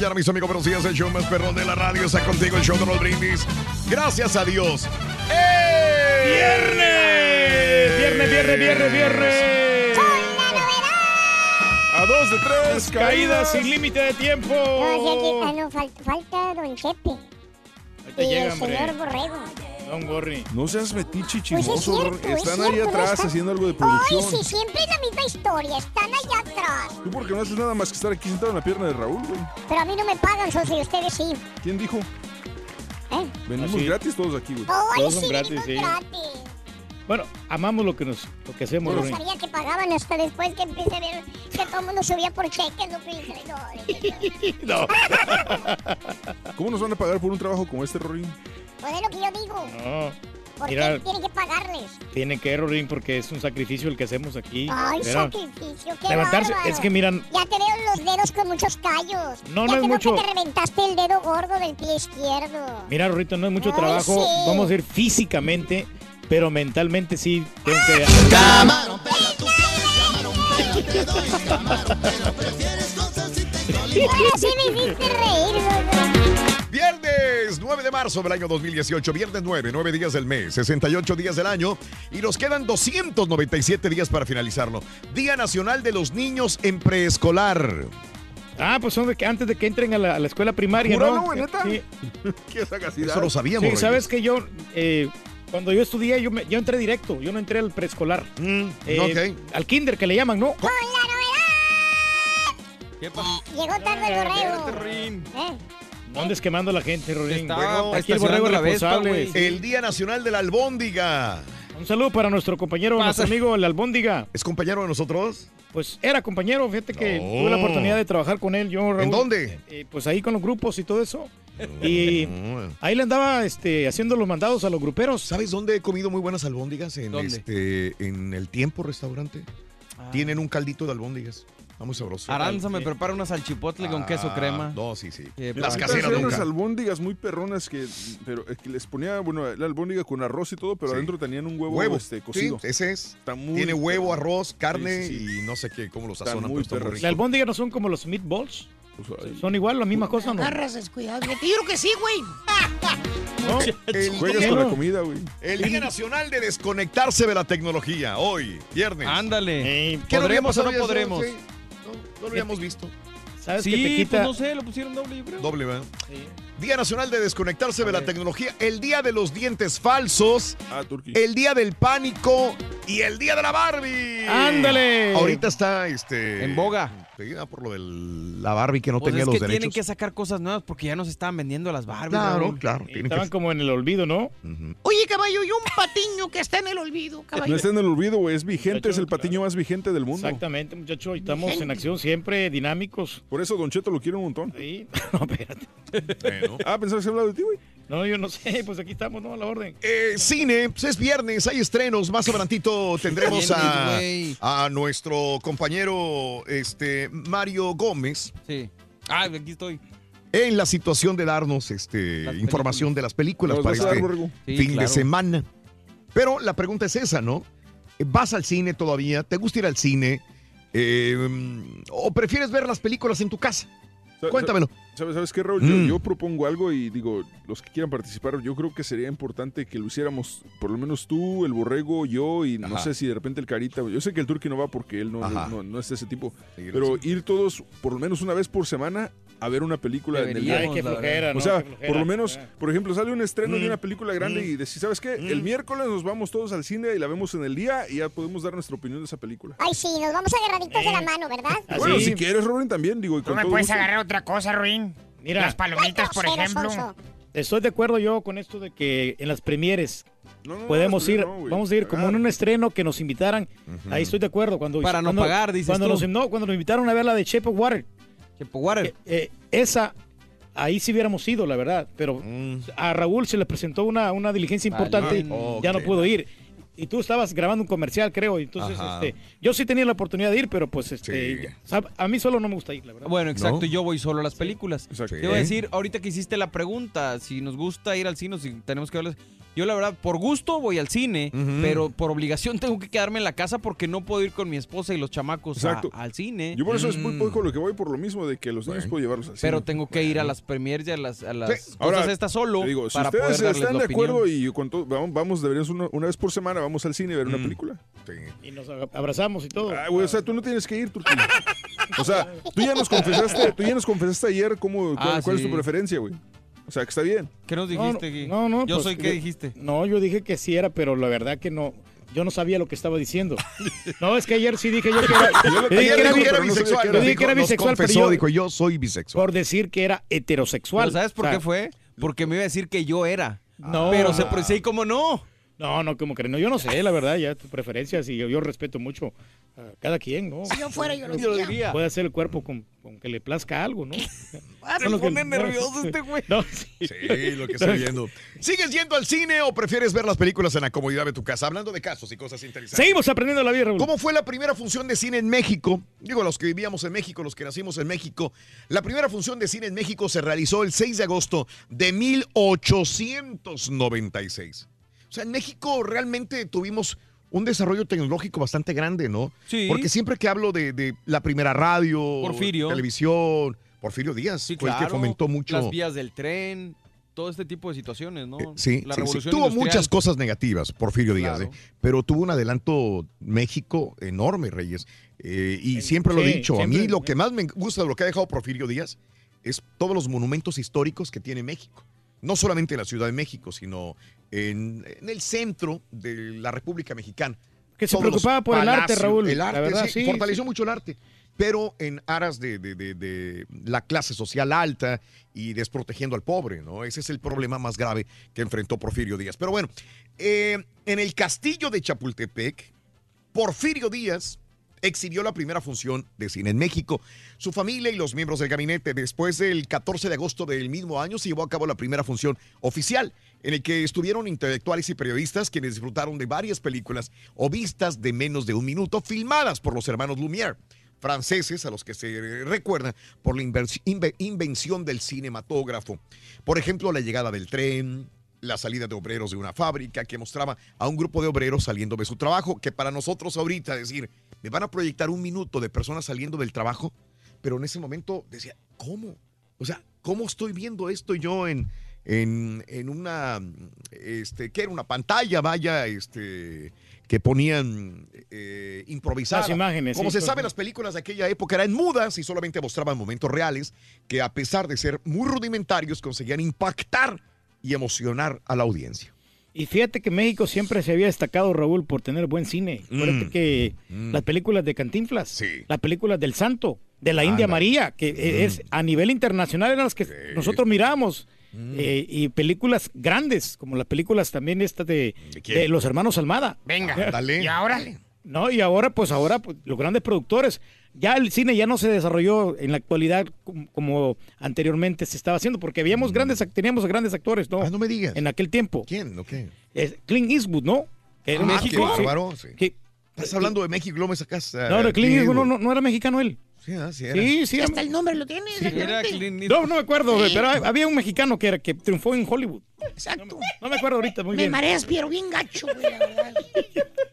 Mañana, mis amigos, buenos días. El show más perrón de la radio está contigo, el show de Raúl Brindis. Gracias a Dios. ¡Eh! ¡Viernes! ¡Viernes, viernes, viernes, viernes! A dos de tres, Caídas sin límite de tiempo. No, aquí, ah, no, fal- falta Don Chepe. Ahí te y llega, el hombre. señor Borrego. Don Gorri. No seas metiche Pues es chismoso. cierto, es Están ahí cierto, atrás está- haciendo algo de Ay, producción. sí, siempre es la misma historia. Están allá atrás. Tú porque no haces nada más que estar aquí sentado en la pierna de Raúl, güey. Pero a mí no me pagan, socio, y ustedes sí. ¿Quién dijo? ¿Eh? Venimos Así. gratis todos aquí, güey. Ay, Todos son sí, gratis, venimos sí. gratis. Bueno, amamos lo que nos, lo que hacemos, No Gorri. sabía que pagaban hasta después que empecé a ver que todo el mundo subía por cheques, no freidores. No. ¿Cómo nos van a pagar por un trabajo como este, Rorín? Pues es lo que yo digo. No. ¿Por Mira, qué tienen que pagarles? tiene que, Rorín, porque es un sacrificio el que hacemos aquí. Ay, Mira, sacrificio, qué levantarse, bárbaro. es que miran, Ya te veo los dedos con muchos callos. No, ya no es te veo mucho. que te reventaste el dedo gordo del pie izquierdo. mira, Rorrito, no es mucho Ay, trabajo. sí. Vamos a ir físicamente, pero mentalmente sí tengo que. Ahora sí me hiciste reír. Viernes 9 de marzo del año 2018, viernes 9, 9 días del mes, 68 días del año y nos quedan 297 días para finalizarlo. Día Nacional de los Niños en Preescolar. Ah, pues son de que antes de que entren a la, a la escuela primaria, ¿no? neta. Sí. ¿Qué sagacidad? Eso lo sabíamos. Sí, sabes que yo, eh, cuando yo estudié, yo, me- yo entré directo, yo no entré al preescolar. Mm, Eh, Al kinder que le llaman, ¿no? Con la novedad. Llegó tarde el borrego. ¿Eh? No andes quemando a la gente. Estaba Bueno, aquí el borrego es responsable. El Día Nacional de la Albóndiga. Un saludo para nuestro compañero, nuestro amigo el Albóndiga. ¿Es compañero de nosotros? Pues era compañero, fíjate que No. tuve la oportunidad de trabajar con él. Yo, Raúl. ¿En dónde? Eh, pues ahí con los grupos y todo eso. Y ahí le andaba este, haciendo los mandados a los gruperos. ¿Sabes dónde he comido muy buenas albóndigas? En, ¿Dónde? este, en el Tiempo Restaurante. Ah. Tienen un caldito de albóndigas. Está muy sabroso. Aranza me prepara una salchipotle con queso Ah, crema. No, sí, sí. Qué Las caseras nunca. unas albóndigas muy perronas que, pero eh, que les ponía, bueno, la albóndiga con arroz y todo, pero Sí. adentro tenían un huevo, Huevo. este, Sí, cocido. ese es. Está muy Tiene huevo, arroz, carne Sí, sí, sí. y no sé qué, cómo los sazonan. muy pero. La albóndiga no son como los meatballs. Pues, Son igual, la misma cosa, ¿no? Agarras descuidado. Yo creo que sí, güey. ¿No? El, Juegas con la comida, güey. el Día Nacional de Desconectarse de la Tecnología. Hoy, viernes. Ándale. Eh, ¿Qué no había ¿Podremos o no podremos? Sí. No, lo habíamos visto. ¿Sabes Sí, que te pues quita? no sé, lo pusieron doble, yo creo. Doble, ¿verdad? Sí. Día Nacional de Desconectarse de la Tecnología. El Día de los Dientes Falsos. Ah. El Día del Pánico. Y el Día de la Barbie. ¡Ándale! Ahorita está este. En boga. Sí, ah, por lo de la Barbie que no Pues tenía es los que derechos. tienen que sacar cosas nuevas porque ya nos estaban vendiendo las Barbies. Claro, Raúl. claro. Estaban que- como en el olvido, ¿no? Oye, caballo, y un patiño que está en el olvido, caballo. No está en el olvido, güey. Es vigente, es el patiño más vigente del mundo. Exactamente, muchachos. Estamos en acción siempre, dinámicos. Por eso Don Cheto lo quiere un montón. Sí. No, espérate. Ah, pensabas que hablaba de ti, güey. No, yo no sé, pues aquí estamos, ¿no? A la orden. Eh, cine, pues es viernes, hay estrenos. Más adelantito tendremos a, Viernes, a nuestro compañero este, Mario Gómez Sí. Ah, aquí estoy. en la situación de darnos este, información de las películas ¿Nos para este? Sí, fin de semana. Pero la pregunta es esa, ¿no? ¿Vas al cine todavía? ¿Te gusta ir al cine? Eh, ¿O prefieres ver las películas en tu casa? Cuéntamelo. ¿Sabes, ¿Sabes qué, Raúl? Mm. Yo, yo propongo algo y digo, los que quieran participar, yo creo que sería importante que lo hiciéramos, por lo menos tú, el Borrego, yo y no sé si de repente el Carita. Yo sé que el Turqui no va porque él no, no, no es de ese tipo. Sí, Pero sí. ir todos, por lo menos una vez por semana, a ver una película en el Deberíamos, la flojera, verdad. ¿no? O sea, por lo menos, Ah. por ejemplo, sale un estreno de Mm. una película grande y decís, ¿sabes qué? El miércoles nos vamos todos al cine y la vemos en el día y ya podemos dar nuestra opinión de esa película. Ay, sí, nos vamos agarraditos de la mano, ¿verdad? Así. Bueno, si quieres, Robin, también, digo, y con me todo puedes gusto. agarrar otra cosa, Ruin. Mira, Las palomitas, por ejemplo. sonso. estoy de acuerdo yo con esto de que en las premieres No, no, no, podemos no, ir, no, vamos a ir como en un estreno que nos invitaran. Ahí estoy de acuerdo. Cuando, Para no cuando- pagar, dices cuando tú. Nos, no, cuando nos invitaron a ver la de Shape of Water. Water. Eh, eh, esa, ahí sí hubiéramos ido, la verdad. Pero Mm. a Raúl se le presentó una, una diligencia Vale. importante y ya no pudo ir. Y tú estabas grabando un comercial, creo. y Entonces, Ajá. este, yo sí tenía la oportunidad de ir, pero pues este, Sí. a mí solo no me gusta ir, la verdad. Bueno, exacto, ¿No? yo voy solo a las películas. Exacto. Te iba a decir, ahorita que hiciste la pregunta, si nos gusta ir al cine, o si tenemos que verlas. Yo la verdad, por gusto voy al cine, pero por obligación tengo que quedarme en la casa porque no puedo ir con mi esposa y los chamacos a- al cine. Yo por eso es muy Mm. poco lo que voy, por lo mismo de que los niños Bueno. puedo llevarlos al cine. pero tengo que ir a las premiers y a las, a las Sí. cosas Ahora, estas solo digo, si para ustedes están de acuerdo y con todo, vamos, vamos, deberíamos una, una vez por semana, vamos al cine a ver una Mm. película. Sí. Y nos ab- abrazamos y todo. Ah, güey, o sea, tú no tienes que ir, Turquía. O sea, tú ya nos confesaste, tú ya nos confesaste ayer cómo, cuál, Ah, cuál es tu preferencia, güey. O sea, que está bien. ¿Qué nos No, dijiste, Gui? No, no. Yo pues, soy, ¿qué dijiste? No, yo dije que sí era, pero la verdad que no. Yo no sabía lo que estaba diciendo. No, es que ayer sí dije yo que era, yo dije Ayer que era dijo bisexual. Yo dije que era dijo- bisexual, pero confesó, yo, dijo, yo soy bisexual. por decir que era heterosexual. Pero ¿Sabes por O sea, qué fue? Porque me iba a decir que yo era. No. Pero se procede y como no. No, no, como que no, yo no sé, la verdad, ya tus preferencias y yo, yo respeto mucho a cada quien, ¿no? Si yo fuera, yo lo Yo lo diría. Puede hacer el cuerpo con, con que le plazca algo, ¿no? Ah, que- pone no, nervioso este güey. No, sí. Sí, lo que estoy viendo. ¿Sigues yendo al cine o prefieres ver las películas en la comodidad de tu casa? Hablando de casos y cosas interesantes. Seguimos aprendiendo la vida, Raúl. ¿Cómo fue la primera función de cine en México? Digo, los que vivíamos en México, los que nacimos en México. La primera función de cine en México se realizó el 6 de agosto de 1896. O sea, en México realmente tuvimos un desarrollo tecnológico bastante grande, ¿no? Sí. Porque siempre que hablo de, de la primera radio, Porfirio. televisión, Porfirio Díaz Sí, fue el que fomentó mucho. Las vías del tren, todo este tipo de situaciones, ¿no? Eh, Sí, La sí, sí. tuvo industrial. muchas cosas negativas, Porfirio Díaz, Claro. ¿eh? pero tuvo un adelanto México enorme, Reyes. Eh, y En- siempre lo he dicho, a mí lo que más me gusta de lo que ha dejado Porfirio Díaz es todos los monumentos históricos que tiene México. No solamente en la Ciudad de México, sino en, en el centro de la República Mexicana. Que se Todos preocupaba por el arte, Raúl. El La arte, verdad, sí, sí, fortaleció sí. mucho el arte, pero en aras de, de- de- de la clase social alta y desprotegiendo al pobre, ¿no? Ese es el problema más grave que enfrentó Porfirio Díaz. Pero bueno, eh, en el castillo de Chapultepec, Porfirio Díaz exhibió la primera función de cine en México. Su familia y los miembros del gabinete, después del 14 de agosto del mismo año, se llevó a cabo la primera función oficial, en el que estuvieron intelectuales y periodistas quienes disfrutaron de varias películas o vistas de menos de un minuto, filmadas por los hermanos Lumière, franceses a los que se recuerda por la invención del cinematógrafo. Por ejemplo, la llegada del tren, la salida de obreros de una fábrica que mostraba a un grupo de obreros saliendo de su trabajo, que para nosotros ahorita decir, me van a proyectar un minuto de personas saliendo del trabajo, pero en ese momento decía, ¿cómo? O sea, ¿cómo estoy viendo esto yo en, en, en una, este, ¿qué era? Una pantalla, vaya, este, que ponían eh, improvisada. Las imágenes, Como sí, se pues, sabe, las películas de aquella época eran mudas y solamente mostraban momentos reales que a pesar de ser muy rudimentarios conseguían impactar y emocionar a la audiencia. Y fíjate que México siempre se había destacado, Raúl, por tener buen cine. Mm. que Mm. las películas de Cantinflas, Sí. las películas del Santo, de la India. María, que eh, es a nivel internacional eran las que nosotros miramos. Mm. eh, y películas grandes, como las películas también estas de los hermanos Almada. Venga. Dale. Y ahora. No, y ahora, pues ahora, pues, los grandes productores. Ya el cine ya no se desarrolló en la actualidad como, como anteriormente se estaba haciendo, porque habíamos grandes, act- teníamos grandes actores, ¿no? Mm. Ah, no me digas. En aquel tiempo. ¿Quién? ¿O qué? Clint Eastwood, ¿no? Que era Ah, qué sí, bárbaro, sí. sí. Que- Estás hablando de México, luego me sacas. ah, no, no, Clint Eastwood no, no, no era mexicano él. Sí, ah, sí era. Sí, sí. Sí, hasta el nombre lo tiene. exactamente. No, no me acuerdo, pero había un mexicano que, era, que triunfó en Hollywood. Exacto. No me acuerdo ahorita, muy Me bien. mareas, pero bien gacho, güey, la verdad.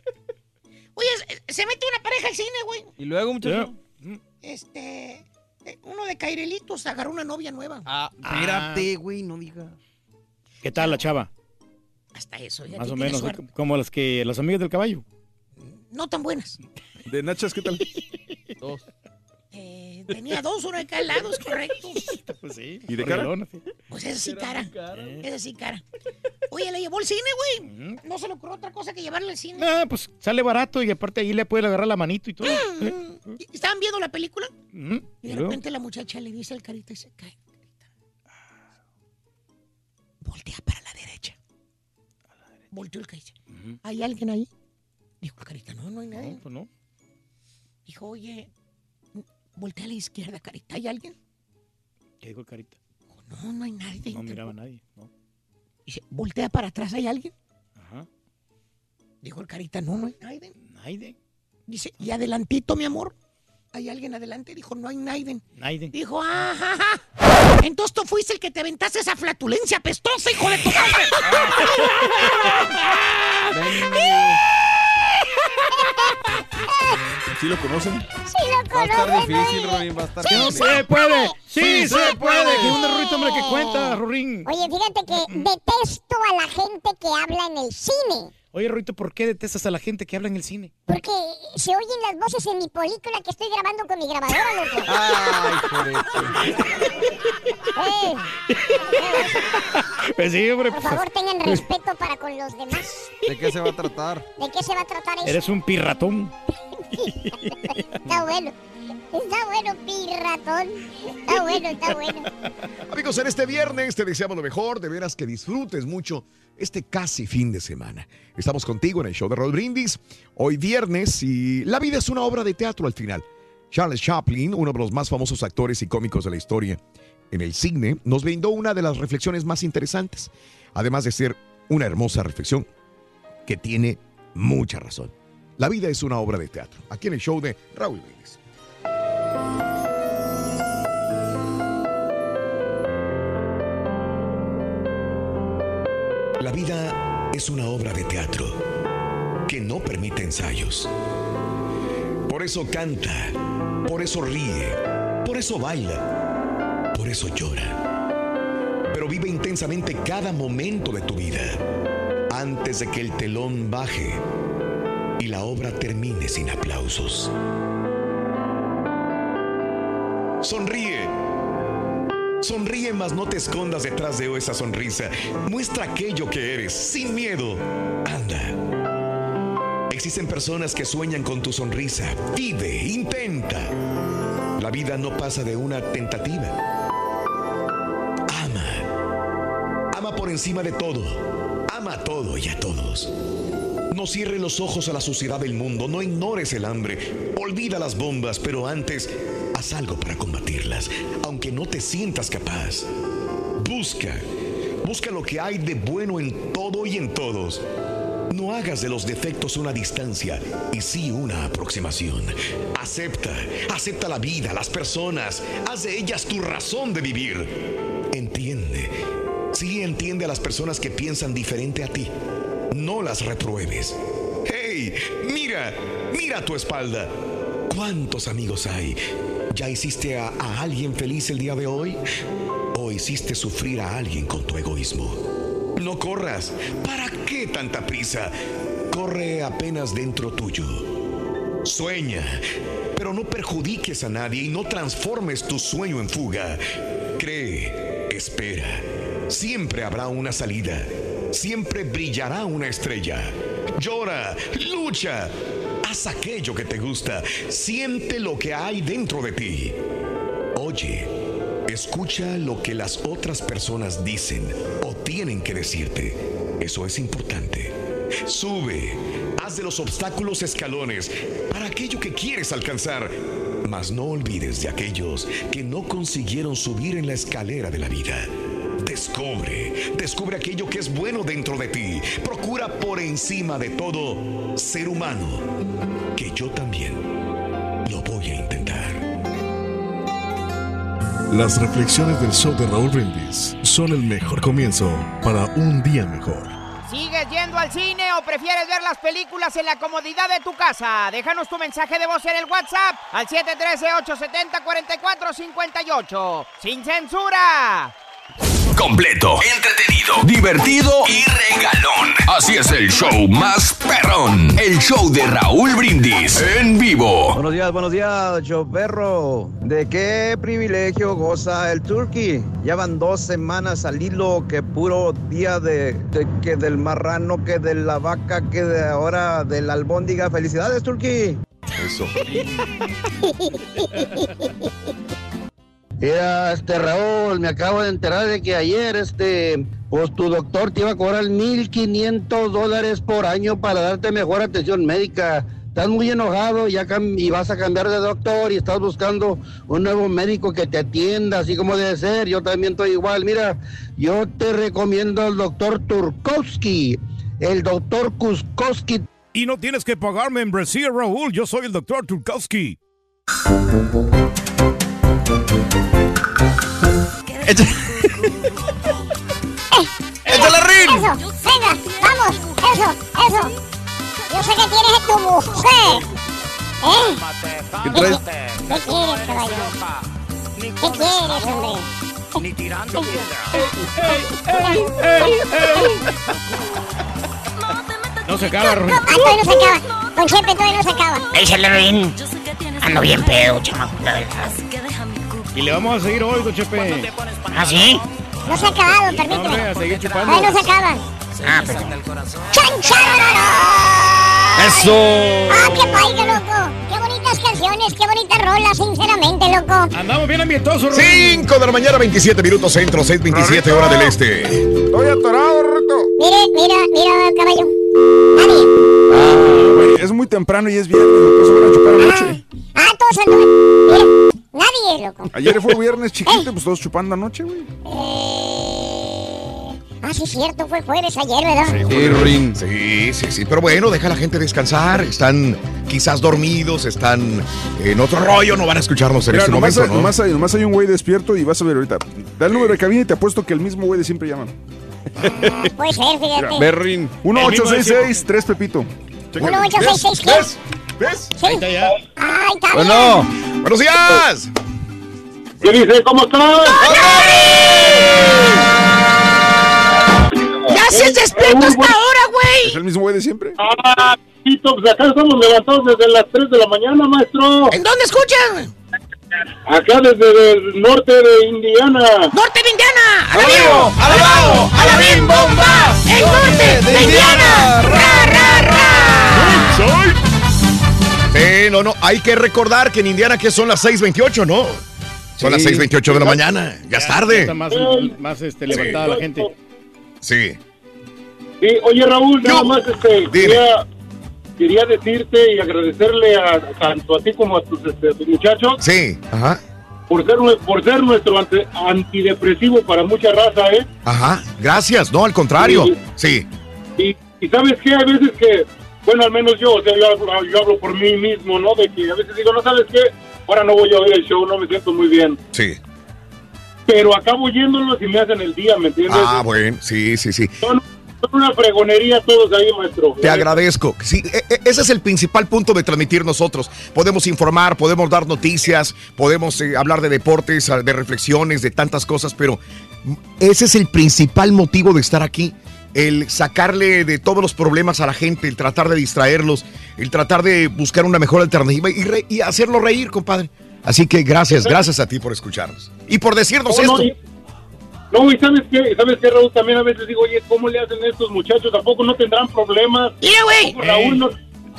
Oye, se- mete una pareja al cine, güey. Y luego, muchacho. Este. eh, Uno de Cairelitos agarró una novia nueva. Ah, espérate, güey, no digas. ¿Qué tal la chava? Hasta eso, ya Más o menos, suerte. como las que las amigas del caballo. No tan buenas. ¿De Nachas qué tal? Dos. Eh, tenía dos, una de cada lado, es correcto. Pues sí. ¿Y de cara? Pues esa sí cara. Esa sí cara. Oye, le llevó al cine, güey. No se le ocurrió otra cosa que llevarle al cine. Ah, pues sale barato y aparte ahí le puede agarrar la manito y todo. ¿eh? Y- Estaban viendo la película Ujú. y ¿Y de repente la muchacha le dice al carita y se cae. Voltea para la derecha. Volteó el carita. ¿Hay alguien ahí? Dijo el carita, no, no hay nadie. No, pues no. Dijo, oye, voltea a la izquierda, carita, ¿hay alguien? ¿Qué dijo el carita? No, no hay nadie. No miraba a nadie. No. Dice, voltea para atrás, ¿hay alguien? Ajá. Dijo el carita, no, no hay nadie. Nadie. Dice, y adelantito, mi amor. ¿Hay alguien adelante? Dijo, no hay nadie. Nadie. Dijo, ajá, ajá. Entonces tú fuiste el que te aventaste esa flatulencia pestosa, hijo de tu madre. ¿Sí lo conocen? Sí lo Va a estar difícil, Rorín, va a estar ¡Sí difícil. se puede! ¡Sí, Sí se se puede! puede. ¿Qué onda, Rurito, hombre, que cuenta, Rurín? Oye, fíjate que detesto a la gente que habla en el cine. Oye, Rurito, ¿por qué detestas a la gente que habla en el cine? Porque se oyen las voces en mi película que estoy grabando con mi grabadora, loco. Ay, por Eh, Pues sí, hombre. por pues, favor, tengan respeto para con los demás. ¿De qué se va a tratar? ¿De qué se va a tratar eso? Eres un pirratón. Está bueno. Está bueno, pirratón. Está bueno, está bueno. Amigos, en este viernes te deseamos lo mejor, de veras que disfrutes mucho este casi fin de semana. Estamos contigo en el show de Roll Brindis, hoy viernes, y la vida es una obra de teatro al final. Charles Chaplin, uno de los más famosos actores y cómicos de la historia en el cine, nos brindó una de las reflexiones más interesantes, además de ser una hermosa reflexión que tiene mucha razón. La vida es una obra de teatro, aquí en el show de Raúl Brindis. La vida es una obra de teatro que no permite ensayos. Por eso canta, por eso ríe, por eso baila, por eso llora. Pero vive intensamente cada momento de tu vida antes de que el telón baje y la obra termine sin aplausos. Sonríe. Sonríe, mas no te escondas detrás de esa sonrisa. Muestra aquello que eres, sin miedo. Anda. Existen personas que sueñan con tu sonrisa. Vive, intenta. La vida no pasa de una tentativa. Ama. Ama por encima de todo. Ama a todo y a todos. No cierres los ojos a la suciedad del mundo, no ignores el hambre, olvida las bombas, pero antes haz algo para combatirlas, aunque no te sientas capaz. Busca, busca lo que hay de bueno en todo y en todos. No hagas de los defectos una distancia y sí una aproximación. Acepta, acepta la vida, las personas, haz de ellas tu razón de vivir. Entiende, sí entiende a las personas que piensan diferente a ti. No las repruebes. ¡Hey! Mira, mira a tu espalda. ¿Cuántos amigos hay? ¿Ya hiciste a, alguien feliz el día de hoy? ¿O hiciste sufrir a alguien con tu egoísmo? No corras. ¿Para qué tanta prisa? Corre apenas dentro tuyo. Sueña, pero no perjudiques a nadie y no transformes tu sueño en fuga. Cree, espera. Siempre habrá una salida. Siempre brillará una estrella. Llora, lucha, haz aquello que te gusta, siente lo que hay dentro de ti. Oye, escucha lo que las otras personas dicen o tienen que decirte. Eso es importante. Sube, haz de los obstáculos escalones para aquello que quieres alcanzar, mas no olvides de aquellos que no consiguieron subir en la escalera de la vida. Descubre, descubre aquello que es bueno dentro de ti. Procura por encima de todo ser humano, que yo también lo voy a intentar. Las reflexiones del show de Raúl Brindis son el mejor comienzo para un día mejor. ¿Sigues yendo al cine o prefieres ver las películas en la comodidad de tu casa? Déjanos tu mensaje de voz en el WhatsApp al 713-870-4458. ¡Sin censura! Completo, entretenido, divertido y regalón. Así es el show más perrón. El show de Raúl Brindis en vivo. Buenos días, buenos días, show perro. ¿De qué privilegio goza el turkey? Llevan dos semanas al hilo, que puro día de, de- que del marrano, que de la vaca, que de ahora del albóndiga. Felicidades, turkey. Eso. Mira, este Raúl, me acabo de enterar de que ayer, este, pues tu doctor te iba a cobrar 1.500 dólares por año para darte mejor atención médica. Estás muy enojado y vas a cambiar de doctor y estás buscando un nuevo médico que te atienda, así como debe ser. Yo también estoy igual. Mira, yo te recomiendo al doctor Turkowski, el doctor Kuskowski. Y no tienes que pagar membresía, Raúl. Yo soy el doctor Turkowski. ¡Échale, Rin! Eso, venga, vamos, eso, eso. Yo sé que tienes tu mujer. ¿Eh? ¿Qué traes? ¿Qué quieres, caballo? ¿Qué quieres, hombre? Ni tirando No se acaba, Raúl. Ah, todavía no se acaba. Con Chepe todavía no se acaba. Échale, Rin. Ando bien pedo, chamaco, la verdad. Y le vamos a seguir hoy, don Chepe. ¿Ah, sí? No se ha acabado, No, hombre, permíteme. a seguir chupando. Todavía no se acaba. Ah, perdón. ¡Eso! ¡Ah, qué país, loco! ¡Qué bonitas canciones, qué bonitas rolas, sinceramente, loco! Andamos bien ambientosos, 5 de la mañana, 27 minutos centro, 6:27 hora del este. Estoy atorado, Rorrito. Mire, mira, mira, caballo. Nadie. Ah, güey, es muy temprano y es viernes, por eso van a chupar anoche. Ah, todos andan. Mira, nadie, loco. Ayer fue viernes chiquito, pues todos chupando anoche, güey. Ah, sí, es cierto, fue jueves ayer, ¿verdad? Sí, Sí, sí, sí. Pero bueno, deja a la gente descansar. Están quizás dormidos, están en otro rollo, no van a escucharnos en Mira, este nomás, momento, hay, ¿no? nomás hay- nomás hay un güey despierto y vas a ver ahorita. Da el número de cabina y te apuesto que el mismo güey de siempre llama. Puede ser, fíjate. Berrin. 1866 3 Pepito. 1866, ¿qué? ¿Ves? ¿Ves? Sí. Ahí está ya. Ay, está Bueno, bien. Buenos días. ¿Qué dice? ¿Cómo estás? ¡Ya se despierta hasta ahora, güey! ¿Es el mismo güey de siempre? Ah, pues acá estamos levantados desde las 3 de la mañana, maestro. ¿En dónde escuchan? Acá desde el norte de Indiana. ¡Norte de Indiana! ¡Alabío! ¡Alabado! ¡Alabim bomba! ¡El norte de Indiana! ¡Ra, ra, ra! Sí, no, no, hay que recordar que en Indiana que son las 6:28, ¿no? Son las Sí, 6:28 de la mañana, ya es tarde. está más, más este, levantada la gente. Sí. Sí, oye Raúl, nada más este, quería, quería decirte y agradecerle a tanto a ti como a tus, este, tus muchachos Sí, ajá, por ser, nue- por ser nuestro ante- antidepresivo para mucha raza, ¿eh? ajá. Gracias, no, al contrario. Sí. Y, y sabes qué, hay veces que, bueno, al menos yo, o sea, yo, hablo- yo hablo por mí mismo, ¿no? De que a veces digo, no sabes qué, ahora no voy a oír el show, no me siento muy bien. Sí. Pero acabo yéndolos y me hacen el día, ¿me entiendes? Ah, bueno, sí, sí, sí. Son, son una fregonería todos ahí, maestro. Te agradezco. Sí, e- e- ese es el principal punto de transmitir nosotros. Podemos informar, podemos dar noticias, podemos eh, hablar de deportes, de reflexiones, de tantas cosas, pero ese es el principal motivo de estar aquí. El sacarle de todos los problemas a la gente, el tratar de distraerlos, el tratar de buscar una mejor alternativa y, re- y hacerlo reír, compadre. Así que gracias, gracias a ti por escucharnos y por decirnos No, no, esto. y, No, y sabes qué, sabes qué, Raúl, también a veces digo, oye, ¿cómo le hacen estos muchachos? ¿Tampoco no tendrán problemas? Mira, güey. ¿Tampoco Raúl, no-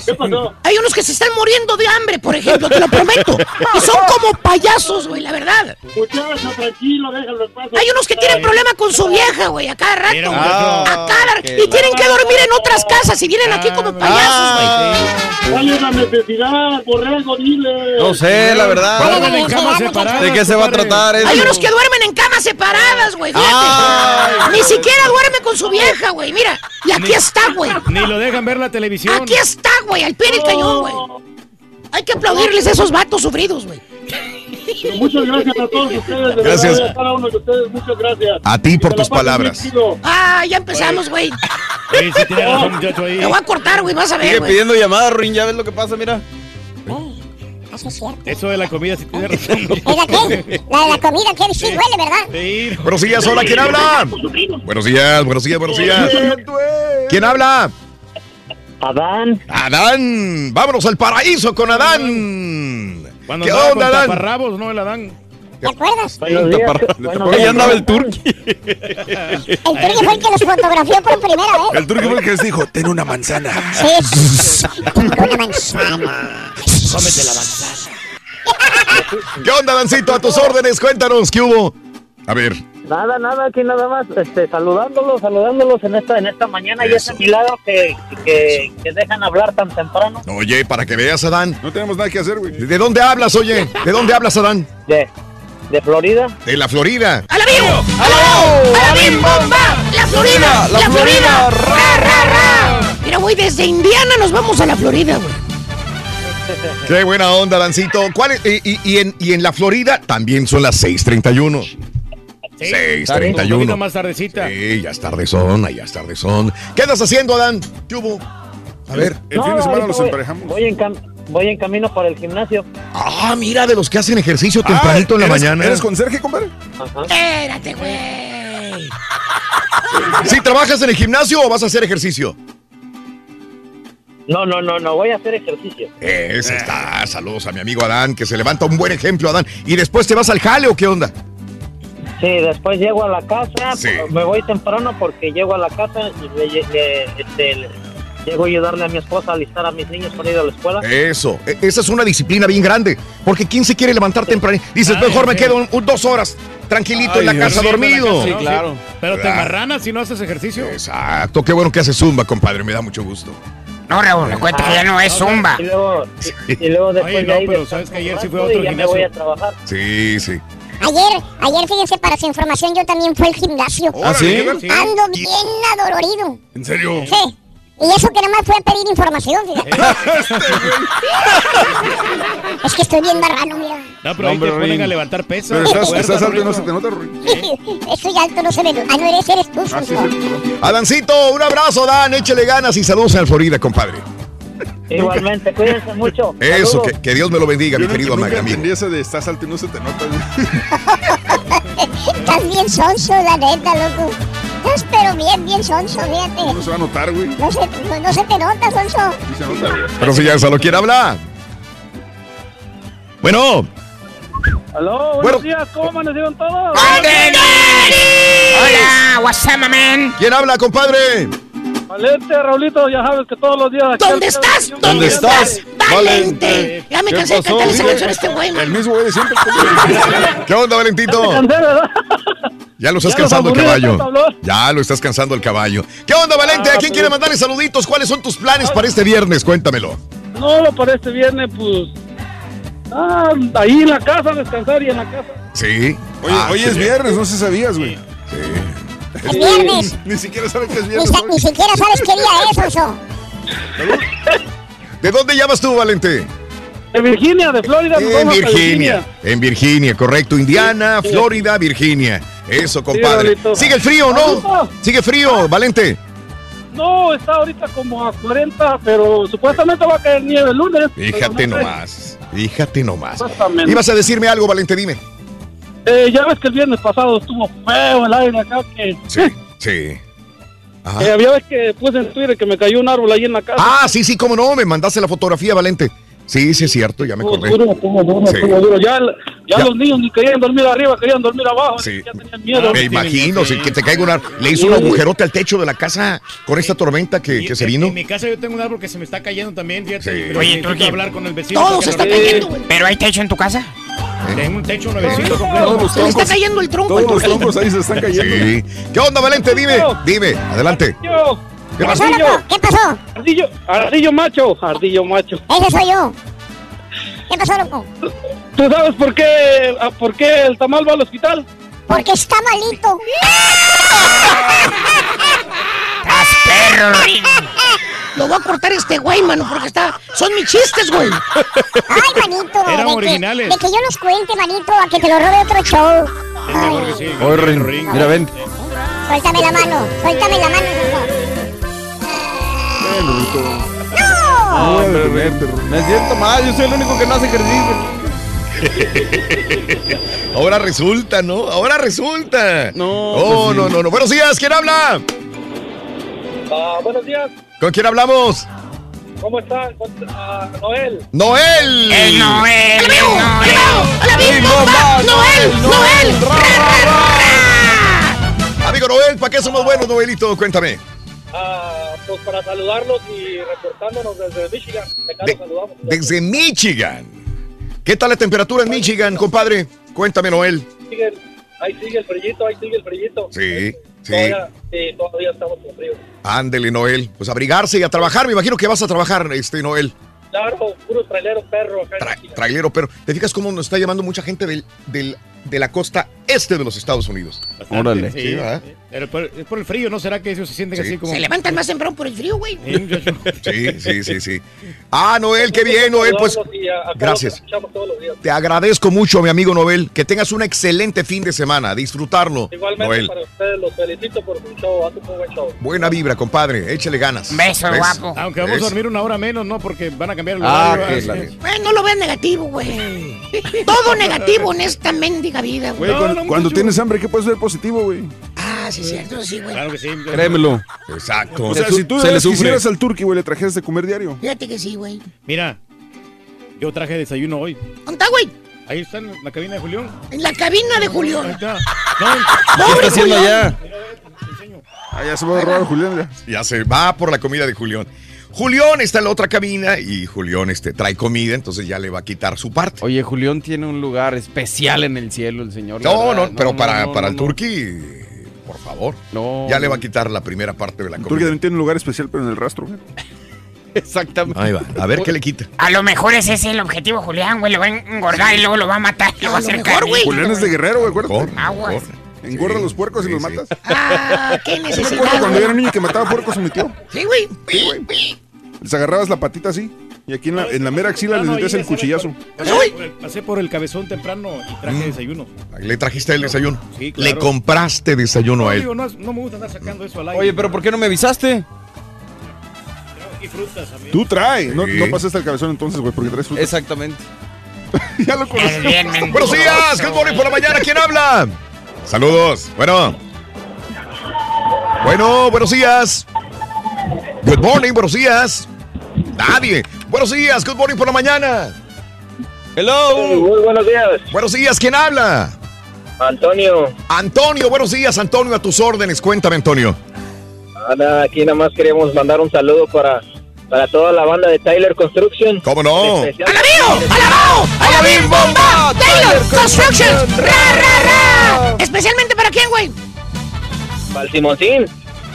¿qué pasó? Hay unos que se están muriendo de hambre, por ejemplo, te lo prometo. Y son como payasos, güey, la verdad. Muchacho, tranquilo, déjalo en paz. Hay unos que tienen problema con su vieja, güey, a cada rato. Mira, güey. muchacho. a cada qué Y tienen que dormir en otras casas y vienen aquí como payasos, güey. ¿Cuál es la necesidad, borrego? Dile. No sé, la verdad. Duermen en camas separadas, ¿De qué se va a tratar eso? Hay unos que duermen en camas separadas, güey, fíjate. Ay. Ni siquiera duerme con su vieja, güey, mira. Y aquí está, güey. Ni lo dejan ver la televisión. Aquí está, güey, al pie del cañón, güey. Hay que aplaudirles a esos vatos sufridos, güey. Muchas gracias a todos ustedes. De Gracias. verdad, a cada uno de ustedes, muchas gracias. A ti por tus palabras. Ah, ya empezamos, güey. Sí, sí, tiene razón, muchacho ahí. Te voy a cortar, güey, vas a ver, Sigue güey. pidiendo llamadas, Ruin, ya ves lo que pasa, mira. Eso es cierto. Eso de la comida sí tiene razón. ¿La qué? La de la comida, que sí huele, ¿verdad? Buenos días, hola, ¿quién habla? Buenos días, buenos días, buenos días. ¿Quién habla? Adán. Adán. Vámonos al paraíso con Adán. Cuando ¿Qué onda, con Adán? taparrabos, no el Adán. ¿Te acuerdas? Buenos días, buenos Ahí días. andaba el turqui. El Turqui fue el que los fotografió por primera vez. El turco fue el que les dijo, ten una manzana. Sí. Una manzana. Cómete la manzana. ¿Qué onda, Dancito? A tus órdenes, cuéntanos, ¿qué hubo? A ver, Nada, nada, aquí nada más, este, saludándolos, saludándolos en esta, en esta mañana y ese milagro que, que, que dejan hablar tan temprano. oye, para que veas, Adán. No tenemos nada que hacer, güey. ¿De dónde hablas, oye? ¿De dónde hablas, Adán? De, de Florida. De la Florida. ¡A la vivo! ¡A la vivo! ¡A la bim bomba! ¡La Florida! ¡La Florida! ¡Ra, ra, ra! Mira, güey, desde Indiana nos vamos a la Florida, güey. Qué buena onda, Dancito. ¿Cuál es? Y, y- y en, y en la Florida también son las 6:31. Un poquito 6:31. más tardecita. Sí, ya es tardezón, ya es tardezón. ¿Qué andas haciendo, Adán? ¿Qué hubo? A ver. El fin de semana los voy- emparejamos. Voy en, cam- voy en camino para el gimnasio. Ah, mira, de los que hacen ejercicio tempranito en la Ah, ¿eres- mañana. ¿Eres conserje, compadre? Espérate, güey. ¿Sí trabajas en el gimnasio o vas a hacer ejercicio? No, no, no, no, voy a hacer ejercicio. Ese está. Saludos a mi amigo Adán, que se levanta un buen ejemplo, Adán. ¿Y después te vas al jale o qué onda? Sí, después llego a la casa, Sí. me voy temprano porque llego a la casa y le- le- este, le- llego a ayudarle a mi esposa a alistar a mis niños para ir a la escuela. Eso, e- esa es una disciplina bien grande. Porque ¿quién se quiere levantar temprano? Dices, Ay, mejor me quedo un- un- dos horas tranquilito en la casa sí, dormido. Sí, claro. Pero te ¿Verdad? marranas si no haces ejercicio. Exacto, qué bueno que haces zumba, compadre, me da mucho gusto. No, Raúl, recuerda que ya no es zumba. Y luego, y, y luego después Oye, de no, ahí pero sabes que ayer sí rato otro y ya me gimnasio. voy a trabajar. Sí, sí. Ayer, ayer, fíjense, para su información, yo también fui al gimnasio. ¿Ah, sí? Ando bien adolorido. ¿En serio? Sí. Y eso que nada más fue a pedir información, fíjate. es que estoy bien marrano, mira. No, pero No, ahí te ponen a levantar pesas. Pero estás, alto y no se te nota, Ruin. Estoy alto, no se me... Ah, no eres, eres tú, Ah, sí, Sonso. sí. Adancito, un abrazo, Dan, échale ganas y saludos en Florida, compadre. Igualmente, cuídense mucho. Eso, que, que Dios me lo bendiga, Yo mi querido nunca amigo. de estás alto y no se te nota. güey. Estás bien sonso, la neta, loco. Estás pero bien, bien sonso, fíjate. No se va a notar, güey. No se, no, no se te nota, sonso. Sí se nota, güey. Pero si ya solo quiere hablar. Bueno, Aló, buenos Bueno. días, ¿cómo amanecieron todos? Hola, what's up, man? ¿quién habla, compadre? Valente, Raulito, ya sabes que todos los días... aquí ¿Dónde al- estás? ¿Dónde estás? Valente. Ya me ¿Qué cansé de cantar esa canción a este güey, El mismo güey de siempre. ¿Qué onda, Valentito? Cansé, ¿verdad? Ya lo estás Ya cansando el caballo. Ya lo estás cansando el caballo. ¿Qué onda, Valente? ¿A Ah, quién quiere mandarle saluditos? ¿Cuáles son tus planes para este viernes? Cuéntamelo. No, para este viernes, pues... Ah, ahí en la casa, descansar y en la casa. Sí. Oye, Ah, hoy es viernes, no se sabías, güey. Es viernes. Ni siquiera sabes que es Ni, viernes. hoy. ni siquiera sabes qué día es, sonso. ¿De dónde llamas tú, Valente? De Virginia, de Florida. En Virginia. En Virginia, correcto. Indiana, Florida, Virginia. Eso, compadre. ¿Sigue el frío no? ¿Sigue frío, Valente? No, está ahorita como a 40, pero supuestamente va a caer nieve el lunes. Fíjate no sé. nomás. Fíjate nomás. Ibas a decirme algo, Valente, dime. Eh, ya ves que el viernes pasado estuvo feo el aire acá, que, Sí, sí. Ajá. que había vez que puse en Twitter que me cayó un árbol ahí en la casa. Ah, sí, sí, cómo no, me mandaste la fotografía, Valente. Sí, sí es cierto, ya me acordé. duro, estuvo duro, Sí. duro. Ya, ya, Ya. los niños ni querían dormir arriba, querían dormir abajo. Sí. Ya tenían miedo. Me imagino, si que te caiga un árbol. Le hizo un agujerote al techo de la casa con esta tormenta que, que se vino. En mi casa yo tengo un árbol que se me está cayendo también, fíjate. Sí. Pero Oye, necesito Turki, hablar con el vecino. Todo se está cayendo. ¿Pero hay techo en tu casa? Tengo un techo nuevecito completo. Todos los Se le está troncos, cayendo el tronco. todos los troncos ahí se están cayendo. Sí. ¿Qué onda, Valente? Dime, dime, adelante. ¿Qué pasó? ¿Qué pasó? Ardillo, ardillo macho, ardillo macho. Ese soy yo. ¿Qué pasó, loco? ¿Tú sabes por qué, por qué el tamal va al hospital? Porque está malito. ¡Estás perro, Rin! Lo voy a cortar este güey, mano, porque está... Son mis chistes, güey. Ay, manito. Eran de originales. Que, de que yo los cuente, manito, a que te lo robe otro show. Ay, Oye, Rin, mira, ven. suéltame la mano, suéltame la mano. ¡No! No, hombre, ven. Me siento mal, yo soy el único que no hace ejercicio. Ahora resulta, ¿no? Ahora resulta. No, Oh, pues sí. no, no, no. Buenos días, ¿quién habla? Ah, buenos días, ¿Con quién hablamos? ¿cómo está? Con- ah, Noel. Noel. ¡El Noel! ¡El Noel! ¡Noel! ¡Noel! Amigo Noel, ¿para qué somos buenos, Noelito? Cuéntame. Ah, pues para saludarlos y reportándonos desde Michigan. De acá De- los saludamos. Desde Michigan. ¿Qué tal la temperatura en Michigan, compadre? Cuéntame, Noel. Sigue- ahí sigue el frillito, ahí sigue el frillito. Sí, sí. Todavía, sí, todavía estamos con frío. Ándele, Noel. Pues abrigarse y a trabajar. Me imagino que vas a trabajar, este, Noel. Claro, puro trailero perro acá Tra- trailero, pero ¿te fijas cómo nos está llamando mucha gente del, del- de la costa este de los Estados Unidos? Órale. Sí, Sí, ¿verdad? pero por, es por el frío, ¿no? ¿Será que ellos se sienten Sí. así como... Se levantan más temprano por el frío, güey. Sí. Sí, sí, sí. Ah, Noel, qué bien, Noel. Pues gracias. te agradezco mucho, mi amigo Noel. Que tengas un excelente fin de semana. Disfrutarlo, Igualmente Noel. para ustedes los felicito por su show, hace un buen show. Buena vibra, compadre. Échale ganas. Beso, ¿Ves? guapo. Aunque vamos ¿Ves? a dormir una hora menos, ¿no? Porque van a cambiar el Ah, horario. así. la- Güey, no lo veas negativo, güey. Todo negativo en esta mendiga vida, güey. Güey, No, cuando, tienes hambre, ¿qué puedes ver positivo, güey? Ah, sí, es cierto, sí, güey. Claro que sí. Créemelo. Exacto. O sea, si tú se le quisieras al turqui, güey, le trajeras de comer diario. Fíjate que sí, güey. Mira, yo traje desayuno hoy. ¿Dónde está, güey? Ahí está en la cabina de Julián. En la cabina de Ahí Julián. está. No, ¿Qué ¡Pobre está haciendo allá? Ah, ya se va a robar Julián. Ya. Ya se va por la comida de Julián. Julián está en la otra cabina y Julián este, trae comida, entonces ya le va a quitar su parte. Oye, Julián tiene un lugar especial en el cielo, el señor. No, verdad. no, pero para, no, para no, el no. turqui, por favor. No. Ya le va a quitar la primera parte de la El turqui comida. también tiene un lugar especial, pero en el rastro. güey. Exactamente. Ahí va, a ver qué le quita. A lo mejor ese es el objetivo, Julián, güey. Lo va a engordar y luego lo va a matar. Lo va a hacer güey. Julián es de guerrero, güey, acuérdate. Mejor, Aguas. mejor. Engorda Sí, los puercos y sí, los sí. matas. Ah, qué Yo me necesidad. acuerdo cuando yo era niño que mataba puercos a mi tío. Sí, güey. Sí, güey. Les agarrabas la patita así. Y aquí en la, en la mera axila les metías el cuchillazo. Pasé por el- Pasé por el cabezón temprano y traje desayuno. Le trajiste el desayuno. Sí, claro. Le compraste desayuno No, a él. digo, no, no me gusta andar sacando eso al aire. Oye, pero ¿por qué no me avisaste? Y frutas, amigo. Tú traes. No, Sí. no pasaste el cabezón entonces, güey, porque traes fruta. Exactamente. ya lo conocí. Buenos días, good morning por la mañana. ¿Quién habla? Saludos. Bueno. Bueno, buenos días. Good morning, buenos días. Nadie. Buenos días, good morning por la mañana. Hello. Muy buenos días, Buenos días, ¿quién habla? Antonio. Antonio, buenos días, Antonio, a tus órdenes. Cuéntame, Antonio. Ana, aquí nada más queríamos mandar un saludo para, para toda la banda de Tyler Construction. ¿Cómo no? Especial- ¡Alabío! ¡Alabao! ¡Alabim bomba! ¡Taylor Construction! ¡Ra, ra, ra! ¿Especialmente para quién, güey? Para el Simoncín.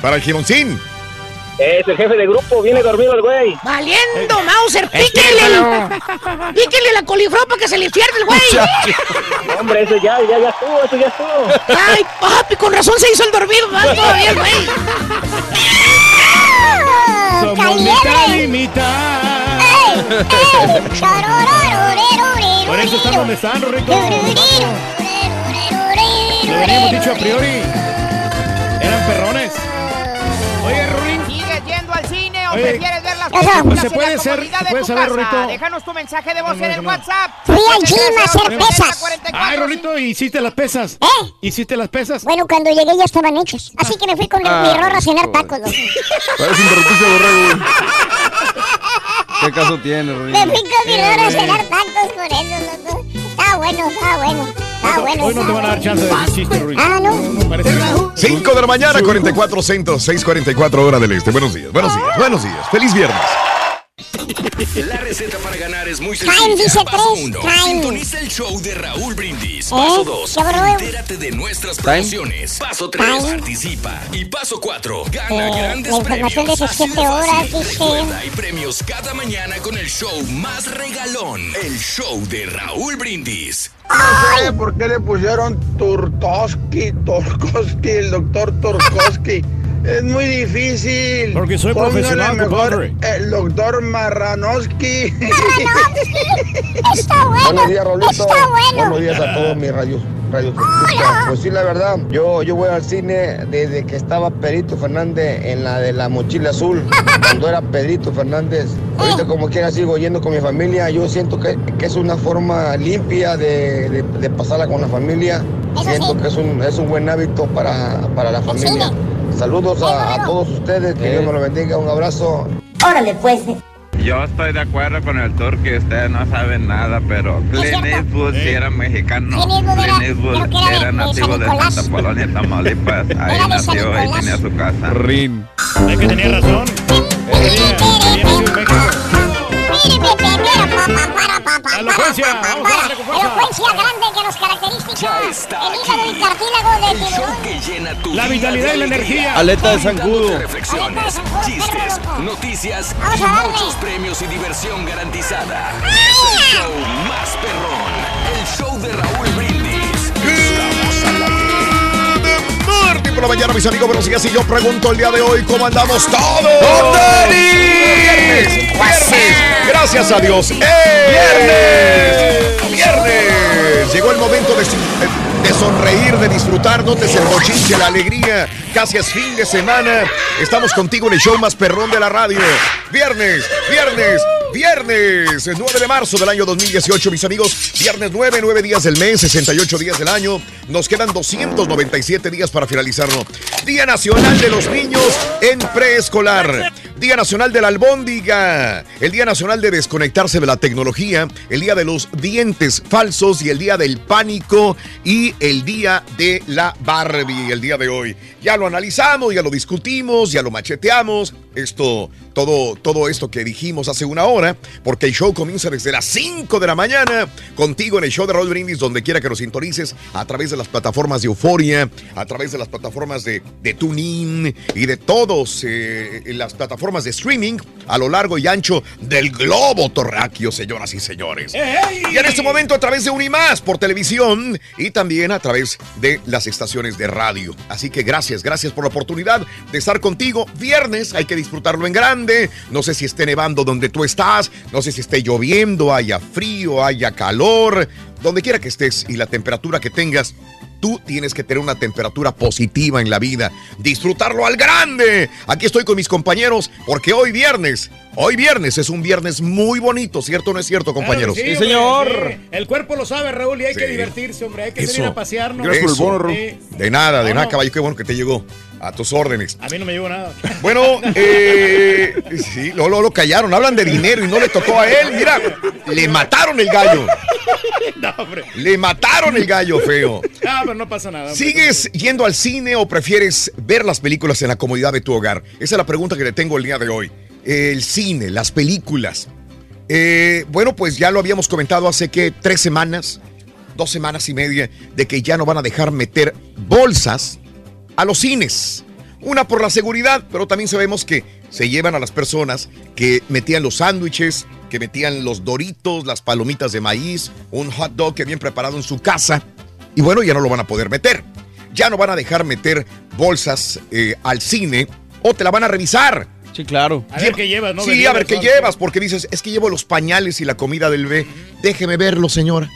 Para el Gimoncín. Es el jefe de grupo, viene dormido el güey. Valiendo, Mauser, píquele. Píquele la coliflor para que se le pierde el güey. Hombre, eso ya, ya, ya estuvo, eso ya estuvo. Ay, papi, con razón se hizo el dormido, más todavía el güey. Somos mitad y mitad. Por eso están donde están, Rorrito. Lo habíamos dicho a priori. Eran perrones. Al cine o Oye, prefieres ver las ¿se películas puede en la ser- comodidad se de puede tu saber, casa? Rorrito? Déjanos tu mensaje de voz No, en no, el no. WhatsApp. Fui al gym a hacer pesas. Ay, Rolito, ¿hiciste las pesas? ¿Eh? ¿Hiciste las pesas? Bueno, cuando llegué ya estaban hechas. Así que me fui con Ah, mi rorra a cenar tacos. loco. Parece un de borrego. ¿Qué caso tiene, Rodrigo? Me fui con mi hermano a cenar tacos por eso, loco. Estaba bueno, estaba bueno. Estaba bueno. Hoy no te van a dar chance de decir chiste, Ruiz. Ah, no. No, parece que no. 5 de la mañana, 44 centros, 6:44 hora del este. Buenos días, buenos días, buenos días. Feliz viernes. La receta para ganar es muy Time, sencilla. dice Paso tres, 1. time. Sintoniza el show de Raúl Brindis. ¿Eh? Paso 2. ¿Qué, bro? Entérate de nuestras promociones. Paso 3. Time. Participa. Y paso 4. Gana Eh, grandes la información premios. de sus Así siete de horas, fácil. dice. Hay premios cada mañana con el show más regalón. El show de Raúl Brindis. No sé por qué le pusieron Turtoski, Turkoski, el doctor Turkoski. Es muy difícil. Porque soy Póngale profesional, compadre. El doctor Marranoski. Está bueno. Buenos días, Raulito. Está bueno. Buenos días a todos mis radios. Radios Pues sí, la verdad, yo, yo voy al cine desde que estaba Pedrito Fernández en la de la mochila azul, cuando era Pedrito Fernández. Ahorita como quiera sigo yendo con mi familia. Yo siento que, que es una forma limpia de, de- de pasarla con la familia. Siento que es un, es un buen hábito para, para la familia. Saludos a, a todos ustedes, que Dios me lo bendiga. Un abrazo. Órale, pues. Yo estoy de acuerdo con el tour que ustedes no saben nada, pero Clint Eastwood sí era mexicano. Clint Eastwood era- nativo de. Santa Polonia, Tamaulipas. Ahí nació, ahí tenía su casa. Rin. Es que tenía razón. La elocuencia, vamos a darle con fuerza. Elocuencia grande que nos caracteriza. El hígado y cartílago de tiburón. Que llena tu La vitalidad y la energía. Aleta de zancudo. Reflexiones, chistes, noticias y muchos premios y diversión garantizada. Es el show más perrón. El show de Raúl por la mañana, mis amigos, buenos días. Y yo pregunto el día de hoy, ¿cómo andamos todos? ¡Viernes! ¡Viernes! ¡Gracias a Dios! ¡Eh! ¡Viernes! ¡Viernes! Llegó el momento de, de sonreír, de disfrutar. Notes el bochinche, la alegría. Casi es fin de semana. Estamos contigo en el show más perrón de la radio. Viernes, viernes, viernes, el 9 de marzo del año 2018, mis amigos. Viernes 9, 9 días del mes, 68 días del año. Nos quedan 297 días para finalizarlo. Día Nacional de los Niños en Preescolar. Día Nacional de la Albóndiga. El Día Nacional de Desconectarse de la Tecnología. El Día de los Dientes Falsos y el Día del Pánico. Y el Día de la Barbie, el día de hoy. Ya lo analizamos, ya lo discutimos, ya lo macheteamos. Esto, todo, todo esto que dijimos hace una hora, porque el show comienza desde las 5 de la mañana contigo en el show de Raúl Brindis, donde quiera que nos sintonices, a través de las plataformas de Euforia, a través de las plataformas de, de TuneIn y de todos eh, las plataformas de streaming a lo largo y ancho del globo torráqueo, señoras y señores. Y en este momento a través de Unimás por televisión y también a través de las estaciones de radio. Así que gracias, gracias por la oportunidad de estar contigo. Viernes hay que disfrutarlo en grande. No sé si esté nevando donde tú estás, no sé si esté lloviendo, haya frío, haya calor, donde quiera que estés y la temperatura que tengas. Tú tienes que tener una temperatura positiva en la vida. Disfrutarlo al grande. Aquí estoy con mis compañeros porque hoy viernes, hoy viernes es un viernes muy bonito, ¿cierto o no es cierto, compañeros? Claro sí, sí. El cuerpo lo sabe, Raúl, y hay que divertirse, hombre. Hay que Eso. salir a pasearnos. Eso. Sí. De nada, de No, nada, no. caballo. Qué bueno que te llegó. A tus órdenes. A mí no me llegó nada. Bueno, eh, sí, lo, lo, lo callaron. Hablan de dinero y no le tocó a él. Mira, le mataron el gallo. no, hombre. Le mataron el gallo feo. Ah, pero no pasa nada. hombre. ¿Sigues yendo al cine o prefieres ver las películas en la comodidad de tu hogar? Esa es la pregunta que le tengo el día de hoy. El cine, las películas. Eh, bueno, pues ya lo habíamos comentado hace que tres semanas, dos semanas y media, de que ya no van a dejar meter bolsas a los cines. Una por la seguridad, pero también sabemos que se llevan a las personas que metían los sándwiches, que metían los doritos, las palomitas de maíz, un hot dog que habían preparado en su casa. Y bueno, ya no lo van a poder meter. Ya no van a dejar meter bolsas eh, al cine o te la van a revisar. Sí, claro. A ver qué llevas, ¿no? Sí, a ver qué llevas, porque dices, es que llevo los pañales y la comida del bebé. Déjeme verlo, señora.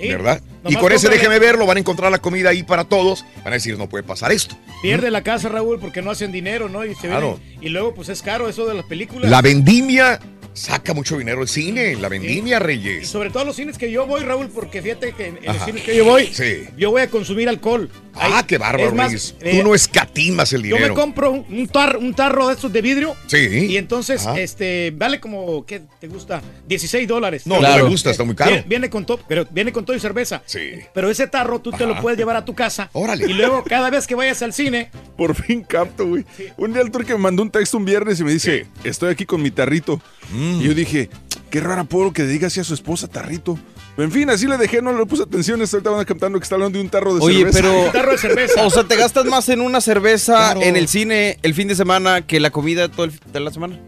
Sí. ¿Verdad? Y con ese déjeme verlo, van a encontrar la comida ahí para todos. Van a decir, no puede pasar esto. Pierde la casa, Raúl, porque no hacen dinero, ¿no? Y, se Claro. vienen- y luego, pues es caro eso de las películas. La vendimia saca mucho dinero el cine, la vendimia, Y Reyes. sobre todo los cines que yo voy, Raúl, porque fíjate que en, los cines que yo voy, Sí. yo voy a consumir alcohol. Ah, qué bárbaro, más, eh, Tú no escatimas el Yo dinero. me compro un, un tar- un tarro de estos de vidrio. Sí. Y entonces, Ajá. este, vale como, ¿qué te gusta? 16 dólares. No, no me gusta, está muy caro. Viene, viene con todo, pero viene con todo y cerveza. Sí. Pero ese tarro tú te lo puedes llevar a tu casa. Órale. Y luego, cada vez que vayas al cine, Por fin capto, güey. Un día el turque me mandó un texto un viernes y me dice, estoy aquí con mi tarrito. Mm. Y yo dije, qué rara Polo que le diga así a su esposa tarrito. En fin, así le dejé, no le puse atención. Ahorita van captando que está hablando de un tarro de Oye, cerveza. pero. un tarro de cerveza. O sea, te gastas más en una cerveza Claro. en el cine el fin de semana que la comida todo el, de la semana.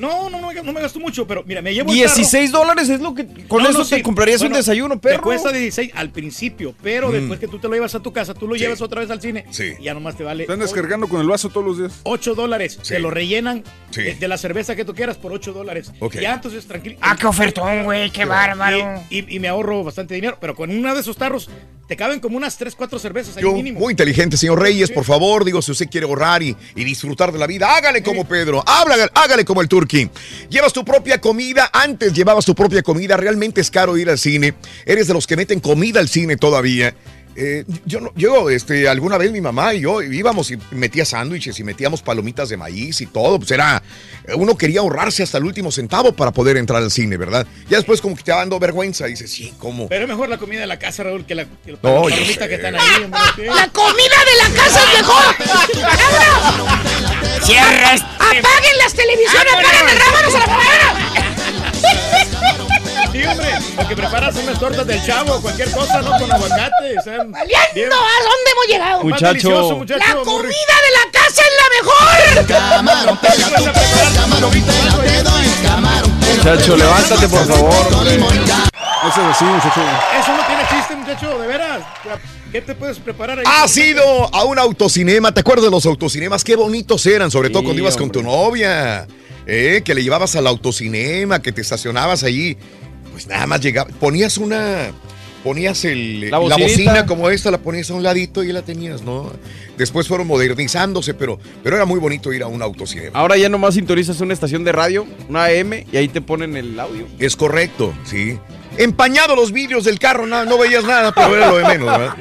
No, no, no, me- no me gasto mucho, pero mira, me llevo el tarro. 16 dólares es lo que. Con No, eso no, te comprarías un desayuno, Te perro. cuesta 16 al principio, pero Mm. después que tú te lo llevas a tu casa, tú lo Sí. llevas otra vez al cine Sí. y ya nomás te vale Están descargando con el vaso todos los días. 8 dólares. Sí. Te lo rellenan Sí. de, de la cerveza que tú quieras por 8 dólares. Ok. Ya, entonces tranquilo. Ah, qué ofertón, güey, qué bárbaro. Y, y- y me ahorro bastante dinero, pero con uno de esos tarros te caben como unas 3, 4 cervezas ahí Yo, mínimo. muy inteligente, señor Reyes, por favor, digo, si usted quiere ahorrar y, y disfrutar de la vida, hágale como Pedro, hágale, hágale como el Llevas tu propia comida, antes llevabas tu propia comida, realmente es caro ir al cine, eres de los que meten comida al cine todavía. Eh, yo, no- yo este, alguna vez mi mamá y yo íbamos y metía sándwiches y metíamos palomitas de maíz y todo, pues era, uno quería ahorrarse hasta el último centavo para poder entrar al cine, ¿verdad? Ya después como que te va dando vergüenza, dices, sí, ¿cómo? Pero es mejor la comida de la casa, Raúl, que la que las No, sé. que están ahí. ¡La comida de la casa es mejor! ¡Cierra este- ¡Apaguen las televisiones! ¡Apaguen el rábanos a la! Sí, hombre, porque preparas unas tortas del chavo, cualquier cosa, ¿no? Con aguacate. O sea, bien- ¡Valiendo! ¿A dónde hemos llegado? Muchacho. muchacho. ¡La comida de la casa es la mejor! Camarón, pega tu camarón, Muchacho, levántate, por favor. hombre. No seas así, muchacho. Eso no tiene chiste, muchacho, de veras. ¿Qué te puedes preparar ahí? Has ido a un autocinema, ¿te acuerdas de los autocinemas? Qué bonitos eran, sobre todo Sí, cuando ibas con tu hombre. novia, ¿eh? que le llevabas al autocinema, que te estacionabas allí. Pues nada más llegabas, ponías una, ponías el, La la, bocina como esta, la ponías a un ladito y la tenías, ¿no? Después fueron modernizándose, pero, pero era muy bonito ir a un autocinema. Ahora ya nomás sintonizas una estación de radio, una AM, y ahí te ponen el audio. Es correcto, sí. Empañado los vidrios del carro, no, veías nada, pero era lo de menos, ¿verdad?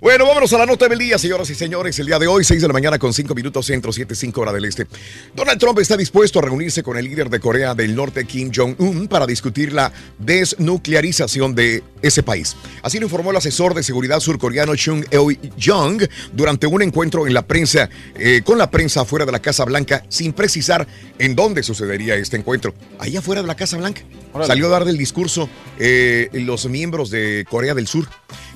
Bueno, vámonos a la nota del día, señoras y señores. El día de hoy, 6 de la mañana con 5 minutos centro, 7, 5 hora del este. Donald Trump está dispuesto a reunirse con el líder de Corea del Norte, Kim Jong-un, para discutir la desnuclearización de ese país. Así lo informó el asesor de seguridad surcoreano Chung Eui-jong durante un encuentro en la prensa, eh, con la prensa afuera de la Casa Blanca, sin precisar en dónde sucedería este encuentro. Ahí afuera de la Casa Blanca. Salió a dar del discurso eh, los miembros de Corea del Sur.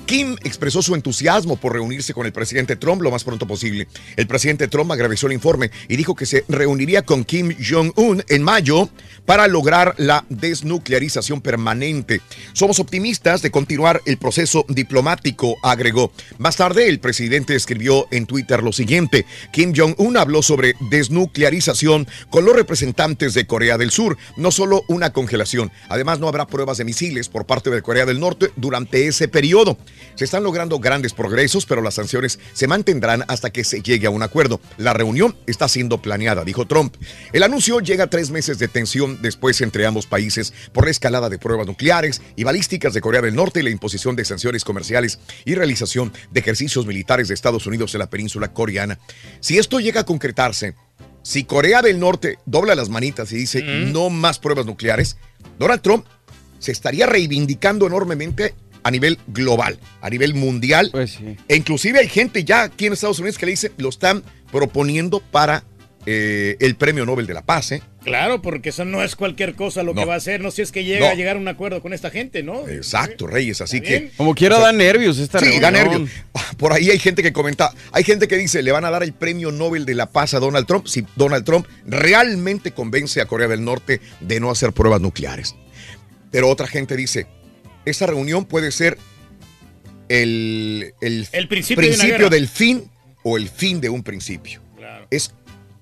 Kim expresó su entusiasmo por reunirse con el presidente Trump lo más pronto posible. El presidente Trump agradeció el informe y dijo que se reuniría con Kim Jong-un en mayo para lograr la desnuclearización permanente. Somos optimistas de continuar el proceso diplomático, agregó. Más tarde, el presidente escribió en Twitter lo siguiente. Kim Jong-un habló sobre desnuclearización con los representantes de Corea del Sur, no solo una congelación. Además, no habrá pruebas de misiles por parte de Corea del Norte durante ese periodo. Se están logrando grandes progresos, pero las sanciones se mantendrán hasta que se llegue a un acuerdo. La reunión está siendo planeada, dijo Trump. El anuncio llega a tres meses de tensión después entre ambos países por la escalada de pruebas nucleares y balísticas de Corea del Norte y la imposición de sanciones comerciales y realización de ejercicios militares de Estados Unidos en la península coreana. Si esto llega a concretarse, si Corea del Norte dobla las manitas y dice no más pruebas nucleares, Donald Trump se estaría reivindicando enormemente a nivel global, a nivel mundial. Pues sí. E inclusive hay gente ya aquí en Estados Unidos que le dice, lo están proponiendo para eh, el Premio Nobel de la Paz. ¿eh? Claro, porque eso no es cualquier cosa lo No. que va a hacer, no si es que llega No. a llegar a un acuerdo con esta gente, ¿no? Exacto, Reyes. Así que... Como quiera, O sea, da nervios esta Sí, da nervios. Por ahí hay gente que comenta, hay gente que dice, le van a dar el premio Nobel de la Paz a Donald Trump si Donald Trump realmente convence a Corea del Norte de no hacer pruebas nucleares. Pero otra gente dice, esa reunión puede ser el, el, El principio de del fin o el fin de un principio. Claro. Es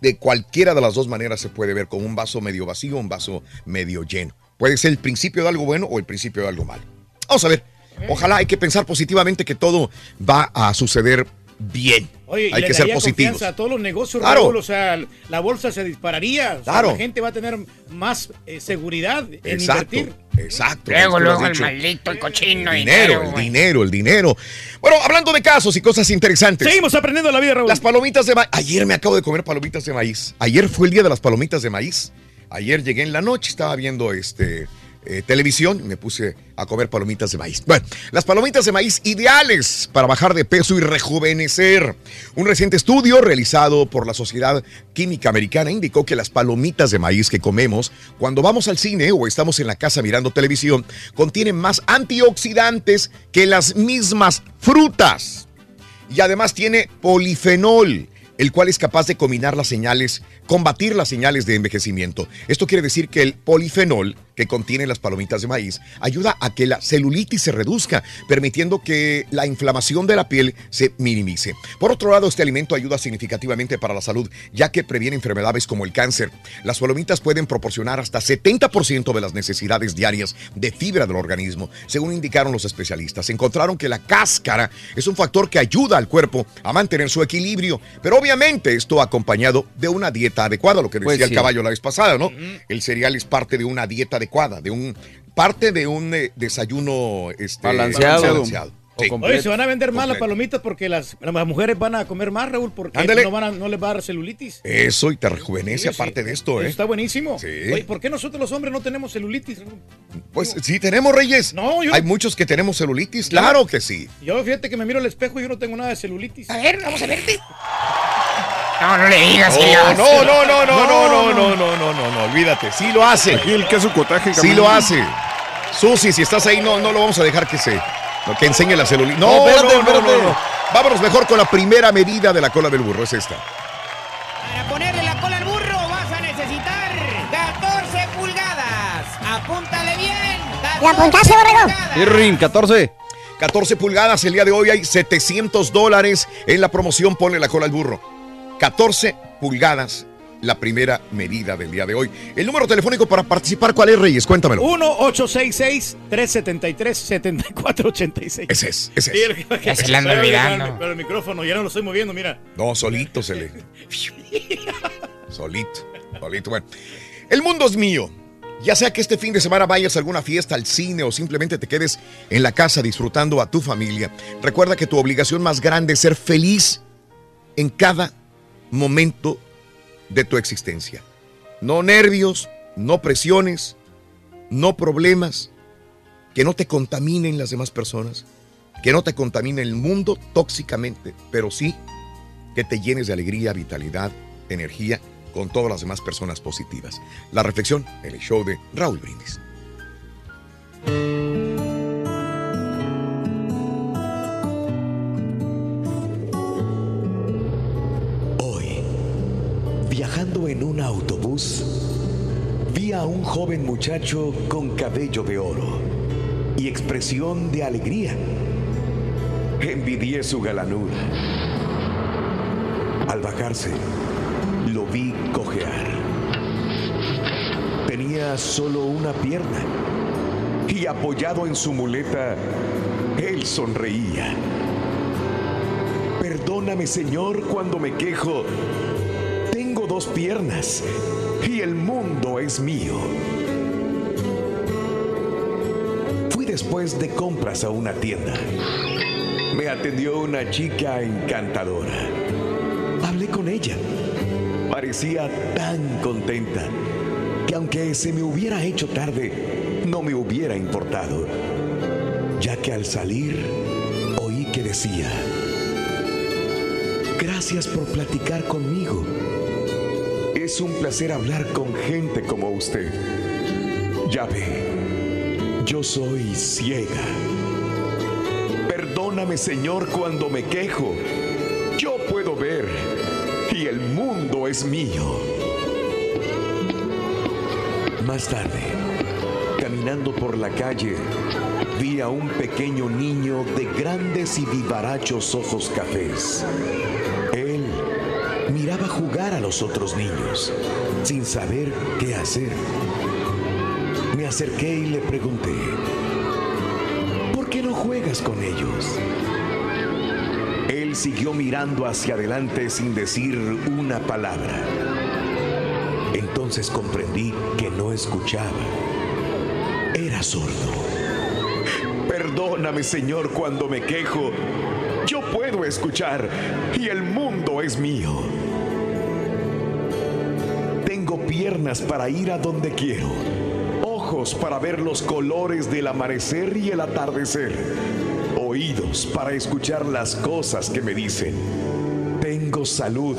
de cualquiera de las dos maneras se puede ver como un vaso medio vacío o un vaso medio lleno. Puede ser el principio de algo bueno o el principio de algo malo. Vamos a ver. Ojalá hay que pensar positivamente que todo va a suceder bien. Oye, Hay le que ser positivos. a todos los negocios, Claro. Raúl, o sea, la bolsa se dispararía. o sea, Claro. la gente va a tener más eh, seguridad en Exacto, invertir. Exacto. Luego, luego el maldito, el cochino Dinero, dinero, el dinero, el dinero. Bueno, hablando de casos y cosas interesantes. Seguimos aprendiendo la vida, Raúl. Las palomitas de maíz. Ayer me acabo de comer palomitas de maíz. Ayer fue el día de las palomitas de maíz. Ayer llegué en la noche, estaba viendo este eh, televisión me puse a comer palomitas de maíz. Bueno, las palomitas de maíz ideales para bajar de peso y rejuvenecer. Un reciente estudio realizado por la Sociedad Química Americana indicó que las palomitas de maíz que comemos cuando vamos al cine o estamos en la casa mirando televisión contienen más antioxidantes que las mismas frutas y además tiene polifenol, el cual es capaz de combinar las señales, combatir las señales de envejecimiento. Esto quiere decir que el polifenol que contiene las palomitas de maíz ayuda a que la celulitis se reduzca, permitiendo que la inflamación de la piel se minimice. Por otro lado, este alimento ayuda significativamente para la salud, ya que previene enfermedades como el cáncer. Las palomitas pueden proporcionar hasta 70% de las necesidades diarias de fibra del organismo, según indicaron los especialistas. Encontraron que la cáscara es un factor que ayuda al cuerpo a mantener su equilibrio, pero obviamente esto acompañado de una dieta adecuada, lo que decía Pues el sí. caballo la vez pasada, ¿no? El cereal es parte de una dieta adecuada, de un parte de un eh, desayuno este, Balanceado. Sí. Oye, se van a vender más las palomitas porque las, las mujeres van a comer más, Raúl, porque no, van a- no les va a dar celulitis. Eso y te rejuvenece Sí, sí. aparte de esto, Eso ¿eh? está buenísimo. Sí. Oye, ¿por qué nosotros los hombres no tenemos celulitis? Raúl? Pues sí tenemos Reyes. No, yo- Hay muchos que tenemos celulitis, claro que sí. Yo fíjate que me miro al espejo y yo no tengo nada de celulitis. A ver, vamos a verte. No, no le digas que Oh, no, no, no, no, no, no, no, no, no, no, no, olvídate. Sí lo hace. Aquí el queso cotaje. Sí lo hace. Susi, si estás ahí, no, no lo vamos a dejar que se. no, que enseñe la celulitis. No, No, no, espérate, no, no, espérate. no. Vámonos mejor con la primera medida de la cola del burro. Es esta. Para ponerle la cola al burro vas a necesitar 14 pulgadas. Apúntale bien. ¿La apuntaste, borrego? Sí, Rin, 14. 14 pulgadas. El día de hoy hay 700 dólares en la promoción. Ponle la cola al burro. 14 pulgadas. La primera medida del día de hoy. El número telefónico para participar, ¿cuál es, Reyes? Cuéntamelo. 1-866-373-7486. Ese es, ese Sí, es. el- Ya se le anda olvidando. Con el- con el micrófono, ya no lo estoy moviendo, mira. No, solito se le. solito, solito. Bueno, el mundo es mío. Ya sea que este fin de semana vayas a alguna fiesta, al cine o simplemente te quedes en la casa disfrutando a tu familia, recuerda que tu obligación más grande es ser feliz en cada momento de tu existencia. No nervios, no presiones, no problemas, que no te contaminen las demás personas, que no te contamine el mundo tóxicamente, pero sí que te llenes de alegría, vitalidad, energía con todas las demás personas positivas. La reflexión en el show de Raúl Brindis. Viajando en un autobús, vi a un joven muchacho con cabello de oro y expresión de alegría. Envidié su galanura. Al bajarse, lo vi cojear. Tenía solo una pierna y apoyado en su muleta, él sonreía. Perdóname, Señor, cuando me quejo. Dos piernas y el mundo es mío. Fui después de compras a una tienda. Me atendió una chica encantadora. Hablé con ella. Parecía tan contenta que aunque se me hubiera hecho tarde, no me hubiera importado, ya que al salir oí que decía, Gracias por platicar conmigo. Es un placer hablar con gente como usted. Ya ve, yo soy ciega. Perdóname, Señor, cuando me quejo. Yo puedo ver y el mundo es mío. Más tarde, caminando por la calle, vi a un pequeño niño de grandes y vivarachos ojos cafés. Miraba jugar a los otros niños, sin saber qué hacer. Me acerqué y le pregunté, ¿por qué no juegas con ellos? Él siguió mirando hacia adelante sin decir una palabra. Entonces comprendí que no escuchaba. Era sordo. Perdóname, Señor, cuando me quejo. Yo puedo escuchar y el mundo es mío. Piernas para ir a donde quiero, ojos para ver los colores del amanecer y el atardecer, oídos para escuchar las cosas que me dicen. Tengo salud,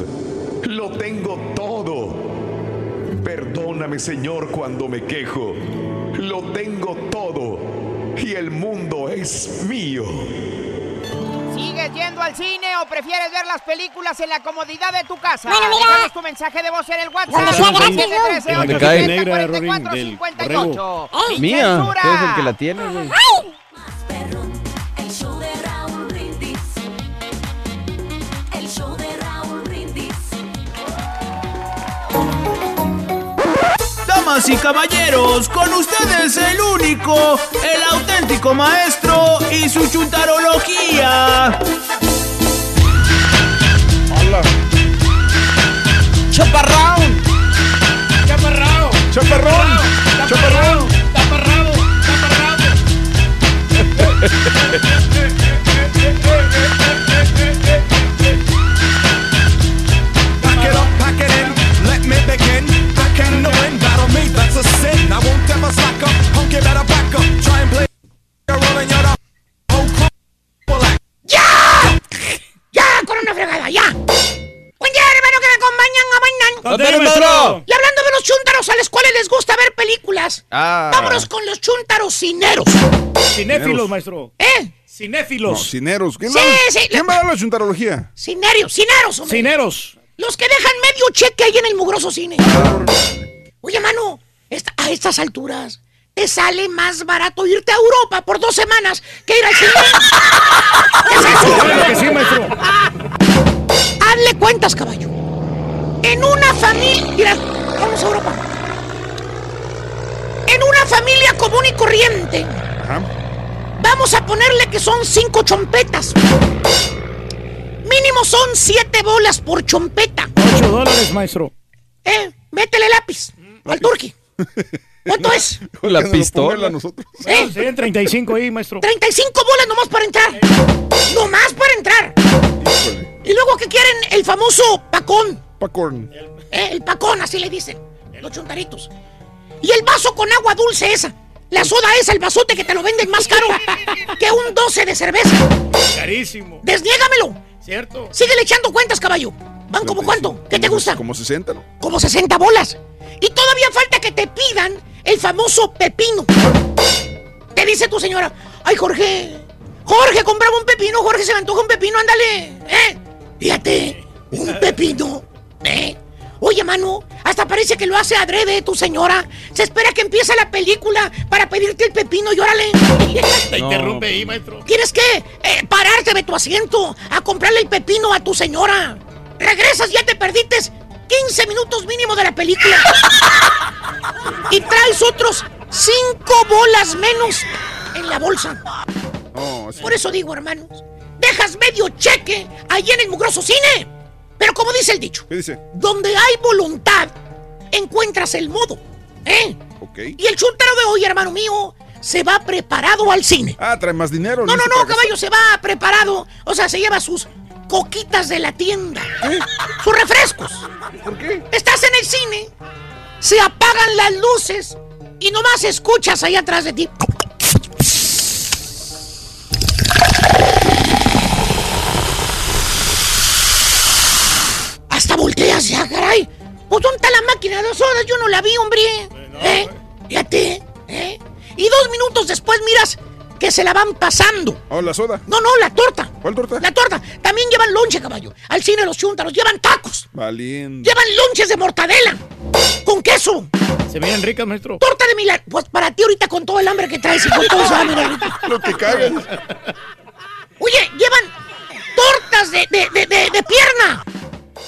lo tengo todo. Perdóname, Señor, cuando me quejo. Lo tengo todo y el mundo es mío. ¿Sigues yendo al cine o prefieres ver las películas en la comodidad de tu casa? Bueno, mira. Déjanos tu mensaje de voz en el WhatsApp. Sea gratis, ¿no? 713 En la calle negra, 870 Rorín, del 4458. Sin Mía, eres el que la tiene, güey. Damas y caballeros, con ustedes el único, el auténtico maestro y su chuntarología. Hola. Chaparrón. Chaparrón. Chaparrón. Chaparrón. Taparrado. Pack that's a sin. I won't ever slack up, you better back up. Try and play a role and you're the whole crew will act. ¡Ya! ¡Ya, con una fregada, ya! Buen día, hermano, que me acompañan a bailar. ¡Dale, maestro! Y hablando de los chúntaros a los cuales les gusta ver películas, Ah. vámonos con los chúntaros cineros. Cinéfilos, maestro. ¿Eh? Cinéfilos. No, cineros. ¿Quién, Sí, va, sí, ¿quién va a dar la chuntarología? Cineros, cineros, hombre. Cineros. Los que dejan medio cheque ahí en el mugroso cine. Oye, mano, esta- a estas alturas te sale más barato irte a Europa por dos semanas que ir al cine. ¿Qué es eso? Claro que sí, maestro. Hazle cuentas, caballo. En una familia. Mira, vamos a Europa. En una familia común y corriente. Vamos a ponerle que son cinco chompetas. Mínimo son siete bolas por chompeta. 8 dólares, maestro. Eh, métele lápiz al turqui. ¿Cuánto es? La Que nos lo pistola. a nosotros. ¿Eh? Serían 35 ahí, maestro. 35 bolas nomás para entrar. Nomás para entrar. Y luego que quieren el famoso pacón. Pacorn. Eh, el pacón, así le dicen. Los chuntaritos. Y el vaso con agua dulce esa. La soda esa, el vasote que te lo venden más caro que un 12 de cerveza. Carísimo. Desniégamelo. ¿Cierto? Síguele echando cuentas, caballo. ¿Van como cuánto? ¿Qué te gusta? Como 60, ¿no? Como 60 bolas. Y todavía falta que te pidan el famoso pepino. Te dice tu señora, ay Jorge, Jorge, comprame un pepino, Jorge, se me antoja un pepino, ándale. ¿Eh? Fíjate, un pepino. ¿Eh? Oye, mano, hasta parece que lo hace adrede tu señora. Se espera que empiece la película para pedirte el pepino y órale. Te interrumpe ahí, maestro. Tienes que eh, pararte de tu asiento a comprarle el pepino a tu señora. Regresas, ya te perdiste 15 minutos mínimo de la película. y traes otros 5 bolas menos en la bolsa. Sí. Por eso digo, hermanos, dejas medio cheque ahí en el mugroso cine. Pero como dice el dicho, ¿Qué dice? donde hay voluntad, encuentras el modo. ¿Eh? Ok. Y el chuntaro de hoy, hermano mío, se va preparado al cine. Ah, trae más dinero. No, no, no, caballo, se va preparado. O sea, se lleva sus coquitas de la tienda. Sus refrescos. ¿Por qué? Estás en el cine, se apagan las luces y nomás escuchas ahí atrás de ti. Hasta volteas ya, caray. Pues ¿dónde está la máquina de sodas? Yo no la vi, hombre. ¿Eh? Fíjate, ¿eh? Y dos minutos después miras que se la van pasando. Oh, la soda. No, no, la torta. ¿Cuál torta? La torta. También llevan lonche, caballo. Al cine los chúntaros llevan tacos. Valiente. Llevan lonches de mortadela. Con queso. Se miran ricas, maestro. Torta de milagro. Pues para ti ahorita con todo el hambre que traes y con todo se va a mirar rico. Lo que cagas. Oye, llevan tortas de, de, de, de- de pierna.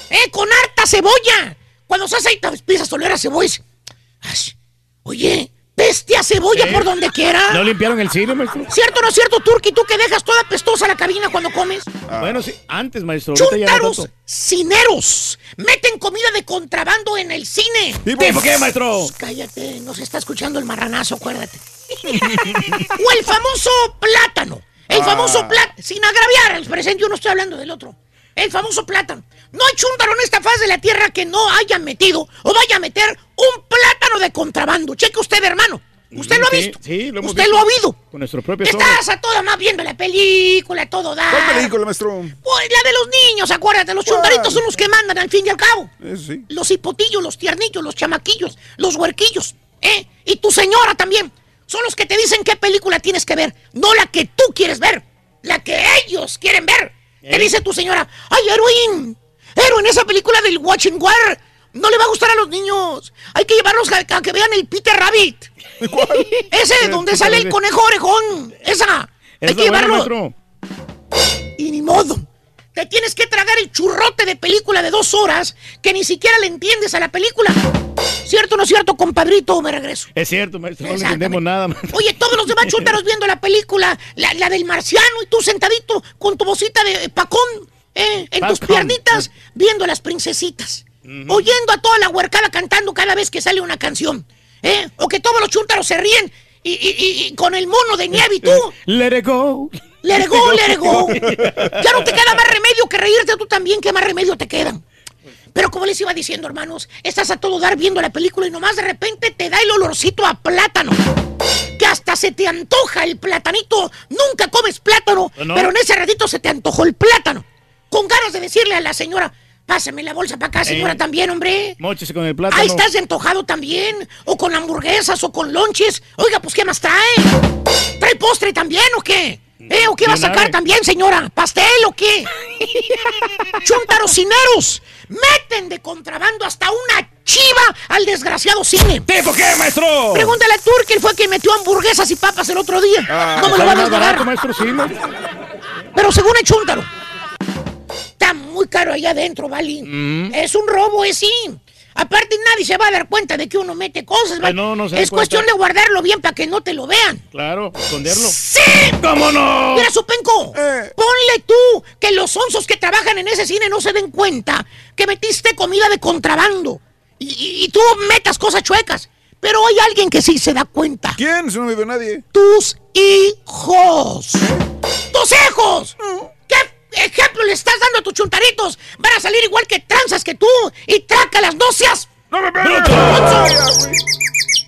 Eh, con harta cebolla. Cuando se hace ahí, te empiezas a oler a cebolla. Ay, Oye, apeste cebolla por donde quiera. ¿No limpiaron el cine, maestro? ¿Cierto o no es cierto, Turki? ¿Tú que dejas toda pestosa la cabina cuando comes? Bueno, sí, antes, maestro. no tanto. cineros meten comida de contrabando en el cine. ¿Tipo qué, maestro? Cállate, nos está escuchando el marranazo, acuérdate. o el famoso plátano. El Ah. famoso plátano. Sin agraviar al presente, yo no estoy hablando del otro. El famoso plátano. No hay chúntaro en esta faz de la tierra que no haya metido o vaya a meter un plátano de contrabando. Cheque usted, hermano. Usted lo ha visto. Sí, lo hemos Usted visto. lo ha oído. Con nuestro propio. Estás a toda más viendo la película, todo da. ¿Cuál película, maestro? Pues la de los niños, acuérdate. Los chuntaritos son los que mandan al fin y al cabo. Eso sí. Los hipotillos, los tiernillos, los chamaquillos, los huerquillos, ¿eh? Y tu señora también. Son los que te dicen qué película tienes que ver, no la que tú quieres ver, la que ellos quieren ver. Te ¿Eh? dice tu señora, ay, Erwin, Erwin, esa película del Watching War no le va a gustar a los niños. Hay que llevarlos a, a que vean el Peter Rabbit. Ese, donde sale el conejo orejón. Esa. Hay que llevarlo. Y ni modo. Te tienes que tragar el churrote de película de dos horas que ni siquiera le entiendes a la película. ¿Cierto o no es cierto, compadrito? Me regreso. Es cierto, maestro. No le entendemos nada, maestro. Oye, todos los demás chúntaros viendo la película, la, la del marciano, y tú sentadito con tu vocita de pacón, eh, en tus piernitas, viendo a las princesitas. Oyendo a toda la huercada cantando cada vez que sale una canción. ¿eh? O que todos los chúntaros se ríen y, y- y- y con el mono de nieve y tú. Let it go. Let it go, let it go. Ya no te queda más remedio que reírte tú también. ¿Qué más remedio te quedan? Pero como les iba diciendo, hermanos, estás a todo dar viendo la película y nomás de repente te da el olorcito a plátano. Que hasta se te antoja el platanito. Nunca comes plátano, ¿No? pero en ese ratito se te antojó el plátano. Con ganas de decirle a la señora, pásame la bolsa para acá, señora, Eh. también, hombre. Móchese con el plátano. Ahí estás de antojado también. O con hamburguesas o con lonches. Oiga, pues ¿qué más trae? ¿Trae postre también o qué? ¿Eh? ¿O qué va a sacar también, señora? ¿Pastel o qué? Chuntarocineros. Meten de contrabando hasta una chiva al desgraciado cine. ¿Tipo qué, maestro? Pregúntale a Turki, él fue quien metió hamburguesas y papas el otro día. Ah, ¿Cómo lo van a maestro. Pero según el chúntaro, está muy caro allá adentro, ¿vale? Mm. Es un robo, es sí. Aparte, nadie se va a dar cuenta de que uno mete cosas, ¿vale? No, no se Es cuestión de guardarlo bien para que no te lo vean. Claro, esconderlo. ¡Sí! ¿Cómo no? Mira, Supenco, Eh. ponle tú que los onzos que trabajan en ese cine no se den cuenta que metiste comida de contrabando y, y- y tú metas cosas chuecas. Pero hay alguien que sí se da cuenta. ¿Quién? Si no me veo nadie. Tus hijos. ¡Tus hijos! ¿Qué ejemplo le estás dando a tus chuntaritos? Van a salir igual que tranzas que tú y traca las nocias. ¡No me ¡Bruto!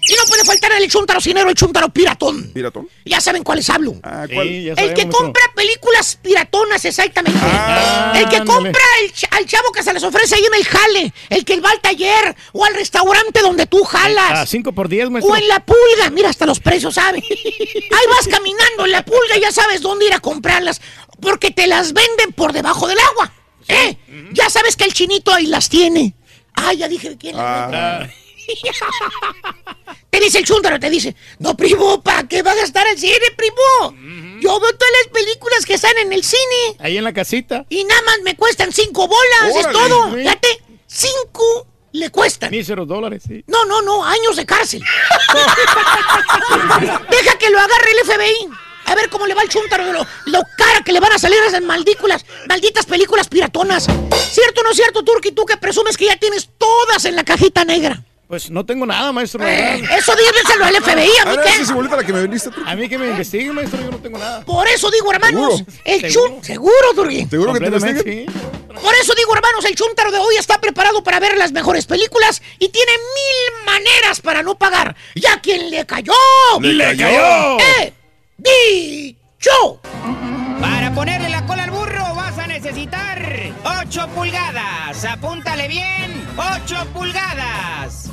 Y no puede faltar el chuntarocinero, el chuntaro piratón. ¿Piratón? Ya saben cuáles hablo. Ah, Sí, ¿cuál? ya El que compra películas piratonas, exactamente. Ah, el que ándale. compra el ch- al chavo que se les ofrece ahí en el jale. El que va al taller o al restaurante donde tú A jalas. 5 por 10, maestro. O en la pulga, mira hasta los precios, ¿sabes? Ahí vas caminando en la pulga y ya sabes dónde ir a comprarlas, porque te las venden por debajo del agua. ¿Eh? Ya sabes que el chinito ahí las tiene. Ah, ya dije de quién las. Ah, Te dice el chúndaro, te dice, no, primo, ¿para qué va a gastar el cine, primo? Yo veo todas las películas que están en el cine ahí en la casita. y nada más me cuestan cinco bolas, es todo. güey. Fíjate, cinco le cuestan. Míseros dólares, sí. No, no, no, años de cárcel. Deja que lo agarre el FBI. A ver cómo le va el chúntaro de lo, lo cara que le van a salir esas maldículas, malditas películas piratonas. ¿Cierto o no es cierto, Turki? Tú que presumes que ya tienes todas en la cajita negra. Pues no tengo nada, maestro. Eh, eso díselo al FBI, ¿a mí la que me vendiste tú. A mí que me investiguen, maestro, yo no tengo nada. Por eso digo, hermanos, ¿Seguro? el chun... Seguro, Turki. ¿Seguro que te investiguen? sí. Por eso digo, hermanos, el chúntaro de hoy está preparado para ver las mejores películas y tiene mil maneras para no pagar. ¿Y a quien le cayó? ¡Le cayó! ¡Eh! ¡Dicho! Para ponerle la cola al burro vas a necesitar 8 pulgadas. Apúntale bien, 8 pulgadas.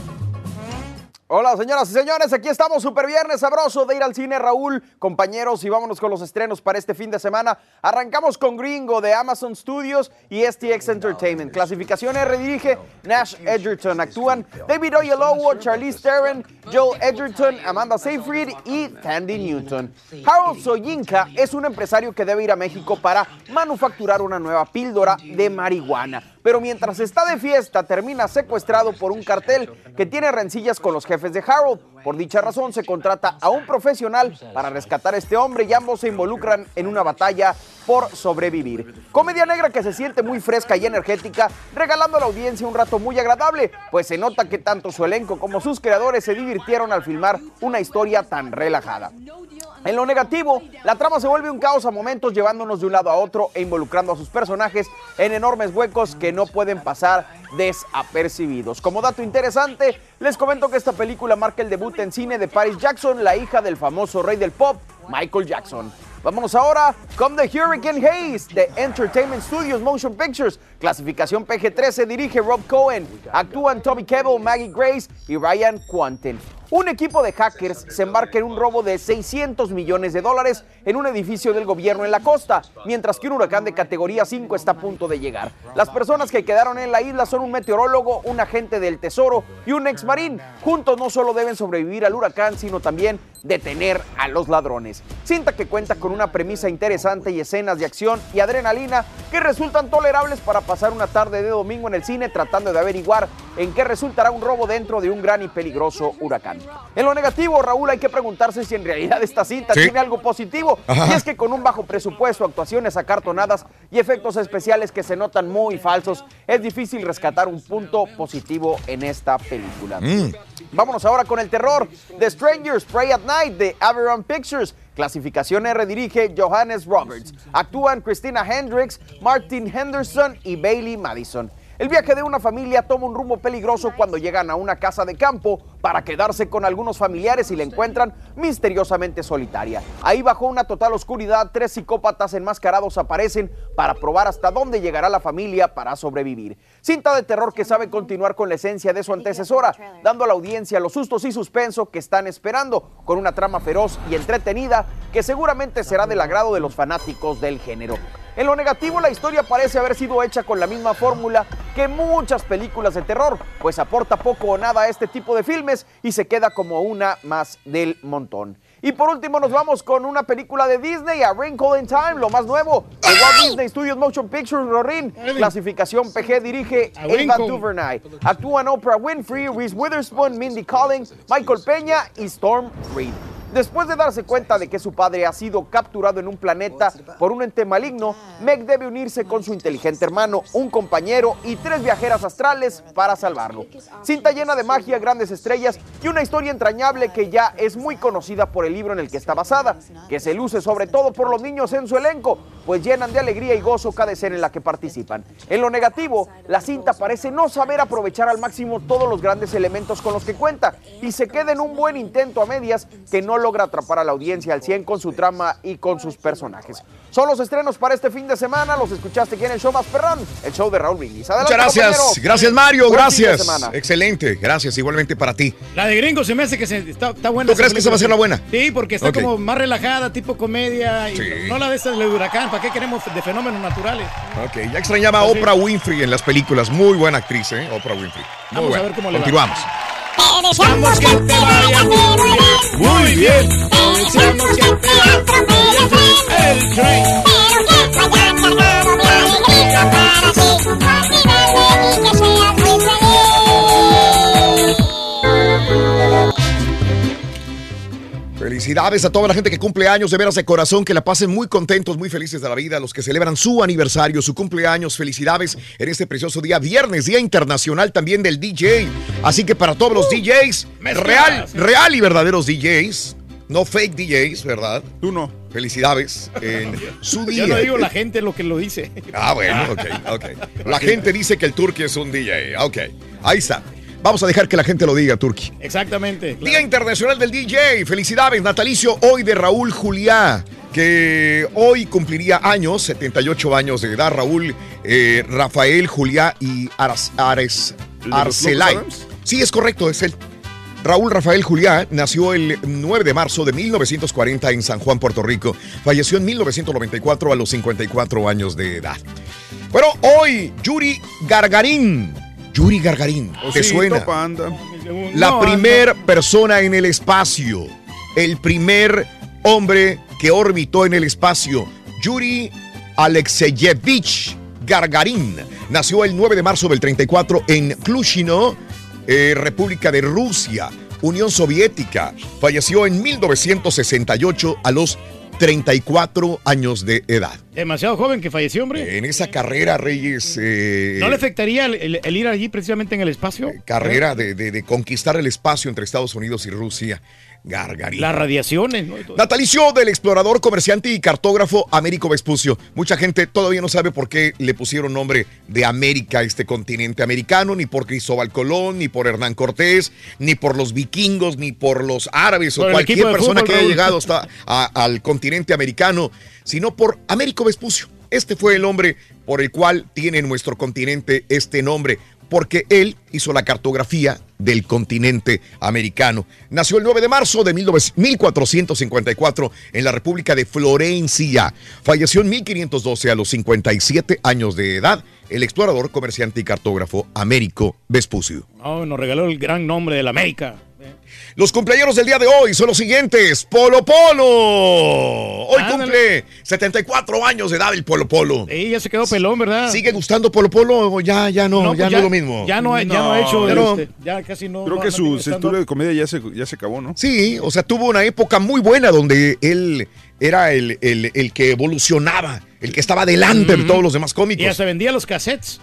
Hola, señoras y señores, aquí estamos, super viernes sabroso de ir al cine, Raúl, compañeros, y vámonos con los estrenos para este fin de semana. Arrancamos con Gringo de Amazon Studios y STX Entertainment. Clasificación R dirige Nash Edgerton. Actúan David Oyelowo, Charlize Theron, Joel Edgerton, Amanda Seyfried y Tandy Newton. Harold Soyinka es un empresario que debe ir a México para manufacturar una nueva píldora de marihuana. Pero mientras está de fiesta, termina secuestrado por un cartel que tiene rencillas con los jefes de Harold. Por dicha razón se contrata a un profesional para rescatar a este hombre y ambos se involucran en una batalla por sobrevivir. Comedia negra que se siente muy fresca y energética, regalando a la audiencia un rato muy agradable, pues se nota que tanto su elenco como sus creadores se divirtieron al filmar una historia tan relajada. En lo negativo, la trama se vuelve un caos a momentos llevándonos de un lado a otro e involucrando a sus personajes en enormes huecos que no pueden pasar desapercibidos. Como dato interesante, les comento que esta película marca el debut en cine de Paris Jackson, la hija del famoso rey del pop, Michael Jackson. Vámonos ahora con The Hurricane Haze de Entertainment Studios Motion Pictures. Clasificación PG-13 dirige Rob Cohen. Actúan Tommy Kebbell, Maggie Grace y Ryan Quanten. Un equipo de hackers se embarca en un robo de 600 millones de dólares en un edificio del gobierno en la costa, mientras que un huracán de categoría 5 está a punto de llegar. Las personas que quedaron en la isla son un meteorólogo, un agente del tesoro y un ex marín. Juntos no solo deben sobrevivir al huracán, sino también detener a los ladrones. Cinta que cuenta con una premisa interesante y escenas de acción y adrenalina que resultan tolerables para pasar una tarde de domingo en el cine tratando de averiguar en qué resultará un robo dentro de un gran y peligroso huracán. En lo negativo, Raúl, hay que preguntarse si en realidad esta cinta Sí. tiene algo positivo. Ajá. Y es que con un bajo presupuesto, actuaciones acartonadas y efectos especiales que se notan muy falsos, es difícil rescatar un punto positivo en esta película. Mm. Vámonos ahora con el terror. The Strangers Pray at Night de Aberon Pictures. Clasificación R dirige Johannes Roberts. Actúan Christina Hendricks, Martin Henderson y Bailey Madison. El viaje de una familia toma un rumbo peligroso cuando llegan a una casa de campo para quedarse con algunos familiares y la encuentran misteriosamente solitaria. Ahí bajo una total oscuridad, tres psicópatas enmascarados aparecen para probar hasta dónde llegará la familia para sobrevivir. Cinta de terror que sabe continuar con la esencia de su antecesora, dando a la audiencia los sustos y suspenso que están esperando, con una trama feroz y entretenida que seguramente será del agrado de los fanáticos del género. En lo negativo, la historia parece haber sido hecha con la misma fórmula que muchas películas de terror, pues aporta poco o nada a este tipo de filmes y se queda como una más del montón. Y por último nos vamos con una película de Disney, A Wrinkle in Time, lo más nuevo, de Walt Disney Studios Motion Pictures, Rorin. Clasificación PG dirige A Ava Wrinkle. DuVernay. Actúan Oprah Winfrey, Reese Witherspoon, Mindy Collins, Michael Peña y Storm Reed. Después de darse cuenta de que su padre ha sido capturado en un planeta por un ente maligno, Meg debe unirse con su inteligente hermano, un compañero y tres viajeras astrales para salvarlo. Cinta llena de magia, grandes estrellas y una historia entrañable que ya es muy conocida por el libro en el que está basada, que se luce sobre todo por los niños en su elenco, pues llenan de alegría y gozo cada escena en la que participan. En lo negativo, la cinta parece no saber aprovechar al máximo todos los grandes elementos con los que cuenta y se queda en un buen intento a medias que no logra atrapar a la audiencia al 100 con su trama y con sus personajes. Son los estrenos para este fin de semana, los escuchaste aquí en el show más perrón, el show de Raúl Brindis. Adelante, Muchas gracias. compañero. Gracias, Mario. Buen Gracias. Excelente. Gracias. Igualmente para ti. La de Gringo se me hace que se- está, está buena. ¿Tú crees que esa va a ser la buena? Sí, porque está como más relajada, tipo comedia. Y Sí. No la de esta de huracán. ¿Para qué queremos de fenómenos naturales? Ok, ya extrañaba a Oprah Winfrey en las películas. Muy buena actriz, ¿eh? Oprah Winfrey. Muy Vamos a ver cómo le va. Te deseamos que te vaya muy bien. Muy bien. Te deseamos que te atropelle el tren. Pero que tú hayas cargado de alegría para final de mí que seas muy Felicidades a toda la gente que cumple años, de veras de corazón, que la pasen muy contentos, muy felices de la vida, los que celebran su aniversario, su cumpleaños, felicidades en este precioso día, viernes, Día Internacional también del DJ. Así que para todos los DJs, real, real y verdaderos DJs, no fake DJs, ¿verdad? Tú no. Felicidades en su día. Yo no digo la gente lo que lo dice. Ah, bueno, ok, ok. La gente dice que el Turqui es un DJ. Ok, ahí está. Vamos a dejar que la gente lo diga, Turqui. Exactamente. Día Internacional del DJ. Felicidades, natalicio hoy de Raúl Juliá, que hoy cumpliría años, 78 años de edad. Raúl, eh, Rafael Juliá y Aras- Ares, ¿El de los Arcelay. Sí, es correcto, es él. Raúl Rafael Juliá nació el 9 de marzo de 1940 en San Juan, Puerto Rico. Falleció en 1994 a los 54 años de edad. Bueno, hoy Yuri Gargarín. Yuri Gargarín, ¿te Osito suena? Panda. La No, primer persona en el espacio. El primer hombre que orbitó en el espacio. Yuri Alexeyevich Gargarín. Nació el 9 de marzo del 34 en Klushino, eh, República de Rusia. Unión Soviética. Falleció en 1968 a los 34 años de edad. Demasiado joven que falleció, hombre. En esa carrera, Reyes, eh, ¿No le afectaría el, el- el ir allí precisamente en el espacio? carrera de, de- de conquistar el espacio entre Estados Unidos y Rusia. Gargarita. Las radiaciones, ¿no? Natalicio del explorador, comerciante y cartógrafo Américo Vespucio. Mucha gente todavía no sabe por qué le pusieron nombre de América a este continente americano, ni por Cristóbal Colón, ni por Hernán Cortés, ni por los vikingos, ni por los árabes Por o cualquier persona fútbol, que haya llegado hasta a- al continente americano, sino por Américo Vespucio. Este fue el hombre por el cual tiene nuestro continente este nombre, porque él hizo la cartografía del continente americano. Nació el 9 de marzo de 19- 1454 en la República de Florencia. Falleció en 1512 a los 57 años de edad el explorador, comerciante y cartógrafo Américo Vespucio. No, nos regaló el gran nombre de la América. Los cumpleaños del día de hoy son los siguientes. Polo Polo. Hoy Ándale. cumple 74 años de edad el Polo Polo. Sí, ya se quedó pelón, ¿verdad? ¿Sigue gustando Polo Polo o ya, ya no, pues ya, no es lo mismo? Ya no, ha- ya no ha hecho, Ya no. este, ya casi no. Creo no- que no su estudio de comedia ya se, ya se acabó, ¿no? Sí, o sea, tuvo una época muy buena donde él era el, el- el que evolucionaba, el que estaba delante de todos los demás Y ya cómicos. se vendía los cassettes.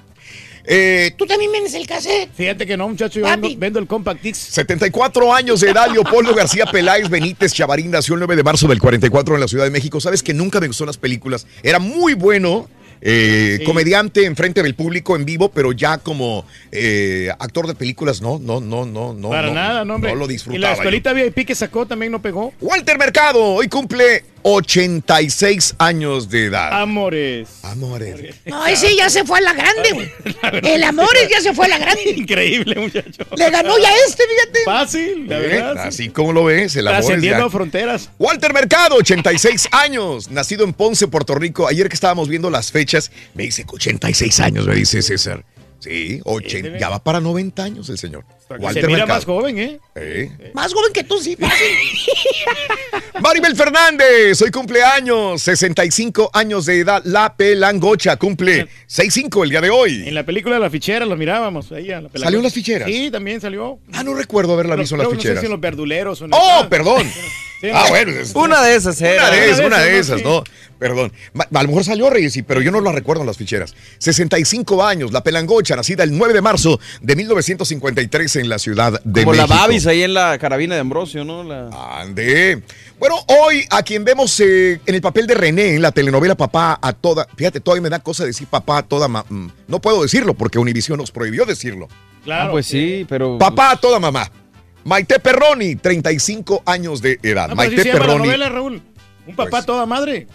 Eh, Tú también vendes el cassette. Fíjate que no, muchacho, yo vendo el Compact Disc. 74 años de edad, Leopoldo García Peláez Benítez Chavarín nació el 9 de marzo del 44 en la Ciudad de México. Sabes que nunca me gustó las películas. Era muy bueno. Eh, Sí. Comediante en frente del público en vivo, pero ya como eh, actor de películas, no, no, no, no, no. Para no, nada, no, hombre. No lo y la disfrutaba. yo. escuelita VIP que sacó también no pegó. Walter Mercado, hoy cumple 86 años de edad. Amores. Amores. No, ese ya se fue a la grande, güey. El Amores ya se fue a la grande. Increíble, muchacho. Le ganó ya este, fíjate. Fácil, la ¿Eh? verdad. sí. Así como lo ves, el amor es Trascendiendo ya- fronteras. Walter Mercado, 86 años, nacido en Ponce, Puerto Rico. Ayer que estábamos viendo las fechas, me dice 86 años, me dice César. Sí, 80, ya va para 90 años el señor. Se mira más joven, ¿eh? Eh. Más joven que tú, sí, fácil. Maribel Fernández, hoy cumpleaños, 65 años de edad. La Pelangocha cumple 65 el día de hoy. En la película de la fichera los mirábamos. Ahí, a la. ¿Salió en las ficheras? Sí, también salió. Ah, no recuerdo haberla visto en las Creo- no sé ficheras. si en los verduleros o en Oh, el- perdón. Sí, Ah, no. bueno. es- Una de esas era. Una de esas, una de ¿no? esas, Sí. ¿no? Perdón. A lo mejor salió Reyes, pero yo no la recuerdo en las ficheras. 65 años, la pelangocha, nacida el 9 de marzo de 1953 en la Ciudad de Como la México. Babis ahí en la carabina de Ambrosio, ¿no? La... Ande. Bueno, hoy a quien vemos eh, en el papel de René en la telenovela Papá a toda. Fíjate, todavía me da cosa decir papá a toda. ma- mm, no puedo decirlo porque Univision nos prohibió decirlo. Claro. Ah, pues sí, pero... Papá a toda mamá. Maite Perroni, 35 años de edad. No, pero así Maite se llama la Perroni. novela, Raúl. Un papá Pues- toda madre.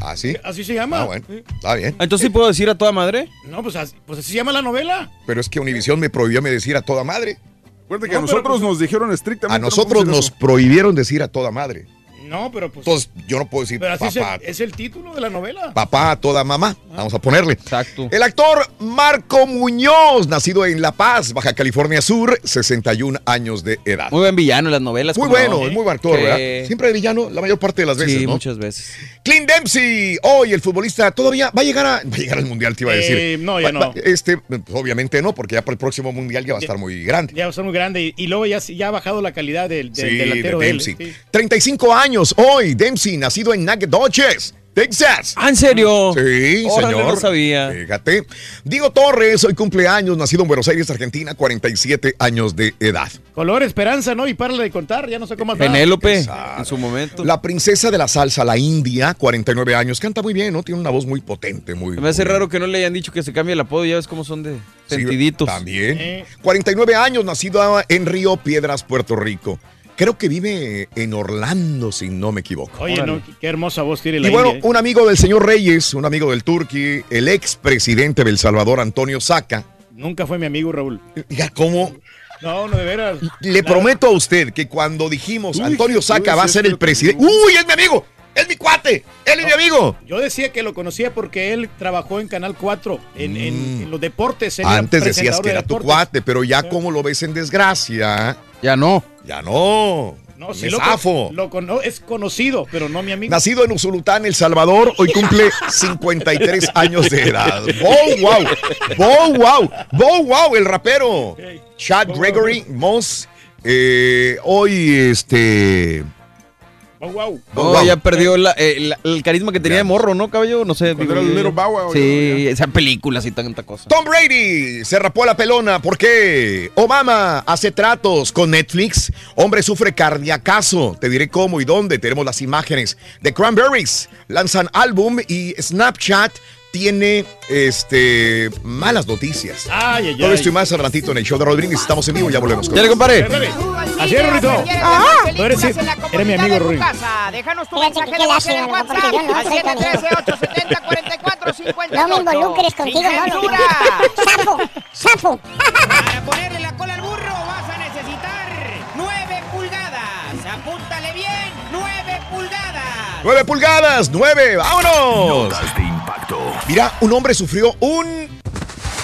¿Ah, sí? Así se llama. Ah, bueno. Sí. Está bien. Entonces sí puedo decir a toda madre. No, pues así, pues así se llama la novela. Pero es que Univision me prohibió me decir a toda madre. Acuérdate que No, a pero nosotros pues- nos dijeron estrictamente. A no nosotros nos prohibieron decir a toda madre. No, pero pues. Entonces yo no puedo decir pero así es el, papá, es el título de la novela. papá a toda mamá. Vamos a ponerle. Exacto. El actor Marco Muñoz, nacido en La Paz, Baja California Sur, 61 años de edad. Muy buen villano en las novelas. Muy ¿cómo bueno, no? es muy buen actor. ¿verdad? Siempre de villano la mayor parte de las veces, Sí, ¿no? muchas veces. Clint Dempsey, hoy el futbolista todavía va a llegar a, va a llegar al mundial, te iba a decir. Eh, no, ya Va- no. va- Este, pues, obviamente no, porque ya para el próximo mundial ya va a estar muy grande. Ya va a ser muy grande. Y, y luego ya, ya ha bajado la calidad del, del Sí, delantero de él. Dempsey. Sí. 35 años hoy, Dempsey, nacido en Nacogdoches, Texas. ¿Ah, en serio? Sí, Órale, señor. no sabía. Fíjate. Diego Torres, hoy cumpleaños, nacido en Buenos Aires, Argentina, 47 años de edad. Color esperanza, ¿no? Y párale de contar, ya no sé cómo anda. Penélope, en su momento. La princesa de la salsa, la India, 49 años, canta muy bien, ¿no? Tiene una voz muy potente, muy. Me hace muy- raro que no le hayan dicho que se cambie el apodo. Ya ves cómo son de Sí, sentiditos. también. Eh. 49 años, nacido en Río Piedras, Puerto Rico. Creo que vive en Orlando, si no me equivoco. Oye, no, qué- hermosa voz tiene la Y bueno, India, ¿eh? un amigo del señor Reyes, un amigo del Turqui, el expresidente de El Salvador, Antonio Saca. Nunca fue mi amigo Raúl. Ya, ¿cómo? No, no, de veras. Le Nada. prometo a usted que cuando dijimos Antonio Saca va a ser el presidente. ¡Uy, es mi amigo! ¡Es mi cuate! ¡Él es mi amigo! Yo decía que lo conocía porque él trabajó en Canal 4, en, en- en los deportes. él Mm. Antes decías que de era tu cuate, pero ya como lo ves en desgracia, Ya no. ya no. No, sí lo, lo es conocido, pero no mi amigo. Nacido en Usulután, El Salvador, hoy cumple 53 años de edad. ¡Wow, wow! ¡Wow, wow! ¡Wow, wow! El rapero Chad Gregory Moss Eh, hoy, este. Wow, wow. Oh, Wow. ya perdió la- eh, la- el carisma que tenía de morro, ¿no, cabello? No sé. Cuando era el Little Bow Wow, Sí, esa película así tanta cosa. Tom Brady se rapó la pelona. ¿Por qué? Obama hace tratos con Netflix. Hombre sufre cardiacazo. Te diré cómo y dónde. Tenemos las imágenes. The Cranberries lanzan álbum y Snapchat tiene este malas noticias. Ay, ay, Todo ay. esto y más al ratito en el show de Rodríguez. Estamos en vivo, ya volvemos con Ya le comparé. Así es, Rorrito. Tú eres, eres mi amigo, Rorrito. Déjanos tu Fíjate mensaje que de WhatsApp no al soy tu amigo. 713-870-4458. No me involucres contigo, no. Sapo, sapo. Para ponerle la cola al burro vas a necesitar 9 pulgadas. Apúntale bien, 9 pulgadas. 9 pulgadas, 9, vámonos. Mira, un hombre sufrió un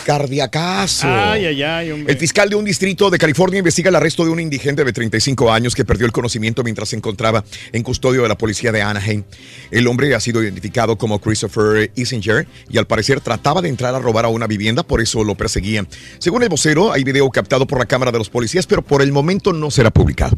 cardiacazo. Ay, ay, ay, hombre. El fiscal de un distrito de California investiga el arresto de un indigente de 35 años que perdió el conocimiento mientras se encontraba en custodio de la policía de Anaheim. El hombre ha sido identificado como Christopher Isinger y al parecer trataba de entrar a robar a una vivienda, por eso lo perseguían. Según el vocero, hay video captado por la cámara de los policías, pero por el momento no será publicado.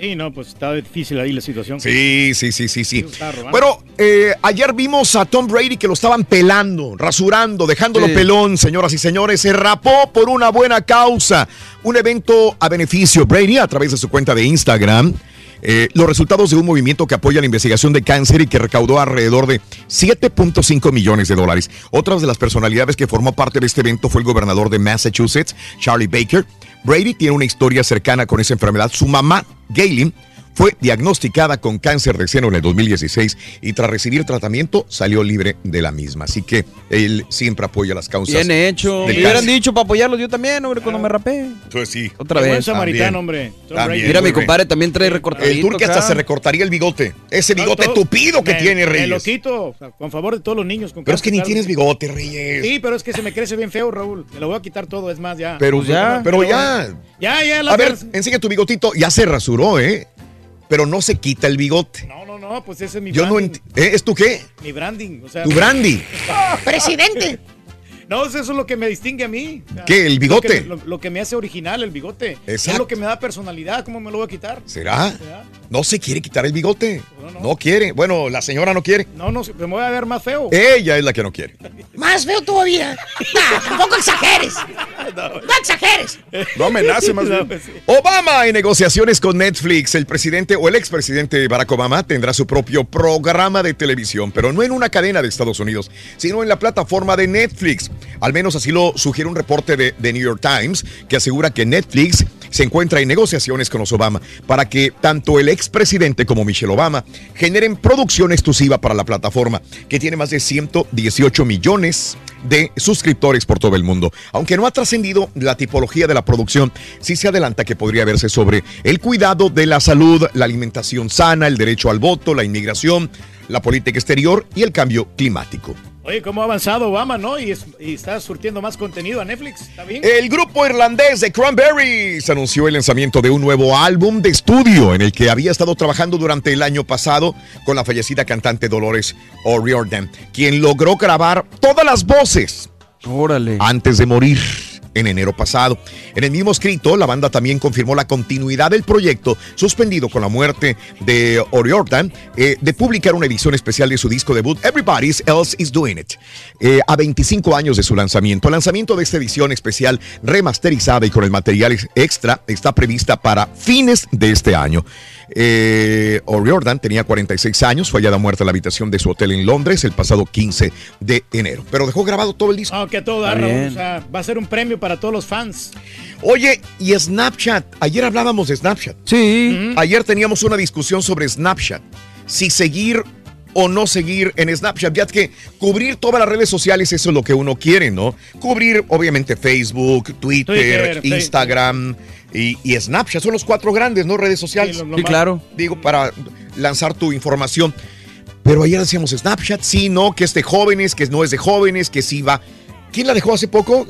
Sí, no, pues está difícil ahí la situación. Sí, sí, sí, sí, sí. Bueno, eh, ayer vimos a Tom Brady que lo estaban pelando, rasurando, dejándolo Sí. pelón, señoras y señores. Se rapó por una buena causa. Un evento a beneficio. Brady, a través de su cuenta de Instagram, eh, los resultados de un movimiento que apoya la investigación de cáncer y que recaudó alrededor de 7.5 millones de dólares. Otras de las personalidades que formó parte de este evento fue el gobernador de Massachusetts, Charlie Baker. Brady tiene una historia cercana con esa enfermedad. Su mamá, Gaylin, fue diagnosticada con cáncer de seno en el 2016 y tras recibir tratamiento salió libre de la misma. Así que él siempre apoya las causas. Bien hecho. Me hubieran dicho para apoyarlos yo también, hombre, cuando me rapé. Pues sí. Otra Qué vez. buen samaritano, También. hombre. También. Mira, mi compadre también trae recortadito. El turque hasta se recortaría el bigote. Ese No, bigote todo- tupido que me- tiene Me lo Reyes. quito, con favor de todos los niños. Con Pero es que ni tienes bigote, Reyes. Sí, pero es que se me crece bien feo, Raúl. Me lo voy a quitar todo, es más, ya. Pero Pues ya, pero ya. Ya, ya, la A ver, enseña tu bigotito. Ya se rasuró, ¿eh? Pero no se quita el bigote. No, no, no, pues ese es mi Yo no branding. ¿Eh? ¿Es tu qué? Mi branding, o sea. Tu brandy. Presidente. No, eso es lo que me distingue a mí. ¿Qué, el lo bigote? que me- Lo, lo que me hace original, el bigote. Es Exacto. lo que me da personalidad, ¿cómo me lo voy a quitar? ¿Será? No se quiere quitar el bigote. No, no. No quiere. Bueno, la señora no quiere. No, no, me voy a ver más feo. Ella es la que no quiere. Más feo todavía. Nah, tampoco exageres. No exageres. No amenace más No, bien. pues sí. Obama en negociaciones con Netflix. El presidente o el expresidente Barack Obama tendrá su propio programa de televisión, pero no en una cadena de Estados Unidos, sino en la plataforma de Netflix. Al menos así lo sugiere un reporte de The New York Times que asegura que Netflix se encuentra en negociaciones con los Obama para que tanto el expresidente como Michelle Obama generen producción exclusiva para la plataforma, que tiene más de 118 millones de suscriptores por todo el mundo. Aunque no ha trascendido la tipología de la producción, sí se adelanta que podría verse sobre el cuidado de la salud, la alimentación sana, el derecho al voto, la inmigración, la política exterior y el cambio climático. Oye, cómo ha avanzado Obama, ¿no? Y, es- y está surtiendo más contenido a Netflix, ¿está bien? El grupo irlandés de Cranberries anunció el lanzamiento de un nuevo álbum de estudio en el que había estado trabajando durante el año pasado con la fallecida cantante Dolores O'Riordan, quien logró grabar todas las voces Órale. antes de morir en enero pasado. En el mismo escrito, la banda también confirmó la continuidad del proyecto suspendido con la muerte de O'Riordan eh, de publicar una edición especial de su disco debut Everybody Else Is Doing It eh, a 25 años de su lanzamiento. El lanzamiento de esta edición especial remasterizada y con el material ex- extra está prevista para fines de este año. Eh, O'Riordan tenía 46 años, fue hallada muerta en la habitación de su hotel en Londres el pasado 15 de enero, pero dejó grabado todo el disco. Ah, que a todo Raúl, o sea, va a ser un premio para todos los fans. Oye, y Snapchat. Ayer hablábamos de Snapchat. Sí. Ayer teníamos una discusión sobre Snapchat. Si seguir o no seguir en Snapchat. Ya que cubrir todas las redes sociales, eso es lo que uno quiere, ¿no? Cubrir, obviamente, Facebook, Twitter, Twitter, Instagram y, y Snapchat. Son los cuatro grandes, ¿no? Redes sociales. Sí, lo- lo Sí, más- claro. Digo, para lanzar tu información. Pero ayer decíamos Snapchat, sí, no, que es de jóvenes, que no es de jóvenes, que sí va. ¿Quién la dejó hace poco?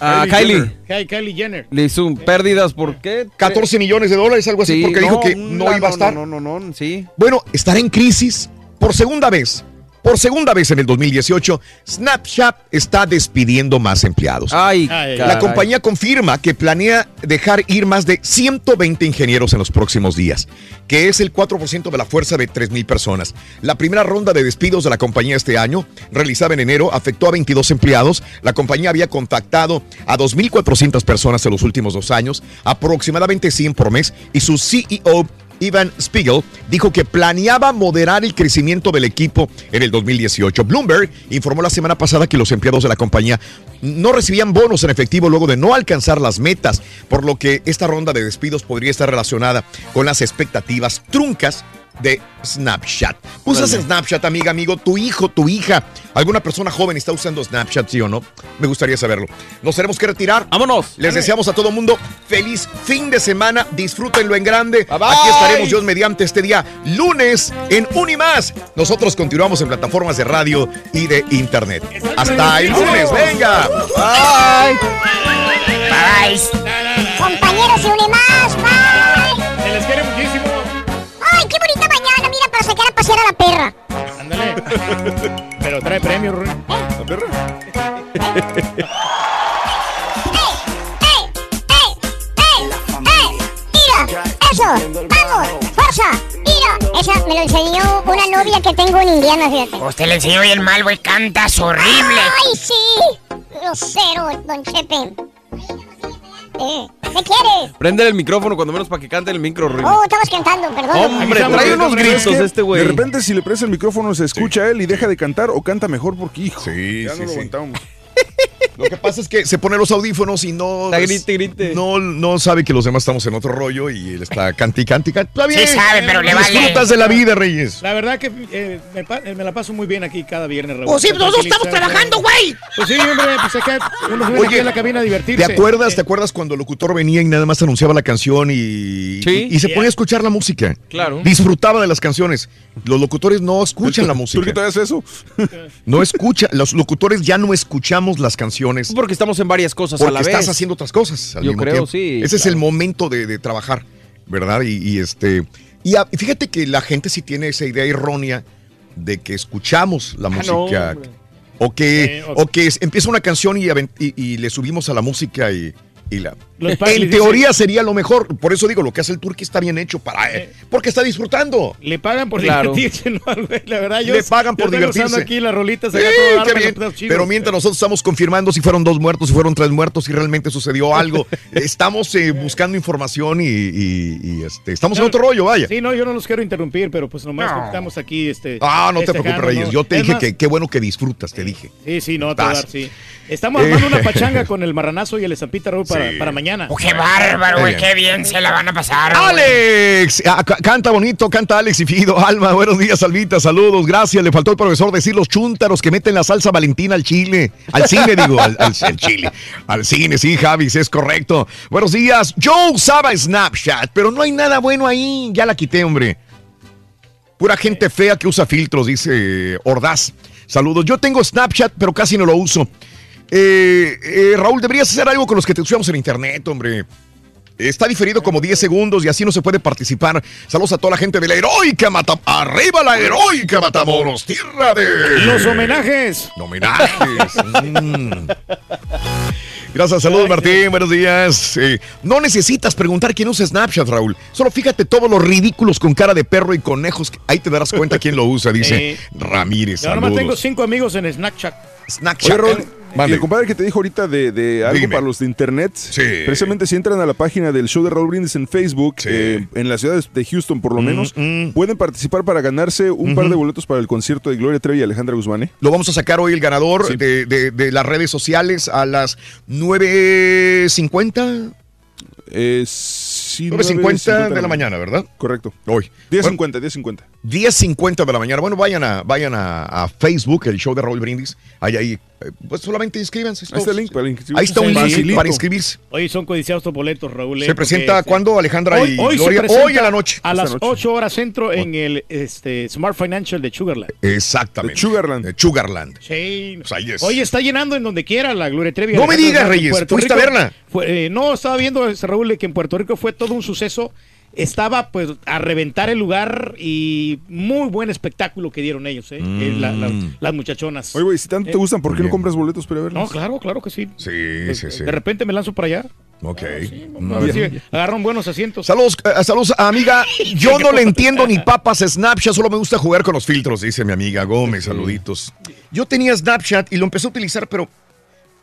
A Kylie Kylie. Kylie Jenner. Le hizo un pérdidas, ¿por qué? 14 millones de dólares, algo así, Sí, porque dijo que un- no iba a estar. No, no, no, no, sí. Bueno, estará en crisis por segunda vez. Por segunda vez en el 2018, Snapchat está despidiendo más empleados. Ay, Ay, La compañía confirma que planea dejar ir más de 120 ingenieros en los próximos días, que es el 4% de la fuerza de 3.000 personas. La primera ronda de despidos de la compañía este año, realizada en enero, afectó a 22 empleados. La compañía había contactado a 2.400 personas en los últimos dos años, aproximadamente 100 por mes, y su CEO Ivan Spiegel dijo que planeaba moderar el crecimiento del equipo en el 2018. Bloomberg informó la semana pasada que los empleados de la compañía no recibían bonos en efectivo luego de no alcanzar las metas, por lo que esta ronda de despidos podría estar relacionada con las expectativas truncas de Snapchat. ¿Usas. Snapchat, amiga, amigo? ¿Tu hijo, tu hija? ¿Alguna persona joven está usando Snapchat, sí o no? Me gustaría saberlo. Nos tenemos que retirar. ¡Vámonos! Les deseamos a todo mundo feliz fin de semana. Disfrútenlo en grande. Bye, bye. Aquí estaremos Dios mediante este día lunes en Unimás. Nosotros continuamos en plataformas de radio y de internet. Hasta el lunes. Venga. Bye. Compañeros, se une pasear a la perra. Ándale. Pero trae premio, Rui. ¿La perra? Mira, eso. Vamos. Fuerza. Mira. Esa me lo enseñó una novia que tengo en Indiana, fíjate. Usted le enseñó y el mal, güey, cantas horrible. Ay, sí. Grosero, don Chepe. Eh, ¿Qué quieres? Prende el micrófono cuando menos para que cante el micro, Rui. Oh, estabas cantando, perdón. Hombre, trae unos gritos este güey. De repente, si le presta el micrófono, se escucha él y deja de cantar o canta mejor porque, hijo, Sí, ya sí, no lo sí. aguantamos. Lo que pasa es que se pone los audífonos y no. Está grite, grite. No, no sabe que los demás estamos en otro rollo y él está canti, canti, canti. Está bien. Sí sabe, pero le vale. Disfrutas de la vida, Reyes. La verdad que eh, me, eh, me la paso muy bien aquí cada viernes, Raúl. Pues sí, nosotros estamos trabajando, güey. Pues sí, hombre, pues es que uno se Oye, a la cabina a divertirse. ¿Te acuerdas, Eh, ¿Te acuerdas cuando el locutor venía y nada más anunciaba la canción y, Sí. y, y se Yeah. ponía a escuchar la música? Claro. Disfrutaba de las canciones. Los locutores no escuchan la ¿Tú qué música. te haces eso? No escuchan. Los locutores ya no escuchamos las canciones. Porque estamos en varias cosas a Porque la vez. estás haciendo otras cosas al Yo mismo creo, tiempo. sí, Ese es claro. el momento de, de trabajar, ¿verdad? Y, y este. Y a- fíjate que la gente sí tiene esa idea errónea de que escuchamos la Ah, no, música. hombre. o que, Eh, o- o que es- empieza una canción y, y- y le subimos a la música y, y la. Los padres En teoría sería lo mejor. Por eso digo, lo que hace el turqui está bien hecho para Eh. porque está disfrutando. Le pagan por Claro. divertirse, ¿no? güey? La verdad, yo. Le pagan por estoy divertirse. usando aquí las rolitas Sí. Pero mientras nosotros estamos confirmando si fueron dos muertos, si fueron tres muertos, si realmente sucedió algo, estamos eh, buscando información y, y- y, este, estamos en otro rollo, vaya. Sí, no, yo no los quiero interrumpir, pero pues nomás No. estamos aquí, este... Ah, no te preocupes, Reyes. ¿no? Yo te Es dije más, que qué bueno que disfrutas, te dije. Sí, sí, no, te dar, sí. Estamos armando una pachanga con el marranazo y el estampita, Raúl, para, para mañana. Oh, qué bárbaro, güey, qué bien se la van a pasar. güey. Alex, Ah, ca- canta bonito, canta Alex y Fido. Alma, buenos días, Alvita, saludos, gracias. Le faltó el profesor decir los chúntaros que meten la salsa valentina al chile. Al cine, digo, al, al- al chile. Al cine, sí, Javis, es correcto. Buenos días. Yo usaba Snapchat, pero no hay nada bueno ahí. Ya la quité, hombre. Pura gente fea que usa filtros, dice Ordaz. Saludos. Yo tengo Snapchat, pero casi no lo uso. Eh, eh, Raúl, deberías hacer algo con los que te usamos en internet, hombre. Está diferido como 10 segundos y así no se puede participar. Saludos a toda la gente de la heroica Matamoros. ¡Arriba la heroica Matamoros! ¡Tierra de... Los homenajes. Homenajes. Mm. Gracias, saludos Martín, buenos días. Eh, no necesitas preguntar quién usa Snapchat, Raúl. Solo fíjate todos los ridículos con cara de perro y conejos. Ahí te darás cuenta quién lo usa, dice Eh, Ramírez. Yo nomás tengo cinco amigos en Snapchat. Snapchat. Oye, El compadre que te dijo ahorita de, de algo Dime. para los de internet, Sí. precisamente si entran a la página del show de Raúl Brindis en Facebook, Sí. eh, en la ciudad de Houston por lo Mm, menos, mm. pueden participar para ganarse un par de boletos para el concierto de Gloria Trevi y Alejandra Guzmán. ¿eh? Lo vamos a sacar hoy el ganador Sí. de, de- de las redes sociales a las 9.50. Eh, sí, 9.50 de la mañana, ¿verdad? Correcto. Hoy. 10.50, 10.50. 10.50 de la mañana. Bueno, vayan a, vayan a, a Facebook, el show de Raúl Brindis. Ahí, ahí, pues solamente inscríbanse. Ahí está el link para inscribirse. Ahí está un link Facilito. para inscribirse. Hoy son codiciados estos boletos, Raúl. eh, ¿Se presenta este, cuándo, Alejandra Hoy, y hoy Gloria? Hoy a la noche. A las noche. 8 horas centro en el este, Smart Financial de Sugarland. Exactamente. De Sugarland. De Sugarland. Sí. Pues ahí es. Hoy está llenando en donde quiera la Gloria Trevi. No me digas, Reyes, Puerto ¿fuiste a Rico. verla? Fue- eh, no, estaba viendo, ese Raúl, que en Puerto Rico fue todo un suceso. Estaba pues a reventar el lugar y muy buen espectáculo que dieron ellos, ¿eh? Eh, la- la- Mm. las muchachonas. Oye, güey, si tanto te Eh, gustan, ¿por qué no compras boletos para verlos? No, claro, claro que sí. Sí, De- sí, sí. De repente me lanzo para allá. Ok. A ver si agarran buenos asientos. Saludos, eh, saludos, amiga. Yo no le entiendo ni papas Snapchat, solo me gusta jugar con los filtros, dice mi amiga Gómez. Saluditos. Yo tenía Snapchat y lo empecé a utilizar, pero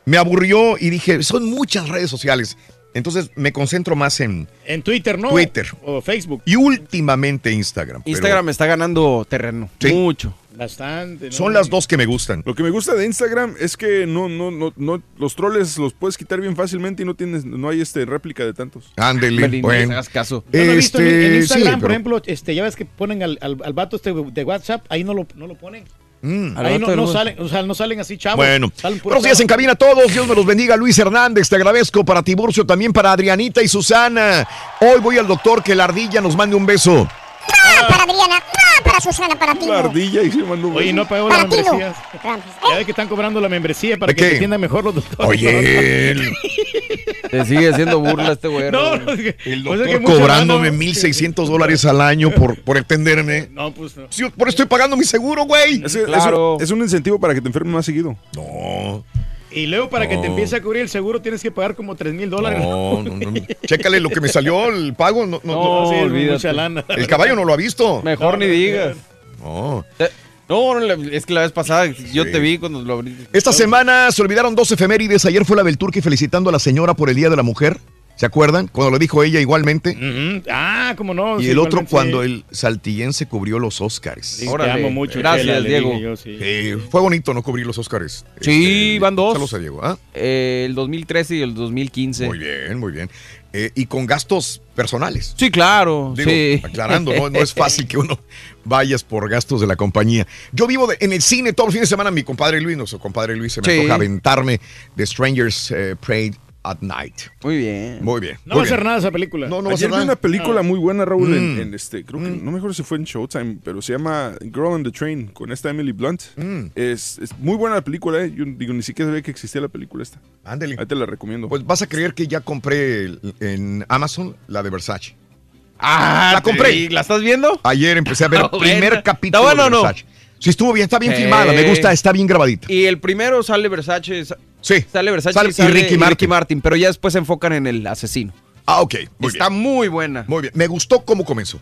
me aburrió y dije, son muchas redes sociales. Entonces me concentro más en En Twitter, ¿no? Twitter. O Facebook. y últimamente Instagram. pero Instagram está ganando terreno. Sí. Mucho. Bastante. ¿no? Son las dos que me gustan. Lo que me gusta de Instagram es que no, no, no, no, los troles los puedes quitar bien fácilmente y no tienes, no hay este réplica de tantos. Ándele, bueno. hagas caso. Yo lo he visto en, en Este, Instagram, sí, por pero- ejemplo, este, ya ves que ponen al, al, al vato este de WhatsApp, ahí no lo, no lo ponen. Mm. Ahí no, no salen, o sea, no salen así chavos. Bueno, buenos días en cabina a todos. Dios me los bendiga. Luis Hernández, te agradezco. Para Tiburcio, también para Adrianita y Susana. Hoy voy al doctor que la ardilla nos mande un beso. ¡Ah, para Adriana! ¡Ah, para Susana! ¡Para ti! La ardilla y se mandó un Oye, beso. no pagó la Para ti, no. membresía. Ya ves que están cobrando la membresía para ¿De que qué? entiendan mejor los doctores. Oye, Te sigue haciendo burla este güey. No, no, es que- el pues es que doctor cobrándome lana. 1.600 dólares al año por, por entenderme. No, pues no. Sí, por eso estoy pagando mi seguro, güey. Es, es- Claro. es un incentivo para que te enfermes más seguido. No, Y luego para que te empiece a cubrir el seguro tienes que pagar como 3 mil dólares. no, no, no. Chécale lo que me salió el pago. No, no, No, sí, es olvídate. mucha lana. El caballo no lo ha visto. Mejor No, ni digas. No. Eh, No, no, la- es que la vez pasada yo te vi cuando lo abriste. Esta semana se olvidaron dos efemérides. Ayer fue la del Turque felicitando a la señora por el Día de la Mujer. ¿Se acuerdan? Cuando lo dijo ella igualmente. Ah, cómo no. Y sí, el otro cuando sí. el saltillense cubrió los Oscars. Sí, te Órale. amo mucho. Gracias, Chela, Diego. dije yo, sí. Eh, fue bonito no cubrir los Oscars. Sí, van dos. Saludos a Diego. ¿ah? Eh, el 2013 y el 2015. Muy bien, muy bien. Eh, y con gastos personales. Sí, claro. Digo, sí. aclarando, no, no es fácil que uno vayas por gastos de la compañía. Yo vivo de- en el cine todos los fines de semana. Mi compadre Luis, nuestro compadre Luis, se me Sí. toca aventarme de Strangers eh, Prayed at Night. Muy bien. Muy bien. No muy va a ser nada esa película. No, no va a Ayer ser vi nada. una película muy buena, Raúl, en, Mm. en este, creo que, no me acuerdo si fue en Showtime, pero se llama Girl on the Train, con esta Emily Blunt. Mm. Es, es muy buena la película, eh. Yo digo, ni siquiera sabía que existía la película esta. Ándele. Ahí te la recomiendo. Pues vas a creer que ya compré en Amazon la de Versace. Ah, La compré. ¿y ¿La estás viendo? Ayer empecé a ver el Ah, primer bueno. capítulo ¿Está bueno de o no? Sí, estuvo bien, está bien Eh. filmada, me gusta, está bien grabadita. Y el primero sale Versace. sa- Sí. Sale Versace Sale- y, sale y Ricky Martin. pero ya después se enfocan en el asesino. Ah, ok, muy Está bien. muy buena. Muy bien. Me gustó cómo comenzó.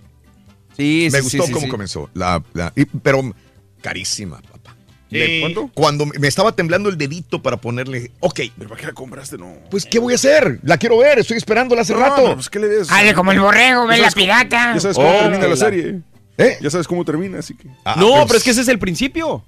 Sí, Me sí, gustó sí, sí, cómo sí. comenzó. La, la- y- pero carísima, papá. Sí. ¿De cuánto? Cuando me estaba temblando el dedito para ponerle. Ok, ¿Pero para qué la compraste? No. pues ¿qué voy a hacer? La quiero ver, estoy esperándola hace No, rato. pero pues, ¿qué le ves? Hazle como el borrego, ve la pirata. Ya sabes cómo Oh, termina la la- serie. ¿Eh? Ya sabes cómo termina, así que. Ah, no, pues, pero es que ese es el principio.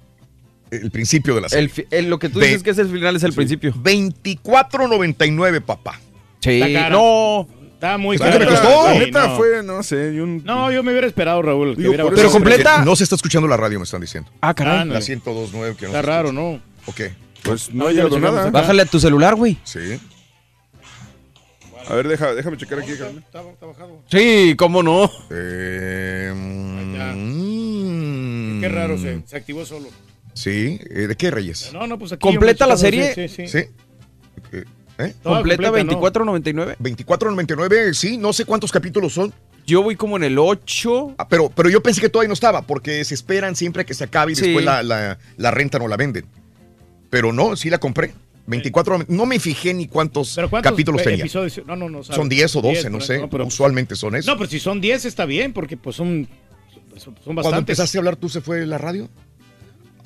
el principio de la serie. El fi- el- lo que tú Ve- dices que es el final es el principio. 24.99, papá. Sí, Está no. Está muy ¿Cuánto caro. me costó? La Sí, neta no. fue, no sé, un- No, yo me hubiera esperado, Raúl. Digo, hubiera bajado Pero completa. No se está escuchando la radio, me están diciendo. Ah, caray. no. La 102.9 que no Está raro, escucha. ¿no? Ok, Pues no No, ha ya lo nada. acá. Bájale a tu celular, güey. sí. A ver, deja, déjame checar aquí. Carmen. Sí, cómo no. Eh, ya. mm, Qué raro, se, se activó solo. Sí, eh, ¿de qué Reyes? No, no, pues aquí. ¿Completa la serie? Sí, sí, sí. Sí. Eh, ¿eh? Completa completa, ¿no? 24.99. 24.99, sí, no sé cuántos capítulos son. Yo voy como en el 8. Ah, pero, pero yo pensé que todavía no estaba, porque se esperan siempre a que se acabe y Sí. después la, la, la renta no la venden. Pero no, sí la compré. 24, no me fijé ni cuántos, ¿Pero cuántos capítulos tenía. episodios? No, no, no. sabe. Son 10 o 12, 10, no sé. pero- Usualmente son eso. No, pero si son 10 está bien, porque pues son, son Cuando empezaste a hablar, ¿tú se fue la radio?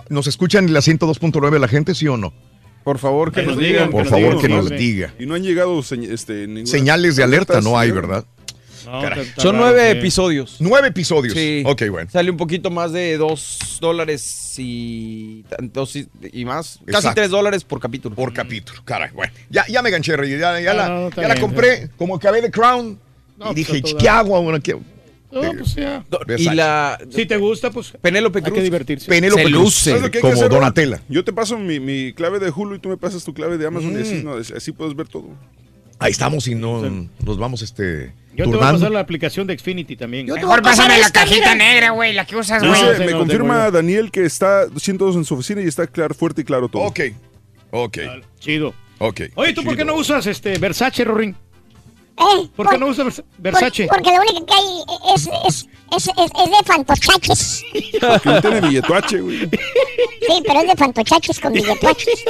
¿Nos escuchan en la 102.9 la gente, sí o no? Por favor, que Que nos nos digan. Por que favor, nos que nos sí. diga. Y no han llegado este, ninguna- Señales de alerta no hay, ¿verdad? No, Caray. está- está Son raro, nueve sí. episodios. Nueve episodios. Sí. Ok, bueno. Sale un poquito más de 2 dólares y, tantos y, y más. Casi. 3 dólares por capítulo. Por capítulo. Caray, bueno. Ya, ya me ganché, Reyes. Ya, ya No, la, no, compré. Como acabé de Crown. No, y pues, dije, ¿qué hago ahora? ¿Qué? No, pues ya. y la Si te gusta, pues Penélope hay que Cruz. divertirse. Penélope Se Cruz, luce. ¿Sabes lo que hay que como? Donatella. Yo te paso mi, mi clave de Hulu y tú me pasas tu clave de Amazon y así, Mm. no, así puedes ver todo. Ahí estamos y no nos vamos este Yo te voy a pasar la aplicación de Xfinity también. Yo Mejor pásame la cajita mira. negra, güey, la que usas, güey. Me no, confirma. Daniel que está 102 en su oficina y está claro, fuerte y claro todo. Ok, ok, Chido. ok. Oye, ¿tú por qué no usas este Versace, Rorín? ¿Eh? ¿Por qué no usa Vers- Versace? Por- porque lo único que hay es, es, es, es, es de fantochaches. Porque él tiene billetuache, güey. Sí, pero es de fantochaches con billetuaches.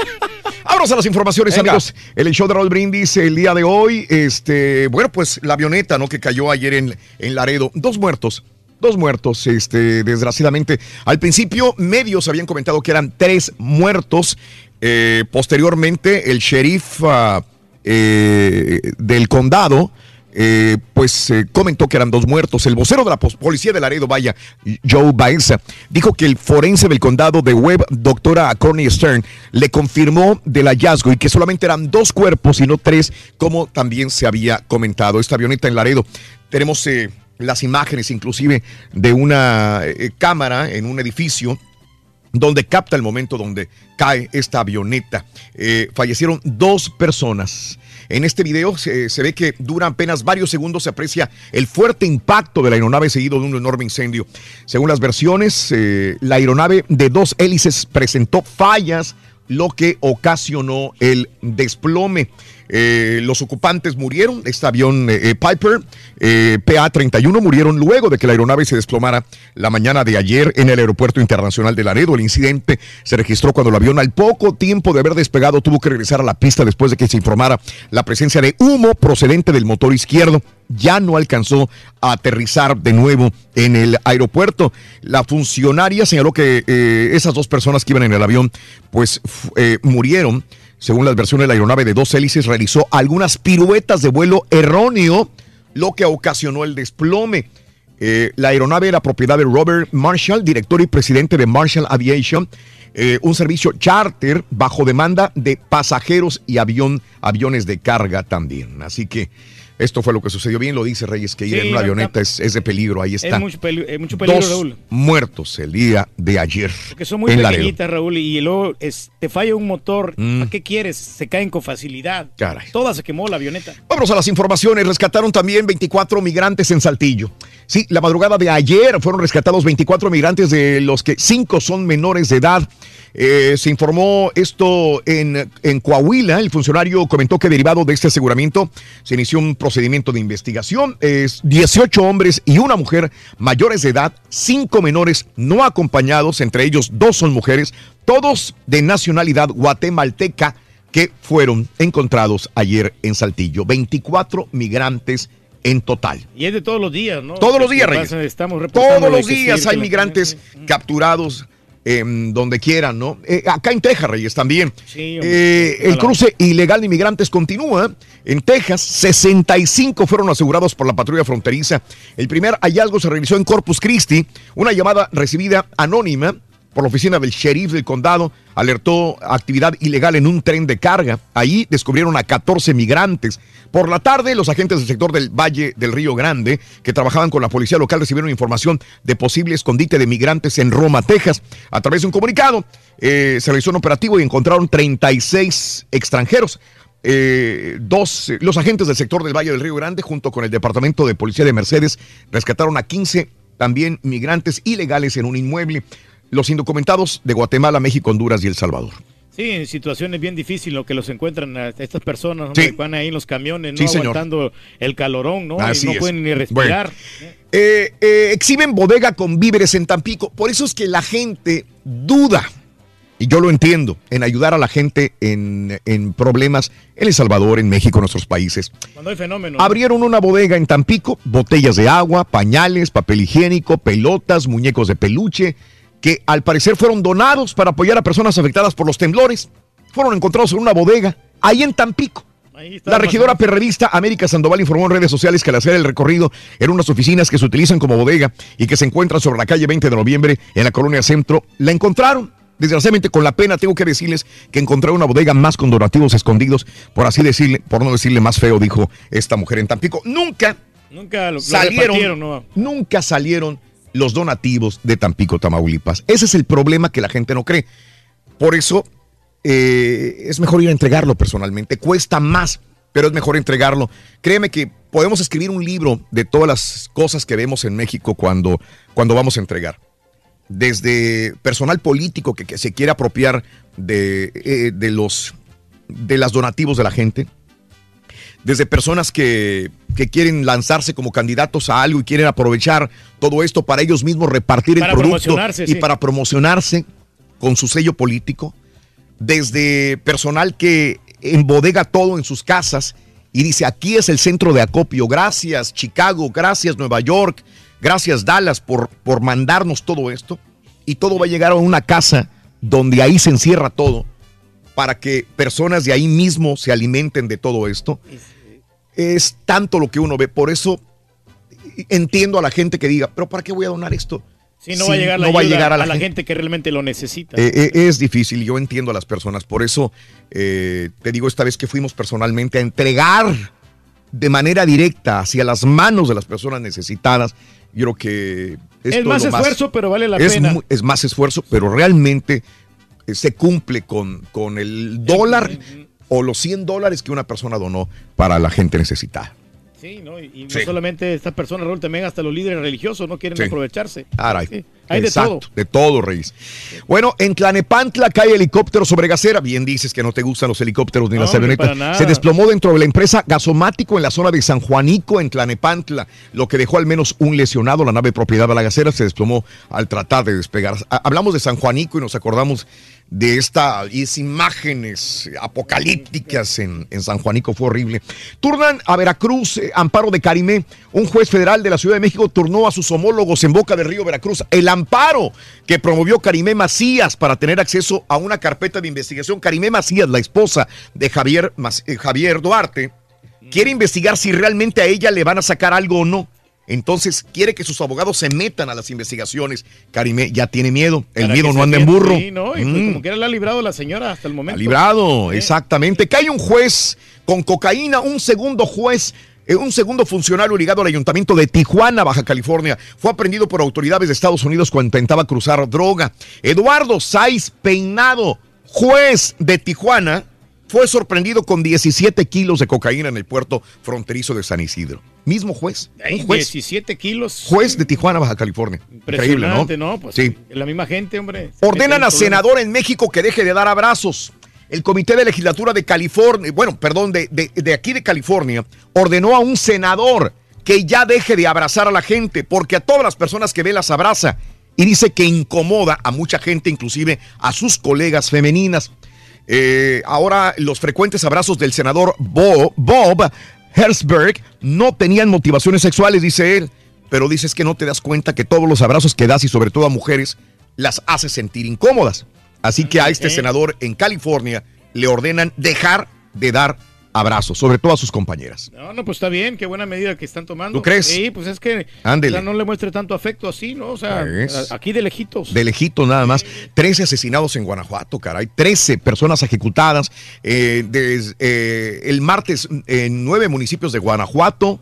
Vámonos a las informaciones, Venga. amigos. El show de Raúl Brindis el día de hoy, este, bueno, pues la avioneta, ¿no? Que cayó ayer en, en Laredo. Dos muertos. Dos muertos, este, desgraciadamente. Al principio, medios habían comentado que eran tres muertos. Eh, posteriormente, el sheriff ah, eh, del condado, eh, pues eh, comentó que eran dos muertos. El vocero de la policía de Laredo, vaya, Joe Baeza, dijo que el forense del condado de Webb, doctora Connie Stern, le confirmó del hallazgo y que solamente eran dos cuerpos y no tres, como también se había comentado. Esta avioneta en Laredo. Tenemos eh, las imágenes inclusive de una eh, cámara en un edificio donde capta el momento donde cae esta avioneta. Eh, fallecieron dos personas. En este video se, ve que dura apenas varios segundos, se aprecia el fuerte impacto de la aeronave seguido de un enorme incendio. Según las versiones, eh, la aeronave de dos hélices presentó fallas, lo que ocasionó el desplome. Eh, los ocupantes murieron, este avión eh, eh, Piper eh, PA-31 murieron luego de que la aeronave se desplomara la mañana de ayer en el Aeropuerto Internacional de Laredo. El incidente se registró cuando el avión al poco tiempo de haber despegado tuvo que regresar a la pista después de que se informara la presencia de humo procedente del motor izquierdo. Ya no alcanzó a aterrizar de nuevo en el aeropuerto. La funcionaria señaló que eh, esas dos personas que iban en el avión pues eh, murieron. Según las versiones, la aeronave de dos hélices realizó algunas piruetas de vuelo erróneo, lo que ocasionó el desplome. Eh, la aeronave era propiedad de Robert Marshall, director y presidente de Marshall Aviation, eh, un servicio charter bajo demanda de pasajeros y avión, aviones de carga también. Así que esto fue lo que sucedió. Bien lo dice Reyes, que ir Sí, en una avioneta es, es de peligro. Ahí está. Es mucho, peli- es mucho peligro, Dos Raúl. muertos el día de ayer. Porque son muy pequeñitas, Raúl, y luego es- te falla un motor. Mm. ¿Para qué quieres? Se caen con facilidad. Caray. Toda se quemó la avioneta. Vámonos a las informaciones. Rescataron también 24 migrantes en Saltillo. Sí, la madrugada de ayer fueron rescatados 24 migrantes, de los que 5 son menores de edad. Eh, se informó esto en, en Coahuila. El funcionario comentó que derivado de este aseguramiento se inició un procedimiento de investigación. Es 18 hombres y una mujer mayores de edad, 5 menores no acompañados, entre ellos dos son mujeres, todos de nacionalidad guatemalteca que fueron encontrados ayer en Saltillo. 24 migrantes en total. Y es de todos los días, ¿no? Todos los días, pasa, Reyes. Estamos Todos los días hay migrantes capturados em, donde quieran, ¿no? Eh, acá en Texas, Reyes, también. Sí, hombre. Eh, el cruce ilegal de inmigrantes continúa. En Texas, 65 fueron asegurados por la patrulla fronteriza. El primer hallazgo se realizó en Corpus Christi. Una llamada recibida anónima por la oficina del sheriff del condado alertó actividad ilegal en un tren de carga. Ahí descubrieron a 14 migrantes. Por la tarde, los agentes del sector del Valle del Río Grande, que trabajaban con la policía local, recibieron información de posible escondite de migrantes en Roma, Texas. A través de un comunicado, eh, se realizó un operativo y encontraron 36 extranjeros. Eh, dos, los agentes del sector del Valle del Río Grande, junto con el Departamento de Policía de Mercedes, rescataron a 15 también migrantes ilegales en un inmueble. Los indocumentados de Guatemala, México, Honduras y El Salvador. Sí, en situaciones bien difíciles lo que los encuentran a estas personas, ¿no? Sí. que van ahí en los camiones, no Sí, aguantando el calorón, ¿no? Y Así no es. pueden ni respirar. Bueno. Eh, eh, exhiben bodega con víveres en Tampico. Por eso es que la gente duda, y yo lo entiendo, en ayudar a la gente en, en problemas en El Salvador, en México, en nuestros países. Cuando hay fenómenos. ¿no? Abrieron una bodega en Tampico, botellas de agua, pañales, papel higiénico, pelotas, muñecos de peluche, que al parecer fueron donados para apoyar a personas afectadas por los temblores. Fueron encontrados en una bodega, ahí en Tampico. Ahí La regidora perredista América Sandoval informó en redes sociales que al hacer el recorrido en unas oficinas que se utilizan como bodega y que se encuentran sobre la calle 20 de noviembre en la colonia Centro, la encontraron. Desgraciadamente, con la pena, tengo que decirles que encontraron una bodega más con donativos escondidos, por así decirle, por no decirle más feo, dijo esta mujer en Tampico. Nunca Nunca lo, salieron, ¿no? nunca salieron los donativos de Tampico, Tamaulipas. Ese es el problema que la gente no cree. Por eso eh, es mejor ir a entregarlo personalmente. Cuesta más, pero es mejor entregarlo. Créeme que podemos escribir un libro de todas las cosas que vemos en México cuando, cuando vamos a entregar. Desde personal político que, se quiere apropiar de, eh, de los de las donativos de la gente, desde personas que, que quieren lanzarse como candidatos a algo y quieren aprovechar todo esto para ellos mismos repartir el producto y sí. para promocionarse con su sello político, desde personal que embodega todo en sus casas y dice, aquí es el centro de acopio, gracias Chicago, gracias Nueva York, gracias Dallas por, por mandarnos todo esto, y todo va a llegar a una casa donde ahí se encierra todo, para que personas de ahí mismo se alimenten de todo esto. Es tanto lo que uno ve, por eso entiendo a la gente que diga, pero ¿para qué voy a donar esto? Sí, no Si va a llegar, la, no va a llegar a la, gente. que realmente lo necesita. eh, eh, es difícil, yo entiendo a las personas, por eso eh, te digo esta vez que fuimos personalmente a entregar de manera directa hacia las manos de las personas necesitadas. Yo creo que es más esfuerzo, pero vale la es pena. es más esfuerzo, pero realmente eh, se cumple con, con el dólar o los 100 dólares que una persona donó para la gente necesitada. Sí, ¿no? Y, no Sí. solamente estas personas, Raúl, también hasta los líderes religiosos no quieren Sí. aprovecharse. Caray. Sí, Hay de Exacto, todo. de todo, Reyes. Bueno, en Tlanepantla cae helicóptero sobre Gacera. Bien dices que no te gustan los helicópteros ni No, las avionetas. Se desplomó dentro de la empresa Gasomático en la zona de San Juanico, en Tlanepantla, lo que dejó al menos un lesionado. La nave propiedad de la Gacera se desplomó al tratar de despegar. Ha- Hablamos de San Juanico y nos acordamos de estas imágenes apocalípticas en, en San Juanico. Fue horrible. Turnan a Veracruz, eh, amparo de Carimé. Un juez federal de la Ciudad de México turnó a sus homólogos en Boca del Río, Veracruz, el amparo que promovió Carimé Macías para tener acceso a una carpeta de investigación. Carimé Macías, la esposa de Javier, eh, Javier Duarte, quiere investigar si realmente a ella le van a sacar algo o no. Entonces quiere que sus abogados se metan a las investigaciones. Karimé ya tiene miedo. El Para miedo que no anda en burro. Sí, ¿no? Y pues Mm. como quiera la ha librado la señora hasta el momento. Ha librado, exactamente. Que hay un juez con cocaína, un segundo juez, eh, un segundo funcionario ligado al ayuntamiento de Tijuana, Baja California, fue aprendido por autoridades de Estados Unidos cuando intentaba cruzar droga. Eduardo Saiz Peinado, juez de Tijuana, fue sorprendido con 17 kilos de cocaína en el puerto fronterizo de San Isidro. Mismo juez, un juez, 17 kilos. juez de Tijuana, Baja California. Increíble, ¿no? ¿no? Pues sí. la misma gente, hombre. Ordenan a senador en México que deje de dar abrazos. El Comité de Legislatura de California, bueno, perdón, de, de- de aquí de California, ordenó a un senador que ya deje de abrazar a la gente, porque a todas las personas que ve las abraza. Y dice que incomoda a mucha gente, inclusive a sus colegas femeninas. Eh, ahora, los frecuentes abrazos del senador Bo- Bob Herzberg no tenían motivaciones sexuales, dice él. Pero dices que no te das cuenta que todos los abrazos que das, y sobre todo a mujeres, las hace sentir incómodas. Así que a este ok. senador en California le ordenan dejar de dar abrazos, sobre todo a sus compañeras. No, no, pues está bien, qué buena medida que están tomando. ¿Tú crees? Sí, pues es que Ándele. o sea, no le muestre tanto afecto así, ¿no? O sea, Es. aquí de lejitos. De lejito nada más. 13 asesinados en Guanajuato, caray. 13 personas ejecutadas. eh, des- eh, el martes en nueve municipios de Guanajuato.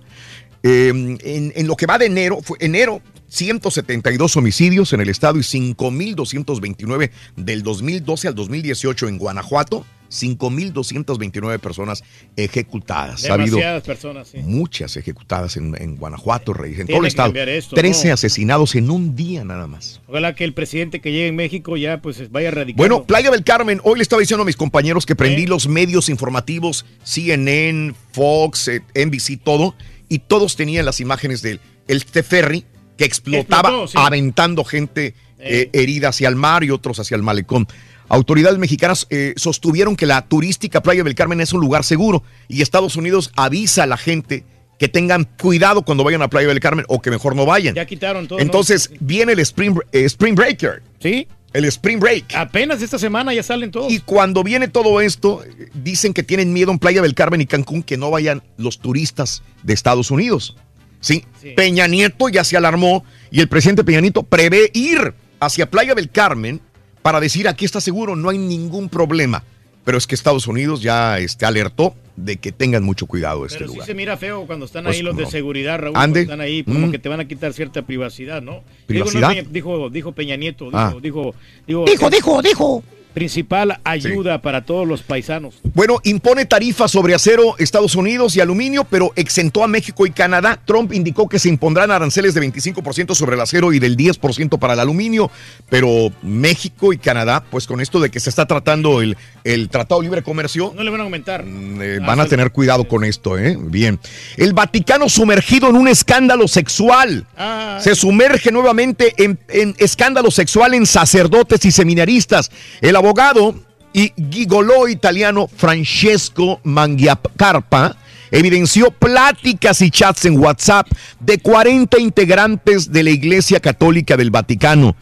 Eh, en, en lo que va de enero, fue enero, 172 homicidios en el estado y 5.229 del 2012 al 2018 en Guanajuato. 5.229 personas ejecutadas. Ha habido Demasiadas personas, sí. muchas ejecutadas en, en Guanajuato, Reyes, en todo el estado. esto, 13 ¿no? asesinados en un día nada más. Ojalá que el presidente que llegue en México ya pues vaya radicando. Bueno, Playa del Carmen, hoy le estaba diciendo a mis compañeros que prendí los medios informativos, CNN, Fox, eh, NBC, todo, y todos tenían las imágenes del el ferry que explotaba Explotó, sí. aventando gente eh, herida hacia el mar y otros hacia el malecón. Autoridades mexicanas eh, sostuvieron que la turística Playa del Carmen es un lugar seguro y Estados Unidos avisa a la gente que tengan cuidado cuando vayan a Playa del Carmen o que mejor no vayan. Ya quitaron todo. ¿no? Entonces viene el Spring, eh, Spring Breaker. Sí. El Spring Break. Apenas esta semana ya salen todos. Y cuando viene todo esto, dicen que tienen miedo en Playa del Carmen y Cancún que no vayan los turistas de Estados Unidos. Sí, Peña Nieto ya se alarmó y el presidente Peña Nieto prevé ir hacia Playa del Carmen para decir aquí está seguro, no hay ningún problema. Pero es que Estados Unidos ya este, alertó de que tengan mucho cuidado este Pero sí lugar. se mira feo cuando están Pues, ahí los de seguridad, Raúl. Ande. Están ahí como Mm. que te van a quitar cierta privacidad, ¿no? ¿Privacidad? Digo, no, dijo, dijo Peña Nieto, dijo, Ah. dijo, dijo, Dijo, dijo, dijo. Principal ayuda para todos los paisanos. Bueno, impone tarifas sobre acero Estados Unidos y aluminio, pero exentó a México y Canadá. Trump indicó que se impondrán aranceles de 25% sobre el acero y del 10% para el aluminio, pero México y Canadá, pues con esto de que se está tratando el, el Tratado Libre Comercio, No le van a aumentar. eh, van a tener cuidado con esto, ¿eh? Bien. El Vaticano sumergido en un escándalo sexual. Ah. Se sumerge nuevamente en, en escándalo sexual en sacerdotes y seminaristas. El abogado y gigoló italiano Francesco Mangiacarpa evidenció pláticas y chats en WhatsApp de 40 integrantes de la Iglesia Católica del Vaticano.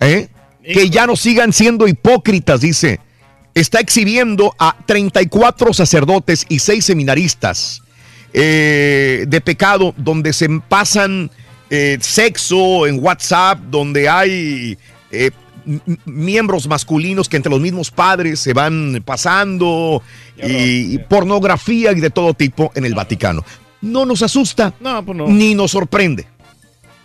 ¿eh? Que ya no sigan siendo hipócritas, dice. Está exhibiendo a 34 sacerdotes y 6 seminaristas eh, de pecado donde se pasan eh, sexo en WhatsApp, donde hay miembros masculinos que entre los mismos padres se van pasando y, y pornografía y de todo tipo en el Vaticano. No nos asusta No, pues no. ni nos sorprende.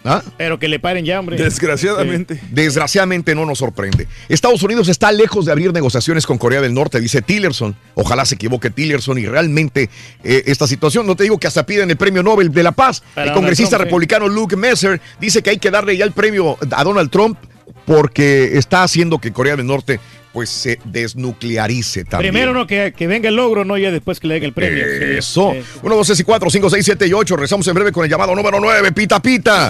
¿Ah? Pero que le paren ya, hombre. Desgraciadamente. Desgraciadamente no nos sorprende. Estados Unidos está lejos de abrir negociaciones con Corea del Norte, dice Tillerson. Ojalá se equivoque Tillerson y realmente eh, esta situación, no te digo que hasta piden el premio Nobel de la Paz. Para el congresista Trump, republicano Luke Messer dice que hay que darle ya el premio a Donald Trump porque está haciendo que Corea del Norte pues se desnuclearice también. Primero no que, que venga el logro, no ya después que le den el premio. Eso. sí. 1, 2, 3 y 4, 5, 6, 7 y 8. Rezamos en breve con el llamado número 9. Pita, pita.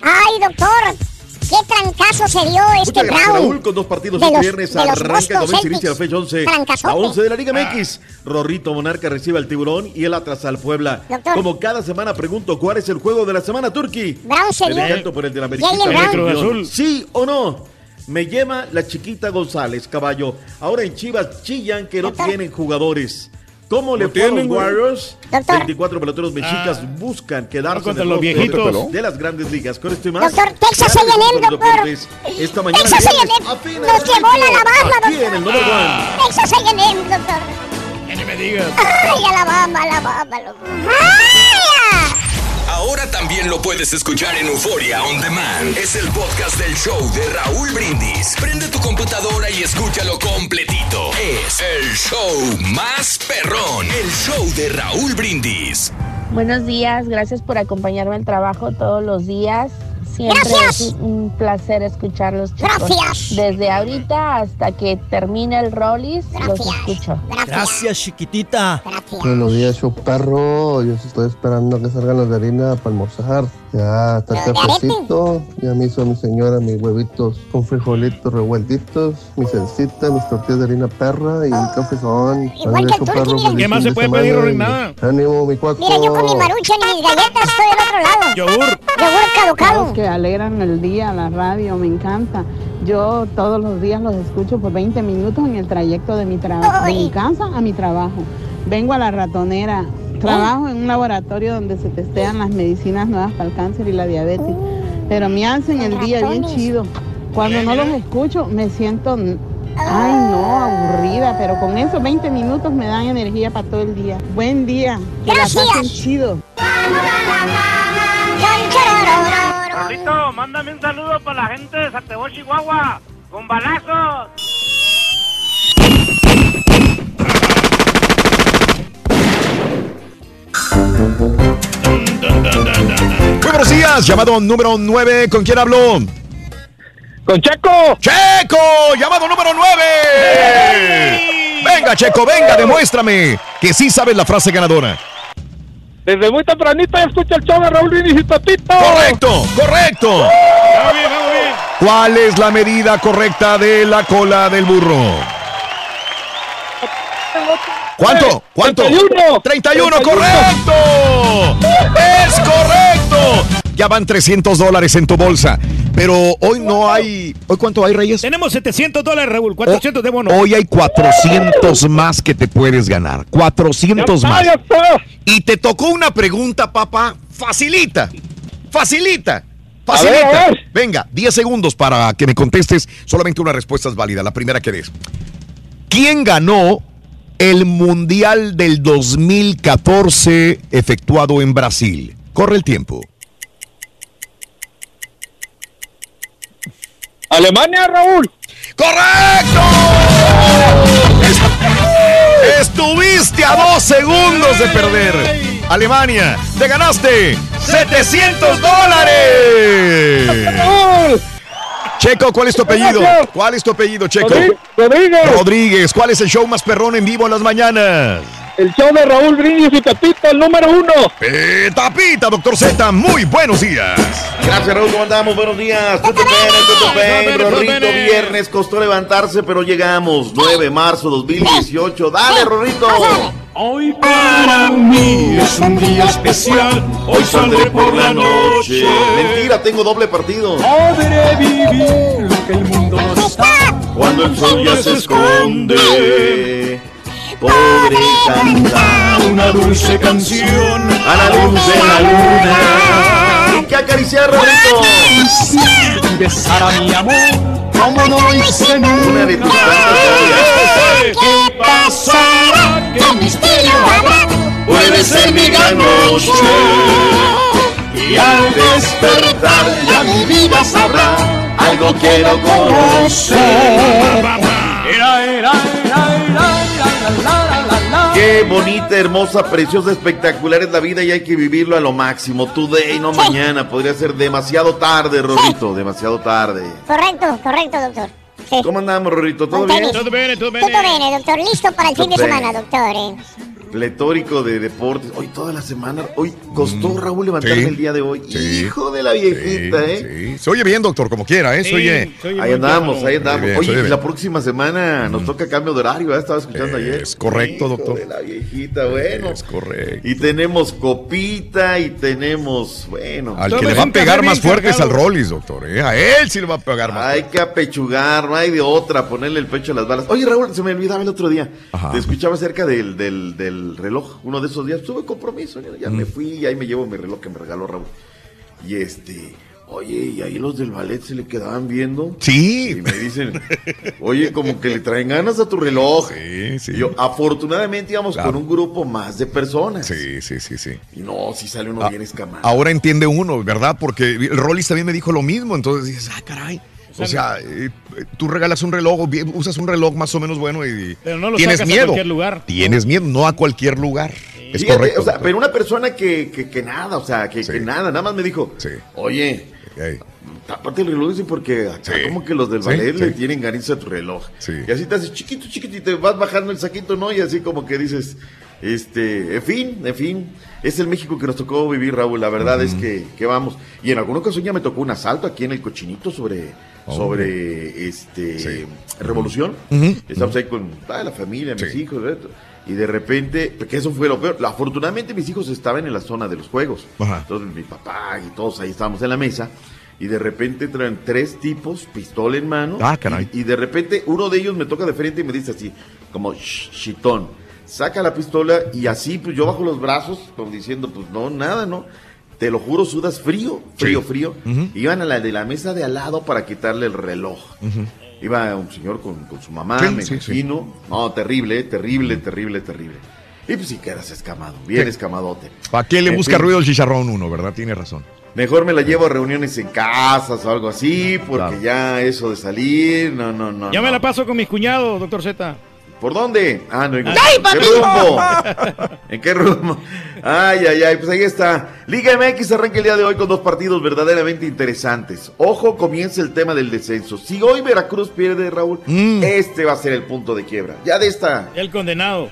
Ay, doctor, qué trancazo se dio este Brown. Raúl. Con dos partidos de este los- viernes de los arranca el domingo, se inicia la fecha 11. Trancazote. La 11 de la Liga MX. Rorrito Monarca recibe al Tiburón y el Atlas al Puebla. Doctor. Como cada semana pregunto, ¿cuál es el juego de la semana, Turki? Brown se Me dio- por el de la Azul. ¿Sí o no? Me lleva la chiquita González, caballo. Ahora en Chivas chillan que no Doctor. tienen jugadores. ¿Cómo le fue a los. Warriors? Doctor. 24 peloteros mexicas Ah. buscan quedarse contra en el los viejitos. de las grandes ligas. Con esto y más. Doctor, Texas A&M, doctor. deportes. Esta mañana Texas A&M apenas nos llevó la Alabama, Aquí en el doctor. número one. Texas A&M, doctor. Ya ni me digas. Ay, Alabama, Alabama, loco. ¡Ay! Ahora también lo puedes escuchar en Euforia On Demand. Es el podcast del show de Raúl Brindis. Prende tu computadora y escúchalo completito. Es el show más perrón. El show de Raúl Brindis. Buenos días, gracias por acompañarme al trabajo todos los días. Siempre Gracias. es un placer escucharlos, chicos. Gracias. Desde ahorita hasta que termine el Rollis, los Gracias. escucho. Gracias. chiquitita. Gracias. Buenos días, show perro. Yo estoy esperando que salgan los de harina para almorzar. Ya está el ¿Los de cafecito. Ya me hizo mi señora mis huevitos con frijolitos revueltitos, mi salsita, mis tortillas de harina perra y un cafezón. Igual que perro, ¿Qué más se de puede pedir, y Reina? Ánimo, mi cuaco. Mira, yo con mi marucha ni mis galletas estoy del otro lado. Yogur. Yogur caducado. Que alegran el día, la radio, me encanta. Yo todos los días los escucho por 20 minutos en el trayecto de mi, tra- de mi casa a mi trabajo. Vengo a la ratonera, trabajo en un laboratorio donde se testean las medicinas nuevas para el cáncer y la diabetes, pero me hacen el día bien chido. Cuando no los escucho me siento, ay no, aburrida, pero con esos 20 minutos me dan energía para todo el día. Buen día, que la Gracias. pasen chido. Rolito, mándame un saludo para la gente de Satebo, Chihuahua. Con balazos. Muy buenos días, llamado número 9. ¿Con quién hablo? Con Checo. ¡Checo! ¡Llamado número 9! Venga, Checo, venga, demuéstrame que sí sabes la frase ganadora. Desde muy tempranito ya escucho el show de Raúl Brindis y. Correcto, correcto. Bien, bien. ¿Cuál es la medida correcta de la cola del burro? ¿Cuánto? ¿Cuánto? 31. 31, correcto. Es correcto. Ya van 300 dólares en tu bolsa. Pero hoy no hay. ¿Hoy cuánto hay, Reyes? Tenemos 700 dólares, Raúl. 400 de bono. Hoy hay 400 más que te puedes ganar. 400 Ya más. Y te tocó una pregunta, papá. Facilita. Facilita. Facilita. Venga, 10 segundos para que me contestes. Solamente una respuesta es válida, la primera que des. ¿Quién ganó el Mundial del 2014 efectuado en Brasil? Corre el tiempo. Alemania, Raúl. ¡Correcto! Est- Estuviste a dos segundos de perder. Alemania, te ganaste 700 dólares. Checo, ¿cuál es tu apellido? ¿Cuál es tu apellido, Checo? Rodríguez. Rodríguez, ¿cuál es el show más perrón en vivo en las mañanas? El show de Raúl Brindis y Pepito, el número uno. Tapita, doctor Z, muy buenos días. Gracias, Raúl. ¿Cómo andamos? Buenos días. Tutu pene, tutu pene. Rorrito, viernes costó levantarse, pero llegamos. 9 de marzo 2018. Dale, Rorrito. Hoy para mí es un día especial. Hoy saldré por la noche. Mentira, tengo doble partido. Podré vivir lo que el mundo no está. Cuando el sol ya se esconde, podré cantar una dulce canción a la luz de la luna. Que acariciar, y besar a mi amor como no hice nunca. Una de tus ¿Qué pasará? ¿Qué misterio habrá? Puede ser mi gran noche. Y al despertar ya mi vida sabrá Algo quiero conocer. Era, era, era, era. Qué bonita, hermosa, preciosa, espectacular es la vida y hay que vivirlo a lo máximo. Today, no mañana. Podría ser demasiado tarde, Rorrito. Demasiado tarde. Correcto, correcto, doctor. Sí. ¿Cómo andamos, Rorrito? ¿Todo bien? Todo bene, todo Todo bien, doctor. Listo para el fin de bien. semana, doctor. eh. Pletórico de deportes. Hoy toda la semana. Hoy costó Raúl levantarme sí, el día de hoy. sí, Hijo de la viejita, ¿eh? Sí, se oye bien, doctor, como quiera, ¿eh? Se oye. Ahí andamos, ahí andamos. Bien, Oye, bien. la próxima semana nos toca cambio de horario, ¿eh? Estaba escuchando ayer. Es correcto, Hijo doctor. de la viejita, bueno. Es correcto. Y tenemos copita y tenemos, bueno. Al que le va a pegar más fuerte es al Rollis, doctor. ¿eh? A él sí le va a pegar más Hay que apechugar, no hay de otra, ponerle el pecho a las balas. Oye, Raúl, se me olvidaba el otro día. Ajá. Te escuchaba acerca del, del, del reloj, uno de esos días. Tuve compromiso, ya, ya me fui y ahí me llevo mi reloj que me regaló Raúl. Y este, oye, y ahí los del ballet se le quedaban viendo. Sí. Y me dicen, oye, como que le traen ganas a tu reloj. Sí, sí. Y yo, afortunadamente íbamos Claro. con un grupo más de personas. Sí, sí, sí, sí. Y no, si sale uno Ah, bien escamado. Ahora entiende uno, ¿verdad? Porque el Rollis también me dijo lo mismo, entonces dices, ah, caray. O sea, eh, tú regalas un reloj, usas un reloj más o menos bueno y Pero no lo tienes sacas a miedo. cualquier lugar. Tienes miedo, no a cualquier lugar. Es Fíjate, correcto. O sea, pero una persona que, que, que nada, o sea, que, que nada, nada más me dijo, oye, tápate el reloj, dice, porque acá Sí. como que los del Sí, ballet le sí. tienen ganiza a tu reloj. Sí. Y así te haces chiquito, chiquito, y te vas bajando el saquito, ¿no? Y así como que dices, este, en fin, en fin, es el México que nos tocó vivir, Raúl, la verdad es que, que vamos. Y en alguna ocasión ya me tocó un asalto aquí en el cochinito sobre, sobre, este, Revolución. Estamos ahí con toda la familia, mis hijos, ¿verdad? y de repente, porque eso fue lo peor. Afortunadamente mis hijos estaban en la zona de los juegos. Ajá. Entonces mi papá y todos ahí estábamos en la mesa. Y de repente traen tres tipos, pistola en mano. Ah, caray. Y, y de repente uno de ellos me toca de frente y me dice así, como "Shh, chitón. Saca la pistola y así, pues yo bajo los brazos, como diciendo, pues no, nada, ¿no? Te lo juro, sudas frío, frío, Sí. frío. Iban a la de la mesa de al lado para quitarle el reloj. Iba un señor con, con su mamá, Sí, me sí, sí. imagino. No, terrible, terrible, terrible, terrible. Y pues sí quedas escamado, bien Sí. escamadote. ¿Para qué le En busca fin. ruido el chicharrón uno, verdad? Tiene razón. Mejor me la llevo a reuniones en casas o algo así, porque Claro. ya eso de salir, no, no, no. Ya me la paso con mis cuñados, doctor Z. ¿Por dónde? Ah, no, ¿en ¡Ay, qué papi! rumbo? ¿En qué rumbo? Ay, ay, ay, pues ahí está. Liga MX arranca el día de hoy con dos partidos verdaderamente interesantes. Ojo, comienza el tema del descenso. Si hoy Veracruz pierde, Raúl, Mm. este va a ser el punto de quiebra. Ya de esta El condenado.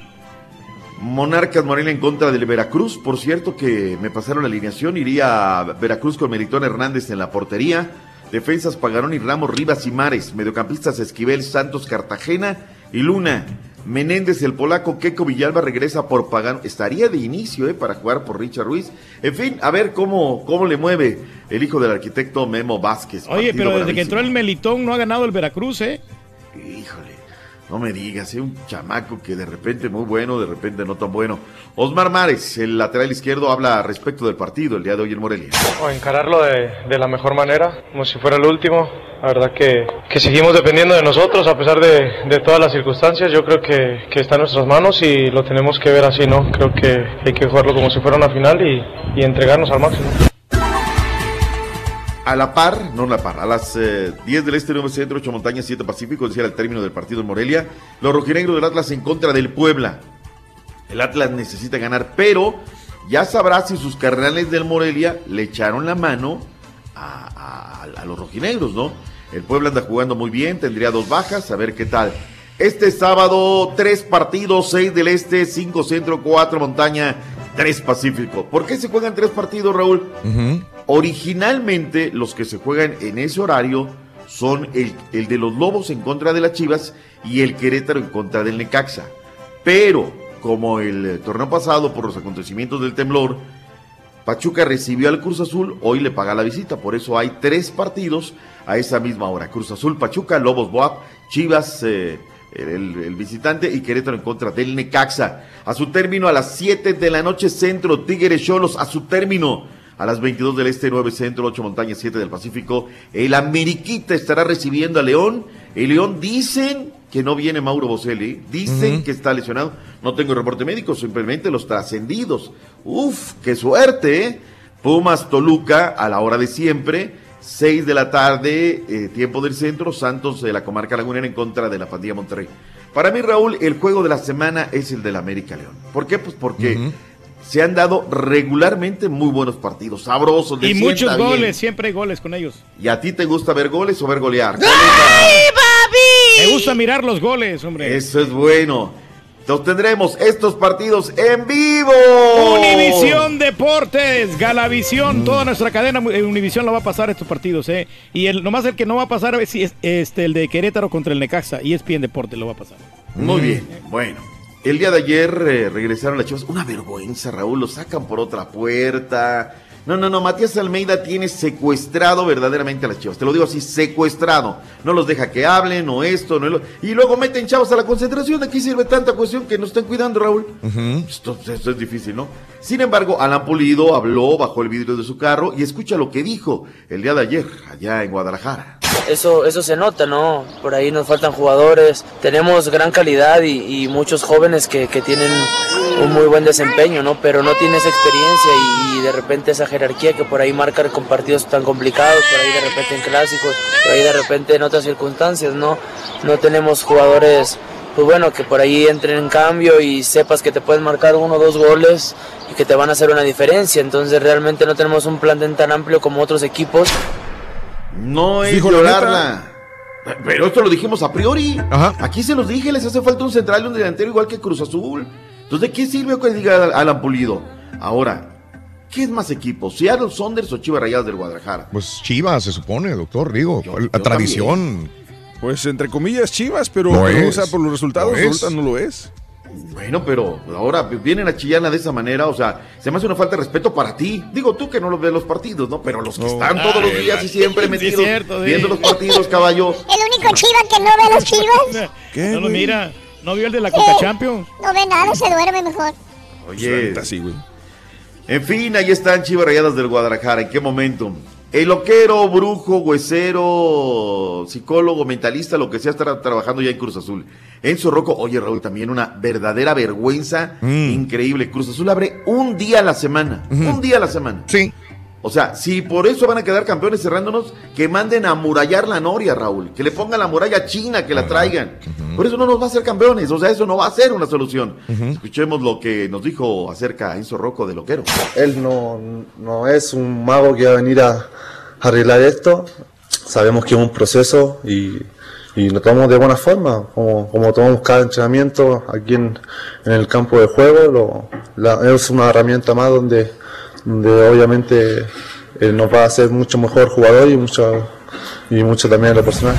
Monarcas Morelia en contra del Veracruz. Por cierto que me pasaron la alineación. Iría a Veracruz con Melitón Hernández en la portería. Defensas Pagarón y Ramos, Rivas y Mares. Mediocampistas Esquivel, Santos, Cartagena y Luna. Menéndez, el polaco, Keco Villalba regresa por Pagano. Estaría de inicio eh, para jugar por Richard Ruiz. En fin, a ver cómo, cómo le mueve el hijo del arquitecto Memo Vázquez. Oye, pero desde que entró el Melitón no ha ganado el Veracruz, ¿eh? No me digas, es un chamaco que de repente muy bueno, de repente no tan bueno. Osmar Mares, el lateral izquierdo, habla respecto del partido el día de hoy en Morelia. O encararlo de, la mejor manera, como si fuera el último. La verdad que, que seguimos dependiendo de nosotros a pesar de, todas las circunstancias. Yo creo que, que está en nuestras manos y lo tenemos que ver así, ¿no? Creo que hay que jugarlo como si fuera una final y entregarnos al máximo. A la par, no a la par, a las eh, 10 del este, 9 centro, 8 montañas, 7 pacífico, decía el término del partido en Morelia, los rojinegros del Atlas en contra del Puebla. El Atlas necesita ganar, pero ya sabrá si sus carnales del Morelia le echaron la mano a los rojinegros, ¿no? El Puebla anda jugando muy bien, tendría dos bajas, a ver qué tal. Este sábado, tres partidos, seis del este, cinco centro, cuatro montaña, tres pacífico. ¿Por qué se juegan tres partidos, Raúl? Originalmente, los que se juegan en ese horario son el, el de los Lobos en contra de las Chivas y el Querétaro en contra del Necaxa. Pero, como el eh, torneo pasado, por los acontecimientos del temblor, Pachuca recibió al Cruz Azul, hoy le paga la visita, por eso hay tres partidos a esa misma hora. Cruz Azul, Pachuca, Lobos Boab, Chivas, eh, el, el visitante y Querétaro en contra del Necaxa. A su término, a las 7 de la noche, Centro, Tigres Cholos, a su término. A las 22 del Este, 9 Centro, 8 Montañas, 7 del Pacífico. El Ameriquita estará recibiendo a León. El León dicen que no viene Mauro Boselli. Dicen que está lesionado. No tengo reporte médico, simplemente los trascendidos. Uf, qué suerte, ¿eh? Pumas Toluca a la hora de siempre. 6 de la tarde, eh, tiempo del centro, Santos de la comarca lagunera en contra de la pandilla Monterrey. Para mí, Raúl, el juego de la semana es el del América León. ¿Por qué? Pues porque se han dado regularmente muy buenos partidos, sabrosos. Y muchos bien. goles, siempre hay goles con ellos. ¿Y a ti te gusta ver goles o ver golear? Me gusta mirar los goles, hombre. Eso es bueno. Los tendremos estos partidos en vivo. Univisión Deportes, Galavisión, toda nuestra cadena eh, Univisión la va a pasar estos partidos, ¿eh? Y el, nomás el que no va a pasar es, es, este, el de Querétaro contra el Necaxa. Y ESPN Deportes lo va a pasar. Muy bien, bueno. El día de ayer eh, regresaron las chivas. Una vergüenza, Raúl. Lo sacan por otra puerta. No, no, no. Matías Almeida tiene secuestrado verdaderamente a las chivas. Te lo digo así, secuestrado. No los deja que hablen, o esto, no. lo- Y luego meten chavos a la concentración. ¿De qué sirve tanta cuestión que nos estén cuidando, Raúl? Esto, esto es difícil, ¿no? Sin embargo, Alan Pulido habló bajo el vidrio de su carro y escucha lo que dijo el día de ayer, allá en Guadalajara. Eso, eso se nota, ¿no? Por ahí nos faltan jugadores. Tenemos gran calidad y, y muchos jóvenes que, que tienen un muy buen desempeño, ¿no? Pero no tienen esa experiencia y, de repente esa jerarquía que por ahí marcan con partidos tan complicados, por ahí de repente en clásicos, por ahí de repente en otras circunstancias, ¿no? No tenemos jugadores, pues bueno, que por ahí entren en cambio y sepas que te pueden marcar uno o dos goles y que te van a hacer una diferencia. Entonces realmente no tenemos un plantel tan amplio como otros equipos. No es Dijo la llorarla. Pero esto lo dijimos a priori. Aquí se los dije, les hace falta un central y un delantero igual que Cruz Azul. Entonces, ¿de qué sirve que diga Alan Pulido? Ahora, ¿qué es más equipo? ¿Seattle Saunders o Chivas Rayadas del Guadalajara? Pues Chivas, se supone, doctor, digo, la tradición. Pues entre comillas Chivas, pero, Lo pero, o es. sea, por los resultados ahorita no lo es. Bueno, pero ahora vienen a chillarla de esa manera, o sea, se me hace una falta de respeto para ti. Digo tú que no los ves los partidos, ¿no? Pero los que están todos los días y siempre Sí, metidos cierto, sí. viendo los partidos, caballo. El único chiva que no ve los chivas. no lo mira. ¿No vio el de la Coca Champions? No ve nada, se duerme mejor. Oye, así, güey. En fin, ahí están Chivas Rayadas del Guadalajara. ¿En qué momento? El loquero, brujo, huesero, psicólogo, mentalista, lo que sea, estará trabajando ya en Cruz Azul. Enzo Rocco, oye Raúl, también una verdadera vergüenza increíble. Cruz Azul abre un día a la semana. Un día a la semana. Sí. O sea, si por eso van a quedar campeones cerrándonos, que manden a amurallar la noria, Raúl. Que le pongan la muralla china, que la traigan. Por eso no nos va a hacer campeones. O sea, eso no va a ser una solución. Escuchemos lo que nos dijo acerca Enzo Rocco de loquero. Él no, no es un mago que va a venir a arreglar esto. Sabemos que es un proceso y, y lo tomamos de buena forma, como, como tomamos cada entrenamiento aquí en, en el campo de juego. Lo, la- es una herramienta más donde, donde obviamente eh, nos va a hacer mucho mejor jugador y mucho, y mucho también en lo personal.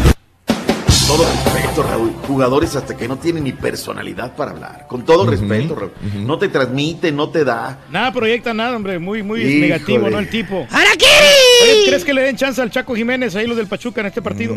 Todo respeto, Raúl. Jugadores hasta que no tienen ni personalidad para hablar. Con todo respeto, Raúl. No te transmite, no te da. Nada proyecta nada, hombre. Muy, muy Híjole. negativo, ¿no? El tipo. ¡Araquiri! Oye, ¿Crees que le den chance al Chaco Jiménez ahí los del Pachuca en este partido?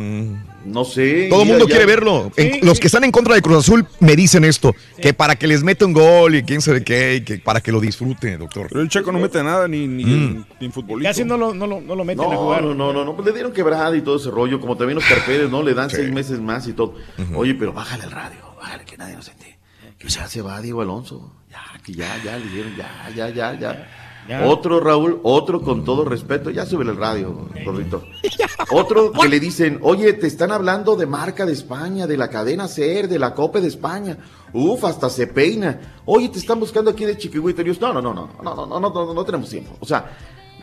No sé. Todo el mundo ya- quiere verlo. En- Sí, los que están en contra de Cruz Azul me dicen esto, que para que les meta un gol y quién sabe qué, y que para que lo disfrute, doctor. Pero el Chaco no mete nada ni, ni, Mm. ni en futbolito. Casi no lo, no lo, no lo meten a No, jugar. no, no, no, no, pues le dieron quebrada y todo ese rollo, como también los Pérez, ¿no? Le dan seis meses más y todo. Oye, pero bájale al radio, bájale, que nadie nos entiende. Que ya se va Diego Alonso. Ya, que ya, ya, le dieron, ya, ya, ya, ya. Ya. Otro, Raúl, otro con todo respeto, ya sube el radio, gordito. Otro que le dicen, oye, te están hablando de marca de España, de la cadena SER, de la Copa de España. Uf, hasta se peina. Oye, te están buscando aquí de Chiquihuita News. No, no, no, no, no, no, no, no, no, no tenemos tiempo. O sea,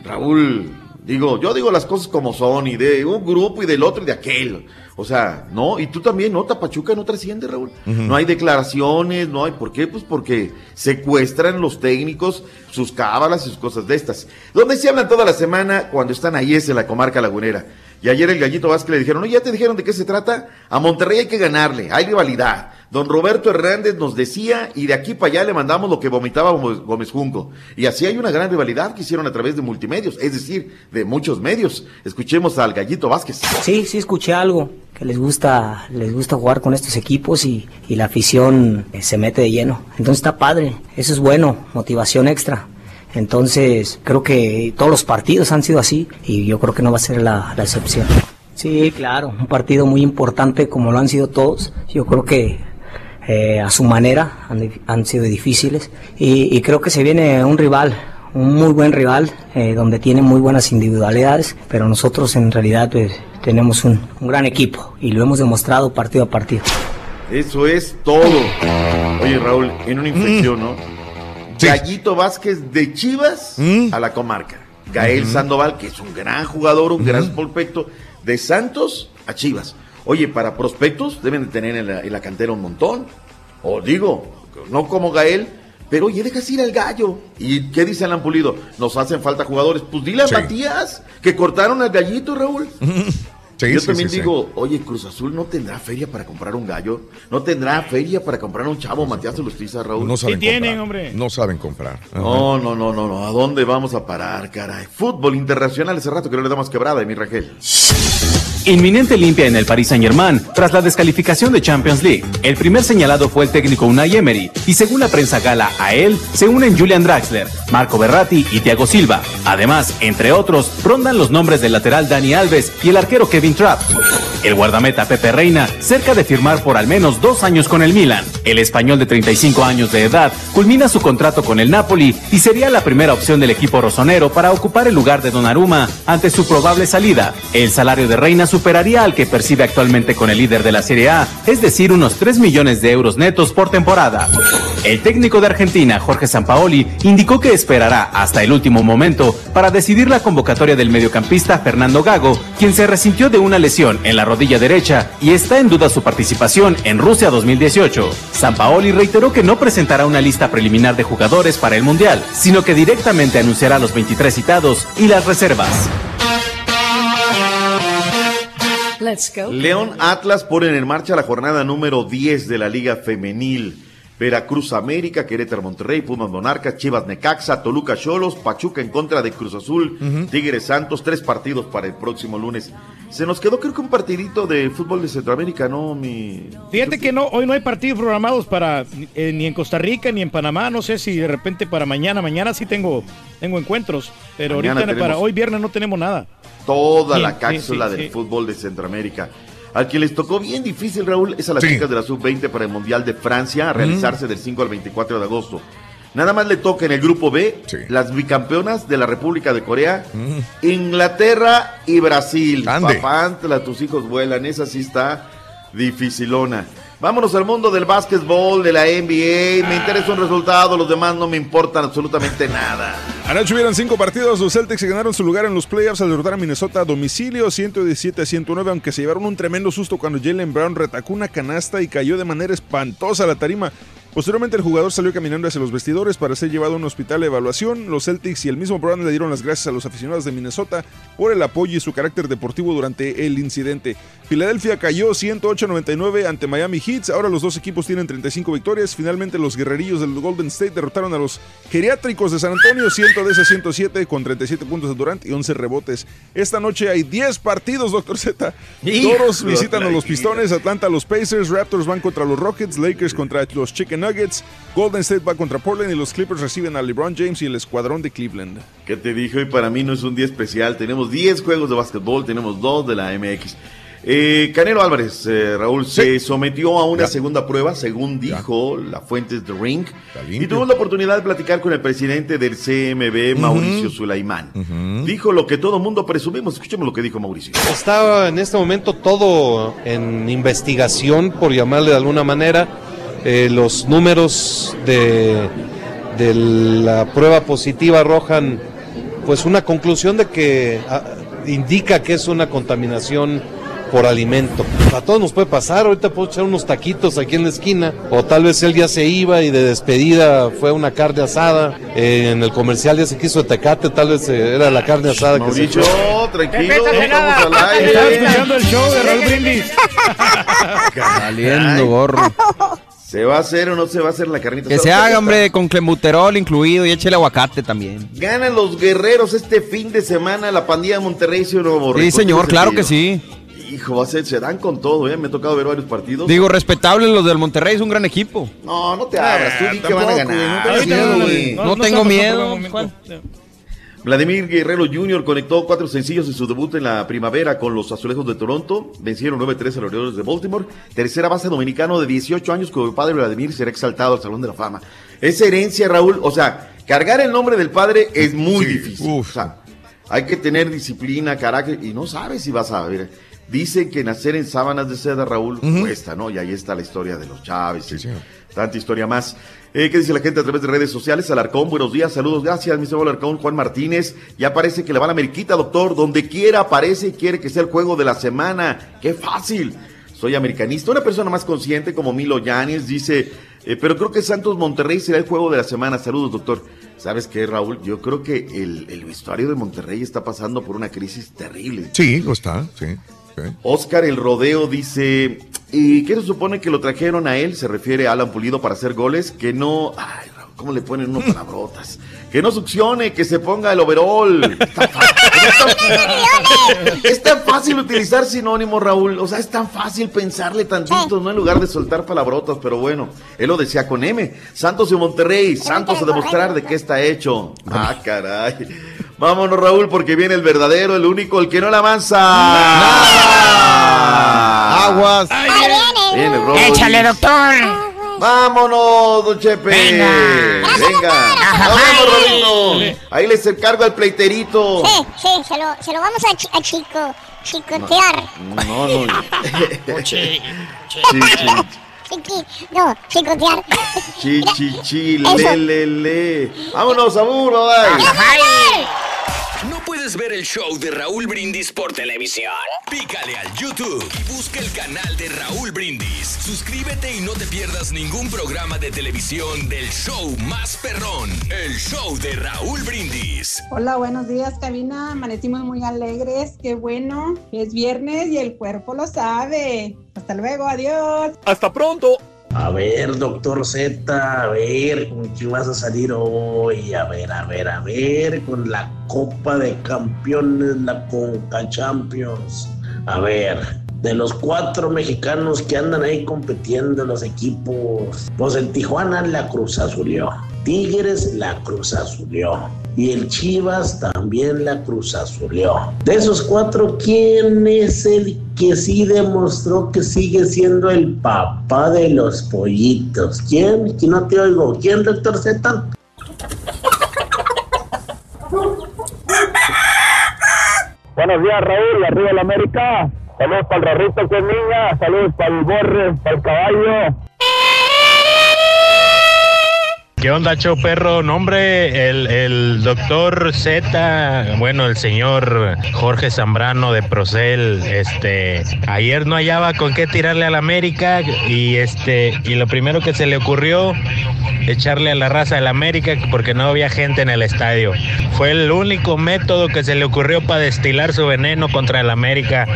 Raúl, digo, yo digo las cosas como son, y de un grupo y del otro y de aquel. O sea, no, y tú también, no, Tapachuca no trasciende, Raúl. Ujú. No hay declaraciones, no hay, ¿por qué? Pues porque secuestran los técnicos sus cábalas y sus cosas de estas. Donde se hablan toda la semana cuando están ahí es en la comarca lagunera. Y ayer el gallito Vázquez le dijeron, no, ya te dijeron de qué se trata. A Monterrey hay que ganarle, hay rivalidad. Don Roberto Hernández nos decía, y de aquí para allá le mandamos lo que vomitaba Gómez Junco. Y así hay una gran rivalidad que hicieron a través de multimedios, es decir, de muchos medios. Escuchemos al gallito Vázquez. Sí, sí escuché algo, que les gusta, les gusta jugar con estos equipos y, y la afición eh, se mete de lleno. Entonces está padre, eso es bueno, motivación extra. Entonces creo que todos los partidos han sido así y yo creo que no va a ser la, la excepción. Sí, claro, un partido muy importante como lo han sido todos. Yo creo que eh, a su manera han, han sido difíciles y, y creo que se viene un rival, un muy buen rival eh, donde tiene muy buenas individualidades, pero nosotros en realidad pues, tenemos un, un gran equipo y lo hemos demostrado partido a partido. Eso es todo. Oye, Raúl, en una inflexión, ¿no? Gallito Vázquez de Chivas a la comarca. Gael. Sandoval, que es un gran jugador, un gran prospecto, de Santos a Chivas. Oye, para prospectos deben de tener en la, en la cantera un montón. O digo, no como Gael, pero oye, dejas ir al gallo. ¿Y qué dice Alan Pulido? Nos hacen falta jugadores. Pues dile a Sí. Matías que cortaron al gallito, Raúl. Sí, Yo sí, también sí, sí. digo, oye, Cruz Azul no tendrá feria para comprar un gallo, no tendrá feria para comprar un chavo, Matías Lustiza, Raúl. No saben comprar. No saben comprar. Ajá. No, no, no, no, no. ¿A dónde vamos a parar, caray? Fútbol internacional hace rato que no le damos quebrada, mi Rangel. Inminente limpia en el Paris Saint-Germain tras la descalificación de Champions League. El primer señalado fue el técnico Unai Emery y según la prensa gala a él se unen Julian Draxler, Marco Berratti y Thiago Silva. Además, entre otros, rondan los nombres del lateral Dani Alves y el arquero Kevin Trapp. El guardameta Pepe Reina, cerca de firmar por al menos dos años con el Milan. El español de 35 años de edad culmina su contrato con el Napoli y sería la primera opción del equipo rosonero para ocupar el lugar de Donnarumma ante su probable salida. El salario de Reina superaría al que percibe actualmente con el líder de la Serie A, es decir, unos 3 millones de euros netos por temporada. El técnico de Argentina, Jorge Sampaoli, indicó que esperará hasta el último momento para decidir la convocatoria del mediocampista Fernando Gago, quien se resintió de una lesión en la rodilla derecha y está en duda su participación en Rusia 2018. Sampaoli reiteró que no presentará una lista preliminar de jugadores para el Mundial, sino que directamente anunciará los 23 citados y las reservas. Let's go. León Atlas ponen en marcha la jornada número 10 de la Liga Femenil. Veracruz América, Querétaro Monterrey, Pumas Monarcas, Chivas Necaxa, Toluca Cholos, Pachuca en contra de Cruz Azul, Tigres Santos, tres partidos para el próximo lunes. Se nos quedó creo que un partidito de fútbol de Centroamérica, ¿no? Mi... Fíjate que no, hoy no hay partidos programados para eh, ni en Costa Rica ni en Panamá. No sé si de repente para mañana. Mañana sí tengo, tengo encuentros, pero Mañana ahorita para hoy viernes no tenemos nada. Toda Sí, la cápsula sí, del fútbol de Centroamérica. Al que les tocó bien difícil, Raúl, es a las chicas de la Sub-20 para el Mundial de Francia, a realizarse del 5 al 24 de agosto. Nada más le toca en el grupo B las bicampeonas de la República de Corea, Inglaterra y Brasil. Ande. Papá, tus hijos vuelan, esa sí está dificilona. Vámonos al mundo del básquetbol, de la NBA. Me interesa un resultado, los demás no me importan absolutamente nada. Anoche hubieron cinco partidos. Los Celtics ganaron su lugar en los playoffs al derrotar a Minnesota a domicilio 117 a 109, aunque se llevaron un tremendo susto cuando Jalen Brown retacó una canasta y cayó de manera espantosa la tarima. Posteriormente el jugador salió caminando hacia los vestidores para ser llevado a un hospital de evaluación. Los Celtics y el mismo Brown le dieron las gracias a los aficionados de Minnesota por el apoyo y su carácter deportivo durante el incidente. Filadelfia cayó 108-99 ante Miami Heat. Ahora los dos equipos tienen 35 victorias. Finalmente los guerrerillos del Golden State derrotaron a los geriátricos de San Antonio 110 a 107 con 37 puntos de Durant y 11 rebotes. Esta noche hay 10 partidos, Doctor Z. De visitan a los. Pistones, Atlanta a los Pacers, Raptors van contra los Rockets, Lakers contra los Chicken Nuggets, Golden State va contra Portland y los Clippers reciben a LeBron James y el escuadrón de Cleveland. ¿Qué te dije? Hoy para mí no es un día especial. Tenemos 10 juegos de básquetbol, tenemos 2 de la MX. Eh, Canelo Álvarez, eh, Raúl, se sometió a una segunda prueba, según dijo la fuentes de Ring, y tuvo la oportunidad de platicar con el presidente del CMB, Mauricio Sulaimán. Dijo lo que todo mundo presumimos. Escuchemos lo que dijo Mauricio. Está en este momento todo en investigación, por llamarle de alguna manera. Eh, los números de, de la prueba positiva arrojan pues una conclusión de que ah, indica que es una contaminación por alimento. A todos nos puede pasar, ahorita puedo echar unos taquitos aquí en la esquina, o tal vez él ya se iba y de despedida fue una carne asada, eh, en el comercial ya se quiso de tecate, tal vez eh, era la carne asada que se echó. tranquilo, estamos al aire. Estaba escuchando el show de Raúl Brindis. Saliendo gorro. ¿Se va a hacer o no se va a hacer la carnita? Que se haga, hombre, con clembuterol incluido y échele aguacate también. Ganan los guerreros este fin de semana la pandilla de Monterrey, ¿sí o no? Sí, ¿Con señor, claro que sí. Hijo, va a ser, se dan con todo, ¿eh? Me ha tocado ver varios partidos. Digo, respetable los del Monterrey, es un gran equipo. No, no te abras, tú di que van a ganar. No, tengo miedo. Vladimir Guerrero Jr. conectó cuatro sencillos en su debut en la primavera con los Azulejos de Toronto. Vencieron 9-3 a los Orioles de Baltimore. Tercera base dominicano de 18 años cuyo padre Vladimir será exaltado al Salón de la Fama. Esa herencia, Raúl, o sea, cargar el nombre del padre es muy difícil. O sea, hay que tener disciplina, carácter, y no sabes si vas a ver. Dicen que nacer en sábanas de seda, Raúl, cuesta, ¿no? Y ahí está la historia de los Chávez. y tanta historia más. Eh, ¿Qué dice la gente a través de redes sociales? Alarcón, buenos días, saludos, gracias, mi señor Alarcón, Juan Martínez. Ya parece que le va la Ameriquita, doctor. Donde quiera aparece y quiere que sea el juego de la semana. ¡Qué fácil! Soy americanista. Una persona más consciente como Milo Yanes dice, eh, pero creo que Santos Monterrey será el juego de la semana. Saludos, doctor. ¿Sabes qué, Raúl? Yo creo que el, el vestuario de Monterrey está pasando por una crisis terrible. Sí, lo está, sí. Oscar el Rodeo dice, ¿y qué se supone que lo trajeron a él? Se refiere a Alan Pulido para hacer goles, que no... Ay, Raúl, ¿cómo le ponen unos palabrotas? Que no succione, que se ponga el. Está fácil, es tan fácil utilizar sinónimos, Raúl. O sea, es tan fácil pensarle tantito, ¿no? En lugar de soltar palabrotas, pero bueno, él lo decía con M. Santos y Monterrey, Santos a demostrar de qué está hecho. Ah, caray. Vámonos, Raúl, porque viene el verdadero, el único, el que no la avanza. Aguas. Viene, Raúl. Échale, doctor. Vámonos, don Chepe. Venga. Venga. Nos vemos. Ahí les encargo al pleiterito. Sí, sí, se lo, se lo vamos a, chi- a chico, chicotear. No, no. Chi, Chiqui, no, chicotear. chi, chi, chi, le, le, le. Vámonos, aburro, bye. ¿No puedes ver el show de Raúl Brindis por televisión? Pícale al YouTube y busca el canal de Raúl Brindis. Suscríbete y no te pierdas ningún programa de televisión del show más perrón, el show de Raúl Brindis. Hola, buenos días, cabina. Amanecimos muy alegres. Qué bueno. Es viernes y el cuerpo lo sabe. Hasta luego, adiós. Hasta pronto. A ver, doctor Z, a ver, ¿con qué vas a salir hoy? A ver, a ver, a ver, con la Copa de Campeones, la Conca Champions. A ver, de los cuatro mexicanos que andan ahí compitiendo en los equipos, pues el Tijuana la Cruz Azulió, Tigres la Cruz Azulió y el Chivas también la Cruz Azulió. De esos cuatro, ¿quién es el que sí demostró que sigue siendo el papá de los pollitos? ¿Quién? Que no te oigo. ¿Quién, doctor Z? Buenos días, Raúl, arriba la América. Saludos para el Rorrito que es niña, saludos para el Borre, para el caballo. ¿Qué onda, show perro? Nombre, el, el doctor Z, bueno, el señor Jorge Zambrano de Procel, este, ayer no hallaba con qué tirarle al América y este, y lo primero que se le ocurrió, echarle a la raza del América porque no había gente en el estadio. Fue el único método que se le ocurrió para destilar su veneno contra el América,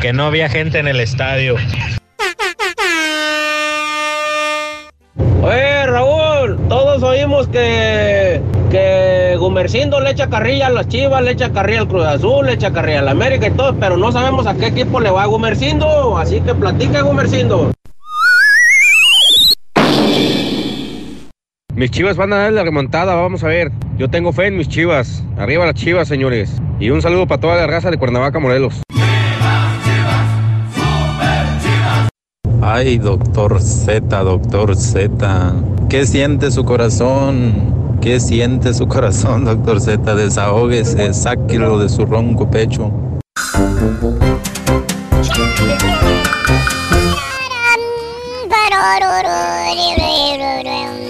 que no había gente en el estadio. Que, que Gumercindo le echa carrilla a las Chivas, le echa carrilla al Cruz Azul, le echa carrilla al América y todo, pero no sabemos a qué equipo le va a Gumercindo, así que platica Gumercindo. Mis chivas van a dar la remontada, vamos a ver. Yo tengo fe en mis chivas. Arriba las chivas, señores. Y un saludo para toda la raza de Cuernavaca, Morelos. Ay, doctor Z, doctor Z. ¿Qué siente su corazón? ¿Qué siente su corazón, doctor Z? Desahógese, sáquelo de su ronco pecho.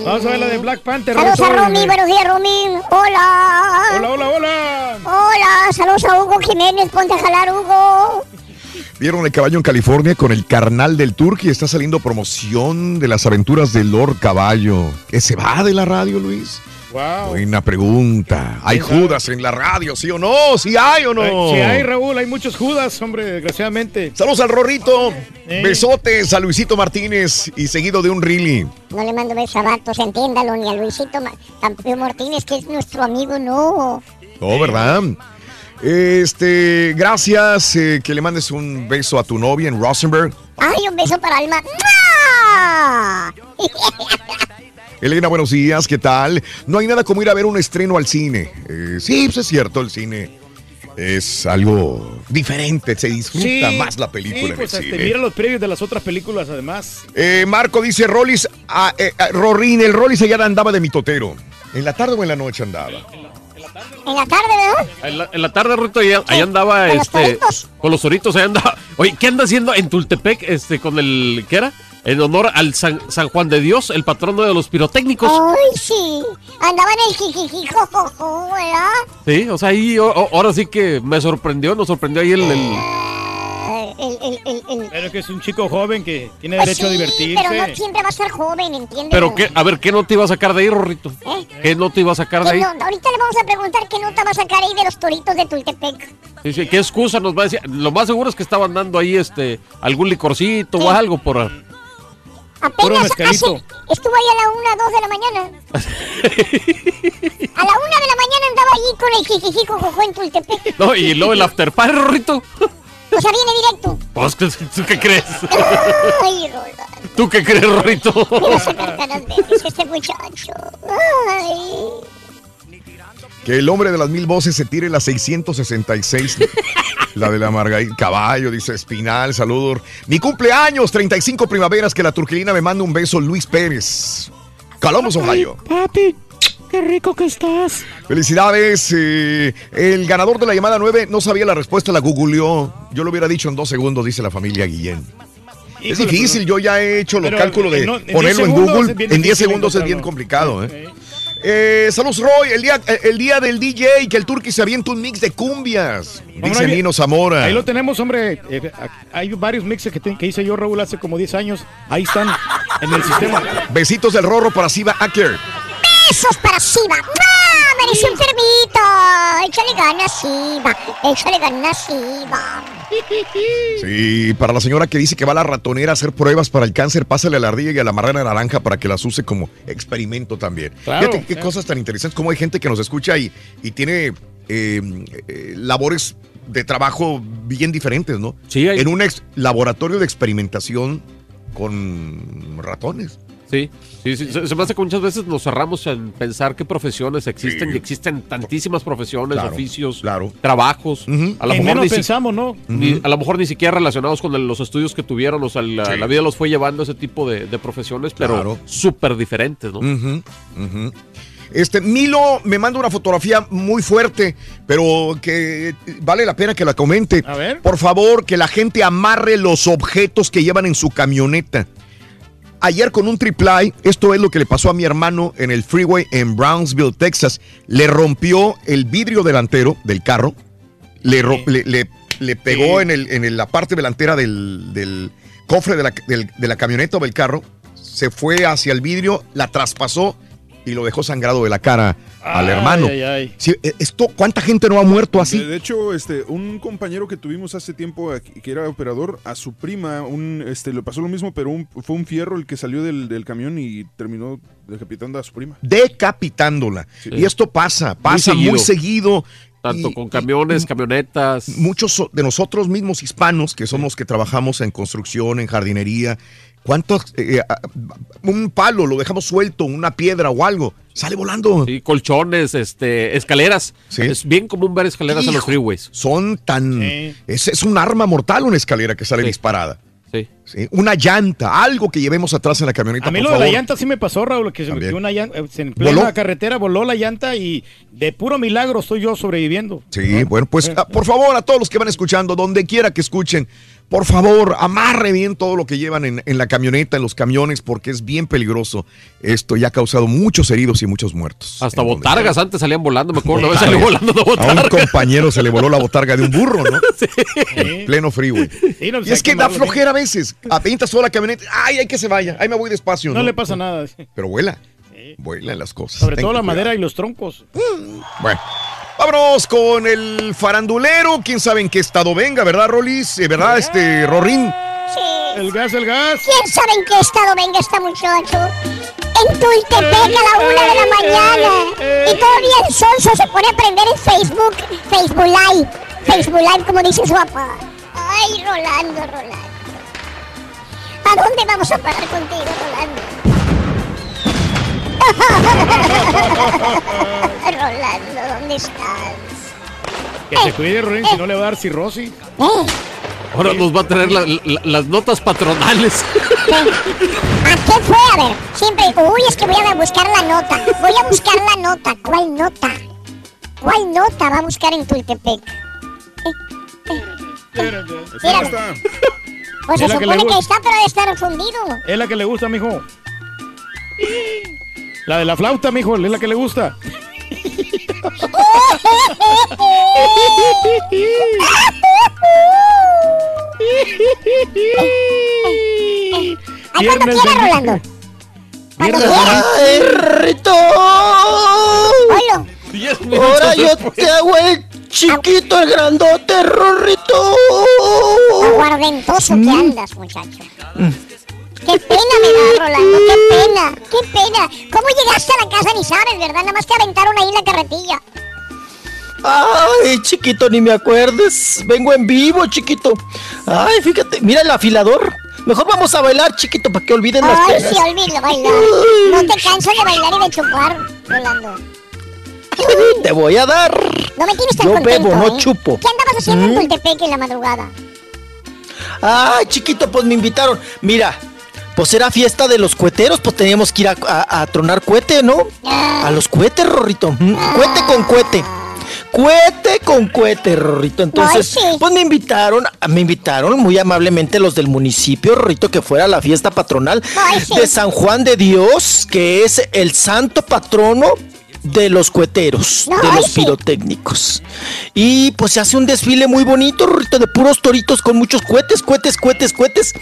Vamos a ver la de Black Panther. Saludos a. Romy, buenos días Romy. Hola. Hola, hola, hola. Hola, saludos a Hugo Jiménez, ponte a jalar Hugo. Vieron el caballo en California con el carnal del Turqui. Está saliendo promoción de las aventuras de Lord Caballo. ¿Que se va de la radio, Luis? Wow. Buena pregunta. ¿Hay Judas en la radio, sí o no? ¿Sí hay o no? Sí hay, Raúl, hay muchos Judas, hombre, desgraciadamente. Saludos al Rorrito. Eh. Besotes a Luisito Martínez y seguido de un really. No le mando besos a vatos, entiéndalo, ni a Luisito Martínez, que es nuestro amigo, no. Oh, ¿verdad? Este, gracias. eh, que le mandes un beso a tu novia en Rosenberg. Ay, un beso para Alma. Elena, buenos días, ¿qué tal? No hay nada como ir a ver un estreno al cine. Eh, sí, pues es cierto, el cine es algo diferente, se disfruta Sí, más la película sí, en pues el este, cine. mira los previos de las otras películas, además. Eh, Marco dice, Rollis, ah, eh, ah, Rorín, el Rollis allá andaba de mitotero. ¿En la tarde o en la noche andaba? En la tarde, ¿verdad? En la, en la tarde, Rito, ahí, ahí andaba con los este, toritos. con los toritos, ahí andaba. Oye, ¿qué anda haciendo en Tultepec este, con el. ¿Qué era? En honor al San, San Juan de Dios, el patrono de los pirotécnicos. Ay, sí. Andaba en el jijijijojojo, ¿verdad? Sí, o sea, ahí o- ahora sí que me sorprendió, nos sorprendió ahí el. el- El, el, el, el- Pero que es un chico joven que tiene Pues derecho a divertirse. pero no siempre va a estar joven, ¿entiendes? Pero qué, a ver, ¿qué no te iba a sacar de ahí, Rorrito? ¿Eh? ¿Qué no te iba a sacar de Que ahí? no, ahorita le vamos a preguntar qué nota va a sacar ahí de los toritos de Tultepec. ¿Qué excusa nos va a decir? Lo más seguro es que estaban dando ahí este algún licorcito o algo por. Apenas hace, estuvo ahí a la 1, 2 de la mañana. A la 1 de la mañana andaba allí con el jijijijojojo en Tultepec. No, y luego el after party, Rorrito. O sea, viene directo. Pues, ¿qué- ¿tú qué crees? Ay, Rola. ¿Tú qué crees, sacar caras verdes este muchacho. Ay. Que el hombre de las mil voces se tire la 666. la de la Margarita Caballo, dice Espinal, saludos. Mi cumpleaños, 35 primaveras, que la turquilina me manda un beso, Luis Pérez. Columbus, Ohio. Papi, qué rico que estás. Felicidades. eh, el ganador de la llamada 9 no sabía la respuesta, la googleó. Yo lo hubiera dicho en dos segundos, dice la familia Guillén. es difícil, yo ya he hecho los cálculos de en no- en 10 ponerlo en Google. En 10 difícil segundos es bien complicado. ¿eh? Eh, saludos, Roy. El día, el día del DJ, que el Turqui se avienta un mix de cumbias. Hombre, Dice Nino Zamora. Ahí lo tenemos, hombre. Eh, hay varios mixes que, te- que hice yo, Raúl, hace como 10 años. Ahí están en el sistema. Besitos del rorro para Siva Acker. Besos para Siva. ¡Ah! Me dice enfermito. Échale ganas, Siva. Échale ganas, Siva. Sí, para la señora que dice que va a la ratonera a hacer pruebas para el cáncer, pásale a la ardilla y a la marrana naranja para que las use como experimento también. Claro, Fíjate qué claro. cosas tan interesantes, como hay gente que nos escucha y, y tiene eh, eh, labores de trabajo bien diferentes, ¿no? Sí, hay- En un ex- laboratorio de experimentación con ratones. Sí, sí, sí, Se, se me hace que muchas veces nos cerramos en pensar qué profesiones existen y existen tantísimas profesiones, Claro, oficios, claro. trabajos. A lo En mejor menos ni si- pensamos, ¿no? ni- a lo mejor ni siquiera relacionados con el- los estudios que tuvieron, o sea, la, Sí. la vida los fue llevando a ese tipo de, de profesiones, pero Claro. súper diferentes, ¿no? Este, Milo me manda una fotografía muy fuerte, pero que vale la pena que la comente. A ver. Por favor, que la gente amarre los objetos que llevan en su camioneta. Ayer con un triple esto es lo que le pasó a mi hermano en el freeway en Brownsville, Texas. Le rompió el vidrio delantero del carro, le, le, le- le pegó Sí. en, el, en el- la parte delantera del, del cofre de la, del- de la camioneta o del carro, se fue hacia el vidrio, la traspasó y lo dejó sangrado de la cara al Ay, hermano. ay, ay. Sí, e- esto, ¿Cuánta gente no ha muerto así? De, de hecho, este, un compañero que tuvimos hace tiempo aquí, que era operador, a su prima, un, este, le pasó lo mismo, pero un- fue un fierro el que salió del, del camión y terminó decapitando a su prima. Decapitándola. Y esto pasa, pasa muy seguido. Tanto con camiones, camionetas. Muchos de nosotros mismos hispanos, que somos los que trabajamos en construcción, en jardinería, ¿cuántos? eh, un palo lo dejamos suelto, una piedra o algo, sale volando. Sí, colchones, este, escaleras. Es bien común ver escaleras en los Hijo, freeways. Son tan. Es, es un arma mortal una escalera que sale disparada. Sí. Sí, Una llanta, algo que llevemos atrás en la camioneta. A mí por lo de la llanta sí me pasó, Raúl, que se También. metió una llanta, eh, en plena ¿Voló? carretera voló la llanta y de puro milagro estoy yo sobreviviendo. Sí, bueno, pues ah, por favor, a todos los que van escuchando, donde quiera que escuchen, por favor, amarre bien todo lo que llevan en, en la camioneta, en los camiones, porque es bien peligroso esto y ha causado muchos heridos y muchos muertos. Hasta botargas antes salían volando, me acuerdo. Una vez salió volando una A un botarga. compañero se le voló la botarga de un burro, ¿no? En pleno freeway. Sí, no, pues y es que da bien. flojera a veces. Avientas toda la camioneta. Ay, hay que se vaya. Ay, me voy despacio. No le pasa nada. Pero vuela. Vuelan las cosas. Sobre Ten todo la cuidado. madera y los troncos. Bueno. Vámonos con el farandulero. Quién sabe en qué estado venga, ¿verdad, Rolis? Eh, ¿Verdad, este, Rorín? El gas, el gas. ¿Quién sabe en qué estado venga este muchacho? En Tultepec a la una de la mañana. Y todavía el sonso se pone a prender en Facebook. Facebook Live. Facebook Live, como dice su papá. Ay, Rolando, Rolando. ¿A dónde vamos a parar contigo, Rolando? Rolando, ¿dónde estás? Que se cuide, Rorín, si no le va a dar cirrosis. Ahora nos va a traer la- la- las notas patronales. ¿A qué fue? A ver, siempre, uy, es que voy a buscar la nota. Voy a buscar la nota. ¿Cuál nota? ¿Cuál nota va a buscar en Tultepec? Mira. Pues se Es la que le supone que está, pero debe estar fundido. Es la que le gusta, mijo. La de la flauta, mijo, es la que le gusta. Ay, cuando Viernes quiera, de- Rolando. Cuando Viernes quiera. ¡Ay, Rito! Ahora yo te hago el chiquito, el grandote, Rorrito. Aguardentoso que andas, muchacho. Qué pena me da, Rolando, qué pena, qué pena. ¿Cómo llegaste a la casa ni sabes, verdad? Nada más te aventaron ahí en la carretilla. Ay, chiquito, ni me acuerdes. Vengo en vivo, chiquito. Ay, fíjate, mira el afilador. Mejor vamos a bailar, chiquito, para que olviden las Ay, penas. sí, olvídalo bailar. No te cansas de bailar y de chupar, Rolando. Te voy a dar. No me tienes tan Yo contento, bebo, no ¿eh? chupo. ¿Qué andabas haciendo en ¿Mm? Tultepec en la madrugada? Ay, chiquito, pues me invitaron. Mira, pues era fiesta de los cueteros, pues teníamos que ir a, a- a tronar cohete, ¿no? A los cohetes, Rorrito. Cohete con cohete. Cohete con cohete, Rorrito. Entonces, pues me invitaron, me invitaron muy amablemente los del municipio, Rorrito, que fuera a la fiesta patronal de San Juan de Dios, que es el santo patrono de los cueteros, de los pirotécnicos. Y pues se hace un desfile muy bonito, de puros toritos con muchos cohetes, cohetes, cohetes, cohetes.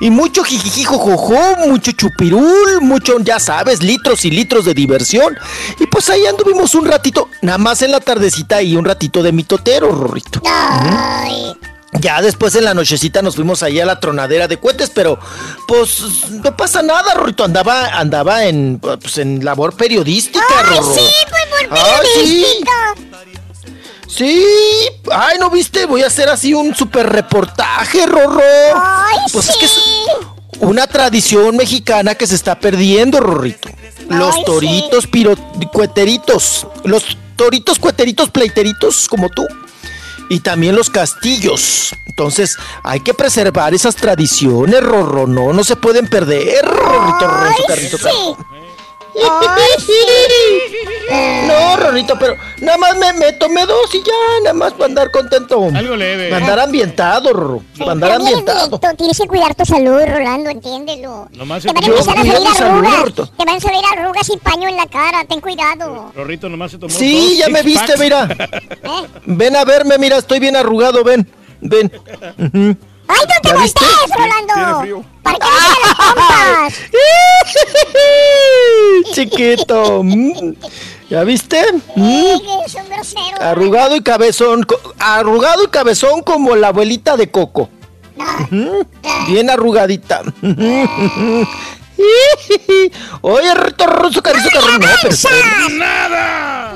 Y mucho jijijijojojo, mucho chupirul, mucho, ya sabes, litros y litros de diversión. Y pues ahí anduvimos un ratito, nada más en la tardecita y un ratito de mitotero, Rorrito. Ya después en la nochecita nos fuimos ahí a la tronadera de cohetes, pero pues no pasa nada, Rorrito. Andaba, andaba en, pues, en labor periodística, Ay, Rorro. sí, pues por Ay, sí. periodística. Sí, ay, ¿no viste? Voy a hacer así un super reportaje, Rorro. Ay, pues es que es una tradición mexicana que se está perdiendo, Rorrito. Los Ay, toritos piro cueteritos, los toritos cueteritos pleiteritos como tú. Y también los castillos. Entonces, hay que preservar esas tradiciones, Rorro. No, no se pueden perder, Rorrito, Rorrito, carrito, carrito. No, Rorrito, pero nada más me, me tomé dos y ya, nada más para andar contento. Algo leve. Para andar ambientado, Rorro. Para andar ambientado. tienes que cuidar tu salud, Rolando, entiéndelo. Nomás Te van a Yo empezar a salir arrugas. Te van a salir arrugas y paño en la cara. Ten cuidado. Rorrito nomás se tomó Sí, dos ya me viste, packs. mira. Ven a verme, mira, estoy bien arrugado, ven. Ven. ¡Ay, no te voltees, Rolando! ¿Para qué no las pompas? Chiquito. mm. ¿Ya viste? Mm. Es un grosero. Arrugado y cabezón. Arrugado y cabezón como la abuelita de Coco. Ujú. Bien arrugadita. Oye, Rito Ruso, Carizo. No, ¡Nada!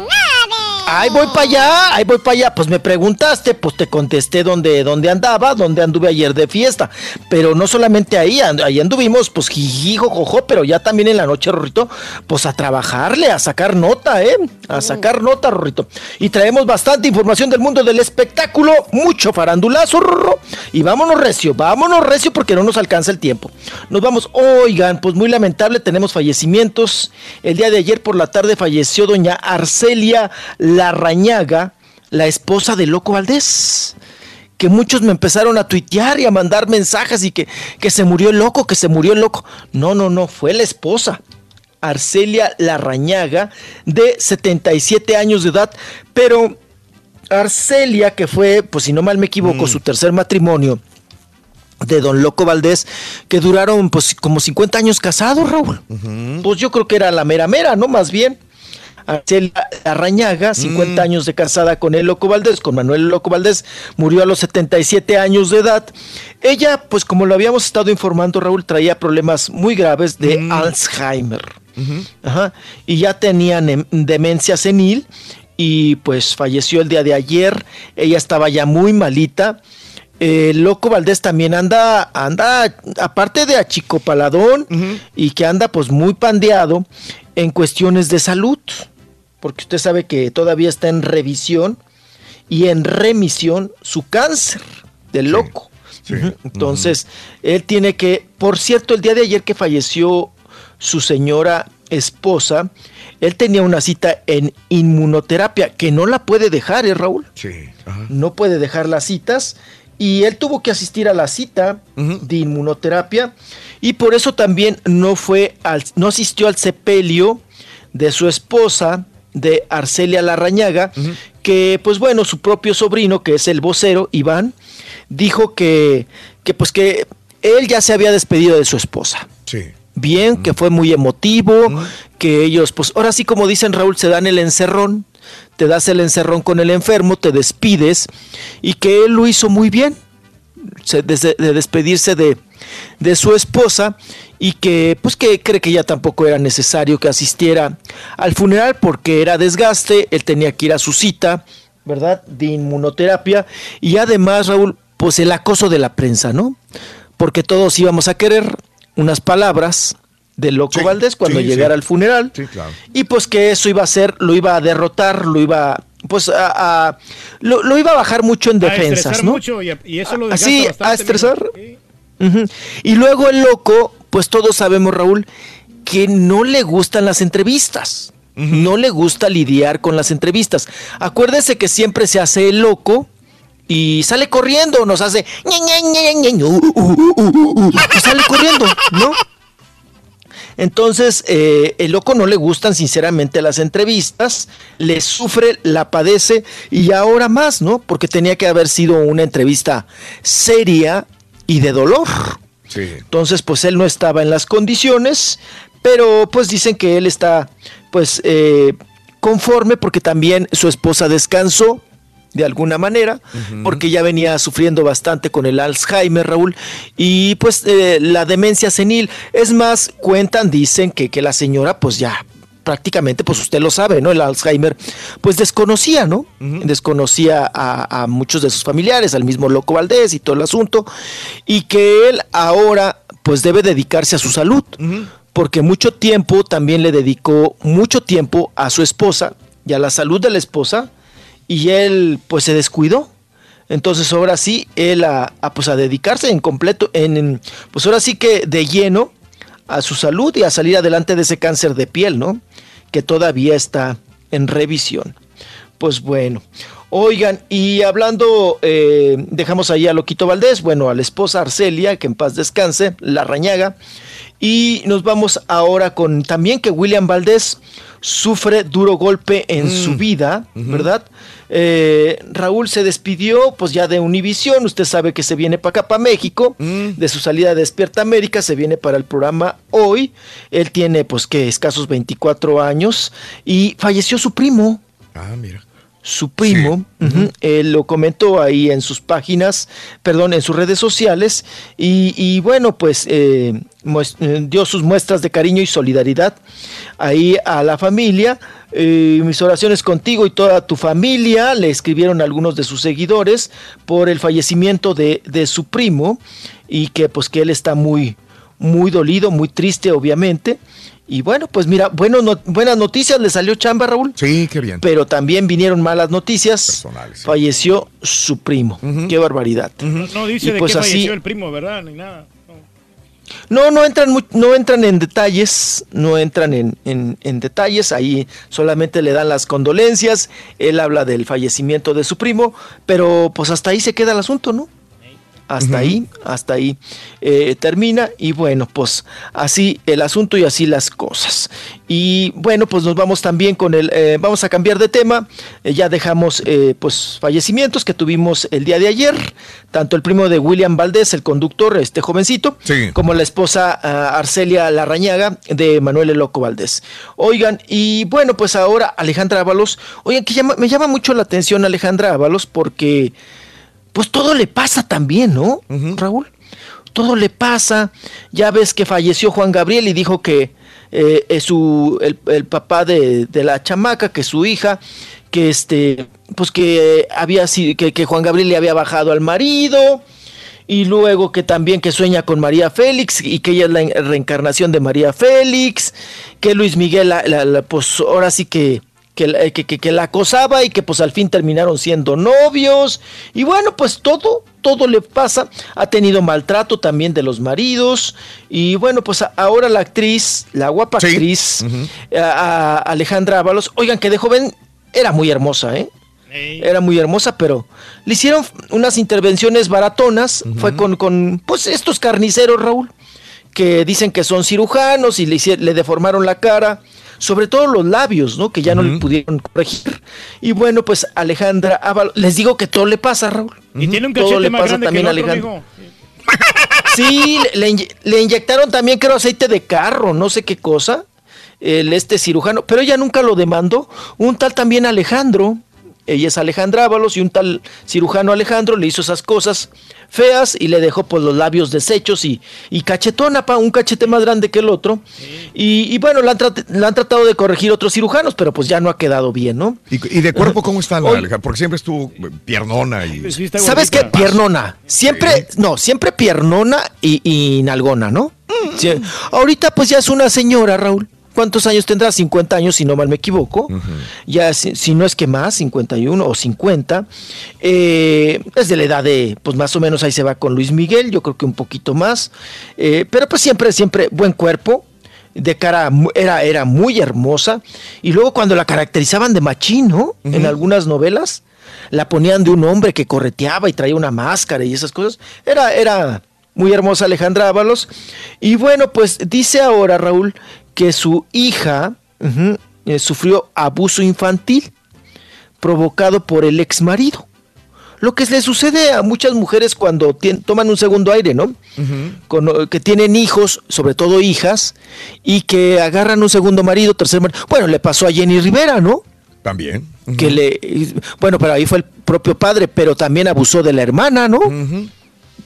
Ahí voy para allá, ahí voy para allá. Pues me preguntaste, pues te contesté dónde, dónde andaba, dónde anduve ayer de fiesta. Pero no solamente ahí, and- ahí anduvimos, pues jijijo, jojo, pero ya también en la noche, Rorrito, pues a trabajarle, a sacar nota, ¿eh? A sacar nota, Rorrito. Y traemos bastante información del mundo del espectáculo, mucho farandulazo, Rorro. Y vámonos recio, vámonos recio porque no nos alcanza el tiempo. Nos vamos, oigan, pues muy lamentable, tenemos fallecimientos. El día de ayer por la tarde falleció doña Arcelia Larrañaga, la esposa de Loco Valdés. Que muchos me empezaron a tuitear y a mandar mensajes y que, que se murió el loco, que se murió el loco. No, no, no, fue la esposa. Arcelia Larrañaga, de 77 años de edad, pero Arcelia, que fue, pues si no mal me equivoco, su tercer matrimonio de Don Loco Valdés, que duraron pues como 50 años casados, Raúl. Pues yo creo que era la mera mera, ¿no? Más bien. Arcelia Arrañaga, 50 años de casada con el Loco Valdés, con Manuel Loco Valdés, murió a los 77 años de edad. Ella, pues como lo habíamos estado informando, Raúl, traía problemas muy graves de Alzheimer. Ajá. Y ya tenía demencia senil y pues falleció el día de ayer. Ella estaba ya muy malita. Eh, Loco Valdés también anda, anda, aparte de achicopaladón y que anda pues muy pandeado en cuestiones de salud, porque usted sabe que todavía está en revisión y en remisión su cáncer del loco. Entonces, él tiene que, por cierto, el día de ayer que falleció su señora esposa, él tenía una cita en inmunoterapia que no la puede dejar, ¿eh, Raúl? Sí. No puede dejar las citas y él tuvo que asistir a la cita de inmunoterapia y por eso también no fue al, no asistió al sepelio de su esposa de Arcelia Larrañaga, que pues bueno, su propio sobrino, que es el vocero, Iván, dijo que, que pues que él ya se había despedido de su esposa. Sí. Bien, que fue muy emotivo, que ellos, pues ahora sí como dicen Raúl, se dan el encerrón, te das el encerrón con el enfermo, te despides, y que él lo hizo muy bien, se- desde- de despedirse de, de su esposa, y que pues que cree que ya tampoco era necesario que asistiera al funeral porque era desgaste, él tenía que ir a su cita, ¿verdad? De inmunoterapia, y además Raúl, pues el acoso de la prensa, ¿no? Porque todos íbamos a querer unas palabras de Loco Valdés cuando sí, llegara sí. al funeral. Sí, claro. Y pues que eso iba a ser, lo iba a derrotar, lo iba, pues a, a- lo, lo iba a bajar mucho en A defensas, estresar ¿no? mucho y, y eso lo Así, bastante, a estresar. Ujú. Y luego el loco, pues todos sabemos, Raúl, que no le gustan las entrevistas. No le gusta lidiar con las entrevistas. Acuérdese que siempre se hace el loco y sale corriendo, nos hace y sale corriendo, ¿no? Entonces, eh, el loco no le gustan sinceramente las entrevistas, le sufre, la padece y ahora más, ¿no? Porque tenía que haber sido una entrevista seria y de dolor. Sí. Entonces, pues él no estaba en las condiciones, pero pues dicen que él está, pues, eh, conforme porque también su esposa descansó de alguna manera, porque ya venía sufriendo bastante con el Alzheimer, Raúl, y pues eh, la demencia senil. Es más, cuentan, dicen que, que la señora, pues ya prácticamente, pues usted lo sabe, ¿no? El Alzheimer, pues desconocía, ¿no? Desconocía a, a muchos de sus familiares, al mismo Loco Valdés y todo el asunto, y que él ahora, pues debe dedicarse a su salud, porque mucho tiempo también le dedicó mucho tiempo a su esposa y a la salud de la esposa, y él, pues se descuidó. Entonces ahora sí, él a, a, pues a dedicarse en completo, en- pues ahora sí que de lleno a su salud y a salir adelante de ese cáncer de piel, ¿no? Que todavía está en revisión. Pues bueno, oigan, y hablando, eh, dejamos ahí a Loquito Valdés, bueno, a la esposa Arcelia, que en paz descanse, la rañaga, y nos vamos ahora con también que William Valdés sufre duro golpe en su vida, ¿verdad? Eh, Raúl se despidió, pues ya de Univisión, usted sabe que se viene para acá, para México, de su salida de Despierta América, se viene para el programa hoy, él tiene pues que escasos 24 años y falleció su primo, Ah, mira. Su primo, ujú, él lo comentó ahí en sus páginas, perdón, en sus redes sociales, y, y bueno, pues eh, eh, dio sus muestras de cariño y solidaridad ahí a la familia. Eh, mis oraciones contigo y toda tu familia, le escribieron algunos de sus seguidores por el fallecimiento de, de su primo y que pues que él está muy, muy dolido, muy triste obviamente. Y bueno, pues mira, bueno, no- buenas noticias, le salió chamba Raúl. Sí, qué bien. Pero también vinieron malas noticias. Falleció su primo. Qué barbaridad. No, no dice Y de pues qué así- falleció el primo, ¿verdad? Ni nada. No, no entran, no entran en detalles, no entran en, en- en detalles, ahí solamente le dan las condolencias, él habla del fallecimiento de su primo, pero pues hasta ahí se queda el asunto, ¿no? Hasta ahí, hasta ahí eh, termina y bueno, pues así el asunto y así las cosas. Y bueno, pues nos vamos también con el, eh, vamos a cambiar de tema, Eh, ya dejamos pues fallecimientos que tuvimos el día de ayer, tanto el primo de William Valdés, el conductor, este jovencito, como la esposa ah, Arcelia Larrañaga de Manuel El Loco Valdés. Oigan, y bueno, pues ahora Alejandra Ábalos, oigan, que llama- me llama mucho la atención Alejandra Ábalos porque pues todo le pasa también, ¿no, Raúl? Todo le pasa. Ya ves que falleció Juan Gabriel y dijo que eh, es su, el, el papá de, de la chamaca, que su hija, que este, pues que había sido, que, que Juan Gabriel le había bajado al marido. Y luego que también que sueña con María Félix y que ella es la en- reencarnación de María Félix, que Luis Miguel, la- la- la, pues ahora sí que, que, la- que, que- que la acosaba y que pues al fin terminaron siendo novios. Y bueno, pues todo, todo le pasa. Ha tenido maltrato también de los maridos. Y bueno, pues ahora la actriz, la guapa actriz, a- a Alejandra Ábalos, oigan que de joven era muy hermosa, ¿eh? Era muy hermosa, pero le hicieron unas intervenciones baratonas. Fue con, con, pues, estos carniceros, Raúl, que dicen que son cirujanos y le, le deformaron la cara, sobre todo los labios, ¿no? Que ya no le pudieron corregir. Y bueno, pues Alejandra Ábalos, les digo que todo le pasa, Raúl. Y tiene un Todo cachete le más pasa grande que el también otro, mijo. Sí, le, le inye- le inyectaron también, creo, aceite de carro, no sé qué cosa, el este cirujano, pero ella nunca lo demandó. Un tal también Alejandro, ella es Alejandra Ábalos, y un tal cirujano Alejandro le hizo esas cosas feas y le dejó pues los labios deshechos y, y cachetona, pa, un cachete más grande que el otro. Y, y bueno, la han, trat- la han tratado de corregir otros cirujanos, pero pues ya no ha quedado bien, ¿no? ¿Y, y de cuerpo cómo está la. Alejandra? Porque siempre estuvo piernona y... ¿Sabes qué? Piernona. Siempre, no, siempre piernona y, y nalgona, ¿no? Sí. Ahorita pues ya es una señora, Raúl. ¿Cuántos años tendrá? 50 años, si no mal me equivoco. Ya, si, si no es que más, 51 o 50. Eh, es de la edad de, pues más o menos ahí se va con Luis Miguel, yo creo que un poquito más. Eh, pero pues siempre, siempre buen cuerpo. De cara, era, era muy hermosa. Y luego cuando la caracterizaban de machín, ¿no? En algunas novelas, la ponían de un hombre que correteaba y traía una máscara y esas cosas. Era, era muy hermosa Alejandra Ábalos. Y bueno, pues dice ahora Raúl que su hija eh, sufrió abuso infantil provocado por el ex marido. Lo que le sucede a muchas mujeres cuando toman un segundo aire, ¿no? Con- que tienen hijos, sobre todo hijas, y que agarran un segundo marido, tercer marido. Bueno, le pasó a Jenny Rivera, ¿no? También. que le bueno pero ahí fue el propio padre pero también abusó de la hermana no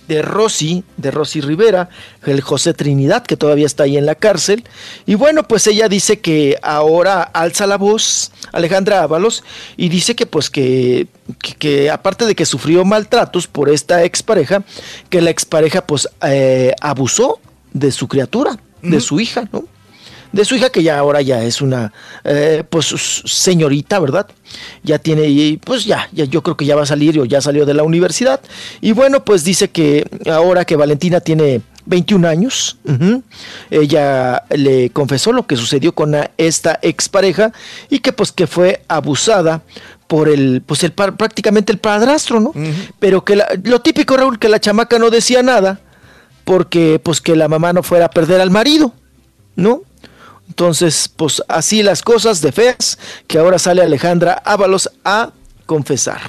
de Rosy de Rosy Rivera el José Trinidad que todavía está ahí en la cárcel. Y bueno pues ella dice que ahora alza la voz Alejandra Ábalos y dice que pues que, que, que aparte de que sufrió maltratos por esta expareja que la expareja pues eh, abusó de su criatura de su hija no de su hija que ya ahora ya es una eh, pues señorita, ¿verdad? Ya tiene y, pues ya, ya yo creo que ya va a salir o ya salió de la universidad y bueno, pues dice que ahora que Valentina tiene 21 años, ella le confesó lo que sucedió con esta expareja y que pues que fue abusada por el pues el prácticamente el padrastro, ¿no? Pero que la- lo típico Raúl que la chamaca no decía nada porque pues que la mamá no fuera a perder al marido, ¿no? Entonces, pues así las cosas de feas, que ahora sale Alejandra Ábalos a confesar.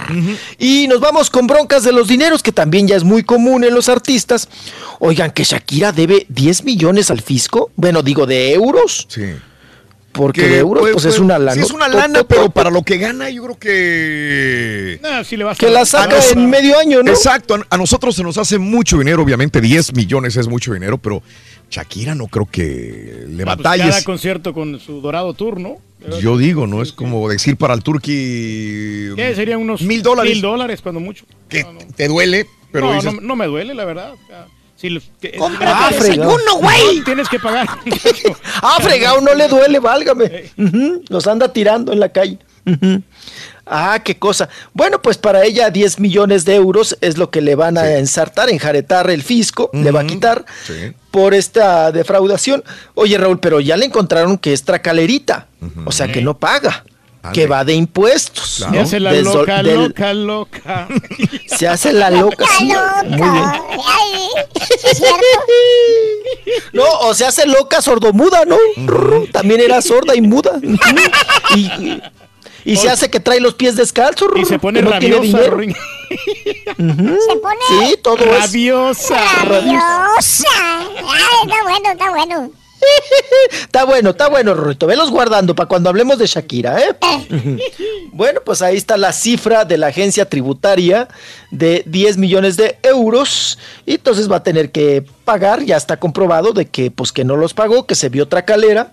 Y nos vamos con broncas de los dineros, que también ya es muy común en los artistas. Oigan, que Shakira debe 10 millones al fisco, bueno, digo de euros. Sí. Porque Que, de euros, pues, pues, pues, es una lana. Sí, es una lana, pero para lo que gana, yo creo que. Sí le vas Que la saca en medio año, ¿no? Exacto, a- a nosotros se nos hace mucho dinero, obviamente 10 millones es mucho dinero, pero Shakira no creo que le Ah, pues cada concierto con su dorado tour, ¿no? Yo digo, no es como decir para el turqui ¿Qué? Serían unos mil dólares. Mil dólares, cuando mucho. que te duele, pero no, dices, no, no me duele, la verdad. O sea, si lo- que- desayuno, güey. No, Tienes que pagar. Ah, fregado, no le duele, válgame. Los anda tirando en la calle. Ah, qué cosa. Bueno, pues para ella 10 millones de euros es lo que le van a ensartar, enjaretar el fisco, le va a quitar por esta defraudación. Oye, Raúl, pero ya le encontraron que es tracalerita, o sea que no paga, que va de impuestos. Se ¿no? hace la loca, del- loca, loca. Se hace la loca. sí, Muy bien. No, o se hace loca sordomuda, ¿no? También era sorda y muda. Y, y- se hace que trae los pies descalzos. Y se pone no rabiosa. Ujú. Se pone Sí, todo es. Rabiosa. rabiosa. Ay, está bueno, está bueno. Está bueno, está bueno, Rorrito. Velos guardando para cuando hablemos de Shakira, ¿eh? Bueno, pues ahí está la cifra de la agencia tributaria de 10 millones de euros. Y entonces va a tener que pagar, ya está comprobado de que pues que no los pagó, que se vio otra calera.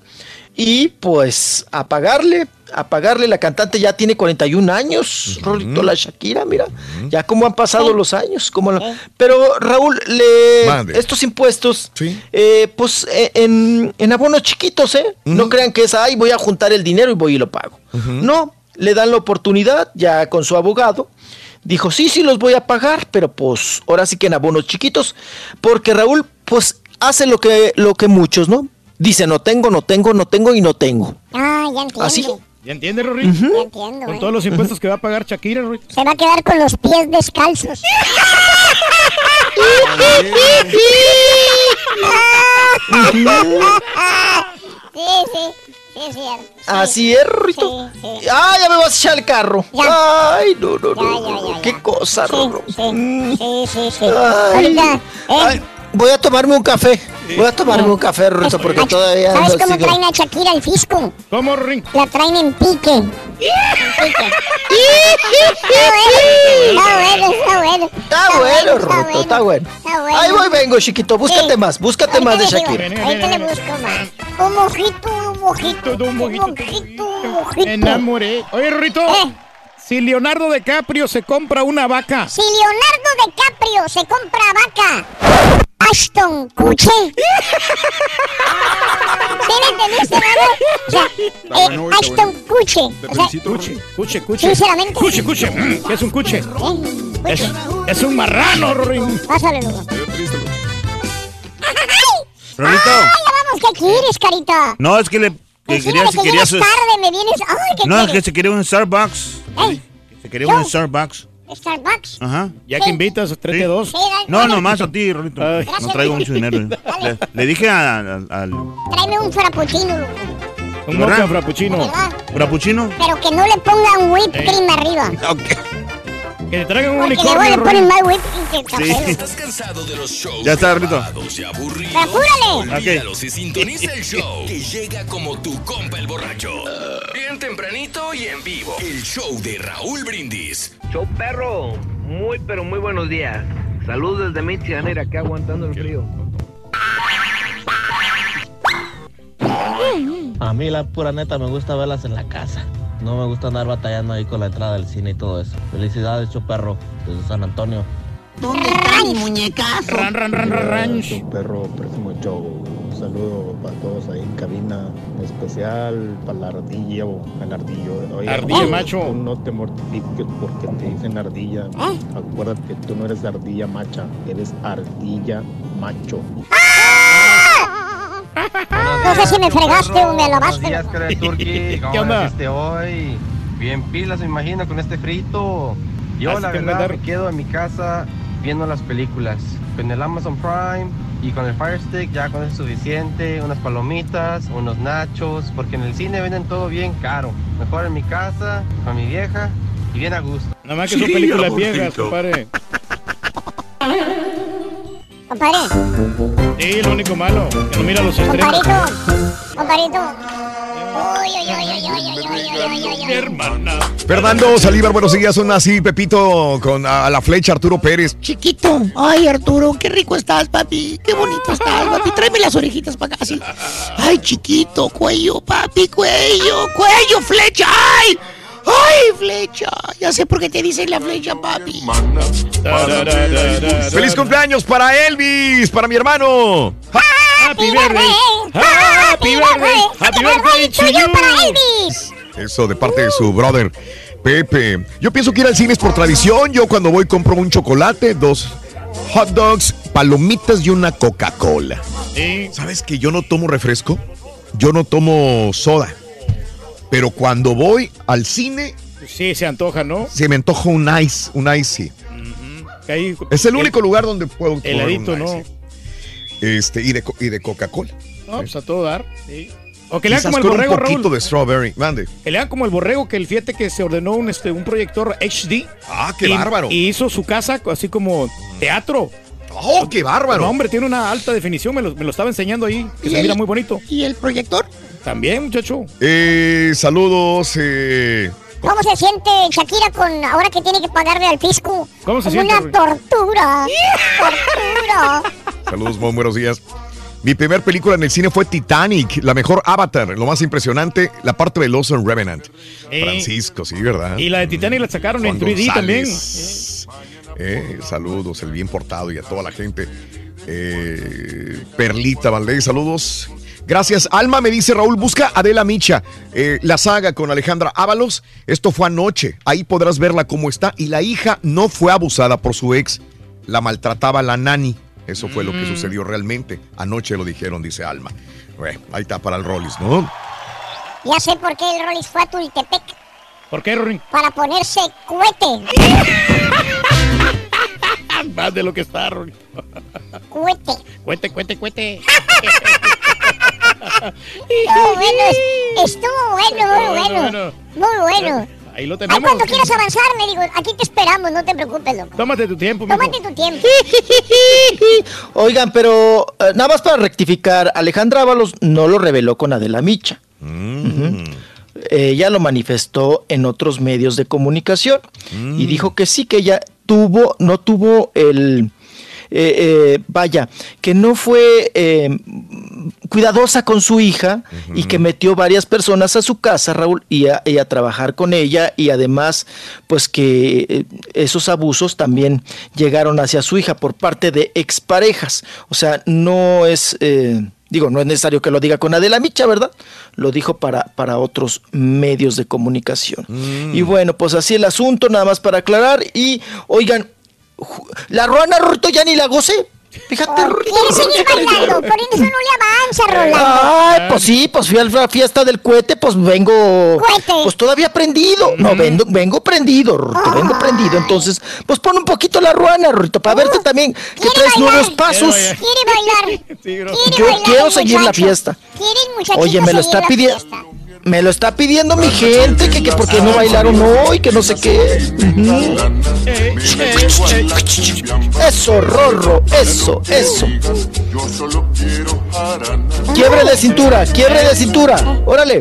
Y pues a pagarle, a pagarle, la cantante ya tiene 41 años, Rorrito, la Shakira, mira, ya cómo han pasado los años. Cómo la- Pero Raúl, le, estos impuestos, eh, pues eh, en, en abonos chiquitos, ¿eh? No crean que es, ay, voy a juntar el dinero y voy y lo pago. No, le dan la oportunidad ya con su abogado. Dijo, sí, sí los voy a pagar, pero pues ahora sí que en abonos chiquitos, porque Raúl, pues hace lo que, lo que muchos, ¿no? Dice, no tengo, no tengo, no tengo y no tengo. Ah, ya entiendo. ¿Así? ¿Ya entiendes, Rory? Ya entiendo, Con eh. todos los impuestos que va a pagar Shakira, Rory. Se va a quedar con los pies descalzos. Sí, sí, sí, es cierto. Así es, Rorrito. Ah, ya me vas a echar el carro. Ay, no, no, no. no, Qué cosa, Rorro. Sí, sí, sí. Ay, Ahorita, ¿eh? ay, voy a tomarme un café. Voy a tomarme un café, Rorrito, porque todavía ¿Sabes cómo así traen a Shakira el fisco? ¿Cómo, Ring? La traen en pique. En pique. Está bueno, está bueno. Está bueno, Rorrito, está bueno. Está bueno. Ahí voy, vengo, chiquito. Búscate más, búscate más de Shakira. Ahorita le busco más. Un mojito, un mojito, un mojito, un mojito. Me enamoré. Oye, Rorrito. Si Leonardo DiCaprio se compra una vaca. Si Leonardo DiCaprio se compra vaca, Ashton Kutcher. ¿Sí me? O sea, eh, Ashton Kutcher. O sea, Cuche, cuche, cuche. Sinceramente. Cuche, cuche. Mm, ¿Qué es un cuche? Es, es un marrano, Ring. Pásale. ¡Ay, ya vamos! ¿Qué quieres, carita? No, es que le que quería, que quería sus- tarde, me vienes... ¡Ay, qué No, es que quieres! se quería un Starbucks. Ey, Se quería ¿Yo? un Starbucks. Starbucks. Ajá. Ya que invitas, tráete dos. Sí, No, dale. no, más a ti, Rorito. No Gracias, traigo mucho dinero. Le, le dije a- a- al Tráeme un frappuccino. Un frappuccino. ¿verdad? frappuccino. Pero que no le pongan whipped cream arriba. Que te traigan un Porque luego unicornio, le ponen más cream que café. Sí. ¿Estás cansado de los shows Ya está, grabados y aburridos? ¡Apúrale! Olvídalos y sintoniza el show que llega como tu compa el borracho. Bien tempranito y en vivo. El show de Raúl Brindis. Show perro, muy pero muy buenos días. Saludos desde Michigan, acá aguantando el frío. A mí la pura neta me gusta verlas en la casa. No me gusta andar batallando ahí con la entrada del cine y todo eso. Felicidades, perro desde San Antonio. ¿Dónde está mi muñecazo? Ran, ran, ran, ran, ran. perro, pésimo show. Un saludo para todos ahí en cabina, en especial para la ardilla o el ardillo. Oye, Ardilla, tú macho. No te mortifiques porque te dicen ardilla. Acuérdate que tú no eres ardilla macha, eres ardilla macho. No sé si me fregaste o me Buenos lavaste. días, cara de turqui. ¿Cómo ¿Qué onda? hoy? Bien pilas, me imagino, con este frito. Yo, Así la que verdad, me quedo en mi casa viendo las películas. Con el Amazon Prime y con el Fire Stick ya con eso es suficiente. Unas palomitas, unos nachos, porque en el cine venden todo bien caro. Mejor en mi casa, con mi vieja y bien a gusto. Nada más que son películas viejas, compadre. Compadre, Sí, lo único malo. Que no mira los compadrito. Mi hermana. Fernando Salívar, buenos días. Son así, Pepito, con a, a la flecha Arturo Pérez. Chiquito. Ay, Arturo, qué rico estás, papi. Qué bonito estás, papi. Tráeme las orejitas para acá, así. Ay, chiquito, cuello, papi, cuello, cuello, flecha. Ay, ay, flecha. Ya sé por qué te dicen la flecha, papi. ¡Feliz cumpleaños para Elvis, para mi hermano! Happy birthday. Happy birthday. Happy birthday to you. para Elvis. Eso de parte de su brother Pepe. Yo pienso que ir al cine es por tradición. Yo cuando voy compro un chocolate, dos hot dogs, palomitas y una Coca-Cola. ¿Sabes que yo no tomo refresco? Yo no tomo soda. Pero cuando voy al cine, Sí, se antoja, ¿no? se me antoja un ice, un ice. sí. Ahí- Es el único lugar donde puedo tomar Heladito, un ¿no? ice. Este, y de, y de Coca-Cola. No, pues a todo dar. sí. O que le hagan como el borrego, un poquito Raúl. de strawberry. Mande. Que le hagan como el borrego, que el fíjate que se ordenó un, este, un proyector HD. Ah, qué y- bárbaro. Y hizo su casa así como teatro. ¡Oh, qué bárbaro! No, hombre, tiene una alta definición, me lo, me lo estaba enseñando ahí, que ¿Y se el- mira muy bonito. ¿Y el proyector? También, muchacho. Eh, saludos. eh, ¿Cómo se siente Shakira con ahora que tiene que pagarle al fisco? ¿Cómo se Como siente, una Rui? tortura. tortura. Saludos, muy buenos días. Mi primer película en el cine fue Titanic, la mejor Avatar, lo más impresionante, la parte de Los Revenant. Eh, Francisco, sí, ¿verdad? Y la de Titanic la sacaron en Juan 3D también. González. Eh, saludos, el bien portado y a toda la gente. Eh, Perlita Valdés, saludos. Gracias. Alma me dice Raúl, busca Adela Micha, eh, la saga con Alejandra Ábalos. Esto fue anoche. Ahí podrás verla cómo está. Y la hija no fue abusada por su ex. La maltrataba la nani. Eso fue lo que Mm. sucedió realmente. Anoche lo dijeron, dice Alma. Bueno, ahí está para el Rollis, ¿no? Ya sé por qué el Rollis fue a Tultepec. ¿Por qué, Rory? Para ponerse cohete. Más de lo que está, Rory. Cohete. Cuete, cuete, cuete. Estuvo bueno, es- estuvo bueno, muy Bueno. Muy bueno. Ahí lo Ay, tenemos. cuando quieras avanzar, me digo, aquí te esperamos, no te preocupes, loco. Tómate tu tiempo, mijo. Tómate tu tiempo. Oigan, pero eh, nada más para rectificar, Alejandra Ábalos no lo reveló con Adela Micha. Ujú. Ella lo manifestó en otros medios de comunicación y dijo que sí, que ella tuvo, no tuvo el, eh, eh, vaya, que no fue eh, cuidadosa con su hija y que metió varias personas a su casa, Raúl, y a, y a trabajar con ella y además, pues que esos abusos también llegaron hacia su hija por parte de exparejas. O sea, no es... Digo, no es necesario que lo diga con Adela Micha, ¿verdad? Lo dijo para, para otros medios de comunicación. Y bueno, pues así el asunto, nada más para aclarar. Y, oigan, la Ruana Rorito ya ni la goce. Fíjate. ¿Quieres seguir bailando? Por eso no le avanza, Rolando. Ay, pues sí, pues fui a la fiesta del cohete, pues vengo. Pues todavía prendido. No, vengo, vengo prendido, Rorito, vengo prendido. Entonces, pues pon un poquito la ruana, Rorito, para verte también que traes nuevos pasos. Quiere bailar. Yo bailar quiero seguir la fiesta. Quiere el muchachito Oye, me lo está pidiendo. Me lo está pidiendo mi gente, que, que porque no bailaron hoy, que no sé qué. Eso, Rorro, eso, eso. Quiebre de cintura, quiebre de cintura. Órale.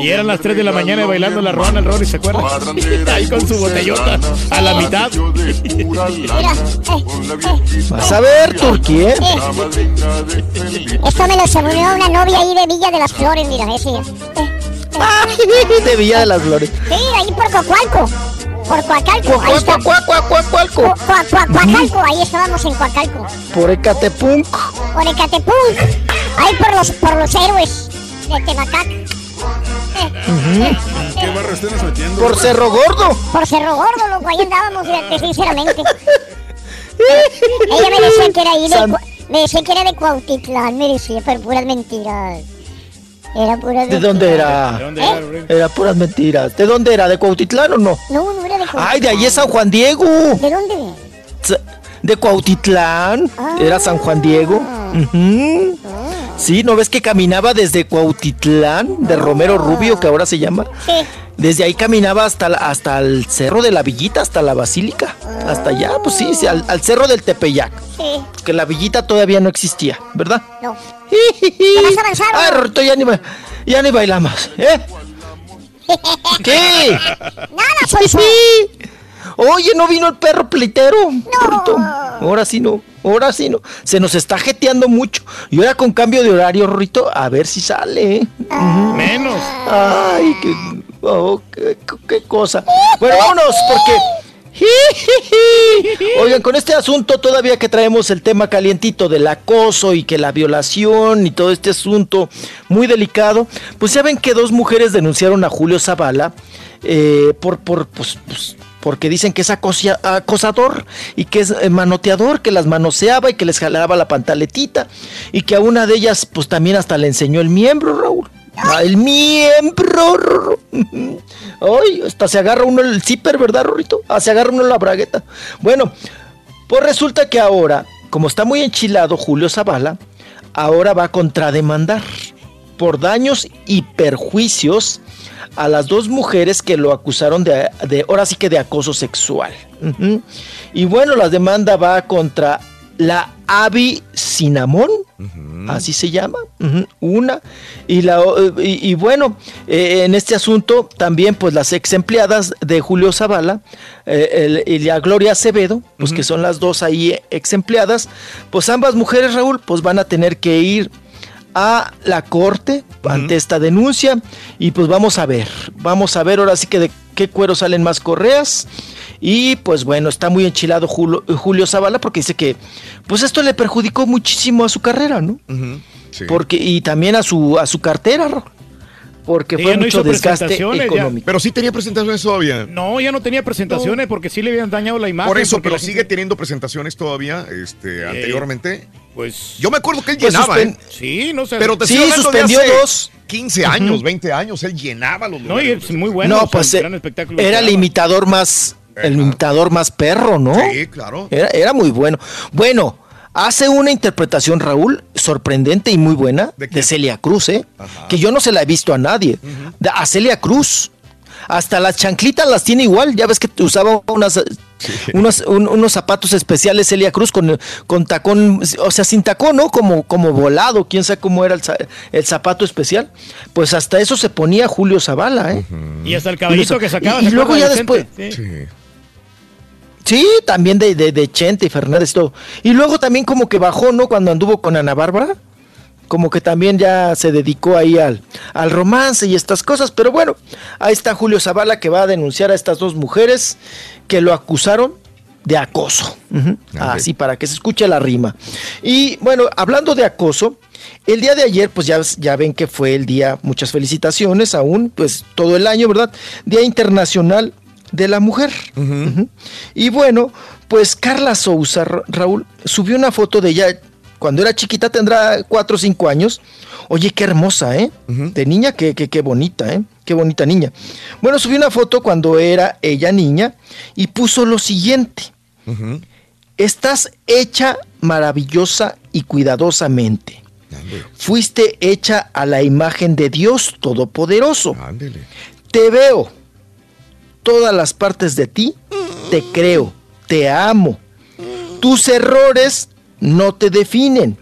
Y eran las 3 de la mañana bailando la ruana el Rory, ¿se acuerdan? Ahí con su botellota a la mitad. Vas a ver, Turquía. ¿eh? Esto me lo aseguró una novia ahí de Villa de las Flores, mira, ese. De Villa de las Flores. Sí, ahí por Coacualco. Por Coacalco. Ahí está. Coacalco, ahí estábamos en Coacalco. Por Ecatepunk. Por Ecatepunk. Ahí por los, por los héroes de Tebacac. ¿Qué barrio estás metiendo? Por Cerro Gordo. Por Cerro Gordo, loco, ahí andábamos, fíjate, sinceramente. Ella me decía que era ahí de, San- me decía que era de Cuautitlán, me decía, pero puras mentiras. Era puras ¿De dónde era? ¿Eh? Era puras mentiras. ¿De dónde era? ¿De Cuautitlán o no? No, no era de Cuautitlán. Ay, de ahí es San Juan Diego. ¿De dónde? De Cuautitlán. Era San Juan Diego. Ujú. Sí, ¿no ves que caminaba desde Cuautitlán, de Romero Rubio, que ahora se llama? Sí. Desde ahí caminaba hasta, hasta el cerro de la Villita, hasta la Basílica. Hasta allá, pues sí, sí, al, al cerro del Tepeyac. Sí. Que la Villita todavía no existía, ¿verdad? No. ¿Ya vas a avanzar? Ay, Rorrito, ya ni, ya ni bailamos, ¿eh? ¿Qué? Nada, Sonso. Oye, no vino el perro pleitero. Rorrito. Ahora sí no, ahora sí no. Se nos está jeteando mucho. Y ahora con cambio de horario, Rorrito, a ver si sale. ¿eh? Menos. Ay, qué, oh, qué, qué cosa. Bueno, vámonos, porque. Oigan, con este asunto todavía que traemos el tema calientito del acoso y que la violación y todo este asunto muy delicado, pues ya ven que dos mujeres denunciaron a Julio Zavala eh, por, por, pues, pues, porque dicen que es acosador y que es eh, manoteador, que las manoseaba y que les jalaba la pantaletita y que a una de ellas pues también hasta le enseñó el miembro, Raúl. Ah, el miembro. Ay, hasta se agarra uno el zipper, ¿verdad, Rorito? Ah, se agarra uno la bragueta. Bueno, pues resulta que ahora, como está muy enchilado Julio Zavala, ahora va a contrademandar por daños y perjuicios a las dos mujeres que lo acusaron de, de ahora sí que de acoso sexual. Y bueno, la demanda va contra la Avi Cinnamón, así se llama, una. Y, la, y, y bueno, eh, en este asunto también pues las ex empleadas de Julio Zavala eh, el- y la Gloria Acevedo, pues que son las dos ahí ex empleadas, pues ambas mujeres, Raúl, pues van a tener que ir a la corte ante esta denuncia y pues vamos a ver, vamos a ver ahora sí que de qué cuero salen más correas y pues bueno, está muy enchilado Julio, Julio Zavala porque dice que pues esto le perjudicó muchísimo a su carrera, ¿no? Sí. Porque y también a su a su cartera, porque Ella fue no mucho hizo desgaste ya. económico. Pero sí tenía presentaciones todavía. No, ya no tenía presentaciones porque sí le habían dañado la imagen. Por eso, pero gente- sigue teniendo presentaciones todavía, este, anteriormente. Pues. Yo me acuerdo que él Pues llenaba, suspen- ¿eh? Sí, no sé. Pero te Sí, hablando de suspendió hace dos. 15 años, Ujú. 20 años, él llenaba los No, y es muy bueno. no, o sea, pues un eh, gran espectáculo era el imitador más el imitador más perro, ¿no? Sí, claro. Era, era muy bueno. Bueno, hace una interpretación, Raúl, sorprendente y muy buena de, Celia Cruz, ¿eh? Que yo no se la he visto a nadie. De- a Celia Cruz. Hasta las chanclitas las tiene igual. Ya ves que usaba unas, unos, un- unos zapatos especiales Celia Cruz con, con tacón, o sea, sin tacón, ¿no? Como, como volado. Quién sabe cómo era el, el zapato especial. Pues hasta eso se ponía Julio Zavala, ¿eh? Y hasta el caballito que sacaba. Y, y ¿se luego ya después. Sí. Sí, también de, de, de Chente y Fernández todo. Y luego también como que bajó, ¿no? Cuando anduvo con Ana Bárbara. Como que también ya se dedicó ahí al, al romance y estas cosas. Pero bueno, ahí está Julio Zavala que va a denunciar a estas dos mujeres que lo acusaron de acoso. Así para que se escuche la rima. Y bueno, hablando de acoso, el día de ayer, pues ya, ya ven que fue el día, muchas felicitaciones aún, pues todo el año, ¿verdad? Día Internacional de la Mujer. Y bueno, pues Carla Souza, Ra- Raúl, subió una foto de ella cuando era chiquita, tendrá cuatro o cinco años. Oye, qué hermosa, ¿eh? De niña, qué, qué, qué bonita, ¿eh? Qué bonita niña. Bueno, subió una foto cuando era ella niña y puso lo siguiente. Estás hecha maravillosa y cuidadosamente. Fuiste hecha a la imagen de Dios Todopoderoso. Te veo. Todas las partes de ti te creo, te amo. Tus errores no te definen.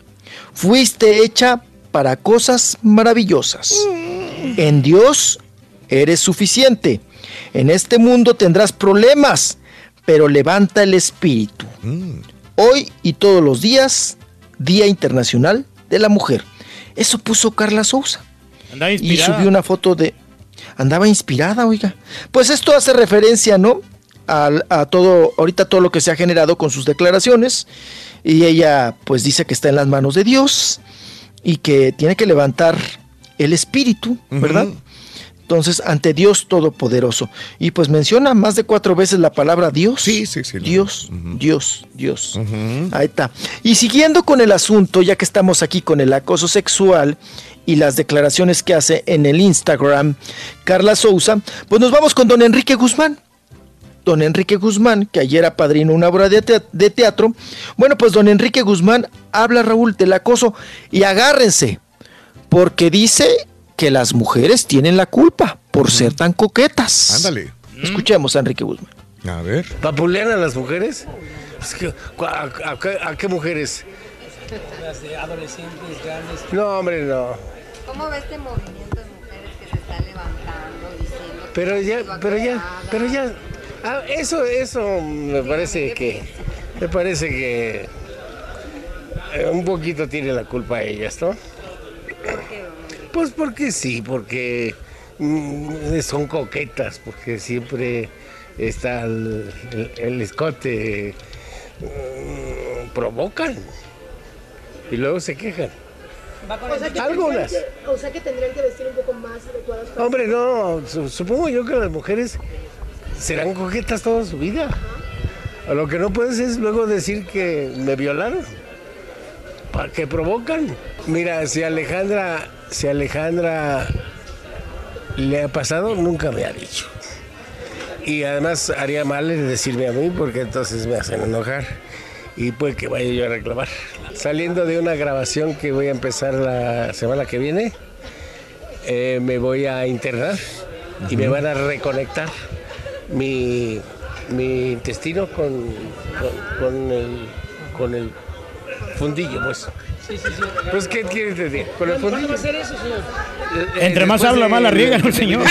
Fuiste hecha para cosas maravillosas. En Dios eres suficiente. En este mundo tendrás problemas, pero levanta el espíritu. Hoy y todos los días, Día Internacional de la Mujer. Eso puso Carla Souza. Y subió una foto de... Andaba inspirada, oiga. Pues esto hace referencia, ¿no? Al- a todo, ahorita todo lo que se ha generado con sus declaraciones. Y ella, pues dice que está en las manos de Dios y que tiene que levantar el espíritu, ¿verdad? Entonces, ante Dios Todopoderoso. Y pues menciona más de cuatro veces la palabra Dios. Sí, sí, sí. Dios, Dios, Dios. Ahí está. Y siguiendo con el asunto, ya que estamos aquí con el acoso sexual y las declaraciones que hace en el Instagram Carla Souza, pues nos vamos con don Enrique Guzmán. don Enrique Guzmán, que ayer apadrinó una obra de teatro. Bueno, pues don Enrique Guzmán habla, Raúl, del acoso y agárrense, porque dice que las mujeres tienen la culpa por ser tan coquetas. Ándale. Escuchemos a Enrique Guzmán. A ver. ¿Papulean a las mujeres? Es que, ¿a, a- a qué- a qué mujeres? Las de adolescentes, grandes. No, hombre, no. ¿Cómo ves este movimiento de mujeres que se está levantando diciendo Pero ya, pero ya, pero ya. ah, eso, eso me parece que. Me parece que. eh, un poquito tiene la culpa ellas, ¿no? Pues porque sí, porque mm, son coquetas, porque siempre está el, el- el escote. mm, provocan. Y luego se quejan. O sea, que Algunas. que- o sea que tendrían que vestir un poco más adecuadas para Hombre, no, su- supongo yo que las mujeres serán coquetas toda su vida. Lo que no puedes es luego decir que me violaron. ¿Para qué provocan? Mira, si Alejandra, si Alejandra le ha pasado, nunca me ha dicho. Y además haría mal en decirme a mí porque entonces me hacen enojar y puede que vaya yo a reclamar. Saliendo de una grabación que voy a empezar la semana que viene, eh, me voy a internar y me van a reconectar mi, mi intestino con, con, con el, con el fundillo, pues. Sí, sí, sí. Pues, ¿qué quieres decir? Con el ¿Cuándo va a ser eso, señor? Eh, Entre más después habla, de- más la riega, ¿no, el señor?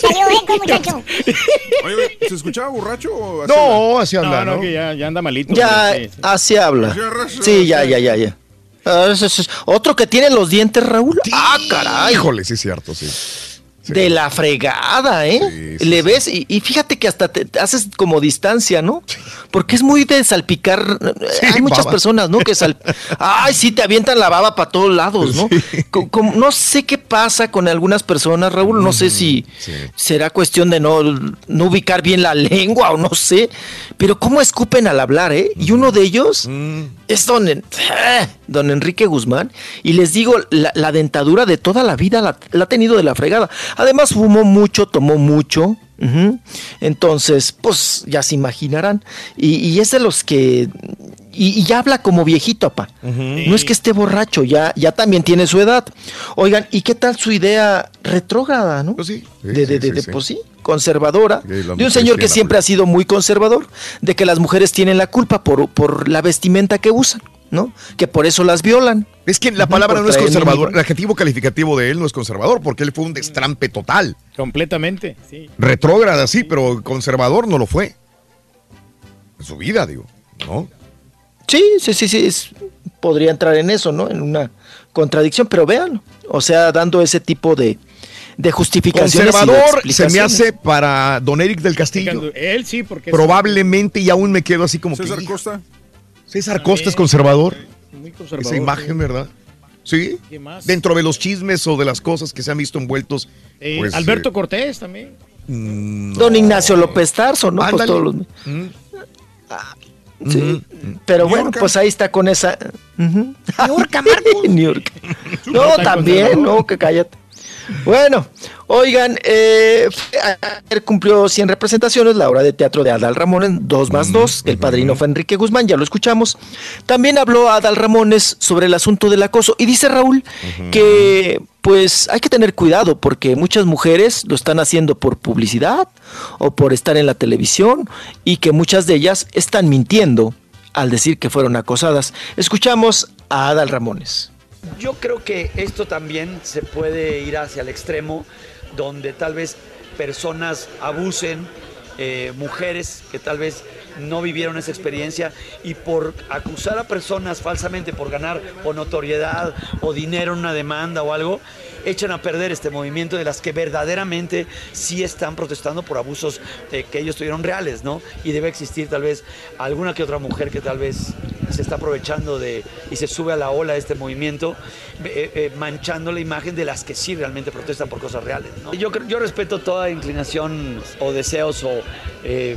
Salió eco, muchacho. Oye, güey, ¿se escuchaba borracho o así? No, así anda, No, ¿no? no, que ya, ya anda malito. Ya, Sí, sí. así habla. Sí, ya, ya, ya, ya. Ah, Otro que tiene los dientes, Raúl. Ah, caray. Híjole, sí es cierto, sí. De la fregada, ¿eh? Le ves y, y fíjate que hasta te, haces como distancia, ¿no? Porque es muy de salpicar. Hay muchas baba. personas, ¿no? Que sal... Ay, sí, te avientan la baba para todos lados, ¿no? No sé qué pasa con algunas personas, Raúl. No sé si será cuestión de no, no ubicar bien la lengua o no sé. Pero cómo escupen al hablar, ¿eh? Y uno de ellos es don, eh, don Enrique Guzmán. Y les digo, la, la dentadura de toda la vida la, la ha tenido de la fregada. Además, fumó mucho, tomó mucho. Entonces, pues ya se imaginarán. Y, y es de los que. Y, y ya habla como viejito, papá. No es que esté borracho, ya, ya también tiene su edad. Oigan, ¿y qué tal su idea retrógrada, no? Pues sí. sí, de, de, sí, de- sí, de- sí. pues sí, conservadora. De un señor que siempre ha sido muy conservador, de que las mujeres tienen la culpa por, por la vestimenta que usan, ¿no? Que por eso las violan. Es que la palabra no es conservador, el adjetivo calificativo de él no es conservador, porque él fue un destrampe total. Completamente, sí. Retrógrada, sí, pero conservador no lo fue. En su vida, digo, ¿no? Sí, sí, sí, sí, es- podría entrar en eso, ¿no? En una contradicción, pero véanlo. O sea, dando ese tipo de, de justificaciones. y de Conservador se me hace para don Eric del Castillo. Él sí, porque Probablemente y aún me quedo así como César que. Costa. César Costa es conservador. muy conservador. Esa imagen, ¿verdad? Sí. ¿Qué más? Dentro de los chismes o de las cosas que se han visto envueltos. Eh, pues, Alberto eh, Cortés también. mm, Don Ignacio López Tarso, ¿no? Pues todos los- mm, Sí, pero bueno, pues ahí está con esa. Ujú. Niurka, Marcos. Niurka. No, también, no, que cállate. Bueno, oigan, eh, ayer cumplió 100 representaciones la obra de teatro de Adal Ramones, 2 más 2, el padrino fue Enrique Guzmán, ya lo escuchamos. También habló Adal Ramones sobre el asunto del acoso y dice Raúl que pues hay que tener cuidado porque muchas mujeres lo están haciendo por publicidad o por estar en la televisión y que muchas de ellas están mintiendo al decir que fueron acosadas. Escuchamos a Adal Ramones. Yo creo que esto también se puede ir hacia el extremo donde tal vez personas abusen, eh, mujeres que tal vez no vivieron esa experiencia y por acusar a personas falsamente por ganar o notoriedad o dinero en una demanda o algo, echan a perder este movimiento de las que verdaderamente sí están protestando por abusos eh, que ellos tuvieron reales, ¿no? Y debe existir tal vez alguna que otra mujer que tal vez se está aprovechando de y se sube a la ola de este movimiento, eh, eh, manchando la imagen de las que sí realmente protestan por cosas reales. ¿no? Yo, yo respeto toda inclinación o deseos o eh,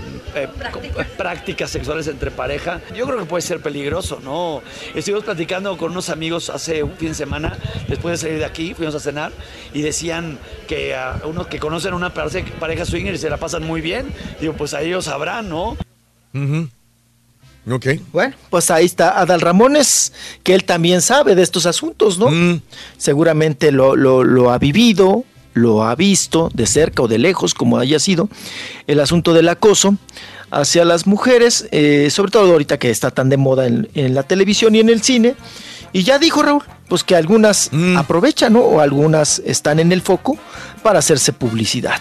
prácticas sexuales entre pareja. Yo creo que puede ser peligroso, ¿no? Estuvimos platicando con unos amigos hace un fin de semana, después de salir de aquí, fuimos a cenar y decían que a unos que conocen una pareja, swinger y se la pasan muy bien. Digo, pues a ellos sabrán, ¿no? Ok. Bueno, pues ahí está Adal Ramones, que él también sabe de estos asuntos, ¿no? Mm. Seguramente lo, lo- lo ha vivido, lo ha visto de cerca o de lejos, como haya sido, el asunto del acoso hacia las mujeres, eh, sobre todo ahorita que está tan de moda en, en la televisión y en el cine. Y ya dijo Raúl, pues que algunas Mm. aprovechan, ¿no? O algunas están en el foco para hacerse publicidad.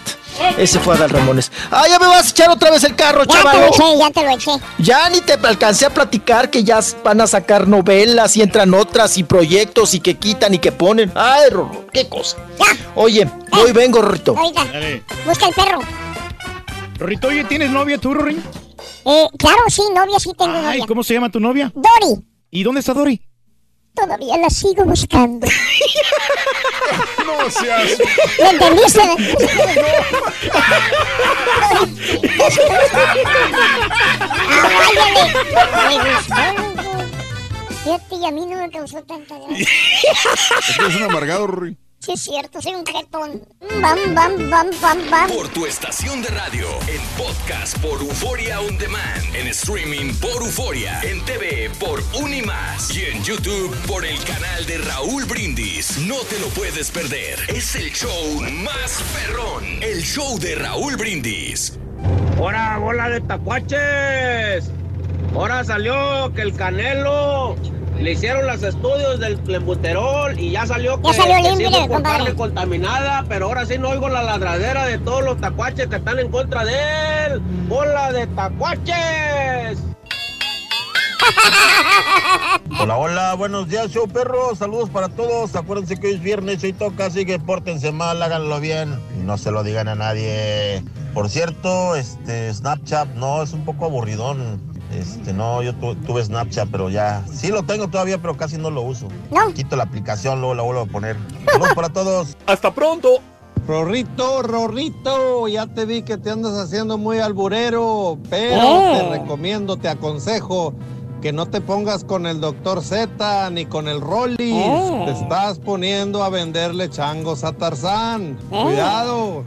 Ese fue Adal Ramones. Ah, ya me vas a echar otra vez el carro, Ya te chaval. lo eché, ya te lo eché. Ya ni te alcancé a platicar que ya van a sacar novelas y entran otras y proyectos y que quitan y que ponen. Ay, Rorro, qué cosa. Oye, voy, vengo, Rorrito. Ahorita, Dale. busca el perro. Rorrito, oye, ¿tienes novia tú, Rorri? Eh, claro, sí, novia, sí tengo Ay, novia. ¿cómo se llama tu novia? Dori, ¿Y dónde está Dori? todavía la sigo buscando. No seas. ¿Lo entendiste? Me gustó, loco. Fíjate, y a mí no me causó tanta gracia. Es que eres un amargado, Rory. Sí es cierto, soy un jetón. Bam, bam, bam, bam, bam. Por tu estación de radio, en podcast por Euforia On Demand, en streaming por Euforia, en TV por Unimás y en YouTube por el canal de Raúl Brindis. No te lo puedes perder. Es el show más perrón, el show de Raúl Brindis. ¡Hora, bola de tacuaches! Ahora salió que el Canelo le hicieron los estudios del clenbuterol y ya salió que, Ya salió limpio, compadre. carne contaminada, pero ahora sí no oigo la ladradera de todos los tacuaches que están en contra de él. ¡Bola de tacuaches! Hola, hola, buenos días, show perro. Saludos para todos. Acuérdense que hoy es viernes, hoy toca, así que pórtense mal, háganlo bien y no se lo digan a nadie. Por cierto, este Snapchat no es un poco aburridón. Este, no, yo tu- tuve Snapchat, pero ya sí lo tengo todavía, pero casi no lo uso. Quito la aplicación, luego la vuelvo a poner. Saludos para todos. Hasta pronto. Rorrito, Rorrito, ya te vi que te andas haciendo muy alburero, pero Eh. te recomiendo, te aconsejo que no te pongas con el doctor Z ni con el Rollis. Eh. Te estás poniendo a venderle changos a Tarzán. Eh. Cuidado.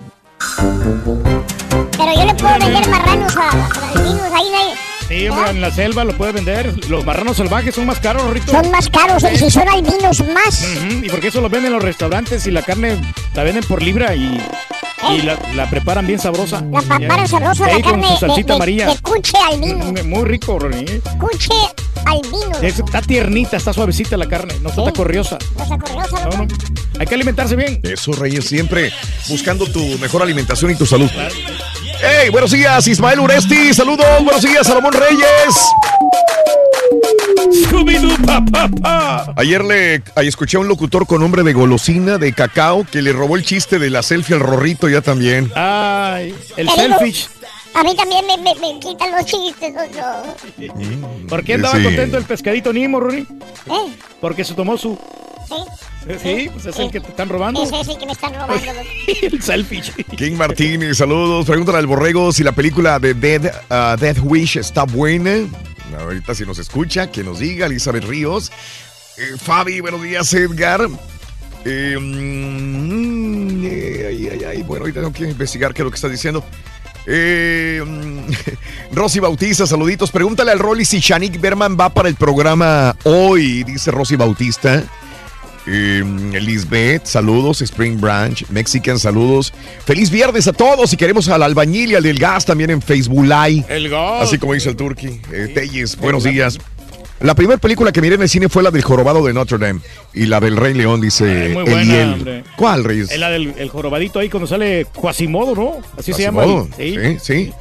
Pero yo le puedo vender marranos a, a los niños, ahí no hay- Sí, hombre, en la selva lo puede vender. Los marranos salvajes son más caros, Rorrito. Son más caros, y si son albinos más. ¿Y por qué eso lo venden en los restaurantes y la carne la venden por libra y, y la, la preparan bien sabrosa? La preparan sabrosa la Sí, con carne su de, salsita de- amarilla. de cuche albino. Mm, Muy rico, Rory. Cuche albino. Es- Está tiernita, está suavecita la carne, no está corriosa. Cosa curiosa, No, no. Hay que alimentarse bien. Eso, Reyes, siempre buscando tu mejor alimentación y tu salud. ¡Hey! Buenos días, Ismael Uresti. Saludos. Buenos días, Salomón Reyes. Ayer le ahí escuché a un locutor con nombre de golosina de cacao que le robó el chiste de la selfie al rorrito ya también. Ay, el selfish. A mí también me, me, me quitan los chistes. no, no. ¿Por qué andaba Sí. contento el pescadito Nimo, Rory? ¿Eh? Porque se tomó su. ¿Sí? Sí, pues es el que te están robando. Es ese que me están robando. el selfish. King Martínez, saludos. Pregúntale al borrego si la película de Dead, ah, Death Wish está buena. Ahorita si nos escucha, que nos diga. Elizabeth Ríos. Eh, Fabi, buenos días, Edgar. Eh, mm, eh, ay, ay, ay, Bueno, ahorita tengo que investigar qué es lo que estás diciendo. Eh, mm, Rosy Bautista, saluditos. Pregúntale al Rolly si Shanik Berman va para el programa hoy, dice Rosy Bautista. Eh, Lisbeth, saludos. Spring Branch, Mexican, saludos. Feliz viernes a todos. Y queremos al albañil y al del gas también en Facebook Live. El gas. Así como dice el Turqui. Eh, Telles, buenos días. La primera película que miré en el cine fue la del Jorobado de Notre Dame. Y la del Rey León, dice Muy buena, Eliel. ¿Cuál, Reyes? Es la del el jorobadito ahí cuando sale Quasimodo, ¿no? Así se llama. Quasimodo, Sí. sí, sí.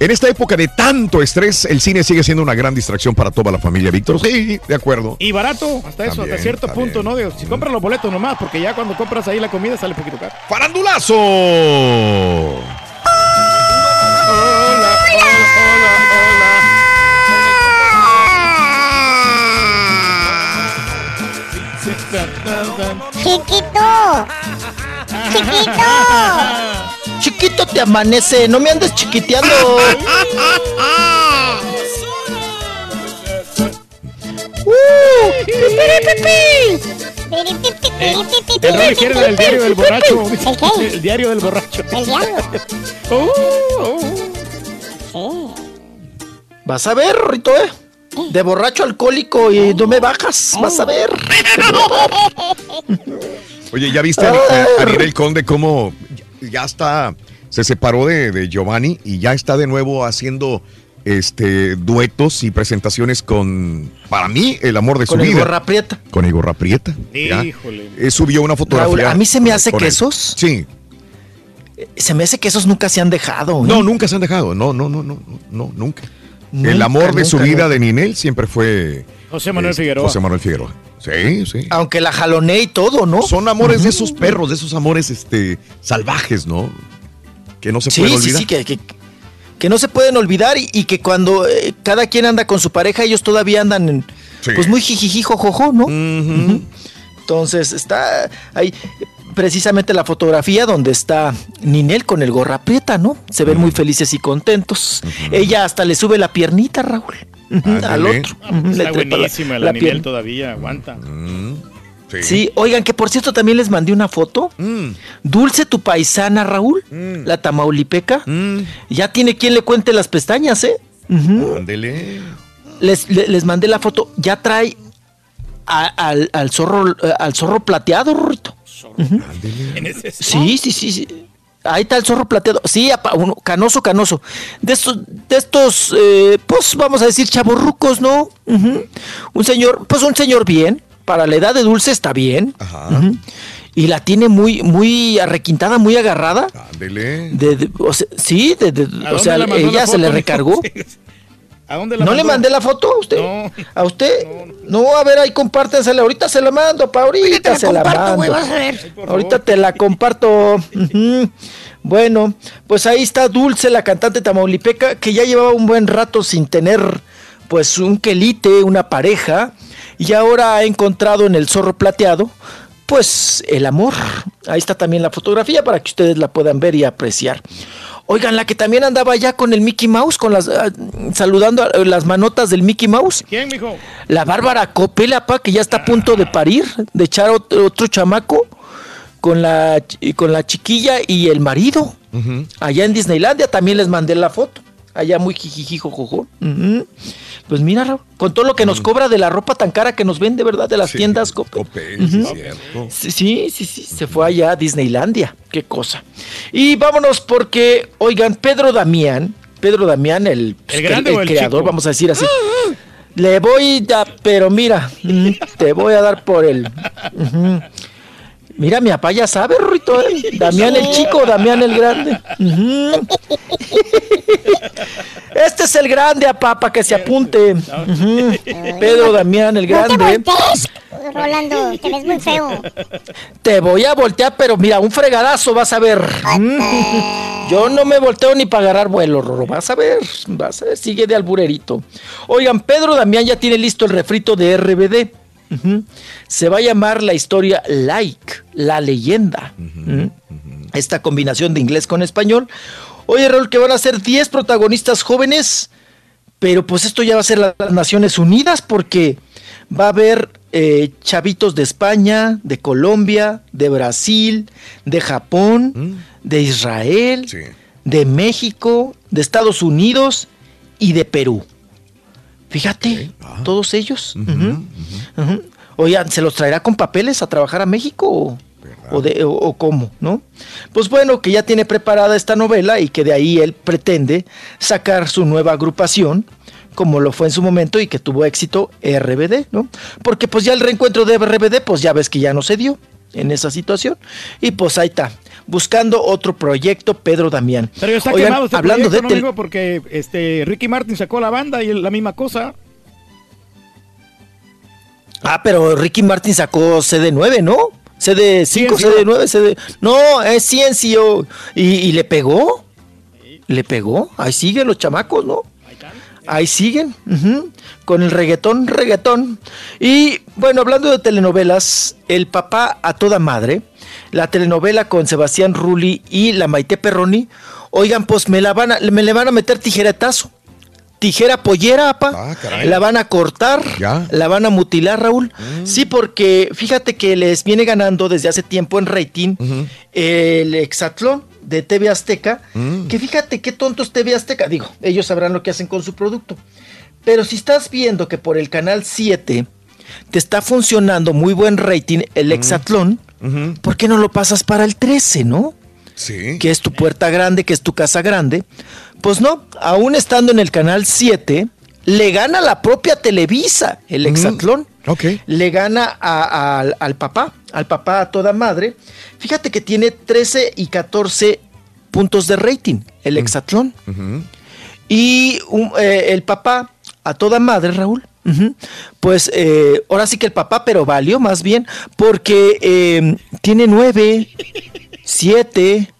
En esta época de tanto estrés, el cine sigue siendo una gran distracción para toda la familia, Víctor. Sí, de acuerdo. Y barato, hasta eso, También, hasta cierto punto, ¿no? Si compras los boletos nomás, porque ya cuando compras ahí la comida sale poquito caro. ¡Farandulazo! Chiquito. Chiquito. Chiquito te amanece, no me andes chiquiteando. ¡Uh! ¡Pipi, pipi! Eh, el Rolly quiere el diario del borracho. ¿El qué? El diario del borracho. El diablo. Oh, Sí. Vas a ver, Rito, ¿eh? De borracho alcohólico y no me bajas. Vas a ver. Oye, ¿ya viste a, a- a Ninel Conde cómo ya está, se separó de, de Giovanni y ya está de nuevo haciendo este duetos y presentaciones con, para mí, el amor de Con su vida. gorra prieta. Con gorra prieta. Híjole. Eh, subió una fotografía. Raúl, a mí se me hace con que él. esos- Sí. Se me hace que esos nunca se han dejado. ¿eh? No, nunca se han dejado. No, no, no, no, no, no, nunca. el amor de su vida nunca. de Ninel siempre fue José Manuel este, Figueroa. José Manuel Figueroa. Sí, sí. Aunque la jaloné y todo, ¿no? Son amores de esos perros, de esos amores este, salvajes, ¿no? Que no se Sí, pueden sí, olvidar. sí, que, que, que no se pueden olvidar y, y que cuando eh, cada quien anda con su pareja, ellos todavía andan en, Sí. pues muy jijiji, jojojo, ¿no? Entonces está ahí precisamente la fotografía donde está Ninel con el gorra prieta, ¿no? Se ven muy felices y contentos. Ella hasta le sube la piernita, Raúl. Al otro. Le Está la- buenísima la, la pierna. todavía, aguanta. Sí. oigan, que por cierto también les mandé una foto. Dulce tu paisana, Raúl, la tamaulipeca. Ya tiene quien le cuente las pestañas, ¿eh? Ándele. les, le- les mandé la foto. Ya trae a- al, al zorro eh, al zorro plateado, Rorrito. Ujú. Sí, sí, sí, sí. Ahí está el zorro plateado. Sí, apa- uno, canoso, canoso. De estos, de estos, eh, pues vamos a decir chaborrucos, ¿no? Un señor, pues un señor bien. Para la edad de dulce está bien. Ujú. Y la tiene muy, muy arrequintada, muy agarrada. Ándele. De, de- o sea, sí, de- de- ¿A o sea, ella la se le recargó. ¿A dónde la ¿No le mandé la foto a usted? ¿A usted? No, a ver, ahí compártensela. Ahorita se la mando, pa' ahorita se la comparto, mando. güey, vas a ver. Ahorita te la comparto. Bueno, pues ahí está Dulce, la cantante tamaulipeca, que ya llevaba un buen rato sin tener, pues, un quelite, una pareja, y ahora ha encontrado en el zorro plateado, pues, el amor. Ahí está también la fotografía para que ustedes la puedan ver y apreciar. Oigan, la que también andaba ya con el Mickey Mouse, con las ah, saludando a- las manotas del Mickey Mouse. ¿Quién, mijo? La Bárbara Copela, pa, que ya está a punto de parir, de echar otro, otro chamaco con la, con la chiquilla y el marido. Allá en Disneylandia también les mandé la foto. Allá muy jijijijojojo. Ujú. Pues mira, Raúl, con todo lo que nos cobra de la ropa tan cara que nos vende, ¿verdad? De las tiendas Coppel. Ujú. Sí, sí, sí, sí, se fue allá a Disneylandia. Qué cosa. Y vámonos porque, oigan, Pedro Damián, Pedro Damián, el, ¿El el creador, chico? vamos a decir así. Le voy a, pero mira, mm, te voy a dar por el. Mira, mi papá ya sabe, Rito, ¿eh? Damián el chico, Damián el grande. Este es el grande, apá, para que se apunte. Pedro Damián el No te grande. voltees, Rolando, te ves muy feo. Te voy a voltear, pero mira, un fregadazo vas a ver. Yo no me volteo ni para agarrar vuelo, Roro. Vas a ver, vas a ver, sigue de alburerito. Oigan, Pedro Damián ya tiene listo el refrito de RBD. Se va a llamar la historia Like, la leyenda. Esta combinación de inglés con español. Oye, Raúl, que van a ser 10 protagonistas jóvenes, pero pues esto ya va a ser la- las Naciones Unidas porque va a haber eh, chavitos de España, de Colombia, de Brasil, de Japón, de Israel, de México, de Estados Unidos y de Perú. Fíjate, todos ellos. Ujú. Oigan, ¿se los traerá con papeles a trabajar a México o, o de- o- o cómo? ¿No? Pues bueno, que ya tiene preparada esta novela y que de ahí él pretende sacar su nueva agrupación, como lo fue en su momento y que tuvo éxito RBD, ¿no? Porque pues ya el reencuentro de RBD, pues ya ves que ya no se dio en esa situación. Y pues ahí está, buscando otro proyecto, Pedro Damián. Pero está Oigan, quemado este hablando proyecto, de ¿no, tel-? Porque este, Ricky Martin sacó la banda y la misma cosa. Ah, pero Ricky Martin sacó CD9, ¿no? CD5, CNCO. CD9, CD... No, es Ciencio. ¿Y, y le pegó? ¿Le pegó? Ahí siguen los chamacos, ¿no? Ahí siguen, con el reggaetón, reggaetón. Y bueno, hablando de telenovelas, El papá a toda madre, la telenovela con Sebastián Rulli y la Maite Perroni, oigan, pues me la van a, me le van a meter tijeretazo tijera pollera, apa. Ah, la van a cortar, Ya. la van a mutilar, Raúl. Sí, porque fíjate que les viene ganando desde hace tiempo en rating el Exatlón de TV Azteca. Mm. Que fíjate qué tonto es TV Azteca. Digo, ellos sabrán lo que hacen con su producto. Pero si estás viendo que por el canal 7 te está funcionando muy buen rating el Exatlón, ¿por qué no lo pasas para el 13, no? Sí. Que es tu puerta grande, que es tu casa grande. Pues no, aún estando en el canal 7, le gana la propia Televisa, el Exatlón. Ok. Le gana a- a- al, al papá, al papá a toda madre. Fíjate que tiene 13 y 14 puntos de rating, el Exatlón. Y un- eh, el papá, a toda madre, Raúl, pues eh, ahora sí que el papá, pero valió más bien, porque eh, tiene nueve, siete,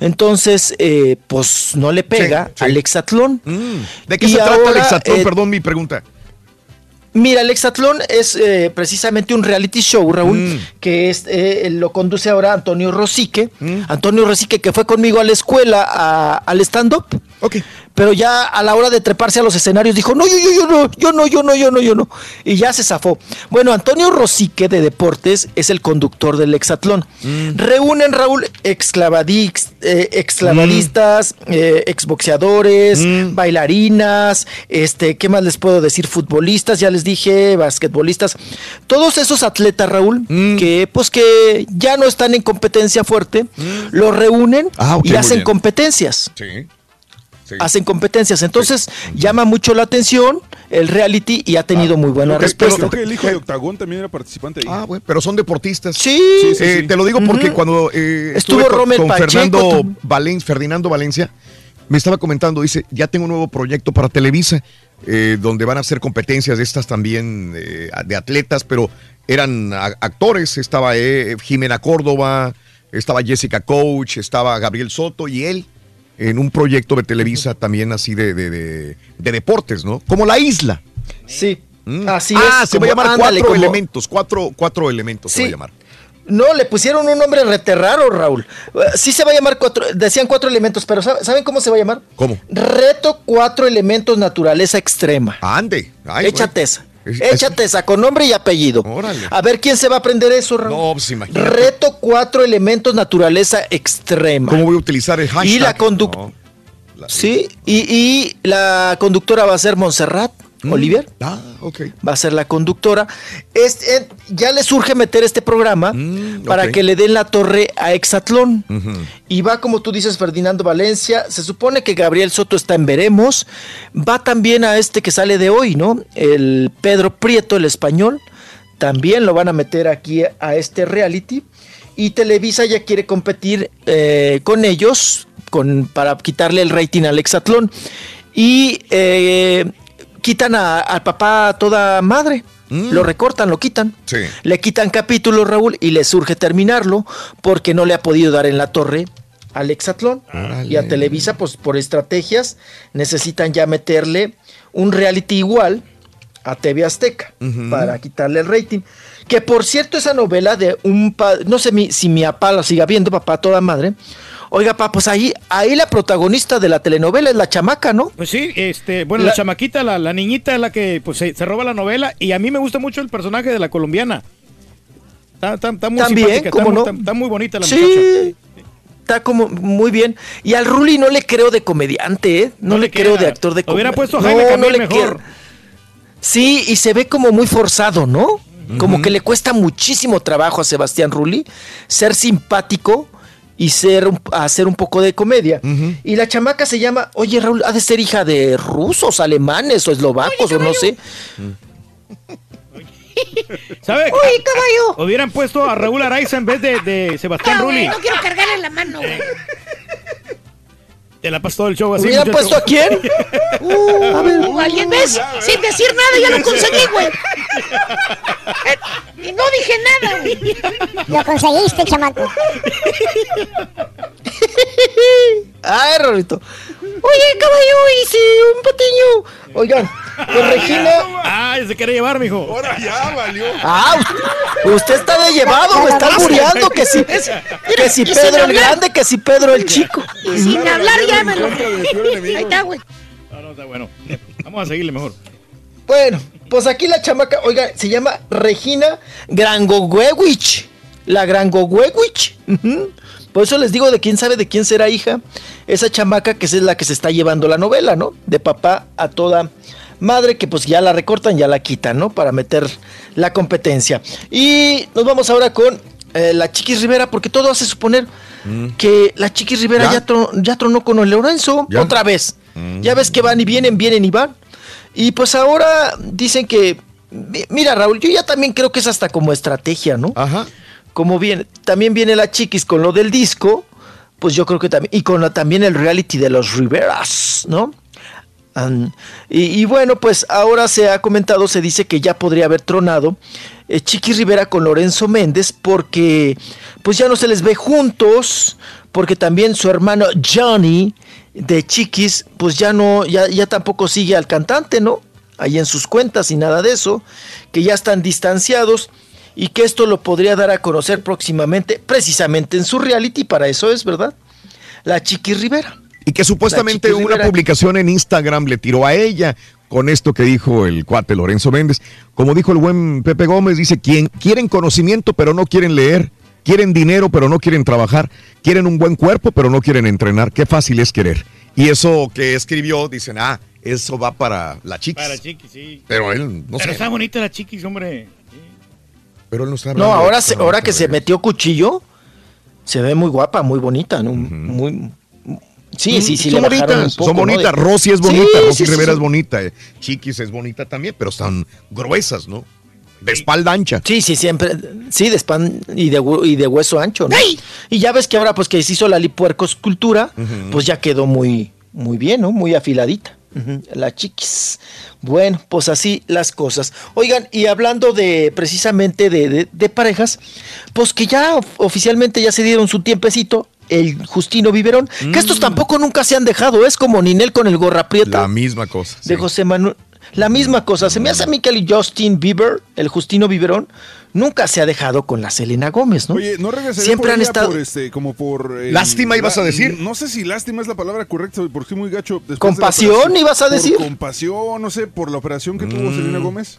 entonces, eh, pues no le pega Sí, sí. al hexatlón. ¿De qué Y se trata el hexatlón? eh, Perdón mi pregunta. Mira, el Hexatlón es eh, precisamente un reality show, Raúl, Mm. que es, eh, lo conduce ahora Antonio Rosique. Antonio Rosique que fue conmigo a la escuela a- al stand-up. Pero ya a la hora de treparse a los escenarios dijo, no, yo, yo, yo no, yo no, yo no, yo no, yo no. Y ya se zafó. Bueno, Antonio Rosique de Deportes es el conductor del Hexatlón. Reúnen, Raúl, exclavadix, eh, exclavadistas, eh, exboxeadores, bailarinas, este, ¿qué más les puedo decir? Futbolistas, ya les dije, basquetbolistas. Todos esos atletas, Raúl, que pues que ya no están en competencia fuerte, los reúnen Ah, ok, y hacen bien. competencias Sí. Sí. hacen competencias. Entonces, llama mucho la atención el reality y ha tenido muy buena que- respuesta. creo que el hijo de Octagón también era participante ahí. Ah, bueno, pero son deportistas. Sí. Sí, sí, Eh. Te lo digo porque cuando eh, Estuvo estuve con, con Pacheco Fernando. Valen, Ferdinando Valencia, me estaba comentando, dice, ya tengo un nuevo proyecto para Televisa, eh, donde van a hacer competencias de estas también eh, de atletas, pero eran actores, estaba eh, Jimena Córdoba, estaba Jessica Coach, estaba Gabriel Soto y él en un proyecto de Televisa también así de, de- de- de deportes, ¿no? Como La Isla. Sí, así ah, es. se va a llamar ándale, cuatro como- elementos, cuatro, cuatro elementos se va a Sí. llamar. No, le pusieron un nombre rete raro, Raúl. Eh, Sí se va a llamar cuatro, decían cuatro elementos, pero ¿sabe- ¿saben cómo se va a llamar? ¿Cómo? Reto cuatro elementos naturaleza extrema. Ande. Ay, Échate esa. Es- Échate esa, con nombre y apellido. Órale. A ver quién se va a aprender eso, Raúl. No, pues imagínate. Reto cuatro elementos naturaleza extrema. ¿Cómo voy a utilizar el hashtag? Y la conductora. Sí, y, y la conductora va a ser Montserrat Olivier. Ah, ok. Va a ser la conductora. Eh, ya le surge meter este programa para ok. que le den la torre a Exatlón. Y va, como tú dices, Ferdinando Valencia. Se supone que Gabriel Soto está en Veremos. Va también a este que sale de hoy, ¿no? El Pedro Prieto, el español. También lo van a meter aquí a este reality. Y Televisa ya quiere competir eh, con ellos con, para quitarle el rating al Exatlón. Y eh, quitan a- al papá toda madre. Lo recortan, lo quitan. Sí. Le quitan capítulos, Raúl, y le surge terminarlo porque no le ha podido dar en la torre al Exatlón. Y a Televisa, pues por estrategias, necesitan ya meterle un reality igual a TV Azteca para quitarle el rating. Que por cierto, esa novela de un padre, no sé mi- si mi papá lo siga viendo, papá toda madre. Oiga, papá, pues ahí, ahí la protagonista de la telenovela es la chamaca, ¿no? Pues sí, este, bueno, la, La- chamaquita, la, la niñita es la que pues, se, se roba la novela y a mí me gusta mucho el personaje de la colombiana. Está, está- está muy También, simpática, ¿cómo no? está- está muy bonita la Sí. muchacha. Está como muy bien. Y al Ruli no le creo de comediante, ¿eh? No, No le creo de actor de Lo hubiera puesto a Jaime mejor. Sí, y se ve como muy forzado, ¿no? Como que le cuesta muchísimo trabajo a Sebastián Rulli ser simpático y ser un- hacer un poco de comedia. Y la chamaca se llama, oye Raúl, ha de ser hija de rusos, alemanes o eslovacos o no sé. ¿Sabe? Uy, caballo. Hubieran puesto a Raúl Araiza en vez de, de Sebastián Ah, Rulli. no quiero cargarle la mano, güey. Te la pasó todo el show así. ¿Hubieran muchacho. puesto a quién? Uh, a ver. ¿Alguien ves? Sin decir nada ya lo conseguí, güey. Eh, Y no dije nada, güey. Lo conseguiste, chamaco. Ay, Rorito. Oye, caballo, y si un patiño. Oigan, pues Regina. Ah, se quiere llevar, mijo. Ahora ya valió. Ah, usted está de llevado, me está albureando que si, que si Pedro el hablar. grande, que si Pedro el chico. Y sin hablar ya me lo. contra de tu peor enemigo. Ahí está, güey. No, no, está bueno. Vamos a seguirle mejor. Bueno, pues aquí la chamaca, oiga, se llama Regina Grangogwewich. La Grangogwewich. Por eso les digo de quién sabe de quién será hija. Esa chamaca que es la que se está llevando la novela, ¿no? De papá a toda madre que pues ya la recortan, ya la quitan, ¿no? Para meter la competencia. Y nos vamos ahora con eh, la Chiquis Rivera, porque todo hace suponer que la Chiquis Rivera ¿Ya? ya, tro- ya tronó con el Lorenzo ¿Ya? otra vez. Ya ves que van y vienen, vienen y van. Y pues ahora dicen que. mi- Mira, Raúl, yo ya también creo que es hasta como estrategia, ¿no? Ajá. Como viene, también viene la chiquis con lo del disco, pues yo creo que también. Y con también el reality de los Riveras, ¿no? Y, bueno, pues ahora se ha comentado, se dice que ya podría haber tronado eh, Chiquis Rivera con Lorenzo Méndez porque pues ya no se les ve juntos, porque también su hermano Johnny de Chiquis pues ya no, ya, ya tampoco sigue al cantante, ¿no? Ahí en sus cuentas y nada de eso, que ya están distanciados y que esto lo podría dar a conocer próximamente, precisamente en su reality, para eso es, ¿verdad? La Chiquis Rivera. Y que supuestamente una Rivera. publicación en Instagram le tiró a ella con esto que dijo el cuate Lorenzo Méndez. Como dijo el buen Pepe Gómez, dice, quien quieren conocimiento pero no quieren leer, quieren dinero pero no quieren trabajar, quieren un buen cuerpo pero no quieren entrenar, qué fácil es querer. Y eso que escribió, dicen, ah, eso va para la chiquis. Para chiquis, sí. Pero él no Pero sé. está bonita la chiquis, hombre. Pero él no está No, hablando de- ahora, se- ahora que se metió cuchillo, se ve muy guapa, muy bonita, ¿no? Muy. Sí, sí, sí, son bonitas, un poco, son ¿no? bonitas. Rosy es Sí, bonita, Rosy sí, sí, Rivera sí. es bonita. eh, Chiquis es bonita también, pero están gruesas, ¿no? De espalda ancha. Sí, sí, siempre. Sí, de span y de, y de hueso ancho, ¿no? Y ya ves que ahora, pues que se hizo la lipuercoscultura, pues ya quedó muy, muy bien, ¿no? Muy afiladita. La chiquis. Bueno, pues así las cosas. Oigan, y hablando de precisamente de, de- de parejas, pues que ya of- oficialmente ya se dieron su tiempecito, el Justino Viverón, que estos tampoco nunca se han dejado, es como Ninel con el gorra prieta La misma cosa. de José Manuel. La misma cosa, se me hace a mí que el Justin Bieber, el Justino Viverón, nunca se ha dejado con la Selena Gómez, ¿no? Oye, ¿no regresaría Siempre por han ella estado... por este, como por... el- ¿Lástima ibas a decir? No sé si lástima es la palabra correcta, porque soy muy gacho. después ¿Compasión ibas a Por decir? compasión, no sé, por la operación que tuvo Mm. Selena Gómez.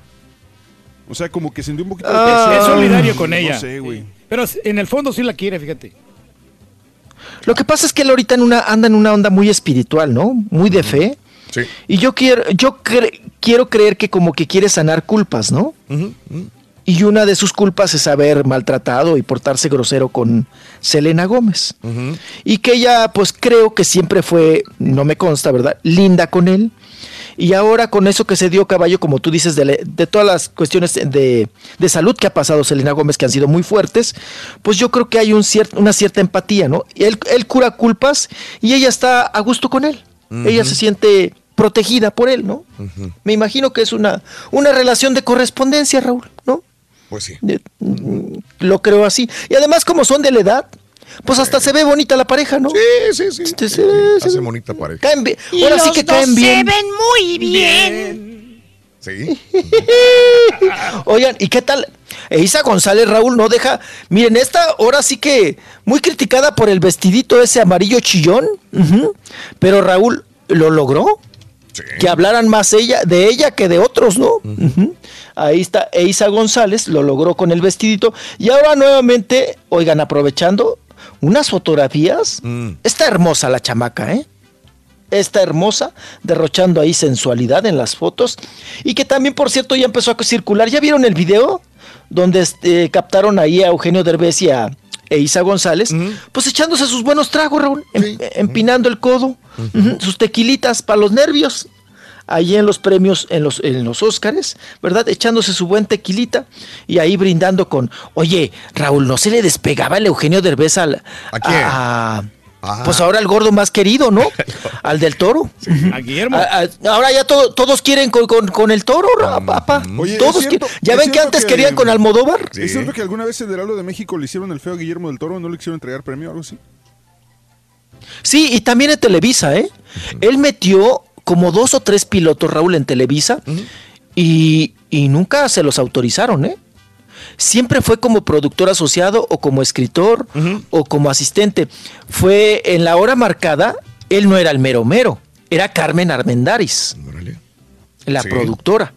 O sea, como que sintió un poquito de Ah. es solidario con ella. No sé, güey. Pero en el fondo sí la quiere, fíjate. Lo que pasa es que él ahorita en una, anda en una onda muy espiritual, ¿no? Muy de fe. Sí. Y yo quiero, yo cre- quiero creer que como que quiere sanar culpas, ¿no? Y una de sus culpas es haber maltratado y portarse grosero con Selena Gómez. Y que ella, pues creo que siempre fue, no me consta, ¿verdad? Linda con él. Y ahora con eso que se dio caballo, como tú dices, de, de todas las cuestiones de, de salud que ha pasado Selena Gómez, que han sido muy fuertes, pues yo creo que hay un cier- una cierta empatía, ¿no? Él, él cura culpas y ella está a gusto con él. Ella se siente protegida por él, ¿no? Me imagino que es una, una relación de correspondencia, Raúl, ¿no? Pues sí. De- mm, lo creo así. Y además, como son de la edad, pues hasta se ve bonita la pareja, ¿no? Sí, sí, sí. Este, se- se- Hace bonita pareja. caen bien. Y Ahora los sí que dos caen se bien. ven muy bien. Sí. Oigan, ¿y qué tal? Eisa González, Raúl, no deja. Miren, esta ahora sí que muy criticada por el vestidito ese amarillo chillón. Pero Raúl lo logró. Que hablaran más ella, de ella que de otros, ¿no? Ahí está Eisa González, lo logró con el vestidito. Y ahora nuevamente, oigan, aprovechando unas fotografías. Está hermosa la chamaca, ¿eh? Está hermosa, derrochando ahí sensualidad en las fotos. Y que también, por cierto, ya empezó a circular. ¿Ya vieron el video? Donde este, captaron ahí a Eugenio Derbez y a Eisa González, pues echándose sus buenos tragos, Raúl, em- empinando el codo, sus tequilitas para los nervios, ahí en los premios, en los, en los Óscares, ¿verdad? Echándose su buen tequilita y ahí brindando con, oye, Raúl, ¿no se le despegaba el Eugenio Derbez al, ¿A quién? a- Ah. pues ahora el gordo más querido, ¿no? Al del toro. A Guillermo. A- a- ahora ya todo- todos quieren con, con- con el toro, papá. Oye, todos ¿es cierto- quieren- Ya ven que antes que- querían con Almodóvar. ¿Es cierto que alguna vez el Heraldo de México le hicieron el feo a Guillermo del Toro? ¿No le quisieron entregar premio o algo así? Sí, y también en Televisa, ¿eh? Él metió como dos o tres pilotos, Raúl, en Televisa y, y nunca se los autorizaron, ¿eh? Siempre fue como productor asociado o como escritor o como asistente. Fue en la hora marcada, él no era el mero mero, era Carmen Armendaris. la Sí. productora.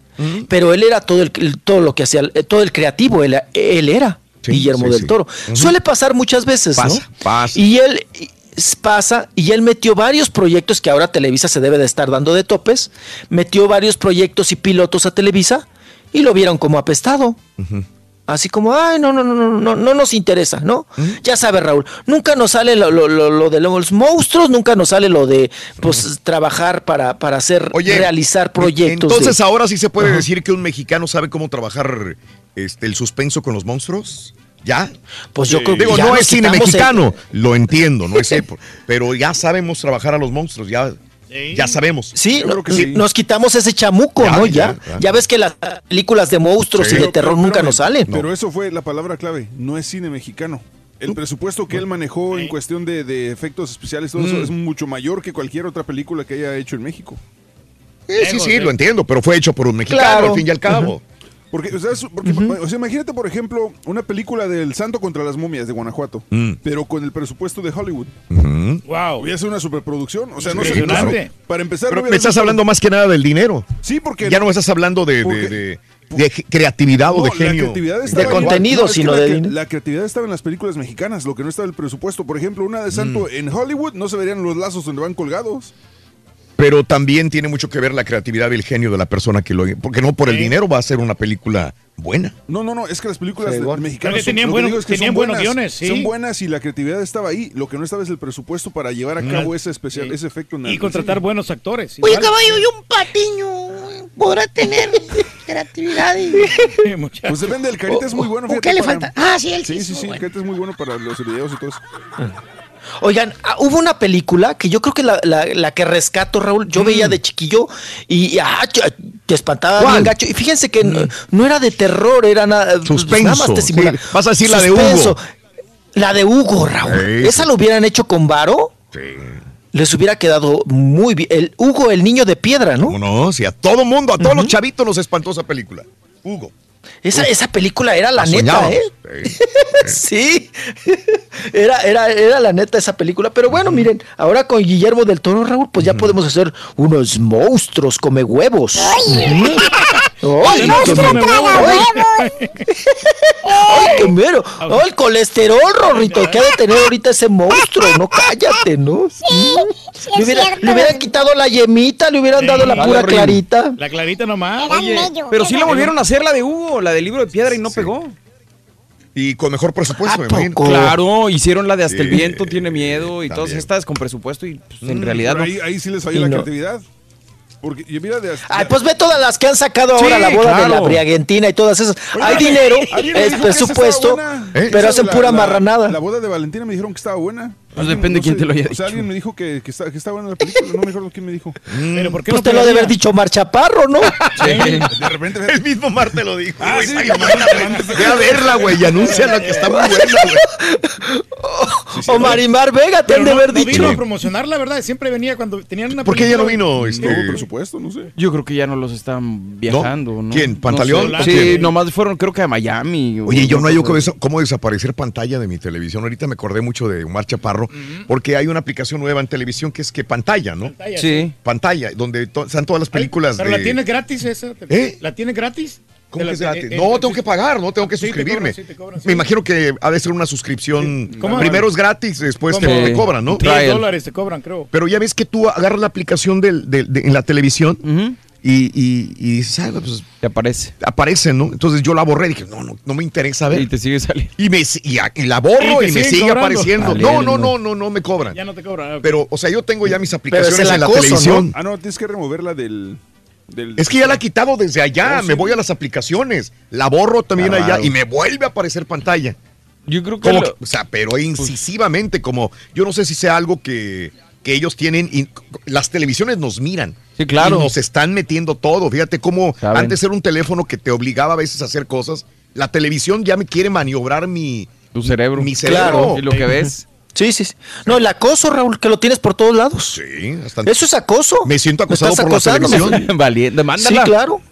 Pero él era todo el, todo lo que hacía, eh, todo el creativo, él, él era Sí, Guillermo sí, del. Toro. Suele pasar muchas veces, Pasa, ¿no? pasa. Y él pasa y él metió varios proyectos que ahora Televisa se debe de estar dando de topes, metió varios proyectos y pilotos a Televisa y lo vieron como apestado. Así como, ay, no, no, no, no, no, no nos interesa, ¿no? Ya sabes, Raúl, nunca nos sale lo, lo- lo- lo de los monstruos, nunca nos sale lo de, pues, trabajar para, para hacer, realizar proyectos. Entonces de- ahora sí se puede decir que un mexicano sabe cómo trabajar este, el suspenso con los monstruos. ¿Ya? Pues yo creo que Digo, ya no es cine el- mexicano, lo entiendo, no es pero ya sabemos trabajar a los monstruos, ya, ya sabemos. Sí, no- nos quitamos ese chamuco, Ya, ¿no? ya, Ya, ves que las películas de monstruos y de terror nunca nos salen. Pero eso fue la palabra clave, no es cine mexicano. El presupuesto que él manejó en cuestión de, de efectos especiales, todo eso Mm. es mucho mayor que cualquier otra película que haya hecho en México. Eh, sí, sí, lo entiendo, pero fue hecho por un mexicano, Claro. al fin y al cabo. Ujú. Porque, o sea, es- porque, o sea, imagínate, por ejemplo, una película del Santo contra las momias de Guanajuato, Mm. pero con el presupuesto de Hollywood. Wow. Hubiera sido una superproducción. O sea, no sé. Impresionante. Para empezar, Pero no me hubiera estás hablando más que nada del dinero. Sí, porque Ya no me estás hablando de, de- porque- de- de creatividad o de genio. creatividad estaba igual. No, es que la, La creatividad estaba en las películas mexicanas, lo que no estaba el presupuesto. Por ejemplo, una de Santo Mm. en Hollywood no se verían los lazos donde van colgados. Pero también tiene mucho que ver la creatividad y el genio de la persona que lo... Porque no por el dinero va a ser una película buena. No, no, no, es que las películas Sí, de- igual. mexicanas son, tenían es que tenían son buenos buenas, guiones, sí. son buenas y la creatividad estaba ahí. Lo que no estaba es el presupuesto para llevar a cabo ese especial, ese efecto. el Y contratar buenos actores. Oye, caballo, y un patiño podrá tener creatividad y... Pues depende, el carita es muy bueno. ¿O fíjate, qué le para- falta? Ah, sí, él sí Sí, sí, el bueno. carita es muy bueno para los videos y todo eso. Oigan, ah, hubo una película que yo creo que la, la- la que rescato, Raúl, yo veía de chiquillo y, ah, ch- te espantaba bien gacho. Y fíjense que no, no era de terror, era nada, pues, Suspenso, nada más te sí. simula- Vas a decir la de. Hugo. La de Hugo, Raúl. Sí, Esa sí. lo hubieran hecho con Varo. Les hubiera quedado muy bien. El Hugo, el niño de piedra, ¿no? ¿Cómo no? Sí, a todo mundo, a todos los chavitos nos espantó esa película. Hugo. Esa, esa película era la La neta. ¿eh? sí. Era, era, era la neta esa película. Pero bueno, miren, ahora con Guillermo del Toro, Raúl, pues ya podemos hacer unos monstruos come huevos. ¡Ay! ¡Ay, qué mero! ¡Ay, ¡Ay, qué mero! ¡Oh, el colesterol, Rorrito! que ha de tener ahorita ese monstruo? No, cállate, ¿no? le, hubiera- le hubieran quitado la yemita, le hubieran dado la Vale, pura clarita. La clarita nomás. Oye, pero sí la volvieron a hacer la de Hugo, la del libro de piedra y no pegó. Y con mejor presupuesto, me imagino. Claro, hicieron la de hasta el Sí, viento tiene miedo y todas estas con presupuesto y pues, en Mm, realidad no. ahí, ahí sí les falló la no. creatividad. Porque mira de Ay, pues ve todas las que han sacado Sí, ahora, la boda de la. Briagentina y todas esas. Hay dinero, es presupuesto, pero hacen la- pura la- marranada. La boda de Valentina me dijeron que estaba buena. Pues depende no quién sé, te lo haya O sea, alguien me dijo que, que, está, que estaba buena la película. No me acuerdo quién me dijo. Pero ¿por qué Pues no te lo ha de haber dicho Mar Chaparro, ¿no? De repente El mismo Mar te lo dijo. Ah, sí. Ve a verla, güey, y anúnciala que está muy buena, güey. o Marimar Vega, te han de no, haber no vino dicho. a promocionar, la verdad. Siempre venía cuando tenían una ¿Por qué ya no vino? Este... No hubo presupuesto, no sé. Yo creo que ya no los están viajando, ¿no? ¿Quién? ¿Pantaleón? sé. ¿O Sí, quién? nomás fueron creo que a Miami. Oye, yo no hay cómo desaparecer pantalla de mi televisión. Ahorita me acordé mucho de Omar Chaparro, porque hay una aplicación nueva en televisión que es que pantalla, ¿no? Pantalla, Sí. Pantalla, donde to- están todas las películas Pero de... la tienes gratis esa. ¿Eh? ¿La tienes gratis? ¿Cómo que es gratis? eh, eh, No, eh, tengo que pagar, no tengo que Sí, te suscribirme. cobran, sí, te cobran, sí. Me imagino que ha de ser una suscripción. ¿Cómo? Primero es gratis, después te, ¿Cómo? te cobran, ¿no? 10 dólares te cobran, creo. Pero ya ves que tú agarras la aplicación del, del- de- en la televisión y, y- y dices, ah, pues Te aparece. aparece, ¿no? Entonces yo la borré y dije, no, no, no me interesa ver. Y te sigue saliendo. Y, me, y, la borro Y me sigue cobrando. apareciendo. Vale, No, no, no. no, no, me cobran. Ya no te cobran. Pero, o sea, yo tengo ya mis es aplicaciones en la televisión. Ah, no, tienes que removerla del. del Es que ya la he quitado desde allá. Oh, sí. Me voy a las aplicaciones. La borro también allá y me vuelve a aparecer pantalla. Yo creo que lo- que- o sea, pero incisivamente, como yo no sé si sea algo que, que ellos tienen. y las televisiones nos miran. Sí, claro. Y nos están metiendo todo. Fíjate cómo Saben. antes era un teléfono que te obligaba a veces a hacer cosas. La televisión ya me quiere maniobrar mi. tu cerebro. Mi cerebro. Claro. Y lo que ves. Sí, sí, sí. No, el acoso, Raúl, que lo tienes por todos lados. Sí, hasta Eso es acoso. Me siento Me acosado estás por la televisión. Valiente, Sí, claro.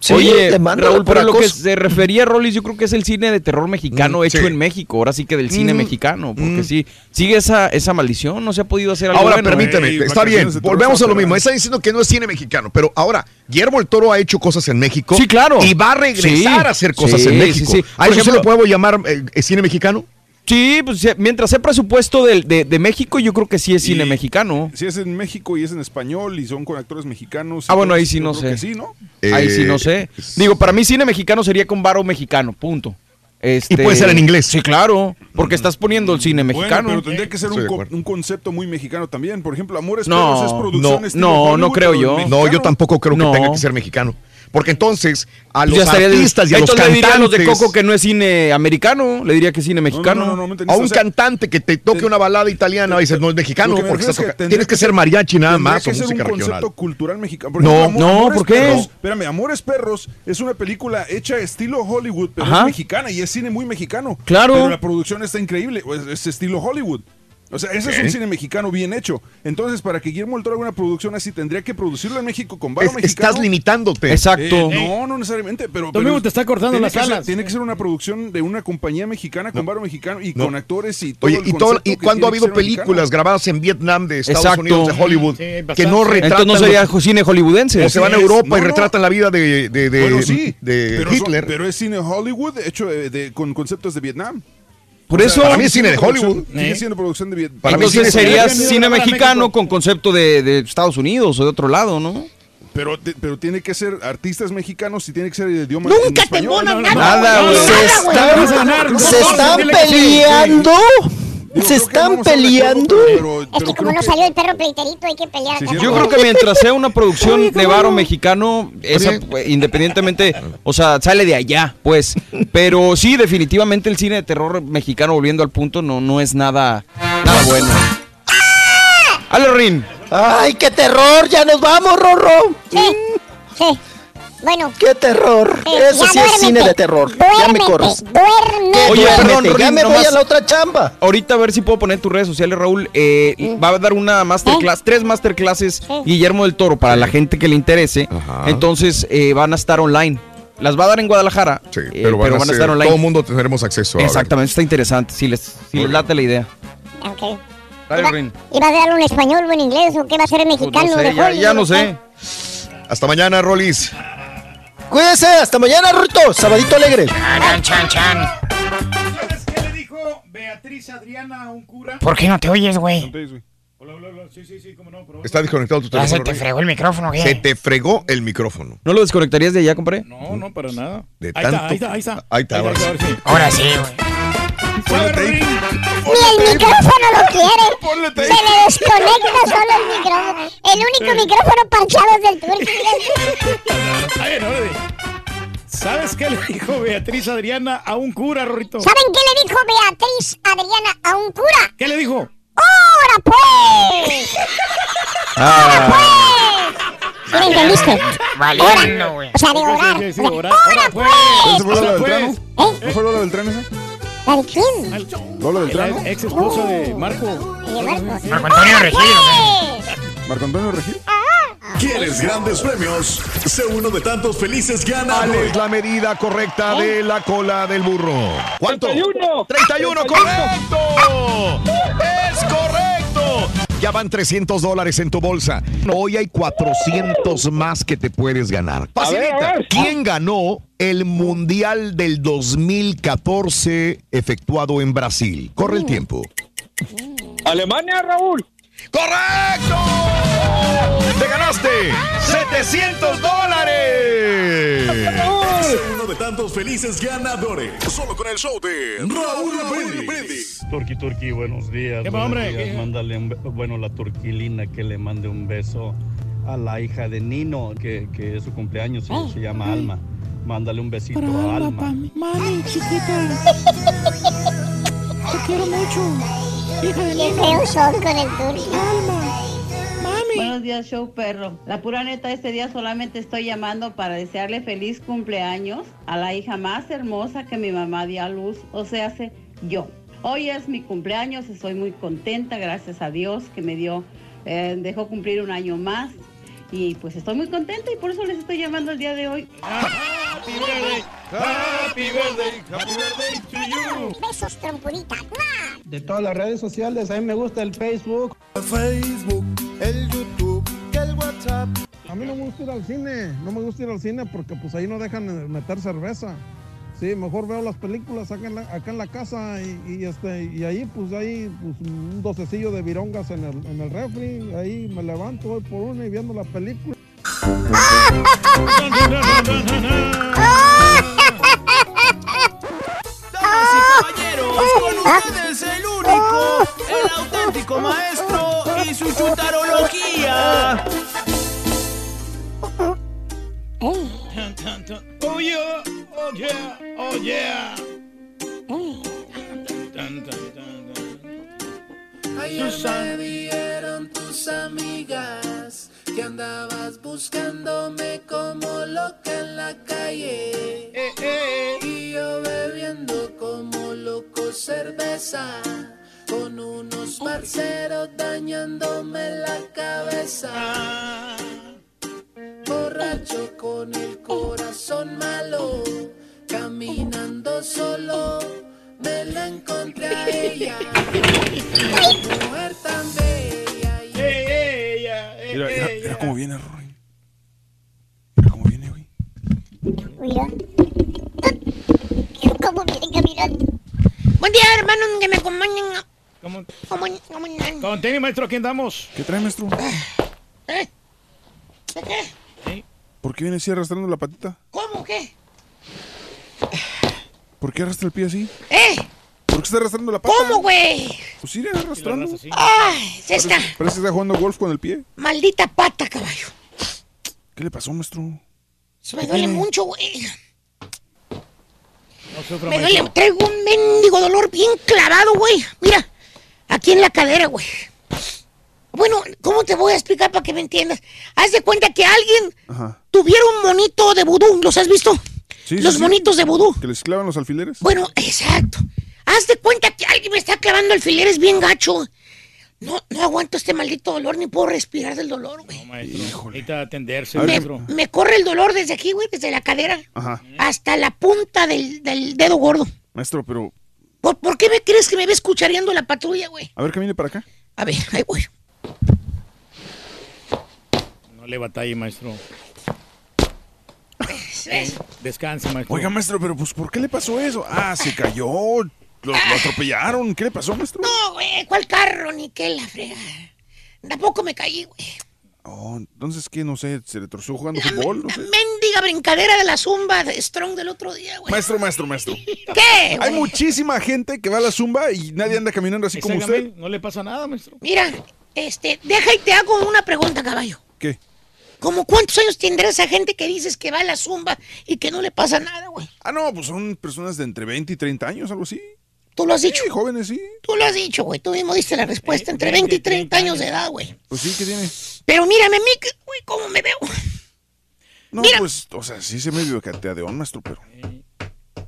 Sí, Oye, Raúl, por pero lo que se refería Rolis, yo creo que es el cine de terror mexicano Mm, hecho sí. en México. Ahora sí que del cine Mm, mexicano, porque mm. sí, sigue esa, esa maldición, no se ha podido hacer algo Ahora, bueno. permíteme, Ey, está bien, volvemos a lo mismo. Está diciendo que no es cine mexicano, pero ahora, Guillermo el Toro ha hecho cosas en México. Sí, claro. Y va a regresar Sí. a hacer cosas Sí, en México. sí, sí. ¿A Por eso se lo puedo llamar eh, cine mexicano? Sí, pues sí, mientras sea presupuesto de, de México, yo creo que sí es cine Y- mexicano. Si es en México y es en español y son con actores mexicanos. Ah, bueno, ahí sí no sé. que sí, ¿no? Ahí sí no Eh, sé. Digo, para mí cine mexicano sería con varo mexicano, punto. Este, Y puede ser en inglés. Sí, claro, porque estás poniendo el cine Bueno, mexicano. pero tendría que ser un, co- concepto muy mexicano también. Por ejemplo, Amores No, Perros es producción no, no, no creo yo. mexicano. No, yo tampoco creo No. que tenga que ser mexicano. Porque entonces a Pues los artistas y a los le diría a los cantantes... de Coco que no es cine americano, le diría que es cine mexicano. no, no, me a un o sea, cantante que te toque una balada italiana, dices, no es mexicano, porque tienes que ser mariachi nada más que o ser música un regional. concepto cultural mexicano. No, ejemplo, no, Amores ¿por qué? Perros, espérame, Amores Perros es una película hecha estilo Hollywood, pero Ajá. es mexicana y es cine muy mexicano. Claro. Pero la producción está increíble, es, es estilo Hollywood. O sea, ese es un cine mexicano bien hecho. Entonces, para que Guillermo del Toro haga una producción así, tendría que producirlo en México con varo Es- mexicano. estás limitándote. Exacto. Eh, no, no necesariamente, pero... Tú pero mismo te está cortando tiene las que ser- alas. tiene que ser una producción de una compañía mexicana con varo mexicano y No. con actores y todo Oye, el y, todo, y que cuando ha que habido mexicano. películas grabadas en Vietnam de Estados Exacto. Unidos, de Hollywood, Sí, que bastante. no retratan... Entonces no sería los- cine hollywoodense. o se van a. Europa No, y no. retratan la vida de, de, de- Bueno, sí, de pero, son- Hitler. pero es cine Hollywood hecho de- de- con conceptos de Vietnam. Por O eso, Para mí es cine de Hollywood. Sigue ¿Eh? siendo producción de Vietnam. Para entonces sería cine mexicano con concepto de, de Estados Unidos o de otro lado, ¿no? Pero, te- pero tiene que ser artistas mexicanos y tiene que ser el idioma Nunca en te no, no, nada. Nada, güey. Se están, se peleando. Digo, Se están peleando. pero- Es que como no que- salió el perro pleiterito, hay que pelear. Sí, sí, Yo creo que mientras sea una producción de varo mexicano, esa, pues, independientemente, o sea, sale de allá, pues. Pero sí, definitivamente el cine de terror mexicano, volviendo al punto, no, no es nada, nada bueno. ¡Ale, Rin! Ay, qué terror, ya nos vamos, Rorro. Sí, sí. Bueno, Qué terror. Sí, Eso ya sí es duérmete, cine de terror. Ya me duérmete, corres. duérmete. Oye, Duérmete, perdón, ya Rin, me voy a la otra chamba. Ahorita a ver si puedo poner tus redes sociales, Raúl. Eh, Va a dar una masterclass, tres masterclasses Guillermo del Toro para la gente que le interese. Ajá. Entonces eh, van a estar online. Las va a dar en Guadalajara, Sí, eh, pero van, a, ser- estar online. todo el mundo tendremos acceso a ver. Exactamente, está interesante. Si les, si les late la idea. Ok. Dale, ¿Iba, Rin. ¿Iba a darlo en español o en inglés o qué va a ser en Pues mexicano? no sé, de ya, ya no sé. Hasta mañana, Rolis. Cuídense, hasta mañana, Rorrito. Sabadito alegre. ¿Sabes qué le dijo Beatriz Adriana a un cura? ¿Por qué no te oyes, güey? Güey, Hola, hola, hola. Sí, sí, sí, cómo no. pero- Está desconectado tu Ya se teléfono. te fregó el micrófono, Se ¿qué? te fregó el micrófono. ¿No lo desconectarías de allá, compadre? No, no, para nada. De ahí, tanto- está, ahí está, ahí está. Ahí está, ahora sí. ahora sí. Ahora sí, güey. ¿Sabes, Rin? Ni el micrófono lo quiere. Se le desconecta solo el micrófono. El único micrófono parchado es del turco. ¿Sabes qué le dijo Beatriz Adriana a un cura, Rorrito? ¿Saben qué le dijo Beatriz Adriana a un cura? ¿Qué le dijo? ¡Ahora pues! Ah, ¿Sí me entendiste? Valiendo, güey. O sea, de orar. ¡Ahora Ahora, pues! ¿Ese fue Ahora, Beltrán? pues. ¿Eh? ¿No fue Lola Beltrán ese? ¿La de quién? Ex esposo de Marco. De Marcos. Marco Antonio Regil. ¿Marco Antonio Regil? ¿Quieres grandes premios? Sé uno de tantos felices ¿Cuál ganadores. es la medida correcta de la cola del burro? ¿Cuánto? 31. 31, correcto. Es correcto. Ya van 300 dólares en tu bolsa. Hoy hay 400 más que te puedes ganar. Facilita. ¿Quién ganó el Mundial del 2014 efectuado en Brasil? Corre el tiempo. Alemania, Raúl. ¡Correcto! ¡Te ganaste 700 dólares! Uno de tantos felices ganadores. Solo con el show de Raúl Brindis. Turqui Turqui, buenos días. ¿Qué buenos hombre? días. ¿Qué? Mándale un bueno, la turquilina que le mande un beso a la hija de Nino, que, que es su cumpleaños y se llama Alma. Mándale un besito a Alma. Mami, chiquita. Te quiero mucho. Hija de Qué son con el turco. Mami. Buenos días, show perro. La pura neta, este día solamente estoy llamando para desearle feliz cumpleaños a la hija más hermosa que mi mamá dio a luz, o sea, hace yo. Hoy es mi cumpleaños, estoy muy contenta, gracias a Dios que me dio, eh, dejó cumplir un año más. Y pues estoy muy contenta y por eso les estoy llamando el día de hoy. Happy birthday, happy birthday, happy birthday to you. Besos, trompudita. De todas las redes sociales, a mí me gusta el Facebook. Facebook, el YouTube, el WhatsApp. A mí no me gusta ir al cine, no me gusta ir al cine porque pues ahí no dejan meter cerveza. Sí, mejor veo las películas acá en la, acá en la casa y, y, este y ahí pues ahí pues, un docecillo de virongas en el, en el refri, ahí me levanto, voy por una y viendo la película. Caballeros, el único, el auténtico maestro y su chutarología. Oh yeah, oh yeah, oh yeah. Ayer me dieron tus amigas que andabas buscándome como loca en la calle. Y yo bebiendo como loco cerveza. Con unos parceros dañándome la cabeza. Borracho con el corazón malo. Caminando solo. Me la encontré a ella. Mujer y Mira, mira, mira cómo viene, Rory. Mira. ¿Cómo vienen caminando? Buen día, hermanos, que me acompañen. ¿Cómo? ¿Cómo, cómo, Con tenis, maestro, aquí andamos. ¿Qué trae, maestro? ¿Eh? ¿De qué? ¿Por qué viene así arrastrando la patita? ¿Cómo qué? ¿Por qué arrastra el pie así? ¿Eh? ¿Por qué está arrastrando la pata? ¿Cómo, güey? Pues iré arrastrando. ¡Ay! Se está. Parece, parece que está jugando golf con el pie. Maldita pata, caballo. ¿Qué le pasó, maestro? Se me duele mucho, güey. No Me maestro. duele, traigo un mendigo dolor bien clavado, güey. Mira, aquí en la cadera, güey. Bueno, ¿cómo te voy a explicar para que me entiendas? Haz de cuenta que alguien Ajá. tuviera un monito de vudú, ¿los has visto? Sí, Los sí. monitos de vudú. ¿Que les clavan los alfileres? Bueno, exacto. Haz de cuenta que alguien me está clavando alfileres bien gacho. No, no aguanto este maldito dolor ni puedo respirar del dolor, güey. No, maestro. Necesita atenderse, Me, maestro. me corre el dolor desde aquí, güey, desde la cadera Ajá. hasta la punta del, del dedo gordo. Maestro, pero. ¿Por, por qué me crees que me ves cuchareando la patrulla, güey? A ver, camine para acá. A ver, ahí voy. No le batalle, maestro. ¿Ves? Descanse, maestro. Oiga, maestro, pero pues, ¿por qué le pasó eso? Ah, se cayó. Lo, lo atropellaron. ¿Qué le pasó, maestro? No, güey, ¿cuál carro ni qué la frega? Tampoco me caí, güey. Oh, entonces, ¿qué? No sé, ¿se le torció jugando fútbol? No sé. Mendiga brincadera de la zumba de Strong del otro día, güey. Maestro, maestro, maestro. ¿Qué? Hay güey? muchísima gente que va a la zumba y nadie anda caminando así como usted. No le pasa nada, maestro. Mira, este, deja y te hago una pregunta, caballo. ¿Qué? ¿Cómo cuántos años tendrá esa gente que dices que va a la zumba y que no le pasa nada, güey? Ah, no, pues son personas de entre 20 y 30 años, algo así. ¿Tú lo has dicho? Sí, jóvenes, sí. Tú lo has dicho, güey. Tú mismo diste la respuesta. Entre 20 y 30 años de edad, güey. Pues sí, ¿qué tiene? Pero mírame, a mí, güey, ¿cómo me veo? No, Mira. pues, o sea, sí se medio cateadeón, maestro, pero.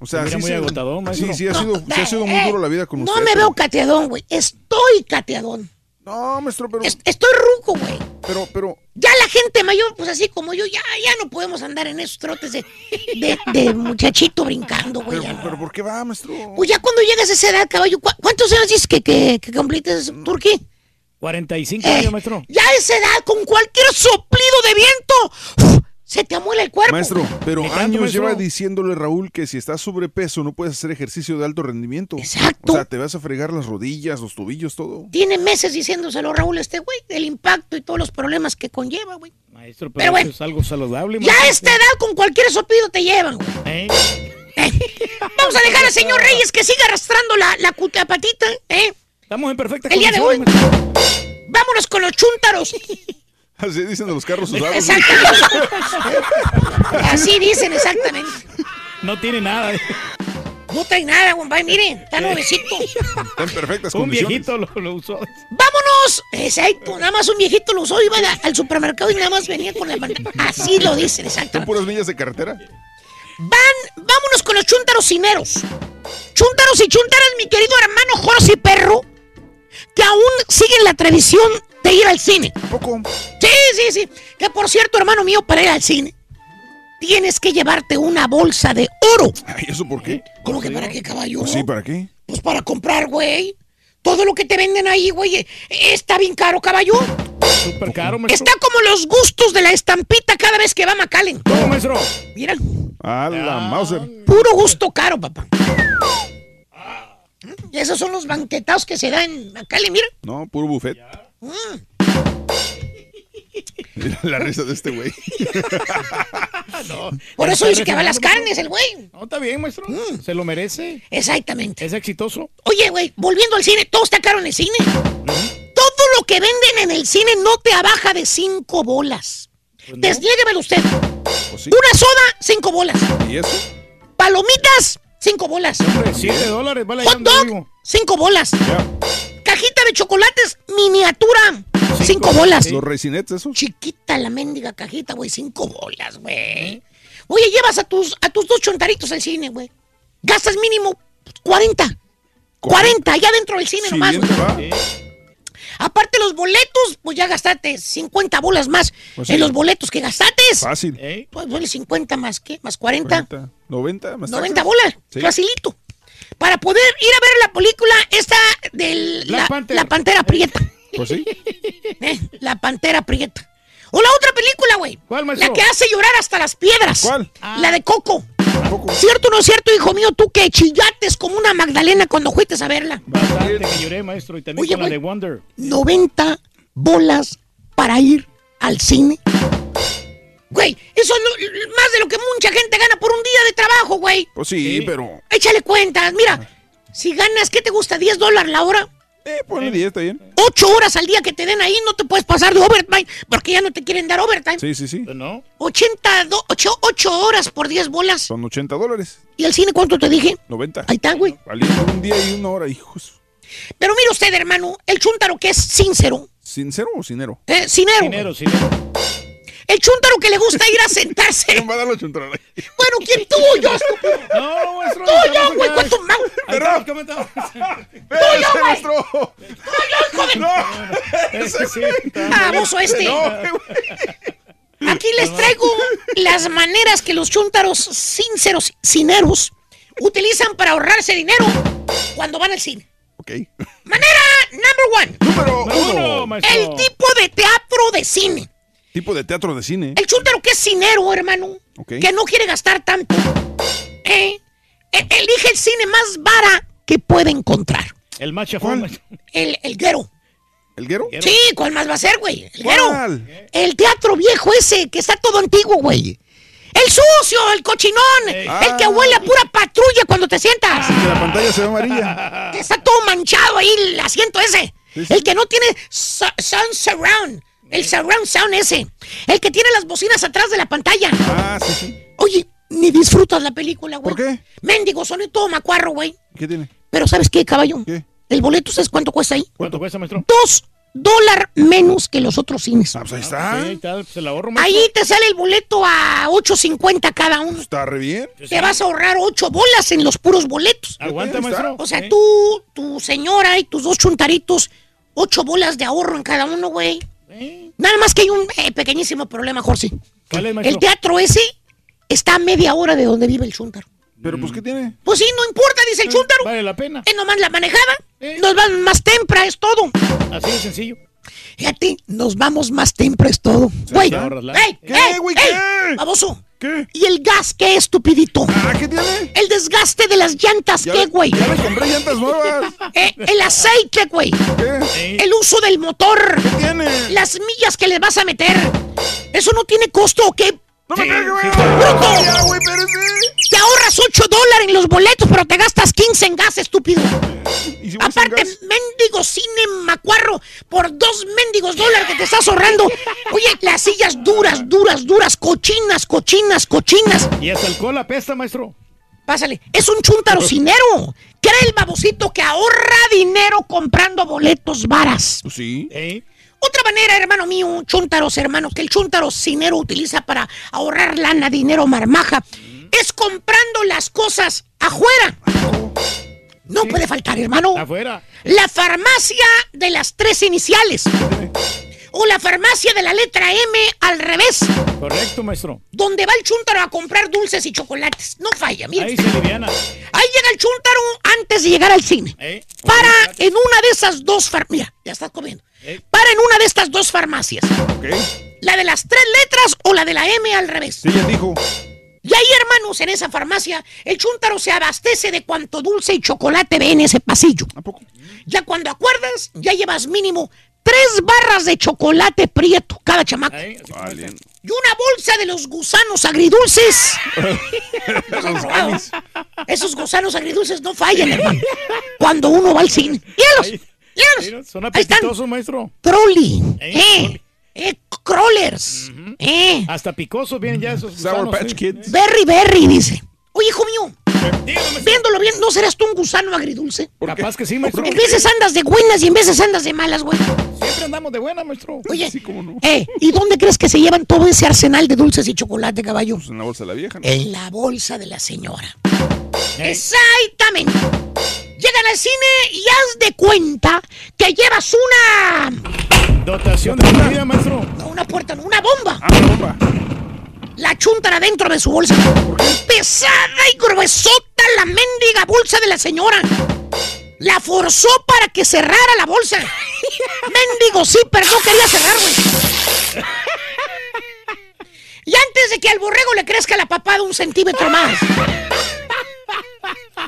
O sea, sí muy se- maestro. Sí, sí ha, sido, sí ha sido muy eh, duro la vida con No usted. me pero- veo cateadón, güey. Estoy cateadón. No, maestro, pero. estoy ruco, güey. Pero, pero. Ya la gente mayor, pues así como yo, ya, ya no podemos andar en esos trotes de, de, de muchachito brincando, güey. Pero, pero ¿por qué va, maestro? Pues ya cuando llegas a esa edad, caballo, ¿cu- ¿cuántos años dices que, que, que completes, Turquí? 45 Eh, años, maestro. Ya a esa edad, con cualquier soplido de viento, ¡uf! Se te amuela el cuerpo. Maestro, pero años maestro. lleva diciéndole Raúl que si estás sobrepeso no puedes hacer ejercicio de alto rendimiento. Exacto. O sea, te vas a fregar las rodillas, los tobillos, todo. Tiene meses diciéndoselo Raúl este güey, del impacto y todos los problemas que conlleva, güey. Maestro, pero, Pero bueno. es algo saludable, Ya a esta edad, con cualquier soplido te llevan, güey. ¿Eh? Vamos a dejar al señor Reyes que siga arrastrando la, la, cu- la patita, ¿eh? Estamos en perfecta El día de hoy. Vámonos con los chúntaros. Así dicen de los carros usados. Exactamente. Así dicen exactamente. No tiene nada. No trae nada, compadre. Mire, está nuevecito. Está en perfectas Un condiciones. viejito lo, lo usó. ¡Vámonos! Exacto. Nada más un viejito lo usó, iba a- al supermercado y nada más venía con la mano. Así lo dicen, exacto. ¿Son puras millas de carretera? Van, vámonos con los chúntaros cineros. Chúntaros y chuntaras, mi querido hermano Jorge Perro, que aún siguen la tradición de ir al cine. Sí, sí, sí. Que por cierto, hermano mío, para ir al cine, tienes que llevarte una bolsa de oro. Ay, ¿eso por qué? ¿Cómo que para qué, caballo? Pues sí, ¿para qué? Pues para comprar, güey. Todo lo que te venden ahí, güey, está bien caro, caballo. Súper caro, maestro. Está como los gustos de la estampita cada vez que va a McAllen. ¿Cómo, maestro? Mira, A la Mauser. puro gusto caro, papá. Y esos son los banquetados que se dan en McAllen, mira. No, puro buffet. Mira la risa de este güey. Por eso dice que va a las carnes el güey. No, está bien, maestro. Se lo merece. Exactamente. Es exitoso. Oye, güey, volviendo al cine, todo está caro en el cine. Todo lo que venden en el cine no te abaja de cinco bolas. Desniéguemelo usted. Una soda, cinco bolas. ¿Y eso? Palomitas, cinco bolas. Hombre, siete dólares, vale. Hot dog, cinco bolas. Cajita de chocolates, miniatura, cinco, bolas. Los resinetes esos. Chiquita la mendiga cajita, güey, cinco bolas, güey. Oye, llevas a tus, a tus dos chontaritos al cine, güey. Gastas mínimo 40. 40, allá dentro del cine nomás. Aparte los boletos, pues ya gastaste 50 bolas más Pues en sí. los boletos que gastaste. Fácil. Pues vale 50 más, ¿qué? Más 40. 90 más 90 taxas. bolas, Sí. facilito. Para poder ir a ver la película esta de la, la Pantera Prieta. Pues sí. Eh, La Pantera Prieta. O la otra película, güey. ¿Cuál, maestro? La que hace llorar hasta las piedras. ¿Cuál? La de Coco. ¿Cierto o no es cierto, hijo mío? Tú que chillates como una Magdalena cuando fuiste a verla. Bastante que lloré, maestro. Y también Oye, con la de Wonder. 90 bolas para ir al cine. Güey, eso es lo- más de lo que mucha gente gana por un día de trabajo, güey. Pues sí, pero. Échale cuentas. Mira, si ganas, ¿qué te gusta? ¿10 dólares la hora? Eh, ponle 10, está bien. 8 horas al día que te den ahí, no te puedes pasar de overtime, porque ya no te quieren dar overtime. Sí, sí, sí. No. 80, 8, horas por 10 bolas. Son 80 dólares. ¿Y el cine cuánto te dije? 90. Ahí está, güey. Valiendo un día y una hora, hijos. Pero mire usted, hermano, el chúntaro que es sincero, ¿Sincero o sinero? eh, sinero. Dinero, dinero. El chúntaro que le gusta ir a sentarse. ¿Quién va a dar los chuntaros? Bueno, ¿quién tú yo, estúpido? No, maestro. Tú yo, güey, con tu mano. Ahí está el comentario. ¡Espérate, maestro! Ese sí. Baboso este. No, Aquí les traigo las maneras que los chúntaros sinceros, cineros, utilizan para ahorrarse dinero cuando van al cine. Ok. Manera number one. Número Uno. El tipo de teatro de cine. Tipo de teatro de cine. El chúntaro que es cinero, hermano, que no quiere gastar tanto, eh, e- elige el cine más vara que puede encontrar. El más chafón. El, el guero. ¿El guero? Sí, ¿cuál más va a ser, güey? El guero. El teatro viejo ese, que está todo antiguo, güey. El sucio, el cochinón, el que huele a pura patrulla cuando te sientas. Que la pantalla se ve amarilla. Que está todo manchado ahí el asiento ese. Sí, sí. El que no tiene sound surround. El surround sound ese. El que tiene las bocinas atrás de la pantalla. Ah, sí, sí. Oye, ni disfrutas la película, güey. ¿Por qué? Mendigo, son todo macuarro, güey. ¿Qué tiene? Pero ¿sabes qué, caballo? ¿Qué? El boleto, ¿sabes cuánto cuesta ahí? ¿Cuánto cuesta, maestro? Dos dólares menos que los otros cines. Ah, pues ahí está. Sí, tal, se la ahorro. Ahí te sale el boleto a 8.50 cada uno. Está re bien. Te vas a ahorrar 8 bolas en los puros boletos. Aguanta, Ahí está. maestro. O sea, tú, tu señora y tus dos chuntaritos, 8 bolas de ahorro en cada uno, güey. Nada más que hay un eh, pequeñísimo problema, Jorge. ¿Cuál es, maestro? El teatro ese está a media hora de donde vive el chúntaro. Pero pues, ¿qué tiene? Pues sí, no importa, dice el chúntaro. Vale la pena. Es nomás la manejada. Nos vamos más temprano, es todo. Así de sencillo. Fíjate, nos vamos más temprano, es todo. Güey, ¿Qué, ey, güey, ey, qué? baboso. ¿Qué? ¿Y el gas qué, estupidito? Ah, ¿qué tiene? El desgaste de las llantas, Ya ¿qué, güey? Ya le compré llantas nuevas. Eh, el aceite, güey. ¿Qué? El uso del motor. ¿Qué tiene? Las millas que le vas a meter. ¿Eso no tiene costo o qué? No me. Te ahorras 8 dólares en los boletos, pero te gastas 15 en gas, estúpido. ¿Y si voy sin Aparte, mendigo cine macuarro por dos mendigos dólares que te estás ahorrando. Oye, las sillas duras, duras, duras, cochinas, cochinas, cochinas. Y hasta el alcohol apesta, maestro. Pásale, es un chuntarocinero. Cree el babocito que ahorra dinero comprando boletos varas. Pues sí. ¿Eh? Otra manera, hermano mío, chuntaros, hermanos, que el chuntarocinero utiliza para ahorrar lana, dinero, marmaja, es comprando las cosas afuera. No puede faltar, hermano. Afuera. La farmacia de las tres iniciales. O la farmacia de la letra M al revés. Correcto, maestro. Donde va el chúntaro a comprar dulces y chocolates. No falla, mira. Ahí se liviana. Ahí llega el chúntaro antes de llegar al cine. Eh, Para en una de esas dos farmacias. Mira, ya estás comiendo. Para en una de estas dos farmacias. La de las tres letras o la de la M al revés. Sí, ya dijo. Y ahí, hermanos, en esa farmacia, el chúntaro se abastece de cuanto dulce y chocolate ve en ese pasillo. ¿A poco? Ya cuando acuerdas, ya llevas mínimo tres barras de chocolate prieto cada chamaco. Y una bolsa de los gusanos agridulces. Esos gusanos agridulces no fallan, hermano. Cuando uno va al cine. ¡Míralos! ¡Míralos! Son apetitosos, maestro. Trolli. ¿Eh? ¿Eh? Crawlers. ¿Eh? Hasta picosos vienen ya esos Sour gusanos, Patch sí. Kids. Berry, berry, dice. Oye, hijo mío. Viéndolo bien, ¿no serás tú un gusano agridulce? Capaz que sí, maestro. En veces andas de buenas y en veces andas de malas, güey. Siempre andamos de buena, maestro. Oye, eh, ¿y dónde crees que se llevan todo ese arsenal de dulces y chocolate, caballo? Pues en la bolsa de la vieja. ¿no? En la bolsa de la señora. Exactamente. Llegan al cine y haz de cuenta que llevas una... Dotación de comida, maestro. No, una puerta, no, una bomba. Ah, bomba. La chuntan adentro de su bolsa. Pesada y gruesota la mendiga bolsa de la señora. La forzó para que cerrara la bolsa. Mendigo zipper no quería cerrar, güey. Y antes de que al borrego le crezca la papada un centímetro más.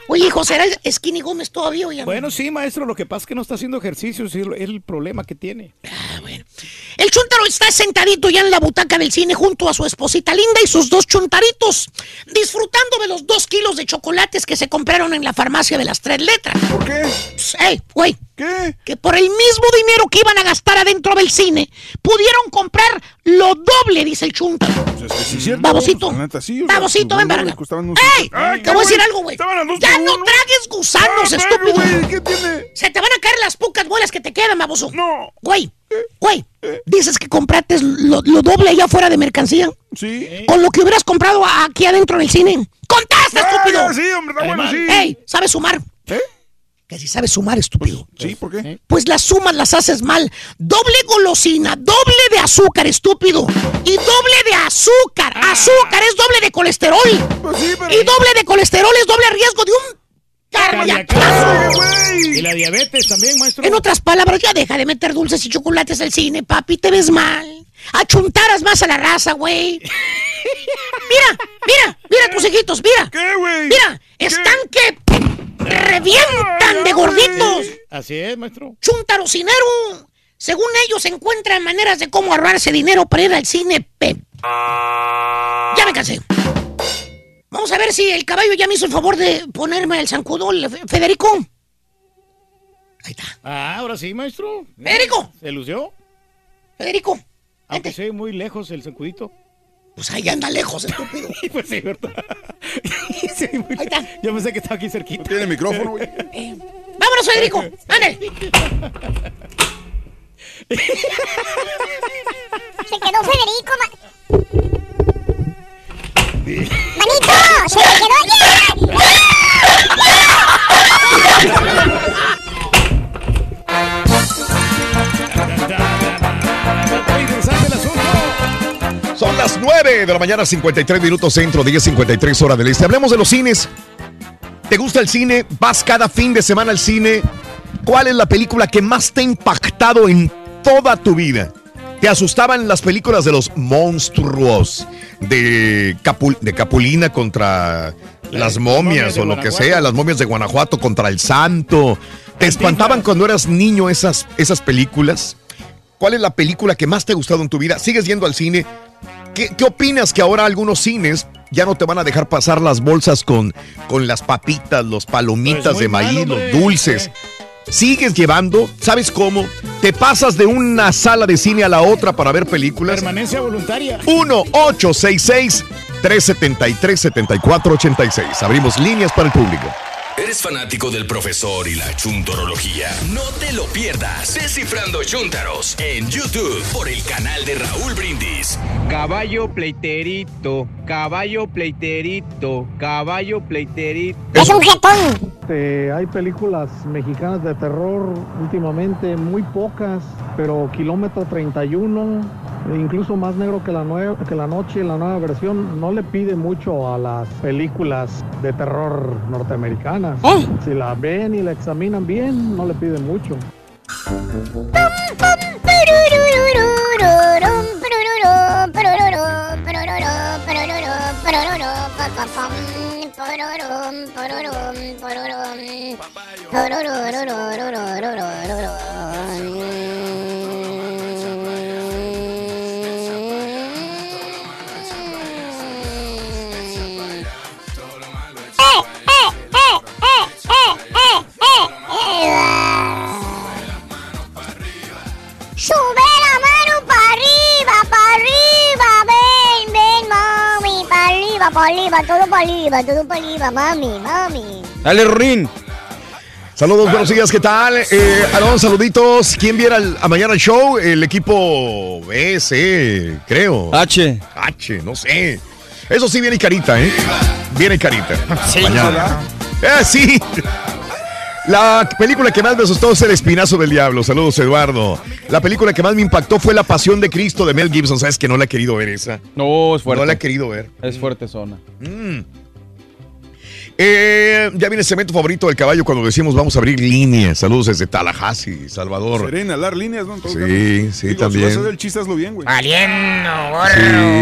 Oye, hijo, ¿será Skinny Gómez todavía? Oye, Bueno, sí, maestro. Lo que pasa es que no está haciendo ejercicio. Es el problema que tiene. El chuntaro está sentadito ya en la butaca del cine junto a su esposita linda y sus dos chuntaritos, disfrutando de los dos kilos de chocolates que se compraron en la farmacia de las tres letras. ¿Por qué? Pues, ¡Ey, güey! ¿Qué? Que por el mismo dinero que iban a gastar adentro del cine, pudieron comprar lo doble, dice el chuntaro. Pues es que sí es cierto. Babosito. Babosito, los ven para acá. ¡Ey! Te voy a decir algo, güey. Estaban a dos Ya no uno. tragues gusanos, Ah, estúpido. güey, ¿qué tiene? Se te van a caer las pocas bolas que te quedan, baboso. No. Güey, güey, dices que compraste lo, lo doble allá afuera de mercancía. Sí. Con lo que hubieras comprado aquí adentro del cine. ¡Contesta, Ah, estúpido! ya, sí, hombre, está bueno, sí. ¡Ey! ¿Sabes sumar? ¿Eh? Que si sabes sumar, estúpido. Sí, ¿por qué? Pues las sumas las haces mal. Doble golosina, doble de azúcar, estúpido. Y doble de azúcar. Azúcar es doble de colesterol. Ah. Pues sí, pero... Y doble de colesterol es doble riesgo de un cardiacazo. Y la diabetes también, maestro. En otras palabras, ya deja de meter dulces y chocolates al cine, papi. Te ves mal. Achuntaras más a la raza, güey. Mira, mira, mira tus hijitos, mira. ¿Qué, güey? Mira, están que revientan de gorditos. Así es, maestro. Chuntarocinero. Según ellos, encuentran maneras de cómo ahorrarse dinero para ir al cine. Pep. Ya me cansé. Vamos a ver si el caballo ya me hizo el favor de ponerme el zancudol, Fe- Federico. Ah, ahora sí, maestro. Federico. ¿Se lució? Federico. Aunque se ve muy lejos el sacudito. Pues ahí anda lejos, estúpido. pues sí, ¿verdad? Sí, muy- Yo pensé que estaba aquí cerquita. Tiene micrófono, güey. Eh, vámonos, Federico. Ándale. Se quedó Federico. ma- Manito, se quedó Son las 9 de la mañana, 53 minutos centro, 10.53 hora del este. Hablemos de los cines. ¿Te gusta el cine? ¿Vas cada fin de semana al cine? ¿Cuál es la película que más te ha impactado en toda tu vida? ¿Te asustaban las películas de los monstruos? De, Capul- de Capulina contra las momias o lo que sea, las momias de Guanajuato contra el santo. ¿Te espantaban cuando eras niño esas, esas películas? ¿Cuál es la película que más te ha gustado en tu vida? ¿Sigues yendo al cine? ¿Qué, qué opinas que ahora algunos cines ya no te van a dejar pasar las bolsas con, con las papitas, los palomitas Pues de maíz, los dulces? ¿Sigues llevando? ¿Sabes cómo? ¿Te pasas de una sala de cine a la otra para ver películas? Permanencia voluntaria. 1-866-373-7486. Abrimos líneas para el público. ¿Eres fanático del profesor y la chuntorología? No te lo pierdas. Descifrando Chuntaros en YouTube por el canal de Raúl Brindis. Caballo pleiterito, caballo pleiterito, caballo pleiterito. Es un jetón. Este, hay películas mexicanas de terror últimamente, muy pocas, pero Kilómetro 31, e incluso más negro que la, nue- que la noche, la nueva versión, no le pide mucho a las películas de terror norteamericanas. Si la ven y la examinan bien, no le pide mucho. Sube la mano para arriba, para arriba, ven, ven, mami, para arriba, para arriba, todo para arriba, todo para arriba, mami, mami. Dale, Rurín. Saludos, buenos días, ¿qué tal? Eh, Aarón, saluditos. ¿Quién viera el- a mañana el show? El equipo B, C, creo. H. H, no sé. Eso sí viene carita, ¿eh? Viene carita. Sí, mañana. Eh, sí. La película que más me asustó es El Espinazo del Diablo. Saludos, Eduardo. La película que más me impactó fue La Pasión de Cristo de Mel Gibson. ¿Sabes que no la he querido ver esa? No, es fuerte. No la he querido ver. Es fuerte zona. Mm. Eh, ya viene el cemento favorito del caballo cuando decimos vamos a abrir líneas. Saludos desde Tallahassee, Salvador. Serena, dar líneas, ¿no? Todo Sí, caso. sí, Digo, Si vas a también. hacer el chiste, hazlo bien, güey. Valiendo.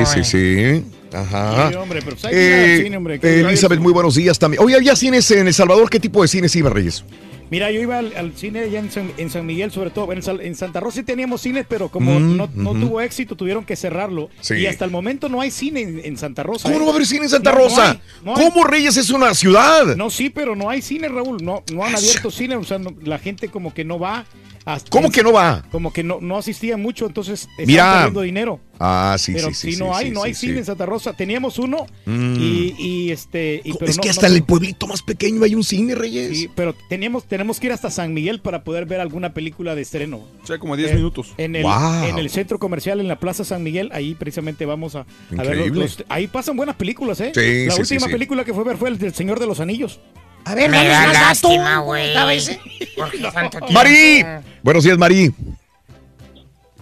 Sí, sí, sí. Ajá. Sí, hombre, pero pues Eh, cine, hombre, eh, Elizabeth, muy buenos días también. Oye, ¿había cines en El Salvador? ¿Qué tipo de cines iba, Reyes? Mira, yo iba al, al cine allá en San, en San Miguel, sobre todo. En, Santa Rosa sí teníamos cines, pero como Mm, no, tuvo éxito, tuvieron que cerrarlo. Sí. Y hasta el momento no hay cine en, en Santa Rosa. ¿Cómo ¿eh? no va a haber cine en Santa No, no Rosa? hay, no hay. ¿Cómo Reyes es una ciudad? No, sí, pero no hay cine, Raúl. No, no han abierto cine. O sea, la gente como que no va. Hasta- ¿Cómo que no va? Como que no, no asistía mucho, entonces están Mira. perdiendo dinero. Ah, sí, pero sí, sí. sí, no sí, hay, sí, no hay sí, cine sí. en Santa Rosa. Teníamos uno Mm. y, y, este. y- pero es no- que no hasta en el pueblito más pequeño hay un cine, Reyes. Sí, pero teníamos, tenemos que ir hasta San Miguel para poder ver alguna película de estreno. O sea, como 10 Eh, minutos. En el, Wow. en el centro comercial, en la Plaza San Miguel, ahí precisamente vamos a, a ver los, los- Ahí pasan buenas películas, ¿eh? Sí, la sí, última sí, sí. película que fue a ver fue el del Señor de los Anillos. A ver, Me da lástima, ¿Cómo güey. Mari. Buenos días, Mari.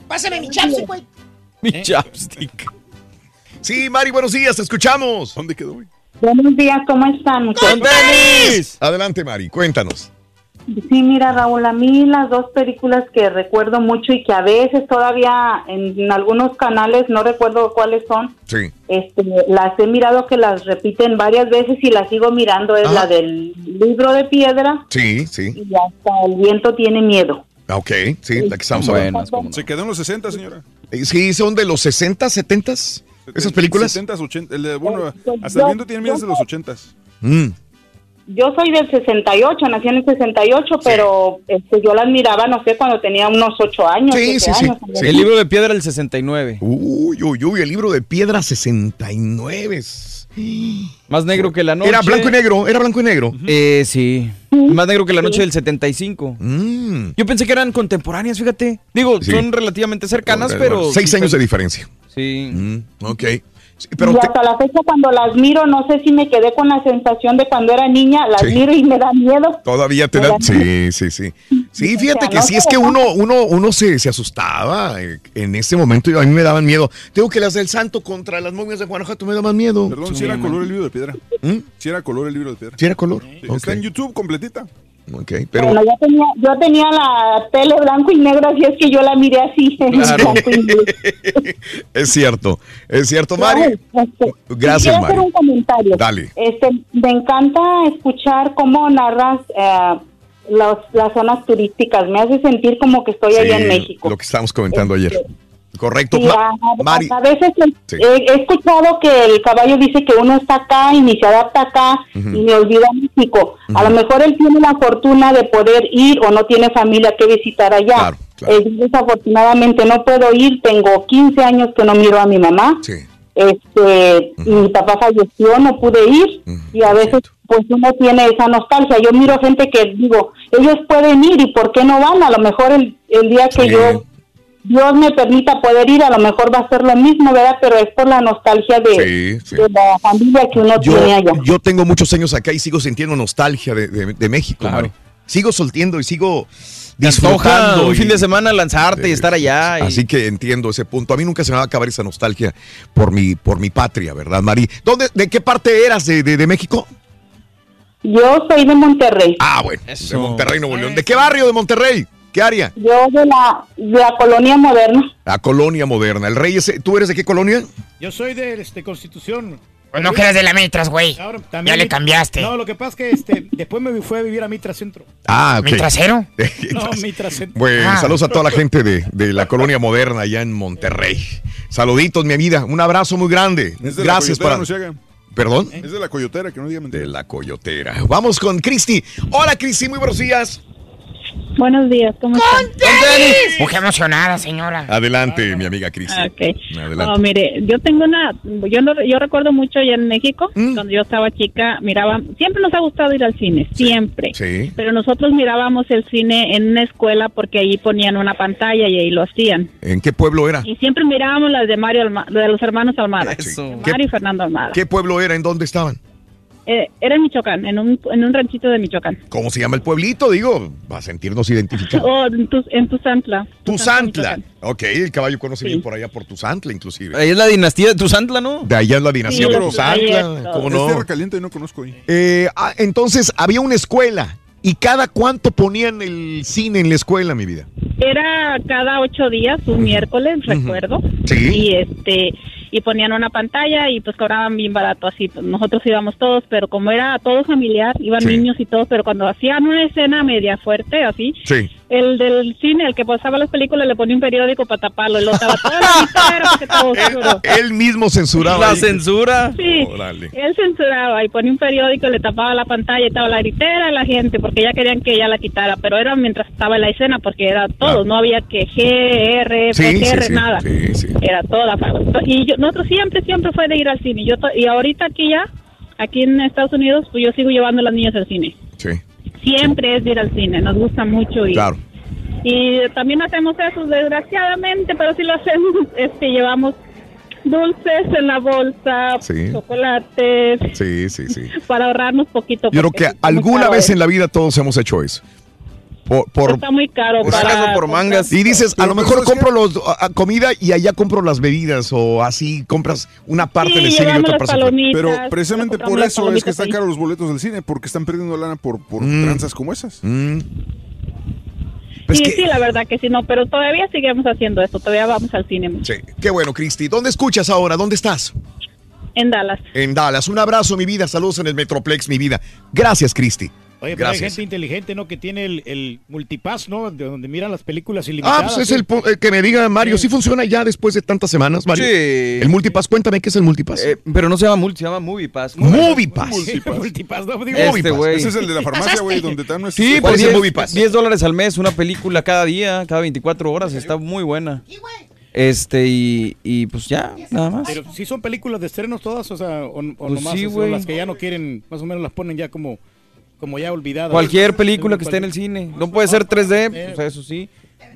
Pásame mi chapstick, güey. Mi chapstick. Sí, Mari, buenos días, te escuchamos. ¿Dónde quedó, güey? Buenos días, ¿cómo están? muchachos? Adelante, Mari, cuéntanos. Sí, mira, Raúl, a mí las dos películas que recuerdo mucho y que a veces todavía en, en algunos canales, no recuerdo cuáles son, Sí. este, las he mirado que las repiten varias veces y las sigo mirando, es la del libro de piedra Sí, sí. y hasta el viento tiene miedo. Ah, Ok, sí, la que estamos hablando. Se quedó en los 60, señora. Eh, Sí, son de los 60, 70 esas películas. 70, 80. El de, bueno, pues hasta el viento tiene miedo desde los 80. Mm. Yo soy del 68, nací en el 68, pero este, yo las miraba, no sé, cuando tenía unos 8 años. Sí, sí, sí. años. El libro de piedra del 69. Uy, uy, uy, el libro de piedra 69. Más negro que la noche. Era blanco y negro, era blanco y negro. Eh, sí. Más negro que la noche del 75. Mm. Yo pensé que eran contemporáneas, fíjate. Digo, Sí. son relativamente cercanas, pero. Seis sí años de diferencia. Sí. Mm, ok. Sí, pero y te- hasta la fecha cuando las miro, no sé si me quedé con la sensación de cuando era niña, las Sí. miro y me da miedo. todavía te da- Sí, sí, sí. Sí, fíjate sea, que no sí es que uno, uno, uno se, se asustaba. eh, En ese momento a mí me daban miedo. Tengo que las del santo contra las momias de Guanajuato me daban miedo. Perdón, si era color el libro de piedra. ¿Mm? Si era color el libro de piedra. ¿Sí era color? Está en YouTube completita. Pero. Bueno, yo tenía, yo tenía la tele blanco y negro, así es que yo la miré así. Claro. Es cierto, es cierto, Mari. Este, Gracias, Mari. hacer un comentario. Dale. Este, me encanta escuchar cómo narras eh, los- las zonas turísticas. Me hace sentir como que estoy allá en México. Lo que estábamos comentando Este, ayer. Correcto. Sí, a, Mari. a veces he, Sí. he- he escuchado que el caballo dice que uno está acá y ni se adapta acá y me olvida México. A lo mejor él tiene la fortuna de poder ir o no tiene familia que visitar allá. Eh, desafortunadamente no puedo ir, tengo 15 años que no miro a mi mamá. Este, Mi papá falleció, no pude ir y a veces pues uno tiene esa nostalgia. Yo miro gente que digo, ellos pueden ir y ¿por qué no van? A lo mejor el, el día que yo, Dios me permita poder ir, a lo mejor va a ser lo mismo, ¿verdad? Pero es por la nostalgia de, Sí, sí. de la familia que uno Yo, tiene allá. yo tengo muchos años acá y sigo sintiendo nostalgia de, de- de México, Mari. Sigo soltiendo y sigo disfrutando. un y- fin de semana lanzarte y estar allá. y- Así que entiendo ese punto. A mí nunca se me va a acabar esa nostalgia por mi, por mi patria, ¿verdad, Mari? ¿Dónde, ¿De qué parte eras de, de- de México? Yo soy de Monterrey. Ah, bueno, de Monterrey, Nuevo León. ¿De qué barrio de Monterrey? ¿Qué área? Yo de la, de la colonia moderna. La colonia moderna. El rey ese, ¿tú eres de qué colonia? Yo soy de este, Constitución. Pues no que eres de la Mitras, güey. Ahora, Ya le cambiaste. No, lo que pasa es que este, después me fui a vivir a Mitra Centro. Ah, ok. ¿Mi trasero? No, Mitra Centro. Bueno, Ah. saludos a toda la gente de, de la colonia moderna allá en Monterrey. Saluditos, mi vida. Un abrazo muy grande. Es de la Gracias para. no se haga. ¿Perdón? Es de la coyotera, que no diga mentira. De la coyotera. Vamos con Cristi. Hola, Cristi, muy buenos días. Buenos días, ¿cómo están? Mujer emocionada, señora. Adelante, mi amiga Cristi. Ah, Ok. Adelante. Oh, mire, yo tengo una, yo no, yo recuerdo mucho ya en México, Mm. cuando yo estaba chica, miraba, siempre nos ha gustado ir al cine, siempre. Sí. Pero nosotros mirábamos el cine en una escuela porque ahí ponían una pantalla y ahí lo hacían. ¿En qué pueblo era? Y siempre mirábamos las de Mario, Alma- de los hermanos Almada. Eso. Mario y Fernando Almada. ¿Qué pueblo era? ¿En dónde estaban? Eh, era en Michoacán, en un, en un ranchito de Michoacán. ¿Cómo se llama el pueblito? Digo, va a sentirnos identificados. Oh, en, tu, en Tuzantla. Tuzantla. Ok, el caballo conoce bien por allá por Tuzantla, inclusive. Ahí es la dinastía de Tuzantla, ¿no? De allá es la dinastía Sí, de Tuzantla. ¿Cómo Es no? tierra caliente y no conozco ahí. Eh, ah, entonces, había una escuela. ¿Y cada cuánto ponían el cine en la escuela, mi vida? Era cada ocho días, un miércoles, recuerdo. Sí. Y este y ponían una pantalla y pues cobraban bien barato así. Pues, nosotros íbamos todos, pero como era todo familiar, iban Sí. niños y todos, pero cuando hacían una escena media fuerte así, Sí. El del cine, el que pasaba las películas, le ponía un periódico para taparlo y lo estaba todo era oscuro. Él mismo censuraba. La ahí. censura. Sí, él censuraba y ponía un periódico, le tapaba la pantalla y estaba la gritera de la gente porque ya querían que ella la quitara, pero era mientras estaba en la escena porque era todo, no había que G, R, Sí, sí, R, sí, nada. sí, sí. Era toda Y yo, nosotros siempre, siempre fue de ir al cine. Yo y ahorita aquí ya, aquí en Estados Unidos, pues yo sigo llevando a las niñas al cine. Siempre es ir al cine, nos gusta mucho y claro. y también hacemos eso, desgraciadamente, pero si lo hacemos, es que llevamos dulces en la bolsa, Sí. chocolates, Sí, sí, sí. para ahorrarnos poquito. Yo creo que alguna vez en la vida todos hemos hecho eso. Por, por- Está muy caro para... comprar- Y dices, a lo mejor compro los, a- comida y allá compro las bebidas o así compras una parte Sí, en el cine y otra parte. Pero precisamente por eso es que están caros los boletos del cine, porque están perdiendo lana por, por Mm. tranzas como esas. Pues sí, que- sí, la verdad que sí, no, pero todavía seguimos haciendo esto, todavía vamos al cine. Sí, qué bueno, Cristi. ¿Dónde escuchas ahora? ¿Dónde estás? En Dallas. En Dallas. Un abrazo, mi vida. Saludos en el Metroplex, mi vida. Gracias, Cristi. Oye, pero hay Gracias. gente inteligente, ¿no? Que tiene el, el multipass, ¿no? De donde miran las películas Ah, ilimitadas. pues es ¿sí? el, eh, que me diga Mario, ¿sí funciona ya después de tantas semanas, Mario? Sí. El multipass, cuéntame qué es el multipass. Eh, pero no se llama multi, se llama Movie Pass. Movie Pass. Multipass, no, digo, Este, Movie Pass. güey. Ese es el de la farmacia, güey, donde están nuestros... Sí, ¿Cuál por es el 10, Movie Pass? 10 dólares al mes, una película cada día, cada 24 horas, está muy buena. Este, y, y pues ya, nada más. Pero sí son películas de estrenos todas, o sea, o, o Pues nomás sí, o güey. las que ya no quieren, más o menos las ponen ya como, como ya olvidadas. Cualquier película que esté en el cine. No puede ser 3D, Eh. o sea, eso sí.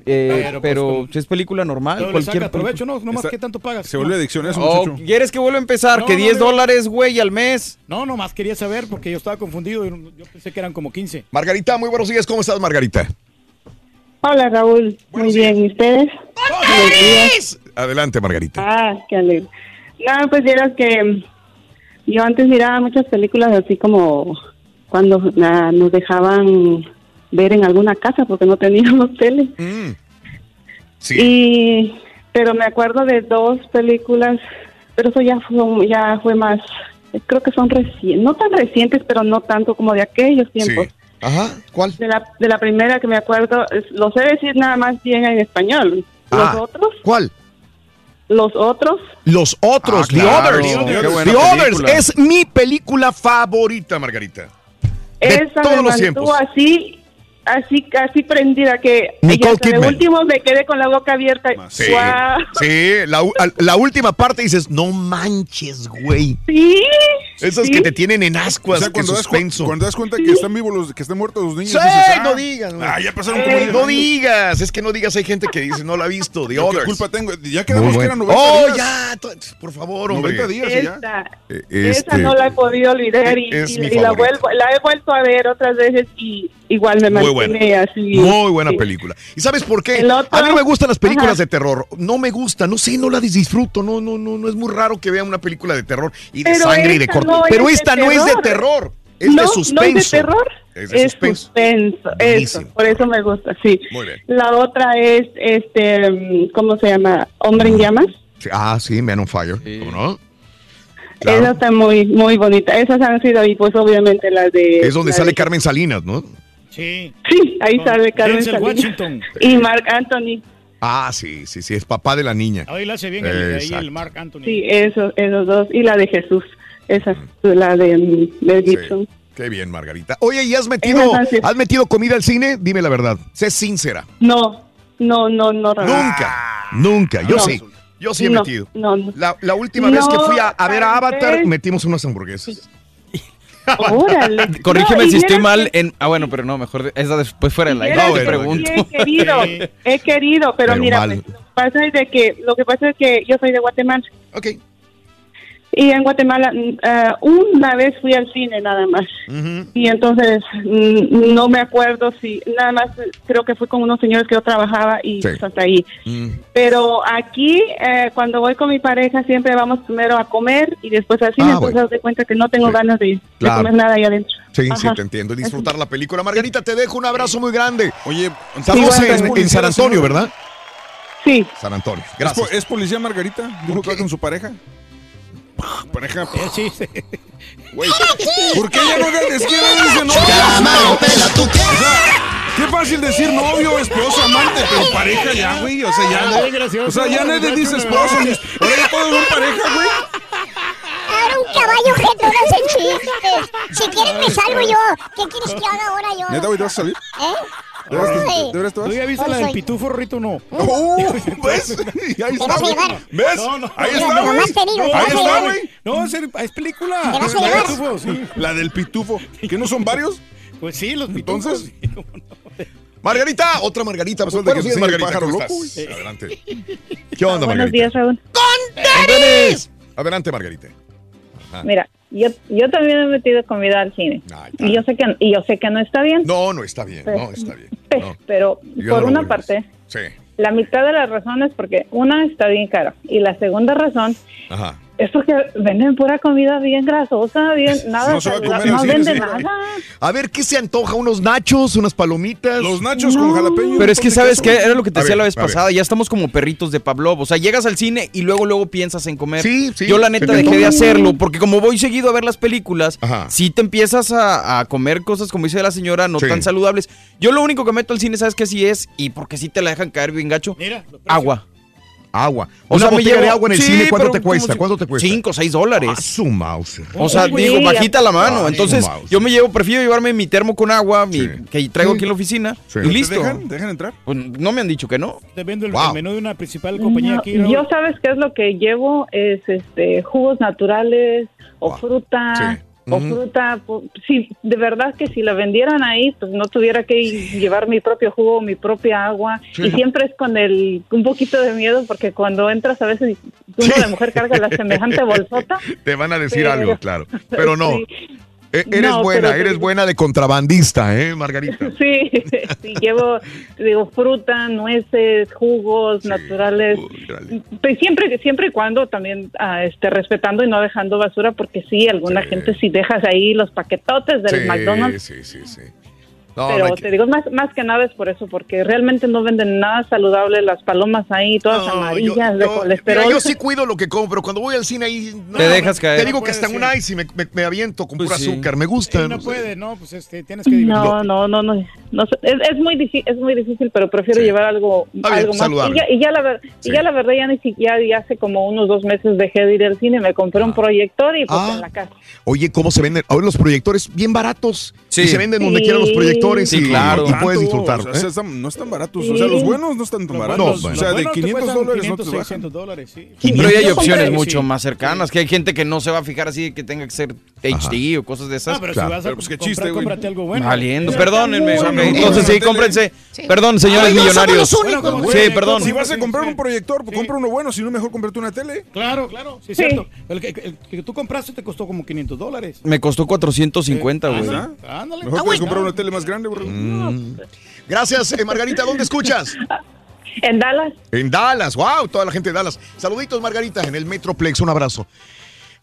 Eh, Pero, pero pues, como- si es película normal, Pero le cualquier saca provecho. ¿no? Nomás, Está- ¿qué tanto pagas? Se vuelve adicción eso, Oh, muchacho. ¿Quieres que vuelva a empezar? No, que no, 10 digo- dólares, güey, al mes. No, nomás quería saber porque yo estaba confundido. y Yo pensé que eran como 15. Margarita, muy buenos días. ¿Cómo estás, Margarita? Hola Raúl, muy bien, ¿y ustedes? Buenos días. Adelante, Margarita. Ah, qué alegre. No, pues vieras que yo antes miraba muchas películas así como cuando ah, nos dejaban ver en alguna casa porque no teníamos tele. Mm. Sí. Y pero me acuerdo de dos películas, pero eso ya fue ya fue más creo que son recientes, no tan recientes, pero no tanto como de aquellos tiempos. Sí. Ajá, ¿cuál? De la, de la primera que me acuerdo, lo sé decir nada más bien en español. Los Ah, otros, ¿Cuál? los otros, Los otros, Ah, The claro. Others. Qué The Others película. es mi película favorita, Margarita. De esa todos me los mantuvo tiempos. así, así, así prendida que Nicole de Kidman. último me quedé con la boca abierta. Sí, Guau. sí la, u- al- la última parte dices, no manches, güey. Sí, Esas Sí. que te tienen en ascuas, O sea, cuando das, cu- suspenso. cuando das cuenta que están vivos los que están muertos los niños. Sí, dices, no ah, digas. güey. Ah, ya pasaron como Eh, 10 no años. digas, es que no digas, hay gente que dice, no la ha visto, The Yo qué Others. culpa tengo. Ya quedamos que eran bueno. 90 Oh, días. ya, por favor, hombre. 90 días y ya. Esta, Eh, esa este, no la he podido olvidar y, y- la, vuelvo, la he vuelto a ver otras veces y igual me Muy mantiene buena. así. Muy buena sí. película. ¿Y sabes por qué? Otro- A mí no me gustan las películas Ajá. de terror. No me gusta, no sé, no la disfruto. No, no, no, no es muy raro que vea una película de terror y de Pero sangre y de corte. no Pero es esta no es de terror. es no, de No suspenso. es de terror. Es de suspenso. suspenso, eso, por eso me gusta, sí. Muy bien. La otra es, este, ¿cómo se llama? Hombre en llamas. Sí, Ah, sí, Man on Fire. ¿Cómo no? Claro. Esa está muy, muy bonita. Esas han sido, y pues obviamente las de... Es donde sale de- Carmen Salinas, ¿no? Sí. Sí, ahí Con sale Carmen Denzel Salinas. Washington. Y Mark Anthony. Ah, sí, sí, sí, es papá de la niña. Ahí la hace bien el, ahí Exacto. el Mark Anthony. Sí, esos, esos dos. Y la de Jesús. Esa, la de mm, Mel Gibson. Qué bien, Margarita. Oye, ¿y has metido, Esas has metido comida al cine? Dime la verdad. Sé sincera. No, no, no, no. Nunca, nunca. Yo No. sí. Yo sí he No, metido. No, no. La, la última vez que No, fui a, a ver a tal Avatar, vez. metimos unas hamburguesas. Órale. Corrígeme No, si estoy mal en. Ah, bueno, pero no, mejor esa después fuera del aire. Vieras te que pregunto. sí he querido, he querido, pero, Pero mira, pues, lo que pasa es de que lo que pasa es que yo soy de Guatemala. Ok. Y en Guatemala mm, ah, una vez fui al cine nada más. Y entonces mm, no me acuerdo si nada más eh, creo que fui con unos señores que yo trabajaba y Sí. pues, hasta ahí. Mm. Pero aquí eh, cuando voy con mi pareja siempre vamos primero a comer y después al cine, Ah, entonces bueno. de cuenta que no tengo ganas de, de Claro. comer nada ahí adentro. Sí, sí, te entiendo. Y disfrutar la película. Margarita, te dejo un abrazo muy grande. Oye, estamos ¿es en, San Antonio? ¿verdad? Sí. San Antonio. ¿Es, Gracias. ¿Es policía Margarita? ¿Dijo que con su pareja? Pareja. Sí, sí. Güey, ¿Por qué ya no que no dice novio? Camarón, pela tú qué. O sea, qué fácil decir novio, esposo, amante, pero pareja ya, güey. O sea, ya. Muy gracioso. O sea, ya nadie dice esposo. ni- Ahora ya todos son pareja, güey. Ahora un caballo jeto, no hacen chistes. Si quieres me salgo yo. ¿Qué quieres que haga ahora yo? ¿Neta, güey, te vas a salir? ¿Eh? ¿De veras vas? ¿Tú ya viste la del pitufo, Rito? No. ¡Oh! ¿Ves? Y ahí ¿Te está, güey. ¿Ves? No, no. Ahí está, güey. nomás te digo, ¿te Ahí está, güey. No, es, es película. ¿Te vas a La del llevar? pitufo, sí. La del pitufo. ¿Que no son varios? Pues sí, los pitufos. Entonces, Margarita, otra Margarita. Buenos días, sí, Margarita. pájaro ¿Cómo loco? Adelante. ¿Qué onda, Buenos Margarita? días, Raúl. ¡Conteres! Adelante, Margarita. Mira, yo, yo también he metido comida al cine. Y yo sé que y yo sé que no está bien, No, no está bien. No, está bien. No. pero Yo por no una parte, Sí. la mitad de las razones porque una está bien cara y la segunda razón Ajá. Es porque venden pura comida bien grasosa, bien nada, No se va a comer no así, venden sí. nada. A ver, ¿qué se antoja? ¿Unos nachos? ¿Unas palomitas? Los nachos con jalapeño. Pero es que, ¿sabes qué? Era lo que te A decía ver, la vez ver. pasada. Ya estamos como perritos de Pavlov. O sea, llegas al cine y luego, luego piensas en comer. Sí, sí, Yo, la neta, dejé de hacerlo. Porque como voy seguido a ver las películas, Ajá. sí te empiezas a, a comer cosas, como dice la señora, no Sí. tan saludables. Yo lo único que meto al cine, ¿sabes qué? Sí es, y porque sí te la dejan caer bien gacho, Mira, agua. Agua. O Una sea, me botella de llevo- agua en el Sí, cine, ¿cuánto te cuesta? si- ¿Cuánto te cuesta? Cinco, seis dólares. Ah, su mouse. O sea, digo, bajita la mano. Ay, Entonces, yo me llevo, prefiero llevarme mi termo con agua, mi, Sí. que traigo Sí. aquí en la oficina, Sí. y ¿Te listo. ¿Te dejan? ¿Dejan entrar? Pues, no me han dicho que no. Te vendo el, Wow. menú de una principal compañía No, aquí. Raúl. yo sabes qué es lo que llevo es este jugos naturales o Wow. fruta O fruta pu- sí de verdad que si la vendieran ahí pues no tuviera que llevar mi propio jugo mi propia agua Sí. y siempre es con el un poquito de miedo porque cuando entras a veces uno de mujer carga la semejante bolsota Te van a decir Pero- algo, claro. Pero no. Sí. E- Eres No, buena, pero eres buena de contrabandista, ¿eh, Margarita? Sí, sí, llevo, digo, fruta, nueces, jugos naturales. Pues siempre, siempre y cuando también ah, este, respetando y no dejando basura, porque sí, alguna Sí. gente si dejas ahí los paquetotes del Sí, McDonald's. Sí, sí, sí. No, pero no hay que- te digo, más, más que nada es por eso, porque realmente no venden nada saludable, las palomas ahí, todas No, amarillas yo- de yo- colesterol. mira, yo sí cuido lo que como, pero cuando voy al cine ahí. no, Te dejas caer. Te digo No que puede está un ser. ice y me, me- me aviento con Pues pura sí. azúcar. Me gusta. No puede, no, pues este, tienes que. No, no, no, no, es, es muy difícil, es muy difícil, pero prefiero Sí. llevar algo, bien, algo más. saludable. Y ya, y ya la ver- Sí. y ya la verdad ya ni siquiera ya hace como unos dos meses dejé de ir al cine, me compré un proyector y pues Ah. en la casa. Oye, ¿cómo se venden? Ahora los proyectores bien baratos. Y se venden donde quieran los proyectores y, y puedes disfrutar. O sea, están- no están baratos. O sea, los buenos no están tan baratos. No, o sea, de buenos te 500 cuestan dólares no 500, te bajan. 600 dólares, sí. Pero ya hay opciones Sí. mucho más cercanas, que hay gente que no se va a fijar así que tenga que ser HD o cosas de esas. Ah, pero si vas a Pero, pues, comprar, cómprate algo bueno. Valiendo, Sí. perdónenme. Entonces sí, cómprense. Sí. Perdón, señores no millonarios. Sí, perdón. Si vas a comprar un proyector, pues compra uno bueno. Si no, mejor comprarte una tele. Claro, claro, sí es cierto. El que, el que tú compraste te costó como 500 dólares. Me costó 450, güey. Ándale, ándale. Mejor Ah, puedes bueno. comprar una tele más grande, bro. Mm. Gracias, eh, Margarita. ¿Dónde escuchas? En Dallas. En Dallas. Wow, toda la gente de Dallas. Saluditos, Margarita, en el Metroplex. Un abrazo.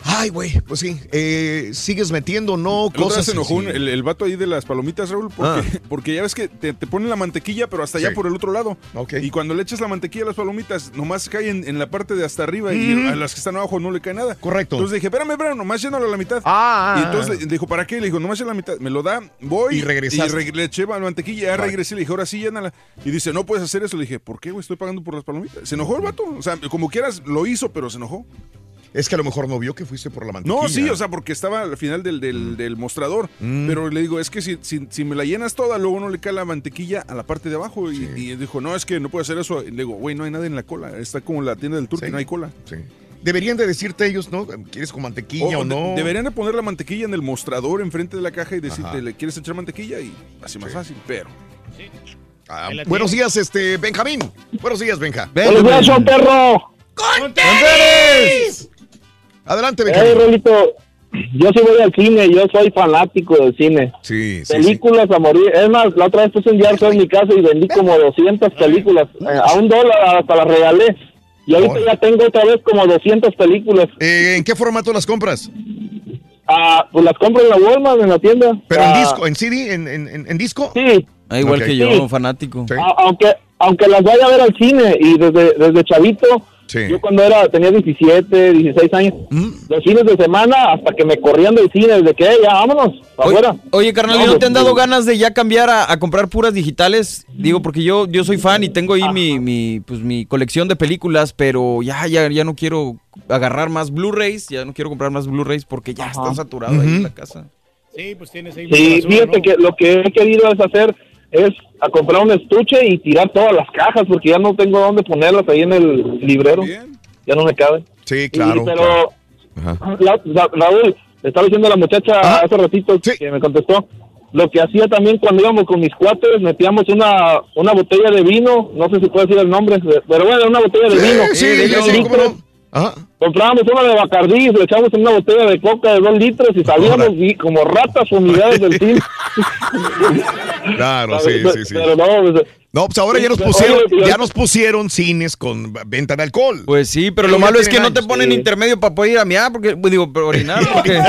Ay, güey, pues sí. eh, sigues metiendo, no, vez cosas. se enojó el, el vato ahí de las palomitas, Raúl, porque, porque ya ves que te, te ponen la mantequilla, pero hasta allá por el otro lado. Ok. Y cuando le echas la mantequilla a las palomitas, nomás cae en, en la parte de hasta arriba y a las que están abajo no le cae nada. Correcto. Entonces dije, espérame, espérame, nomás llénalo a la mitad. Ah, y ah, entonces ah. le- dijo, ¿para qué? Le dijo, nomás a la mitad. Me lo da, voy. Y regresaste. re- le eché la mantequilla, ya Right. regresé. Le dije, ahora sí, llénala. Y dice, no puedes hacer eso. Le dije, ¿por qué, güey? Estoy pagando por las palomitas. Se enojó el vato. O sea, como quieras, lo hizo, pero se enojó. Es que a lo mejor no vio que fuiste por la mantequilla. No, sí, o sea, porque estaba al final del, del- del mostrador. Mm. Pero le digo, es que si, si, si me la llenas toda, luego no le cae la mantequilla a la parte de abajo. Y, y dijo, no, es que no puede hacer eso. Y le digo, güey, no hay nada en la cola. Está como la tienda del turco, Sí. no hay cola. Sí. Deberían de decirte ellos, ¿no? ¿Quieres con mantequilla o, no? Deberían de poner la mantequilla en el mostrador enfrente de la caja y decirte, Ajá. ¿le quieres echar mantequilla? Y así más fácil, pero. Ah, Ahí la buenos días, este, Benjamín. Buenos días, Benja. Buenos días, perro. ¡Con tenis! Adelante, Hey, Benjamín. Rolito, yo sí voy al cine, yo soy fanático del cine. Sí, sí, sí. Películas a morir. Es más, la otra vez puse un sale en mi casa y vendí como 200 películas. eh, a un dólar hasta las regalé. Y ahorita Órale. ya tengo otra vez como 200 películas. Eh, ¿En qué formato las compras? Ah, pues las compro en la Walmart, en la tienda. ¿Pero en Ah, disco? ¿En CD? ¿En, en, en- en disco? Sí, Ah, igual Ok. que yo, Sí. fanático. Sí. a- aunque aunque las vaya a ver al cine y desde, desde chavito, Sí. yo cuando era tenía 17, 16 años, Mm. los fines de semana hasta que me corrían del cine, desde que "Eh, ya vámonos, para Oye, afuera. oye, carnal, ¿y No, no te han dado ganas de ya cambiar a, a comprar puras digitales? Digo, porque yo, yo soy fan y tengo ahí mi, mi, pues, mi colección de películas, pero ya, ya, ya no quiero agarrar más Blu-rays, ya no quiero comprar más Blu-rays porque ya está saturado ahí en la casa. Sí, pues tienes ahí. Sí, basura, fíjate ¿no? que lo que he querido es hacer es a comprar un estuche y tirar todas las cajas porque ya no tengo dónde ponerlas ahí en el librero. Bien. Ya no me caben. Sí, claro. Y- pero claro. Ajá. La- la- Raúl, le estaba diciendo a la muchacha Ajá. hace ratito Sí. que me contestó. Lo que hacía también cuando íbamos con mis cuates, metíamos una, una botella de vino, no sé si puedo decir el nombre, pero bueno, una botella de vino. Sí, de sí, Ajá. Comprábamos una de Bacardí, le echamos en una botella de coca de dos litros y salíamos Ahora. y como ratas fumigadas del cine. Claro, sí, sí, sí. Pero no, pues, No, pues ahora ya nos pusieron, oye, ya nos pusieron cines con venta de alcohol. Pues sí, pero Pero lo malo es que no te ponen sí. intermedio para poder ir a miar, porque, pues, digo, para orinar, porque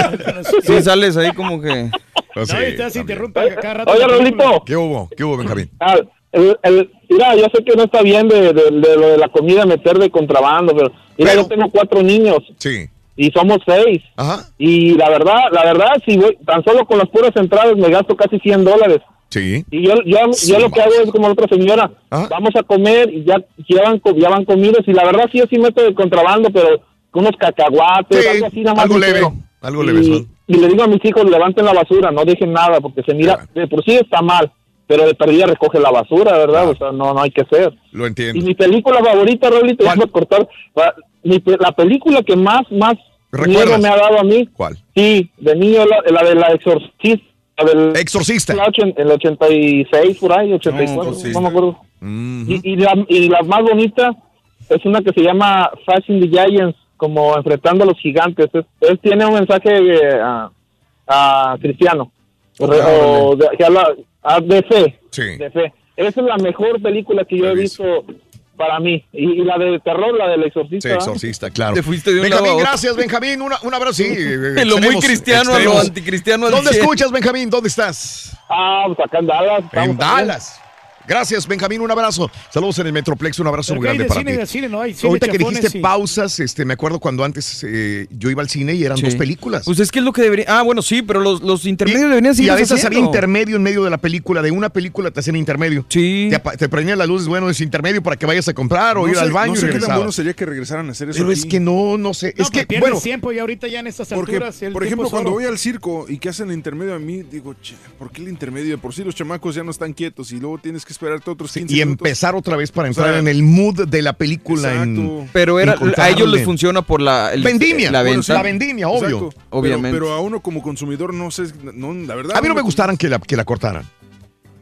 sí sales ahí como que... Pues No, sí, y te se también. interrumpe cada rato. Oye. Rolito, ¿Qué hubo? ¿Qué hubo, Benjamín? ah, el, el- mira, yo sé que no está bien de, de- de lo de la comida meter de contrabando, pero mira, Pero- yo tengo cuatro niños Sí. y somos seis. Ajá. Y la verdad, la verdad, si voy, tan solo con las puras entradas me gasto casi 100 dólares. Sí. Y yo, yo, Sí, yo lo que hago es como la otra señora, Ajá. vamos a comer y ya, ya, van, ya van comidos y la verdad sí yo sí meto de contrabando, pero con unos cacahuates, Sí, algo así nada más. algo leve, algo leve, Y, le digo a mis hijos, levanten la basura, no dejen nada, porque se mira, Claro. de por sí está mal, pero de perdida recoge la basura, ¿verdad? O sea, no, no hay que ser. Lo Y entiendo. mi película favorita, Raulito, a cortar, mi la película que más, más miedo me ha dado a mí, ¿Cuál? sí, de niño, la, la de la exorcista, la del Exorcista. la ochen- el 86 por ahí, 84, No, me acuerdo. Y, y la, y la más bonita es una que se llama Fashion the Giants, como enfrentando a los gigantes. Es, es- tiene un mensaje eh, a- a cristiano, o, o de, que habla ah, de fe, Sí. de fe. Esa es la mejor película que yo he visto para mí. Y, y la de terror, la del exorcista. Sí, exorcista, claro. Te fuiste de un Benjamín, gracias, Benjamín. Una- un abrazo, sí. En lo muy extremos, cristiano a lo extremos. anticristiano ¿Dónde escuchas, Benjamín? ¿Dónde estás? Ah, pues acá en Dallas. En Dallas. Gracias, Benjamín, un abrazo. Saludos en el Metroplex, un abrazo muy ¿qué hay grande de para cine ti. de cine? No hay cine Ahorita que dijiste y- pausas, este, me acuerdo cuando antes eh, yo iba al cine y eran Sí. dos películas. Pues es que es lo que debería. Ah, bueno, sí, pero los, los intermedios deberían Y seguir a veces había intermedio en medio de la película, de una película te hacían intermedio. Sí. Te, prendían las luces, bueno, es intermedio para que vayas a comprar o No ir sé- al baño no y sé qué tan bueno sería que regresaran a hacer eso. Pero es que no, no sé. No, es que, pierdes bueno, tiempo y ahorita ya en estas Porque, alturas el por ejemplo, cuando voy al circo y que hacen el intermedio a mí, digo, che, ¿por qué el intermedio? De por sí los chamacos ya no están quietos y luego tienes que esperarte otros 15 y minutos. empezar otra vez para O entrar sea, en el mood de la película. En, Exacto. Pero era, a ellos les funciona por la, el- Vendimia, la bueno, venta. la vendimia, obvio. Exacto. Obviamente. Pero, pero a uno como consumidor no sé, no, la verdad. A mí no me gustaran que la, que la cortaran.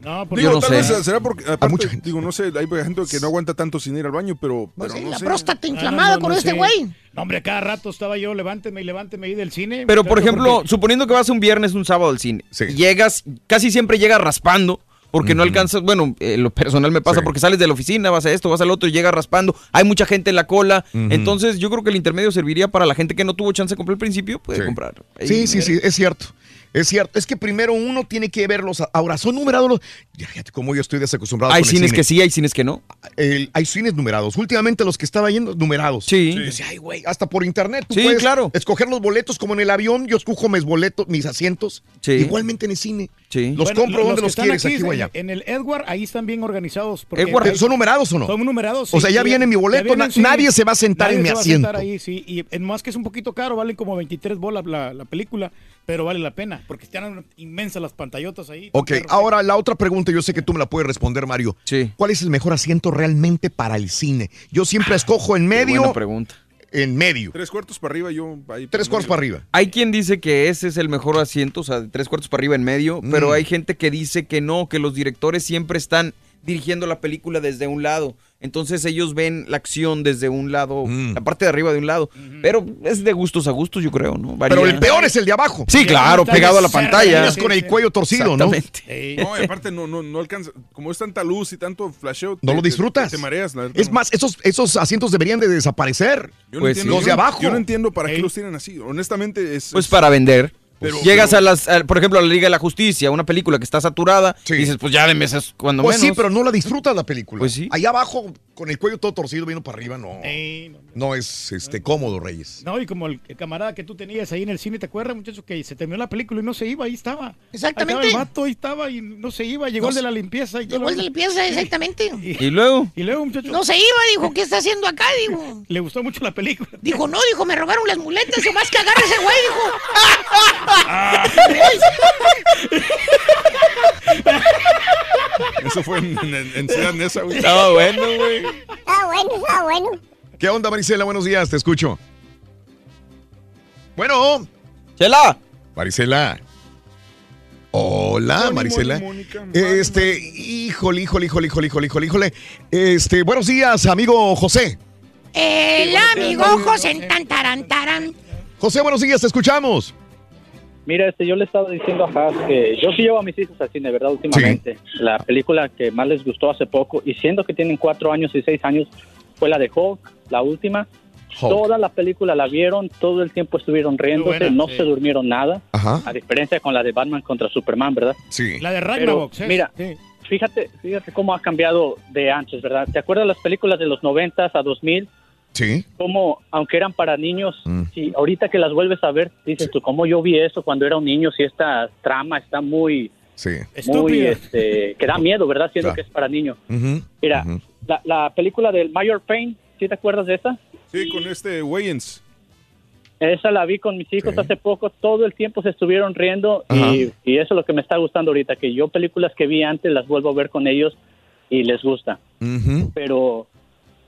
No, Digo, Yo no tal sé. vez será porque, aparte, mucha gente. digo, no sé, hay gente que no aguanta tanto sin ir al baño, pero, Pues pero sí, no la sé. próstata inflamada no, no, con no este güey. No, hombre, cada rato estaba yo, levánteme y levánteme ahí del cine. Pero, por ejemplo, porque- suponiendo que vas un viernes, un sábado al cine, Sí. llegas, casi siempre llegas raspando, porque no alcanzas, bueno, eh, lo personal me pasa, Sí. porque sales de la oficina, vas a esto, vas al otro y llegas raspando, hay mucha gente en la cola, entonces yo creo que el intermedio serviría para la gente que no tuvo chance de comprar al principio, puede Sí. comprar. Ahí, Sí, sí, sí, es cierto. Es cierto. Es que primero uno tiene que verlos. Ahora, son numerados los. Ya, Fíjate cómo yo estoy desacostumbrado. Hay con el cines cine. que sí, hay cines que no. El- hay cines numerados. Últimamente los que estaba yendo, numerados. Sí. Yo decía, ay, güey, hasta por internet. Tú Sí, puedes claro. escoger los boletos como en el avión. Yo escojo mis boletos, mis asientos. Sí. Igualmente en el cine. Sí. Los Bueno, compro donde los quieres, aquí, o en- allá. En el Edward, ahí están bien organizados. porque Edward, hay- ¿Son numerados o no? Son numerados. O sí, sea, ya sí, viene mi boleto, vienen, na- nadie se va a sentar Nadie en mi se va a sentar asiento. ahí, sí. Y en más que es un poquito caro, valen como 23 bolas la, la película, pero vale la pena, porque están inmensas las pantallotas ahí. Ok, ahora la otra pregunta, yo sé que tú me la puedes responder, Mario. Sí. ¿Cuál es el mejor asiento realmente para el cine? Yo siempre escojo en Qué medio. buena pregunta. En medio. Tres cuartos para arriba, yo ahí. Tres cuartos para arriba. Hay quien dice que ese es el mejor asiento, o sea, de tres cuartos para arriba en medio, Mm. pero hay gente que dice que no, que los directores siempre están dirigiendo la película desde un lado. Entonces ellos ven la acción desde un lado, Mm. la parte de arriba de un lado. Pero es de gustos a gustos, yo creo, ¿no? Varía. Pero el peor es el de abajo. Sí, claro, pegado a la pantalla. Terminas con el cuello torcido, ¿no? Exactamente. No, y aparte no, no, no alcanza. Como es tanta luz y tanto flasheo. No te- lo disfrutas. Te, mareas, la. Es más, esos, esos asientos deberían de desaparecer. Yo no pues entiendo- los yo de abajo. Yo no entiendo para Ey. qué los tienen así. Honestamente, es. Pues es- para vender. Pero- Llegas pero- a las, a- por ejemplo, a la Liga de la Justicia, una película que está saturada, Sí. y dices, pues ya de meses cuando Pues menos. sí, pero no la disfrutas la película. Pues sí. Allá abajo, con el cuello todo torcido, viendo para arriba, no. Ey, no, No es este cómodo, Reyes. No, y como el, el camarada que tú tenías ahí en el cine, ¿te acuerdas, muchacho? Que se terminó la película y no se iba, ahí estaba. Exactamente. Ahí estaba el vato, ahí estaba y no se iba. Llegó No el de la limpieza y. Llegó el de limpieza, exactamente. Y luego, Y luego, muchacho, No se iba, dijo, ¿qué está haciendo acá? Dijo. le gustó mucho la película. Dijo, no, dijo, me robaron las muletas, o más que agarre ese güey, Eso fue en, en, en Ciudad Neza, güey. estaba bueno, güey. Ah, bueno, ah, bueno. ¿Qué onda, Marisela? Buenos días, te escucho. Bueno, Chela. Marisela. Hola, Moni, Marisela. Mónica, Este, híjole, híjole, híjole, híjole, híjole, híjole, híjole. Este, buenos días, amigo José. El amigo José tan taran taran. José, buenos días, te escuchamos. Mira, este, yo le estaba diciendo a Haas que yo sí llevo a mis hijos al cine, ¿verdad? Últimamente. La película que más les gustó hace poco, y siendo que tienen cuatro años y seis años, fue la de Hulk, la última. Hulk. Toda la película la vieron, todo el tiempo estuvieron riéndose, buena, no sí. se durmieron nada, Ajá, a diferencia con la de Batman contra Superman, ¿verdad? sí. La de Pero, Ragnarok, ¿sí? mira, Sí. fíjate, fíjate cómo ha cambiado de antes, ¿verdad? ¿Te acuerdas las películas de los 90 a 2000? Sí. Cómo, aunque eran para niños, Mm. si ahorita que las vuelves a ver, dices tú, ¿cómo yo vi eso cuando era un niño? Si esta trama está muy, Sí. muy, Estúpida. este, que da miedo, ¿verdad? Siendo Claro. que es para niños. Mira, la, la película del Mayor Payne, ¿sí te acuerdas de esa? Sí, con este Wayans. Esa la vi con mis hijos Sí. hace poco, todo el tiempo se estuvieron riendo y, y eso es lo que me está gustando ahorita, que yo películas que vi antes las vuelvo a ver con ellos y les gusta. Pero,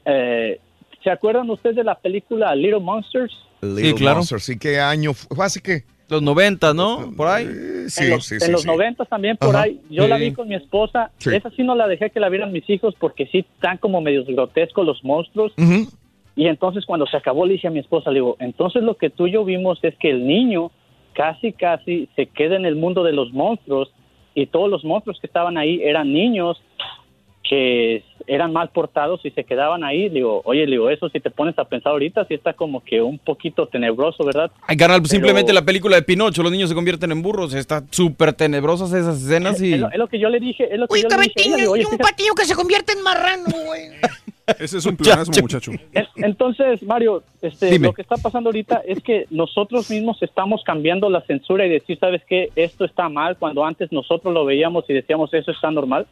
eh, ¿se acuerdan ustedes de la película Little Monsters? Little claro. Monster, sí, ¿qué año? fue? ¿Fue hace qué? Los 90, ¿no? Por ahí. Eh, Sí, en los, sí, en sí, los sí. 90 también por Ajá. ahí. Yo la Sí. vi con mi esposa. Sí. Esa sí no la dejé que la vieran mis hijos porque sí están como medios grotescos los monstruos. Y entonces cuando se acabó le dije a mi esposa, le digo, entonces lo que tú y yo vimos es que el niño casi, casi se queda en el mundo de los monstruos y todos los monstruos que estaban ahí eran niños que eran mal portados y se quedaban ahí. Digo, oye, digo, eso si te pones a pensar ahorita, sí está como que un poquito tenebroso, ¿verdad? Ay, carnal, Pero- simplemente la película de Pinocho, los niños se convierten en burros. Está súper tenebrosas esas escenas y... Es lo, es lo que yo le dije, es lo que Uy, yo le dije. Digo, oye, y un fíjate- patillo que se convierte en marrano, güey. Ese es un pleonasmo, muchacho. En- Entonces, Mario, este, Dime. lo que está pasando ahorita es que nosotros mismos estamos cambiando la censura y decir, ¿sabes qué? Esto está mal, cuando antes nosotros lo veíamos y decíamos, eso está normal.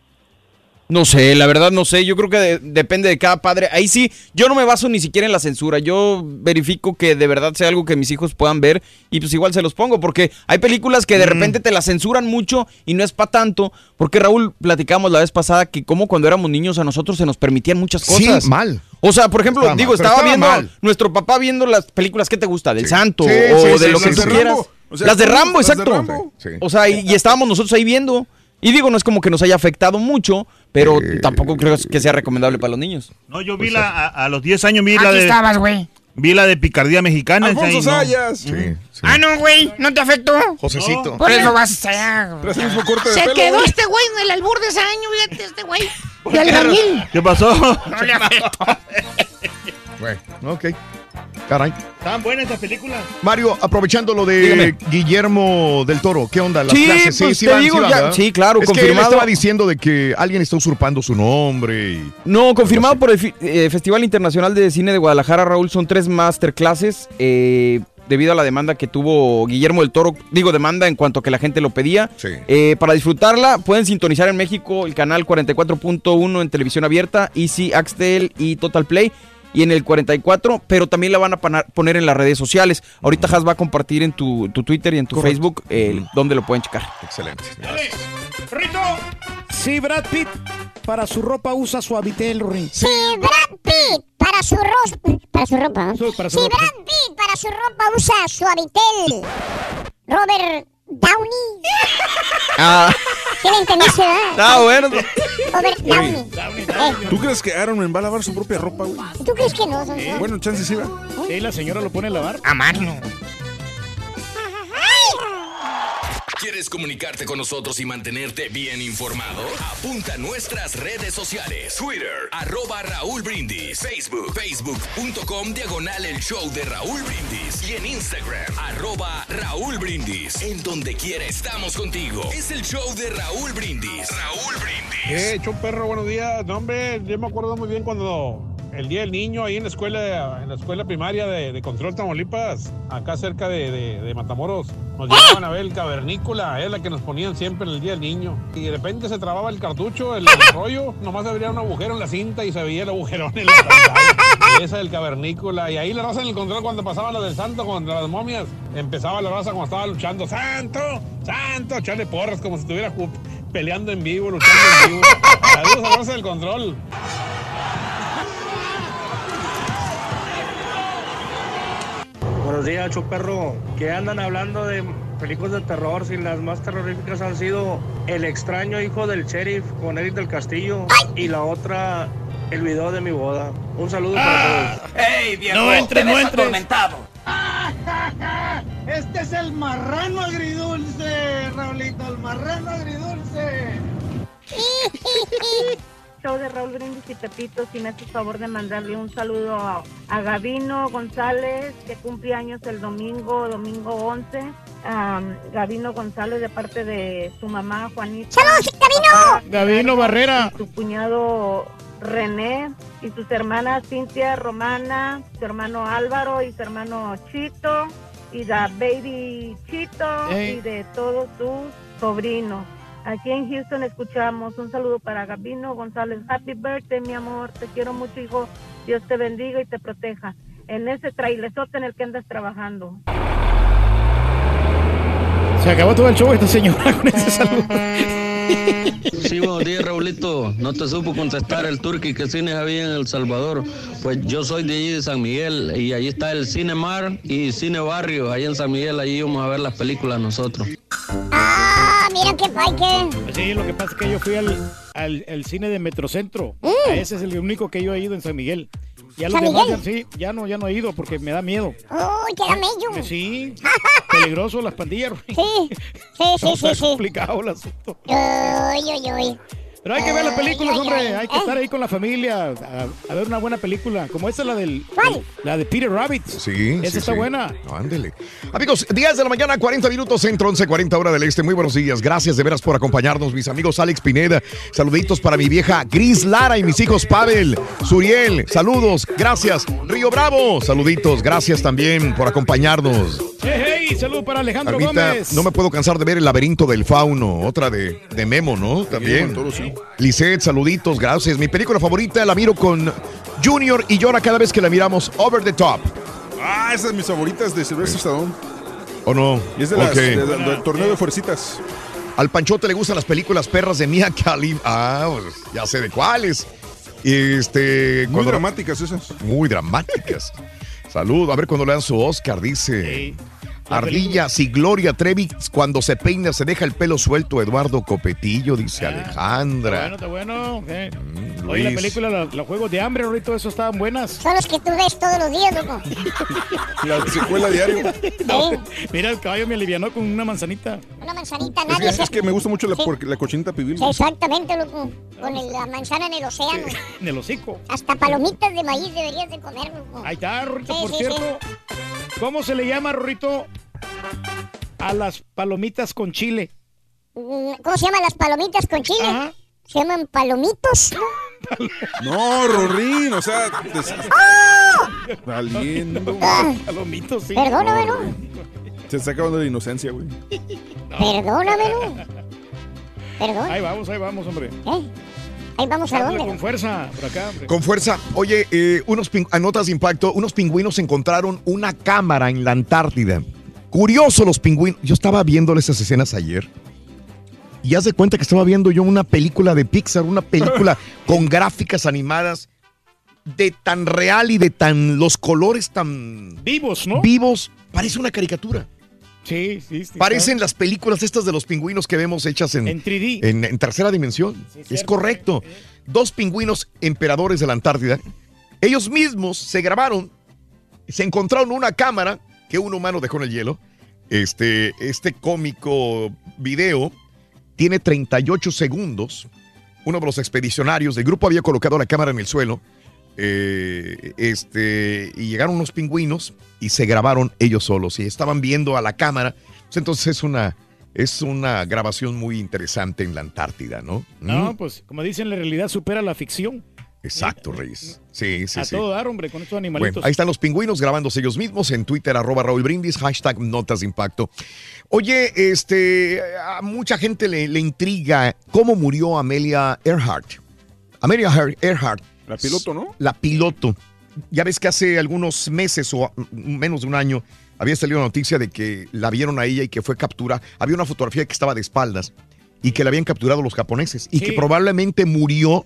No sé, la verdad no sé. Yo creo que de- depende de cada padre. Ahí sí, yo no me baso ni siquiera en la censura. Yo verifico que de verdad sea algo que mis hijos puedan ver y pues igual se los pongo. Porque hay películas que de repente te las censuran mucho y no es para tanto. Porque Raúl, platicamos la vez pasada que como cuando éramos niños a nosotros se nos permitían muchas Sí, cosas. mal. O sea, por ejemplo, Estaba digo, mal, estaba, estaba viendo mal. nuestro papá viendo las películas que te gusta, del Santo Sí, o sí, de sí, lo sí, que sí. quieras. Rambo. O sea, las de Rambo, las de exacto. Rambo. Sí. O sea, y, y estábamos nosotros ahí viendo. Y digo, no es como que nos haya afectado mucho, pero tampoco creo que sea recomendable para los niños. No, yo vi la, a, a los 10 años vi la Aquí de... estabas, güey. Vi la de Picardía Mexicana. Alfonso ahí no. Sayas. Ah, no, güey, ¿no te afectó? Josecito. Por eso vas a... Traes el mismo corte de Se pelo, quedó güey. este güey en el albur de ese año, fíjate, este güey. ¿Por Y al qué? Ramil. ¿Qué pasó? No le afectó. Bueno, ok. Caray. ¿Estaban buenas estas películas? Mario, aprovechando lo de Dígame. Guillermo del Toro, ¿qué onda? Las Sí, clases, pues, te digo, ya- ¿verdad? sí, claro, es Que él confirmado. estaba diciendo de que alguien está usurpando su nombre y... No, confirmado por el eh, Festival Internacional de Cine de Guadalajara, Raúl, son tres masterclasses. eh, debido a la demanda que tuvo Guillermo del Toro, digo demanda en cuanto a que la gente lo pedía. Eh, para disfrutarla pueden sintonizar en México el canal 44.1 en televisión abierta, Easy, Axtel y Total Play. Y en el 44, pero también la van a poner en las redes sociales. Ahorita Has va a compartir en tu, tu Twitter y en tu Correcto. Facebook eh, donde lo pueden checar. Excelente. Si Brad Pitt para su ropa usa Suavitel, Ring. Si Brad Pitt para su, ros- para su ropa. para su si ropa. Brad Pitt para su ropa usa Suavitel. Robert Downey. Ah, ¿Sí le entendiste, ah bueno. Robert Downey. Eh, ¿Tú crees que Aaron Man va a lavar su propia ropa, güey? ¿Tú crees que no, Sonso? Bueno, chance sí va. Sí, la señora lo pone a lavar. A mano. ¿Quieres comunicarte con nosotros y mantenerte bien informado? Apunta a nuestras redes sociales. Twitter, arroba Raúl Brindis. Facebook, facebook.com, diagonal el show de Raúl Brindis. Y en Instagram, arroba Raúl Brindis. En donde quiera estamos contigo. Es el show de Raúl Brindis. Raúl Brindis. Eh, hecho perro, buenos días. No, hombre, yo me acuerdo muy bien cuando el día del niño ahí en la escuela, en la escuela primaria de, de Control Tamaulipas, acá cerca de, de- de Matamoros, nos llevaban a ver el cavernícola, es la que nos ponían siempre en el día del niño. Y de repente se trababa el cartucho, el, el rollo, nomás abría un agujero en la cinta y se veía el agujerón en la pantalla. Y esa del cavernícola. Y ahí la raza en el control cuando pasaba lo del santo contra las momias, empezaba la raza cuando estaba luchando, ¡Santo! ¡Santo! Echarle porras como si estuviera peleando en vivo, luchando en vivo. Saludos a la raza del control. Buenos días, Choperro. ¿Qué andan hablando de películas de terror si las más terroríficas han sido El extraño hijo del sheriff con Eric del Castillo y la otra, El video de mi boda? Un saludo para todos. ¡Ey, viejo! No entres, te no atormentado. Este es el marrano agridulce, Raulito, el marrano agridulce. Show de Raúl Brindis y Pepito, si me haces favor de mandarle un saludo a, a Gavino González, que cumple años el domingo, domingo 11. Am, Gavino González de parte de su mamá Juanita. ¡Saludos, Gavino! Gavino Barrera. Su cuñado René y sus hermanas Cintia, Romana, su hermano Álvaro y su hermano Chito y la baby Chito y de todos sus sobrinos. Aquí en Houston escuchamos un saludo para Gabino González. Happy birthday, mi amor. Te quiero mucho, hijo. Dios te bendiga y te proteja. En ese trailezote en el que andas trabajando. Se acabó todo el show esta señora con ese saludo. Sí, buenos días, Raulito. No te supo contestar el turqui que cines había en El Salvador. Pues yo soy de allí de San Miguel y allí está el Cine Mar y Cine Barrio. Ahí en San Miguel, allí vamos a ver las películas nosotros. Ah, mira qué pay que. Sí, lo que pasa es que yo fui al, al, al cine de Metrocentro. A ese es el único que yo he ido en San Miguel. Ya los ¿San demás, Miguel? ya- sí, ya no, ya no he ido porque me da miedo. Uy, te da mello. Sí, peligroso las pandillas. Sí, sí, sí, sí, sí. complicado el asunto. Uy, uy, uy. Pero hay que ver las películas, hombre. ay, Hay que estar ahí con la familia a, a ver una buena película. Como esa, la del. ¿Cuál? La de Peter Rabbit. Sí, Esa sí, está sí. buena. No, ándele. Amigos, 10 de la mañana, 40 minutos, centro 11, 40 hora del este. Muy buenos días. Gracias de veras por acompañarnos, mis amigos Alex Pineda. Saluditos para mi vieja Gris Lara y mis hijos Pavel, Suriel. Saludos, gracias. Río Bravo, saluditos. Gracias también por acompañarnos. Hey, hey, saludo para Alejandro Carmita, Gómez. no me puedo cansar de ver el laberinto del fauno, otra de, de Memo, ¿no? También. Sí. Lisette, saluditos, gracias. Mi película favorita la miro con Junior y llora cada vez que la miramos Over the Top. Ah, esas son mis favoritas de Sylvester Stallone. ¿O no? Y es de las, Ok. de- de- del torneo de fuercitas. Al Panchote le gustan las películas perras de Mia Khalifa. Ah, pues, ya sé de cuáles. Este, Muy cuando- dramáticas esas. Muy dramáticas. Salud, a ver cuando le dan su Oscar, dice. Ardilla, si Gloria Trevi cuando se peina se deja el pelo suelto, Eduardo Copetillo, dice Alejandra. Está bueno, está bueno. Mm, Oye, la película, la- los juegos de hambre, ahorita eso estaban buenas. Son los que tú ves todos los días, loco. La secuela diario. No, mira, el caballo me alivianó con una manzanita. Una manzanita, Es nadie que, se... es que me gusta mucho la, Sí. la cochinita pibil. Sí, Exactamente, loco. Con el- la manzana en el océano. En el hocico. Hasta palomitas de maíz deberías de comer, loco. Ahí está, Sí, por sí, cierto. ¿Cómo se le llama, Rorrito, a las palomitas con chile? Mm, ¿Cómo se llaman las palomitas con chile? Se llaman palomitos. No, Rorín, o sea, des- ¡Ah! valiendo. Palomitos, sí. Perdóname, ¿no? Se está acabando la inocencia, güey. Perdóname, ¿no? Perdón. Ahí vamos, ahí vamos, hombre. ¿Eh? Ahí vamos a dónde. con fuerza, por acá, hombre. Con fuerza. Oye, eh, unos notas de impacto, unos pingüinos encontraron una cámara en la Antártida. Curioso los pingüinos. Yo estaba viendo esas escenas ayer. Y haz de cuenta que estaba viendo yo una película de Pixar, una película con gráficas animadas de tan real y de tan los colores tan vivos, ¿no? Vivos, parece una caricatura. Sí, sí, sí. Parecen las películas estas de los pingüinos que vemos hechas en, En 3D. en, en tercera dimensión. es correcto. Dos pingüinos emperadores de la Antártida. Ellos mismos se grabaron, se encontraron una cámara que un humano dejó en el hielo. Este, este cómico video tiene 38 segundos. Uno de los expedicionarios del grupo había colocado la cámara en el suelo. Eh, este, y llegaron unos pingüinos y se grabaron ellos solos y estaban viendo a la cámara. Pues Entonces es una, es una grabación muy interesante en la Antártida, ¿no? No, Mm, pues como dicen, la realidad supera la ficción. Exacto, Reyes. Sí, sí, a sí. todo dar, hombre, con estos animalitos. Bueno, ahí están los pingüinos grabándose ellos mismos en Twitter, arroba Raúl Brindis, hashtag Notas de Impacto. Oye, este, a mucha gente le, le intriga cómo murió Amelia Earhart. Amelia Ear- Earhart. La piloto, ¿no? La piloto. Ya ves que hace algunos meses o menos de un año había salido la noticia de que la vieron a ella y que fue capturada. Había una fotografía que estaba de espaldas y que la habían capturado los japoneses y Sí. que probablemente murió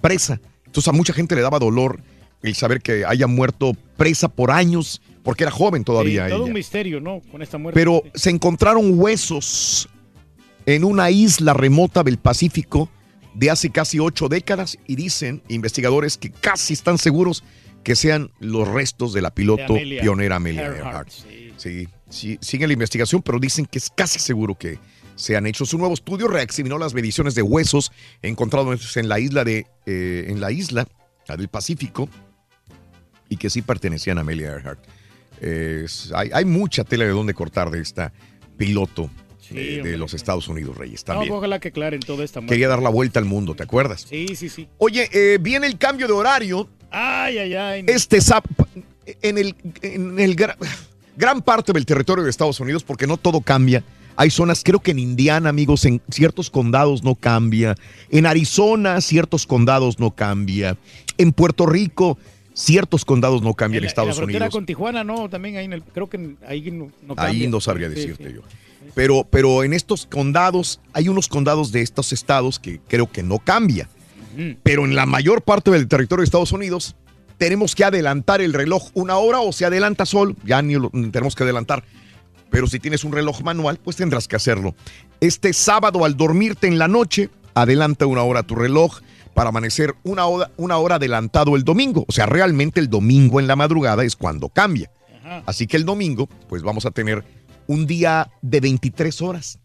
presa. Entonces a mucha gente le daba dolor el saber que haya muerto presa por años, porque era joven todavía Sí, todo ella. un misterio, ¿no? Con esta muerte. Pero se encontraron huesos en una isla remota del Pacífico de hace casi ocho décadas y dicen investigadores que casi están seguros que sean los restos de la piloto De Amelia pionera Amelia Earhart, Earhart. Sí, sí, sigue la investigación, pero dicen que es casi seguro que se han hecho. Su nuevo estudio reexaminó las mediciones de huesos encontrados en la isla de eh, en la isla la del Pacífico y que sí pertenecían a Amelia Earhart. Hay, hay mucha tela de dónde cortar de esta piloto de, los Estados Unidos, Reyes. No, También. ojalá que aclaren toda esta muerte. Quería dar la vuelta al mundo, ¿te acuerdas? Sí, sí, sí. Oye, eh, viene el cambio de horario. Ay, ay, ay. Este sábado, en el, en el gra- gran parte del territorio de Estados Unidos, porque no todo cambia. Hay zonas, creo que en Indiana, amigos, en ciertos condados no cambia. En Arizona, ciertos condados no cambia. En Puerto Rico, ciertos condados no cambian en, la, Estados la frontera Unidos. con Tijuana, no, también ahí en el, creo que en- ahí no, no Ahí cambia. no sabría Sí, decirte sí. yo. Pero, pero en estos condados, hay unos condados de estos estados que creo que no cambia. Pero en la mayor parte del territorio de Estados Unidos, tenemos que adelantar el reloj una hora o se adelanta sol, ya ni lo tenemos que adelantar. Pero si tienes un reloj manual, pues tendrás que hacerlo. Este sábado, al dormirte en la noche, adelanta una hora tu reloj para amanecer una hora, una hora adelantado el domingo. O sea, realmente el domingo en la madrugada es cuando cambia. Así que el domingo, pues vamos a tener un día de 23 horas.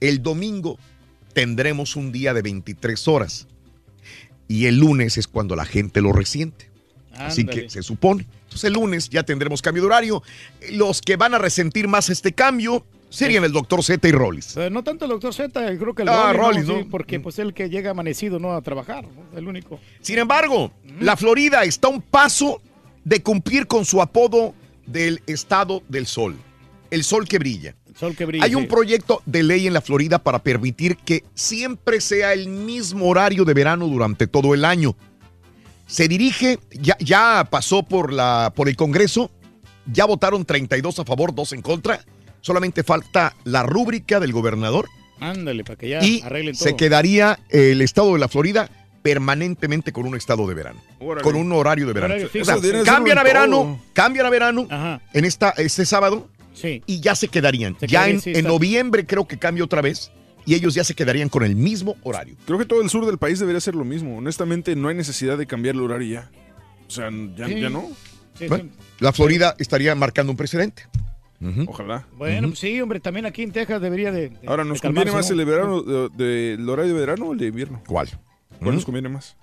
El domingo tendremos un día de 23 horas. Y el lunes es cuando la gente lo resiente. Así que se supone. Entonces el lunes ya tendremos cambio de horario. Los que van a resentir más este cambio serían el doctor Z y Rollis. Eh, no tanto el doctor Z, creo que el Ah, Rolly, ¿no? Sí, porque pues el que llega amanecido no a trabajar, ¿no? el único. Sin embargo, la Florida está a un paso de cumplir con su apodo del estado del sol. El sol que brilla. Sol que brilla. Hay un proyecto de ley en la Florida para permitir que siempre sea el mismo horario de verano durante todo el año. Se dirige, ya, ya pasó por, la, por el Congreso, ya votaron 32 a favor, 2 en contra. Solamente falta la rúbrica del gobernador Ándale, para que ya y arreglen todo. se quedaría el estado de la Florida permanentemente con un estado de verano, Órale. con un horario de verano. O sea, cambian a verano, cambian a verano Ajá, en esta este sábado sí. y ya se quedarían. Se ya en, sí, en noviembre creo que cambia otra vez y ellos ya se quedarían con el mismo horario. Creo que todo el sur del país debería ser lo mismo. Honestamente, no hay necesidad de cambiar el horario ya. O sea, ya, Sí. ya no. Sí, Bueno, sí. la Florida estaría marcando un precedente. Ojalá. Bueno, pues sí, hombre, también aquí en Texas debería de. de- Ahora, de ¿nos conviene más ¿no? el de verano, de- de- el horario de verano o el de invierno? ¿Cuál? ¿Cuál nos conviene más?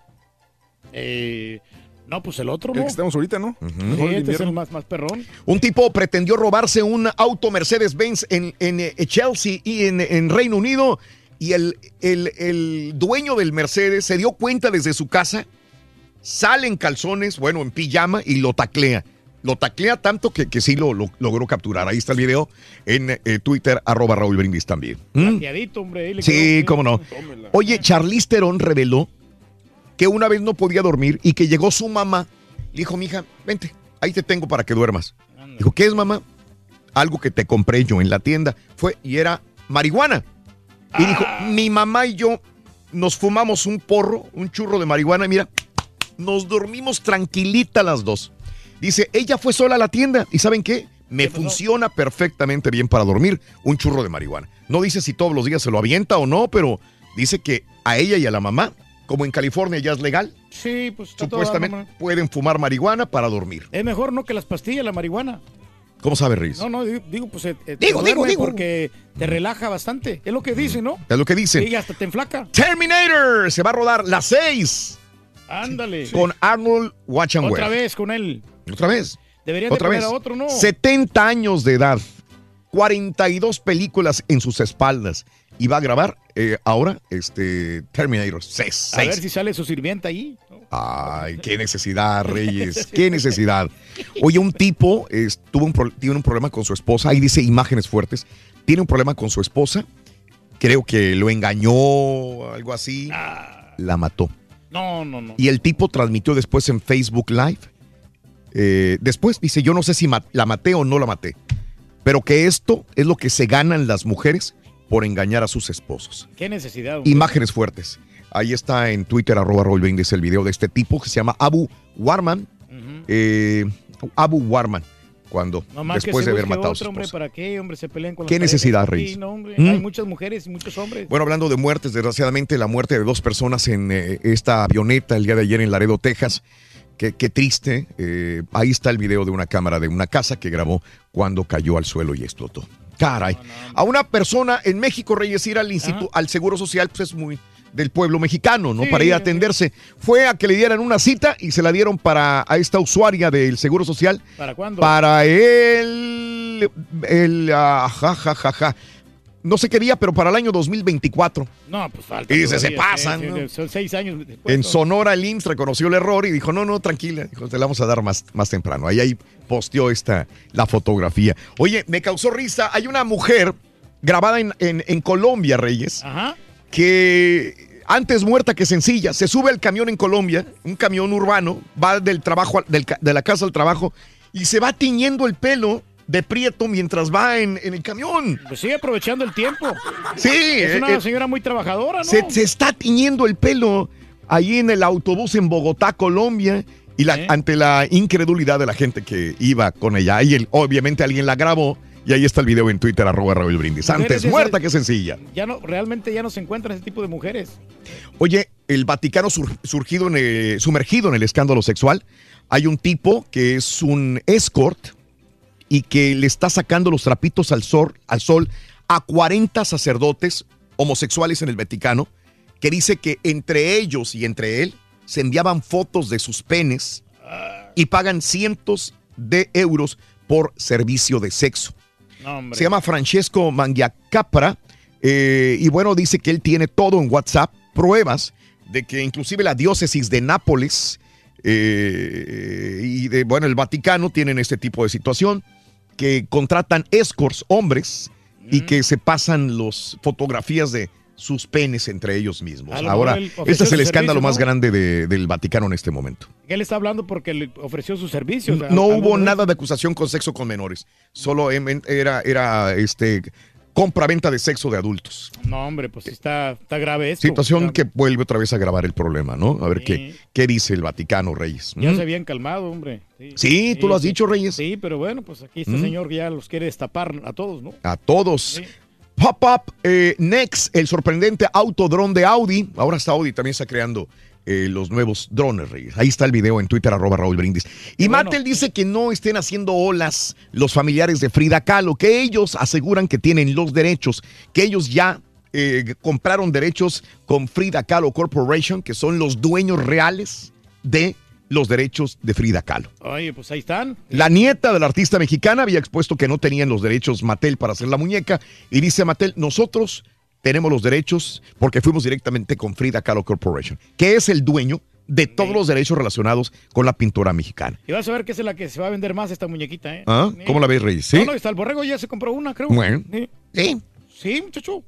Eh, no, pues el otro, El ¿no? que estamos ahorita, ¿no? Sí, el este es el más, más perrón. Un tipo pretendió robarse un auto Mercedes-Benz en, en, eh, Chelsea y en, en Reino Unido y el, el- el dueño del Mercedes se dio cuenta desde su casa, sale en calzones, bueno, en pijama y lo taclea. Lo taclea tanto que, que sí lo, lo logró capturar. Ahí está el video en eh, Twitter, arroba Raúl Brindis también. ¿Mm? Hombre. Sí, cómo no. Tómela. Oye, Charlize Theron reveló que una vez no podía dormir y que llegó su mamá. Le dijo, mija, vente, ahí te tengo para que duermas. Dijo, ¿qué es, mamá? Algo que te compré yo en la tienda. Fue y era marihuana. Y dijo, mi mamá y yo nos fumamos un porro, un churro de marihuana y mira, nos dormimos tranquilita las dos. Dice, ella fue sola a la tienda y ¿saben qué? Me funciona perfectamente bien para dormir un churro de marihuana. No dice si todos los días se lo avienta o no, pero dice que a ella y a la mamá, como en California ya es legal, Sí, pues está supuestamente pueden fumar marihuana para dormir. Es mejor no que las pastillas, la marihuana. ¿Cómo sabe, Riz? No, no, digo, pues. eh, eh, Digo, digo, digo. Porque te relaja bastante. Es lo que dicen, ¿no? Es lo que dicen. Sí, hasta te enflaca. Terminator se va a rodar las 6 Ándale. con Arnold Schwarzenegger. Otra vez con él. Otra vez. Deberían de Otra poner vez. a otro, ¿no? 70 años de edad, 42 películas en sus espaldas y va a grabar eh, ahora este Terminator 6. A ver si sale su sirvienta ahí. Ay, qué necesidad, Reyes, qué necesidad. Oye, un tipo tuvo un tiene un problema con su esposa, ahí dice imágenes fuertes, tiene un problema con su esposa, creo que lo engañó, algo así, la mató. No, no, no. Y el tipo transmitió después en Facebook Live. eh, después dice, yo no sé si la maté o no la maté, pero que esto es lo que se ganan las mujeres por engañar a sus esposos. Qué necesidad. hombre. Imágenes fuertes. Ahí está en Twitter, arroba Brindis, el video de este tipo que se llama Abu Warman. eh, Abu Warman, cuando después de haber matado a su hombre. ¿para qué, hombre? Se pelean con ¿Qué necesidad, Reyes? no. ¿Mm? Hay muchas mujeres y muchos hombres. Bueno, hablando de muertes, desgraciadamente la muerte de dos personas en eh, esta avioneta el día de ayer en Laredo, Texas. Qué, qué triste. eh, ahí está el video de una cámara de una casa que grabó cuando cayó al suelo y explotó. Caray. A una persona en México, Reyes, ir al, instituto, al Seguro Social, pues es muy del pueblo mexicano, ¿no? Sí, para ir a atenderse. Fue a que le dieran una cita y se la dieron para a esta usuaria del Seguro Social. ¿Para cuándo? Para el. el ah, ja, ja, ja, ja. No sé qué día, pero para el año 2024. No, pues falta. Y dice, se pasan, sí, sí, ¿no? Son seis años después. En ¿no? Sonora, el IMSS reconoció el error y dijo, no, no, tranquila, dijo, te la vamos a dar más, más temprano. Ahí, ahí posteó esta, la fotografía. Oye, me causó risa, hay una mujer grabada en, en- en Colombia, Reyes, Ajá. que antes muerta que sencilla, se sube al camión en Colombia, un camión urbano, va del trabajo, del de la casa al trabajo y se va tiñendo el pelo de prieto mientras va en, en el camión. Pues sigue aprovechando el tiempo. Sí, Es eh, una eh, señora muy trabajadora, ¿no? se, se está tiñendo el pelo ahí en el autobús en Bogotá, Colombia. Y la, ante la incredulidad de la gente que iba con ella, y el- obviamente alguien la grabó, y ahí está el video en Twitter, arroba Raúl Brindis. Mujeres Antes muerta ese- que sencilla. Ya no, realmente ya no se encuentran ese tipo de mujeres. Oye, el Vaticano sur- surgido en el- sumergido en el escándalo sexual. Hay un tipo que es un escort y que le está sacando los trapitos al sol, al sol a 40 sacerdotes homosexuales en el Vaticano que dice que entre ellos y entre él se enviaban fotos de sus penes y pagan cientos de euros por servicio de sexo. No. Se llama Francesco Mangiacapra eh, y bueno, dice que él tiene todo en WhatsApp, pruebas de que inclusive la diócesis de Nápoles eh, y de, bueno, el Vaticano tienen este tipo de situación, que contratan escorts, hombres, y que se pasan las fotografías de sus penes entre ellos mismos. Ahora, este es el escándalo servicio, más ¿no? grande de- del Vaticano en este momento. Él está hablando porque le ofreció sus servicios. No a hubo nada de acusación con sexo con menores, solo em- era, era este, compra-venta de sexo de adultos. No, hombre, pues está, está grave esto. Situación que vuelve otra vez a agravar el problema, ¿no? A ver qué, qué dice el Vaticano, Reyes. Ya ¿Mm? se habían calmado, hombre. Sí, tú lo has dicho, Reyes. Sí, pero bueno, pues aquí este Mm. señor ya los quiere destapar a todos, ¿no? A todos. Pop-up eh, Next, el sorprendente autodrone de Audi. Ahora hasta Audi también está creando eh, los nuevos drones, Reyes. Ahí está el video en Twitter, arroba Raúl Brindis. Y Mattel dice que no estén haciendo olas los familiares de Frida Kahlo, que ellos aseguran que tienen los derechos, que ellos ya eh, compraron derechos con Frida Kahlo Corporation, que son los dueños reales de los derechos de Frida Kahlo. Oye, pues ahí están. La nieta de la artista mexicana había expuesto que no tenían los derechos Mattel para hacer la muñeca y dice Mattel, nosotros tenemos los derechos porque fuimos directamente con Frida Kahlo Corporation, que es el dueño de todos los derechos relacionados con la pintura mexicana. Y vas a ver que es la que se va a vender más esta muñequita, ¿eh? ¿Ah? ¿Cómo la ves, Reyes? ¿Sí? No, no, está el borrego ya se compró una, creo. Bueno. Sí. Sí. Sí, muchacho.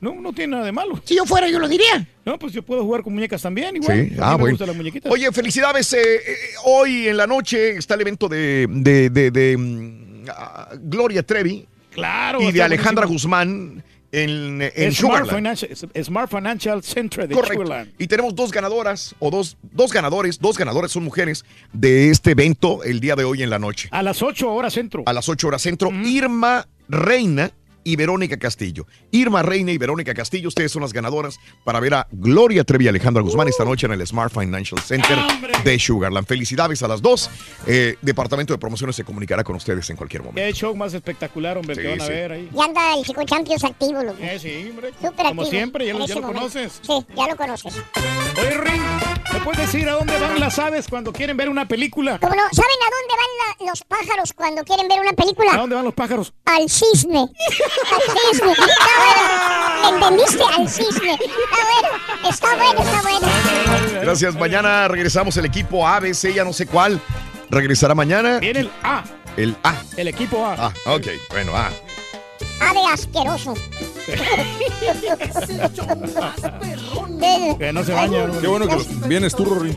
No, no tiene nada de malo. Si yo fuera, yo lo diría. No, pues yo puedo jugar con muñecas también, igual. Sí, ah, me bueno. las muñequitas. Oye, felicidades. eh, eh, hoy en la noche está el evento de, de, de- de, mm, ah, Gloria Trevi Claro. y de Alejandra buenísimo. Guzmán en, en Es Smart Sugarland. Financial, Smart Financial Center de Correcto. Sugarland. Y tenemos dos ganadoras, o dos, dos ganadores, dos ganadoras son mujeres de este evento el día de hoy en la noche. A las 8 horas centro. A las 8 horas centro, Irma Reina y Verónica Castillo. Irma Reina y Verónica Castillo, ustedes son las ganadoras para ver a Gloria Trevi y Alejandra Guzmán esta noche en el Smart Financial Center de Sugarland. Felicidades a las dos. Eh, Departamento de Promociones se comunicará con ustedes en cualquier momento. Qué show más espectacular, hombre, Sí, que van a ver ahí. Ya anda el Chico Champions activo, loco. Eh, sí, hombre. Súper Como activo siempre, ya lo, ya conoces. Sí, ya lo conoces. Oye, Ring, ¿me puedes decir a dónde van las aves cuando quieren ver una película? ¿Cómo no? ¿Saben a dónde van la- los pájaros cuando quieren ver una película? ¿A dónde van los pájaros? Al cisne. Al cisne. Está bueno. ¿Me entendiste? Al cisne. Está bueno. Está bueno, está bueno. Gracias. Mañana regresamos el equipo ABC, ya no sé cuál. Regresará mañana. Viene el A, El A. el equipo A. Ah, ok. Bueno, A. Ah, de asqueroso. Que no se baña. Qué bueno que vienes tú, Rory.